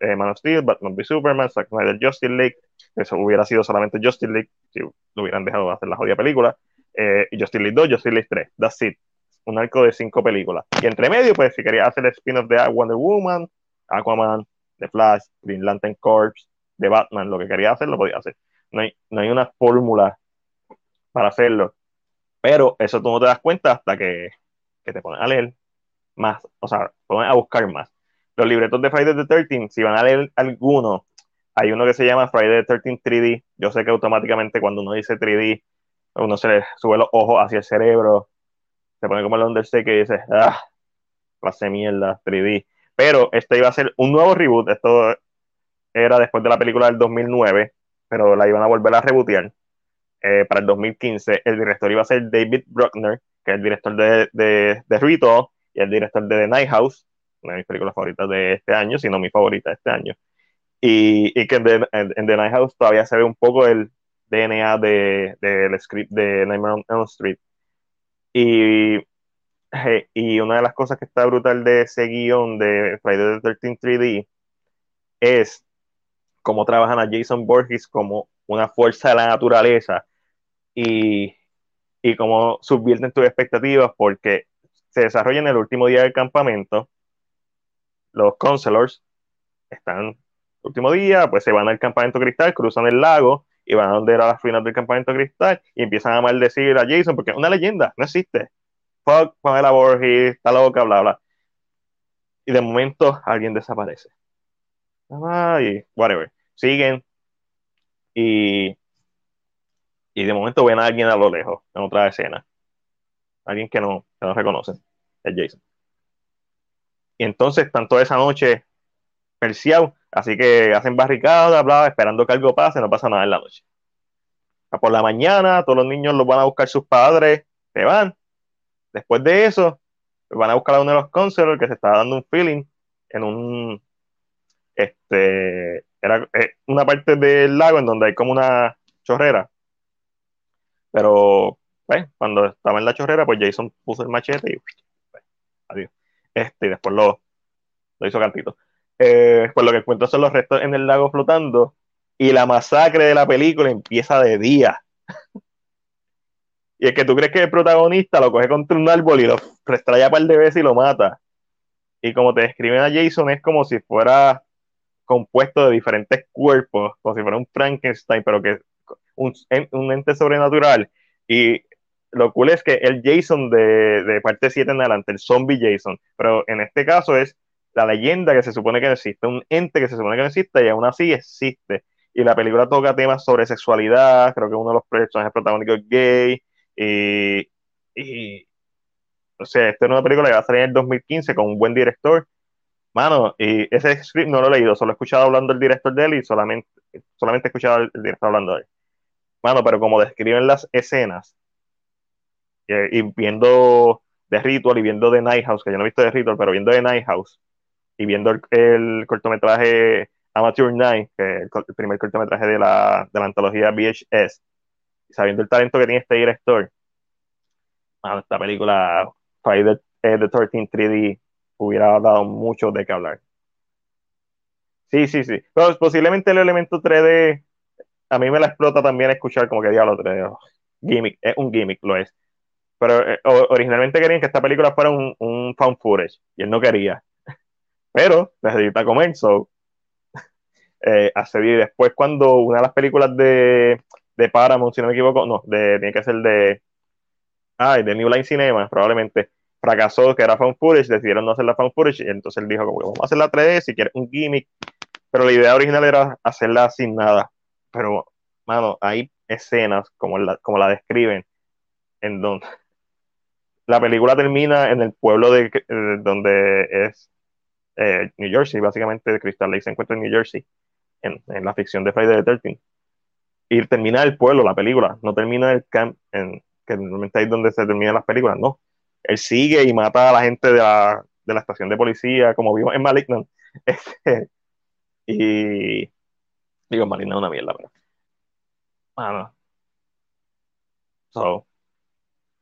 Speaker 1: Eh, Man of Steel, Batman v Superman, Zack Snyder, Justice League. Eso hubiera sido solamente Justice League si lo hubieran dejado de hacer la jodida película. Eh, y Justice League 2, Justice League 3. That's it. Un arco de cinco películas. Y entre medio, pues si quería hacer el spin-off de Wonder Woman, Aquaman, The Flash, Green Lantern Corps, de Batman, lo que quería hacer, lo podía hacer. No hay, no hay una fórmula para hacerlo. Pero eso tú no te das cuenta hasta que, que te pones a leer más, o sea, pones a buscar más. Los libretos de Friday the 13, si van a leer alguno, hay uno que se llama Friday the 13 3D. Yo sé que automáticamente cuando uno dice 3D, a uno se le sube los ojos hacia el cerebro, se pone como el Undertaker y dice, ah, clase mierda, 3D. Pero este iba a ser un nuevo reboot, esto era después de la película del 2009, pero la iban a volver a rebootear eh, para el 2015. El director iba a ser David Bruckner, que es el director de, de, de Rito y el director de The Night House, una de mis películas favoritas de este año, si no mi favorita de este año. Y, y que en The, en, en The Night House todavía se ve un poco el DNA del de, del script de Nightmare on Elm Street. Y, y una de las cosas que está brutal de ese guion de Friday the 13 3D es cómo trabajan a Jason Borges como una fuerza de la naturaleza y, y cómo subvierten tus expectativas porque se desarrolla en el último día del campamento. Los counselors están el último día, pues se van al campamento cristal, cruzan el lago y van a donde era las ruinas del campamento cristal y empiezan a maldecir a Jason porque es una leyenda, no existe. Fuck Pamela Borges, está loca, bla, bla. Y de momento alguien desaparece. Ay, whatever. Siguen y, y de momento ven a alguien a lo lejos, en otra escena. Alguien que no, que no. Es Jason. Y entonces están toda esa noche perseados, así que hacen barricadas, bla, esperando que algo pase, no pasa nada en la noche. Por la mañana, todos los niños los van a buscar sus padres, se van. Después de eso, van a buscar a uno de los counselors que se estaba dando un feeling en un este era eh, una parte del lago en donde hay como una chorrera Pero, pues, cuando estaba en la chorrera, pues Jason puso el machete y pues, adiós. Este, y después lo, lo hizo cantito. Eh, pues lo que encuentro son los restos en el lago flotando y la masacre de la película empieza de día. y es que tú crees que el protagonista lo coge contra un árbol y lo restraya un par de veces y lo mata. Y como te describen a Jason, es como si fuera compuesto de diferentes cuerpos, como si fuera un Frankenstein, pero que un, un ente sobrenatural. Y lo cool es que el Jason de, de parte 7 en adelante, el zombie Jason, pero en este caso es la leyenda que se supone que no existe, un ente que se supone que no existe y aún así existe. Y la película toca temas sobre sexualidad, creo que uno de los personajes protagónicos es gay, y, o sea, esta es una película que va a salir en el 2015 con un buen director. Mano, y ese script no lo he leído, solo he escuchado hablando el director de él y solamente, solamente he escuchado el, director hablando de él. Mano, pero como describen las escenas, y, viendo de Ritual y viendo de Night House, que yo no he visto de Ritual, pero viendo de Night House y viendo el, cortometraje Amateur Night, que es el, primer cortometraje de la, de la antología VHS, sabiendo el talento que tiene este director, mano, esta película Friday the, the 13 3D hubiera dado mucho de qué hablar. Sí, sí, sí. Pero posiblemente el elemento 3D a mí me la explota también escuchar como que diablo 3D. gimmick, es un gimmick, lo es. Pero eh, originalmente querían que esta película fuera un, un found footage y él no quería. Pero necesita comer, so eh, bien. Después cuando una de las películas de, de Paramount, si no me equivoco, no, de, tiene que ser de, ay, de New Line Cinema, probablemente, fracasó, que era found footage, decidieron no hacer la found footage, y entonces él dijo, vamos a hacer la 3D si quieres un gimmick, pero la idea original era hacerla sin nada, pero, mano, hay escenas, como la, como la describen, en donde la película termina en el pueblo de, donde es eh, New Jersey, básicamente Crystal Lake se encuentra en New Jersey, en, la ficción de Friday the 13 y termina el pueblo, la película, no termina el camp, en, que normalmente es donde se terminan las películas, no. Él sigue y mata a la gente de la, de la estación de policía, como vimos en Malignant. Este, y digo, Malignant es una mierda, pero. Bueno. So,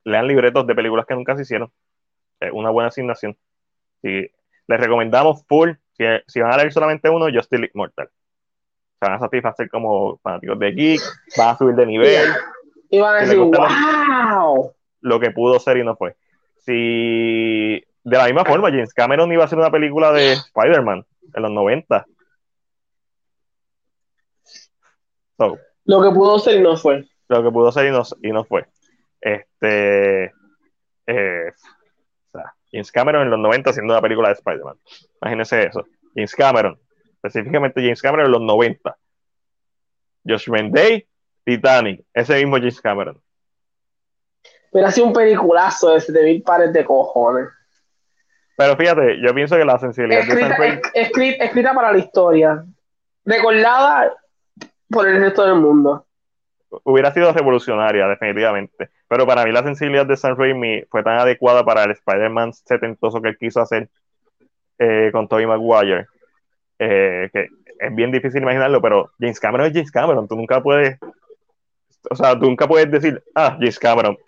Speaker 1: lean libretos de películas que nunca se hicieron. Es una buena asignación. Si, les recomendamos full, si, si van a leer solamente uno, Justice Mortal se van a satisfacer como fanáticos de Geek, van a subir de nivel.
Speaker 2: Y van a decir, wow.
Speaker 1: Lo que pudo ser y no fue. Si de la misma forma, James Cameron iba a hacer una película de Spider-Man en los 90.
Speaker 2: lo que pudo ser y no fue.
Speaker 1: Lo que pudo ser y no, y no fue. Este. Eh, o sea, James Cameron en los 90 haciendo una película de Spider-Man. Imagínense eso. James Cameron específicamente James Cameron en los 90. Josh Day, Titanic, ese mismo James Cameron.
Speaker 2: Ha sido un peliculazo de 7000 pares de cojones.
Speaker 1: Pero fíjate, yo pienso que la sensibilidad escrita, de Sam
Speaker 2: escrita, escrita, para la historia, recordada por el resto del mundo.
Speaker 1: Hubiera sido revolucionaria, definitivamente. Pero para mí la sensibilidad de Sam Raimi fue tan adecuada para el Spider-Man setentoso que él quiso hacer eh, con Tobey Maguire eh, que es bien difícil imaginarlo, pero James Cameron es James Cameron, tú nunca puedes, o sea, tú nunca puedes decir, ah, James Cameron,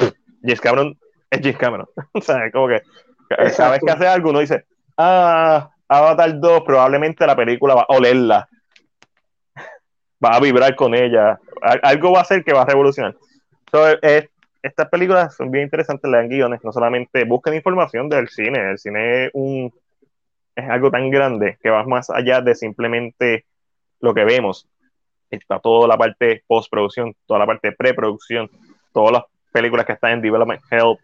Speaker 1: James Cameron es James Cameron, o sea, como que cada vez que hace algo uno dice, ah, Avatar 2, probablemente la película va a olerla, va a vibrar con ella, algo va a ser que va a revolucionar. estas películas son bien interesantes, lean guiones, no solamente busquen información del cine, el cine es un es algo tan grande que va más allá de simplemente lo que vemos. Está toda la parte postproducción, toda la parte preproducción, todas las películas que están en Development Help,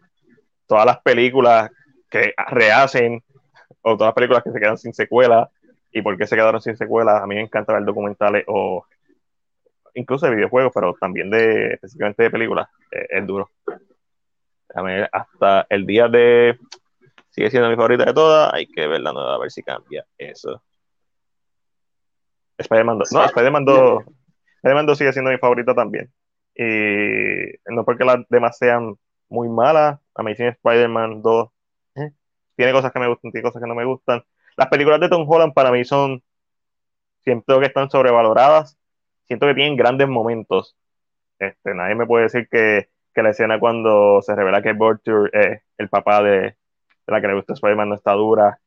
Speaker 1: todas las películas que rehacen, o todas las películas que se quedan sin secuela, y por qué se quedaron sin secuela. A mí me encanta ver documentales o incluso de videojuegos, pero también de específicamente de películas. Eh, es duro. hasta el día de sigue siendo mi favorita de todas. Hay que verla nueva a ver si cambia eso. Spider-Man 2. No, Spider-Man 2, Spider 2 sigue siendo mi favorita también. Y no porque las demás sean muy malas. Amazing Spider-Man 2 ¿eh? tiene cosas que me gustan, tiene cosas que no me gustan. Las películas de Tom Holland para mí son. Siento que están sobrevaloradas. Siento que tienen grandes momentos. Este, nadie me puede decir que que la escena cuando se revela que Bortur es el papá de, de la que le gusta Spider-Man no está dura,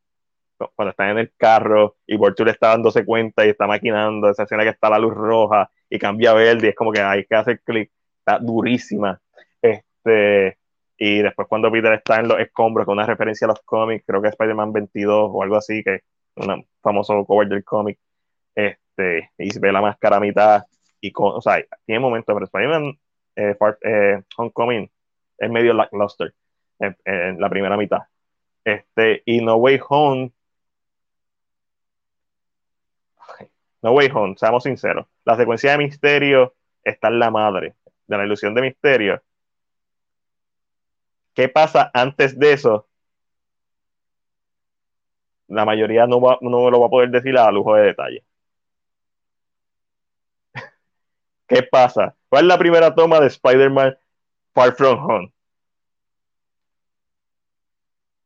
Speaker 1: cuando están en el carro y Bortur está dándose cuenta y está maquinando, esa escena que está la luz roja y cambia a verde es como que hay que hacer clic, está durísima. Este, y después cuando Peter está en los escombros con una referencia a los cómics, creo que Spider-Man 22 o algo así, que es un famoso cover del cómic, este, y ve la máscara a mitad y con, o sea, tiene momentos, pero Spider-Man eh, eh, Homecoming es medio lackluster en, en, la primera mitad. Este, y No Way Home No Way Home, seamos sinceros. La secuencia de misterio está en la madre de la ilusión de misterio. ¿Qué pasa antes de eso? La mayoría no, va, no lo va a poder decir a lujo de detalle. ¿Qué pasa? ¿Cuál es la primera toma de Spider-Man Far From Home?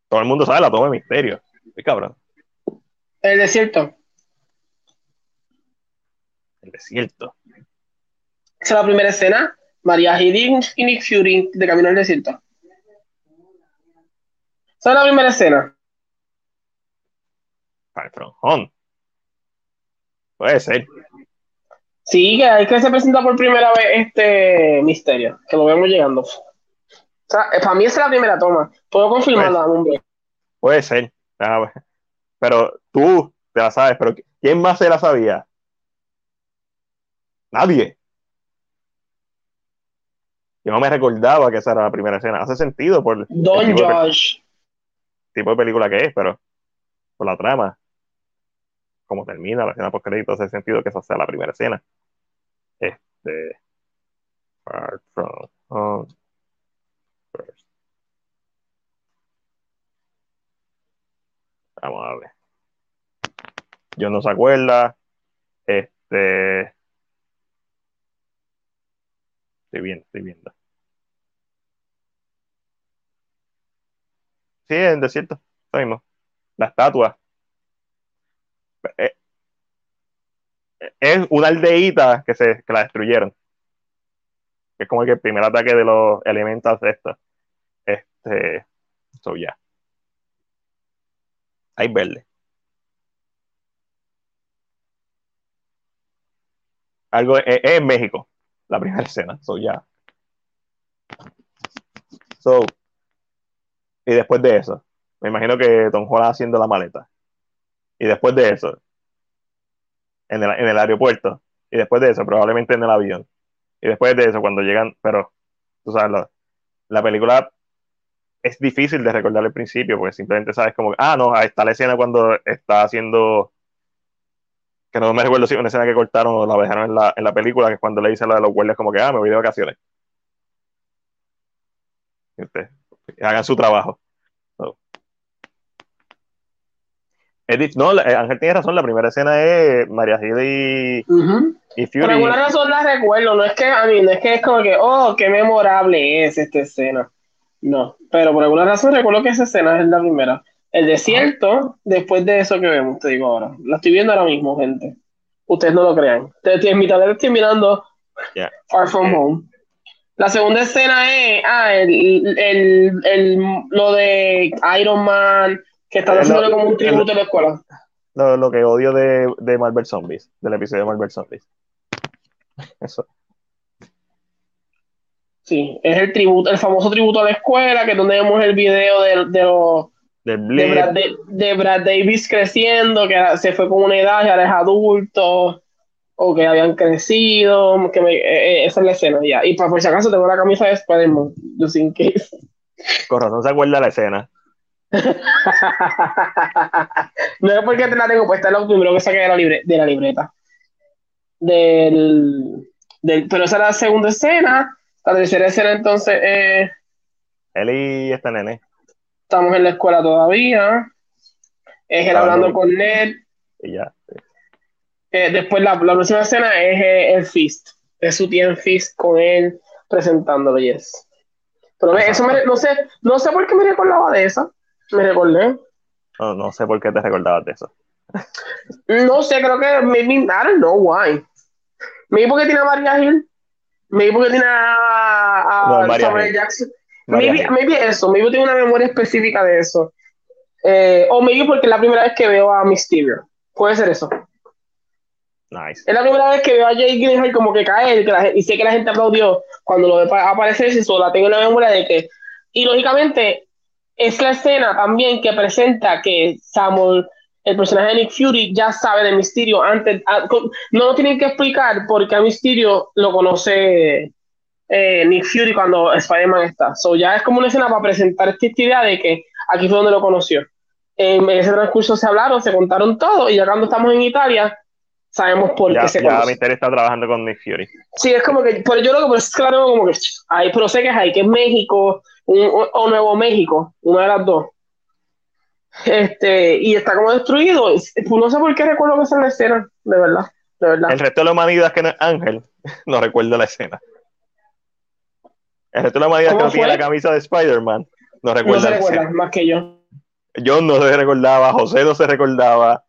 Speaker 1: Todo el mundo sabe la toma de misterio. ¿Qué cabrón?
Speaker 2: El desierto.
Speaker 1: El desierto.
Speaker 2: Esa es la primera escena. María Hiddink y Nick Fury de Camino al Desierto. Esa es la primera escena.
Speaker 1: Far From Home. Puede ser.
Speaker 2: Sí, que hay que se presenta por primera vez este misterio, que lo vemos llegando. O sea, para mí esa es la primera toma. Puedo confirmarla, hombre.
Speaker 1: Puede ser. Ah, pero tú te la sabes, pero ¿quién más se la sabía? Nadie. Yo no me recordaba que esa era la primera escena. Hace sentido por
Speaker 2: Don
Speaker 1: el tipo
Speaker 2: Josh.
Speaker 1: De, tipo de película que es, pero por la trama. Como termina la escena por crédito, hace sentido que esa sea la primera escena. Este. Far from home. First. Vamos a ver. Yo no se acuerda. Este. Estoy viendo, estoy viendo. Sí, en el desierto, lo mismo. La estatua. Eh, Es una aldeíta que, se, que la destruyeron. Es como que el primer ataque de los elementos de esto. Este. So, ya. Yeah. Hay verde. Algo es, es en México la primera escena. So, ya. So, y después de eso, me imagino que Tom Holland haciendo la maleta. Y después de eso, en el, en el aeropuerto. Y después de eso, probablemente en el avión. Y después de eso, cuando llegan, pero, tú sabes, la, la película es difícil de recordar al principio, porque simplemente sabes como, ah, no, ahí está la escena cuando está haciendo que no me recuerdo si una escena que cortaron o la dejaron en la, en la película, que es cuando le dice a los guardias como que, ah, me voy de vacaciones. Hagan su trabajo. So. Edith, no, Ángel tiene razón, la primera escena es María Gil y, uh -huh. y Fury.
Speaker 2: Por alguna razón la recuerdo, no es que a mí, no es que es como que, oh, qué memorable es esta escena. No, pero por alguna razón recuerdo que esa escena es la primera. El desierto, después de eso que vemos, te digo ahora. La estoy viendo ahora mismo, gente. Ustedes no lo crean. En mi tableta estoy mirando
Speaker 1: yeah.
Speaker 2: Far From. Home. La segunda escena es ah, el, el, el, lo de Iron Man, que está haciéndole como un tributo en la escuela.
Speaker 1: Lo, lo que odio de, de, Marvel Zombies, del episodio de Marvel Zombies. Eso.
Speaker 2: Sí, es el tributo, el famoso tributo a la escuela, que es donde vemos el video de, de los
Speaker 1: de,
Speaker 2: Brad, de, de, Brad, Davis creciendo, que se fue con una edad, ya es adulto, o que habían crecido, que me, eh, esa es la escena ya. Y para por si acaso tengo la camisa de Spider-Man, just in case.
Speaker 1: No se acuerda la escena.
Speaker 2: no es porque te la tengo puesta, es lo primero que saqué de la, libre, de la libreta. Del, del, pero esa es la segunda escena. La tercera escena, entonces, eh,
Speaker 1: él y este nene.
Speaker 2: Estamos en la escuela todavía. Es él hablando con Ned.
Speaker 1: Y ya.
Speaker 2: Eh, después, la, la, próxima escena es eh, el Fist. Es su tía en Fist con él presentándolo, yes. Pero eso me, no sé, no sé por qué me recordaba de esa. Me recordé.
Speaker 1: No, no sé por qué te recordabas de eso.
Speaker 2: no sé, creo que maybe, I don't know why. Maybe porque tiene a Maria Hill. Maybe porque tiene a a,
Speaker 1: No,
Speaker 2: Samuel
Speaker 1: Hill.
Speaker 2: Jackson.
Speaker 1: Maria
Speaker 2: Maybe, maybe eso, maybe tengo una memoria específica de eso. Eh, o maybe porque es la primera vez que veo a Mysterio. Puede ser eso.
Speaker 1: Nice.
Speaker 2: Es la primera vez que veo a Jay Gyllenhaal como que cae que la gente- y sé que la gente aplaudió cuando lo aparecer y solo la tengo en la memoria de que y lógicamente es la escena también que presenta que Samuel el personaje de Nick Fury ya sabe de Mysterio antes a- con- no lo tienen que explicar porque a Mysterio lo conoce eh, Nick Fury cuando Spider-Man está so ya es como una escena para presentar esta idea de que aquí fue donde lo conoció en ese transcurso se hablaron, se contaron todo y ya cuando estamos en Italia sabemos por
Speaker 1: Ya,
Speaker 2: qué se
Speaker 1: ya
Speaker 2: conoce.
Speaker 1: Mysterio está trabajando con Nick Fury.
Speaker 2: Sí, es como que, pero yo lo que por eso es que la tengo como que, ahí, pero sé que es ahí, que es México, un- o, Nuevo México, una de las dos. Este, y está como destruido. Pues No sé por qué recuerdo que es la escena, de verdad, de verdad.
Speaker 1: El resto de la humanidad que no es Ángel no recuerda la escena. El resto de la humanidad que
Speaker 2: ¿Cómo
Speaker 1: no tiene la camisa de Spider-Man no
Speaker 2: No
Speaker 1: recuerda
Speaker 2: se recuerda, más que yo.
Speaker 1: John no se recordaba, José no se recordaba.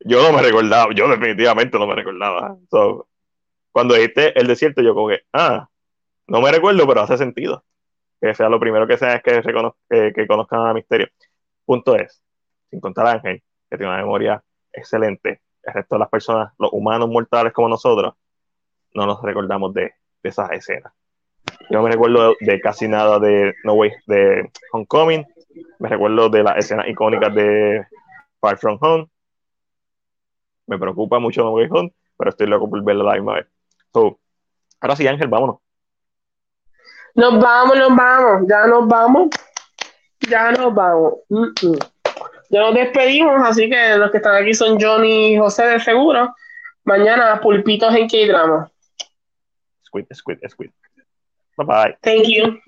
Speaker 1: Yo no me recordaba, yo definitivamente no me recordaba. So, cuando dijiste el desierto, yo como que, ah, no me recuerdo, pero hace sentido. Que sea lo primero que sea es que, que, que conozcan a Misterio. Punto es, sin contar a Ángel, que tiene una memoria excelente, el resto de las personas, los humanos mortales como nosotros, no nos recordamos de, de esas escenas. Yo no me recuerdo de, casi nada de No Way, de Homecoming, me recuerdo de las escenas icónicas de Far From Home. Me preocupa mucho No Way Home, pero estoy loco por verla la misma vez. So, ahora sí, Ángel, vámonos.
Speaker 2: Nos vamos, nos vamos, ya nos vamos, ya nos vamos. Mm, mm. Ya nos despedimos, así que los que están aquí son Johnny y José de seguro. Mañana pulpitos en K-Drama.
Speaker 1: Squid, squid, squid. Bye bye.
Speaker 2: Thank you.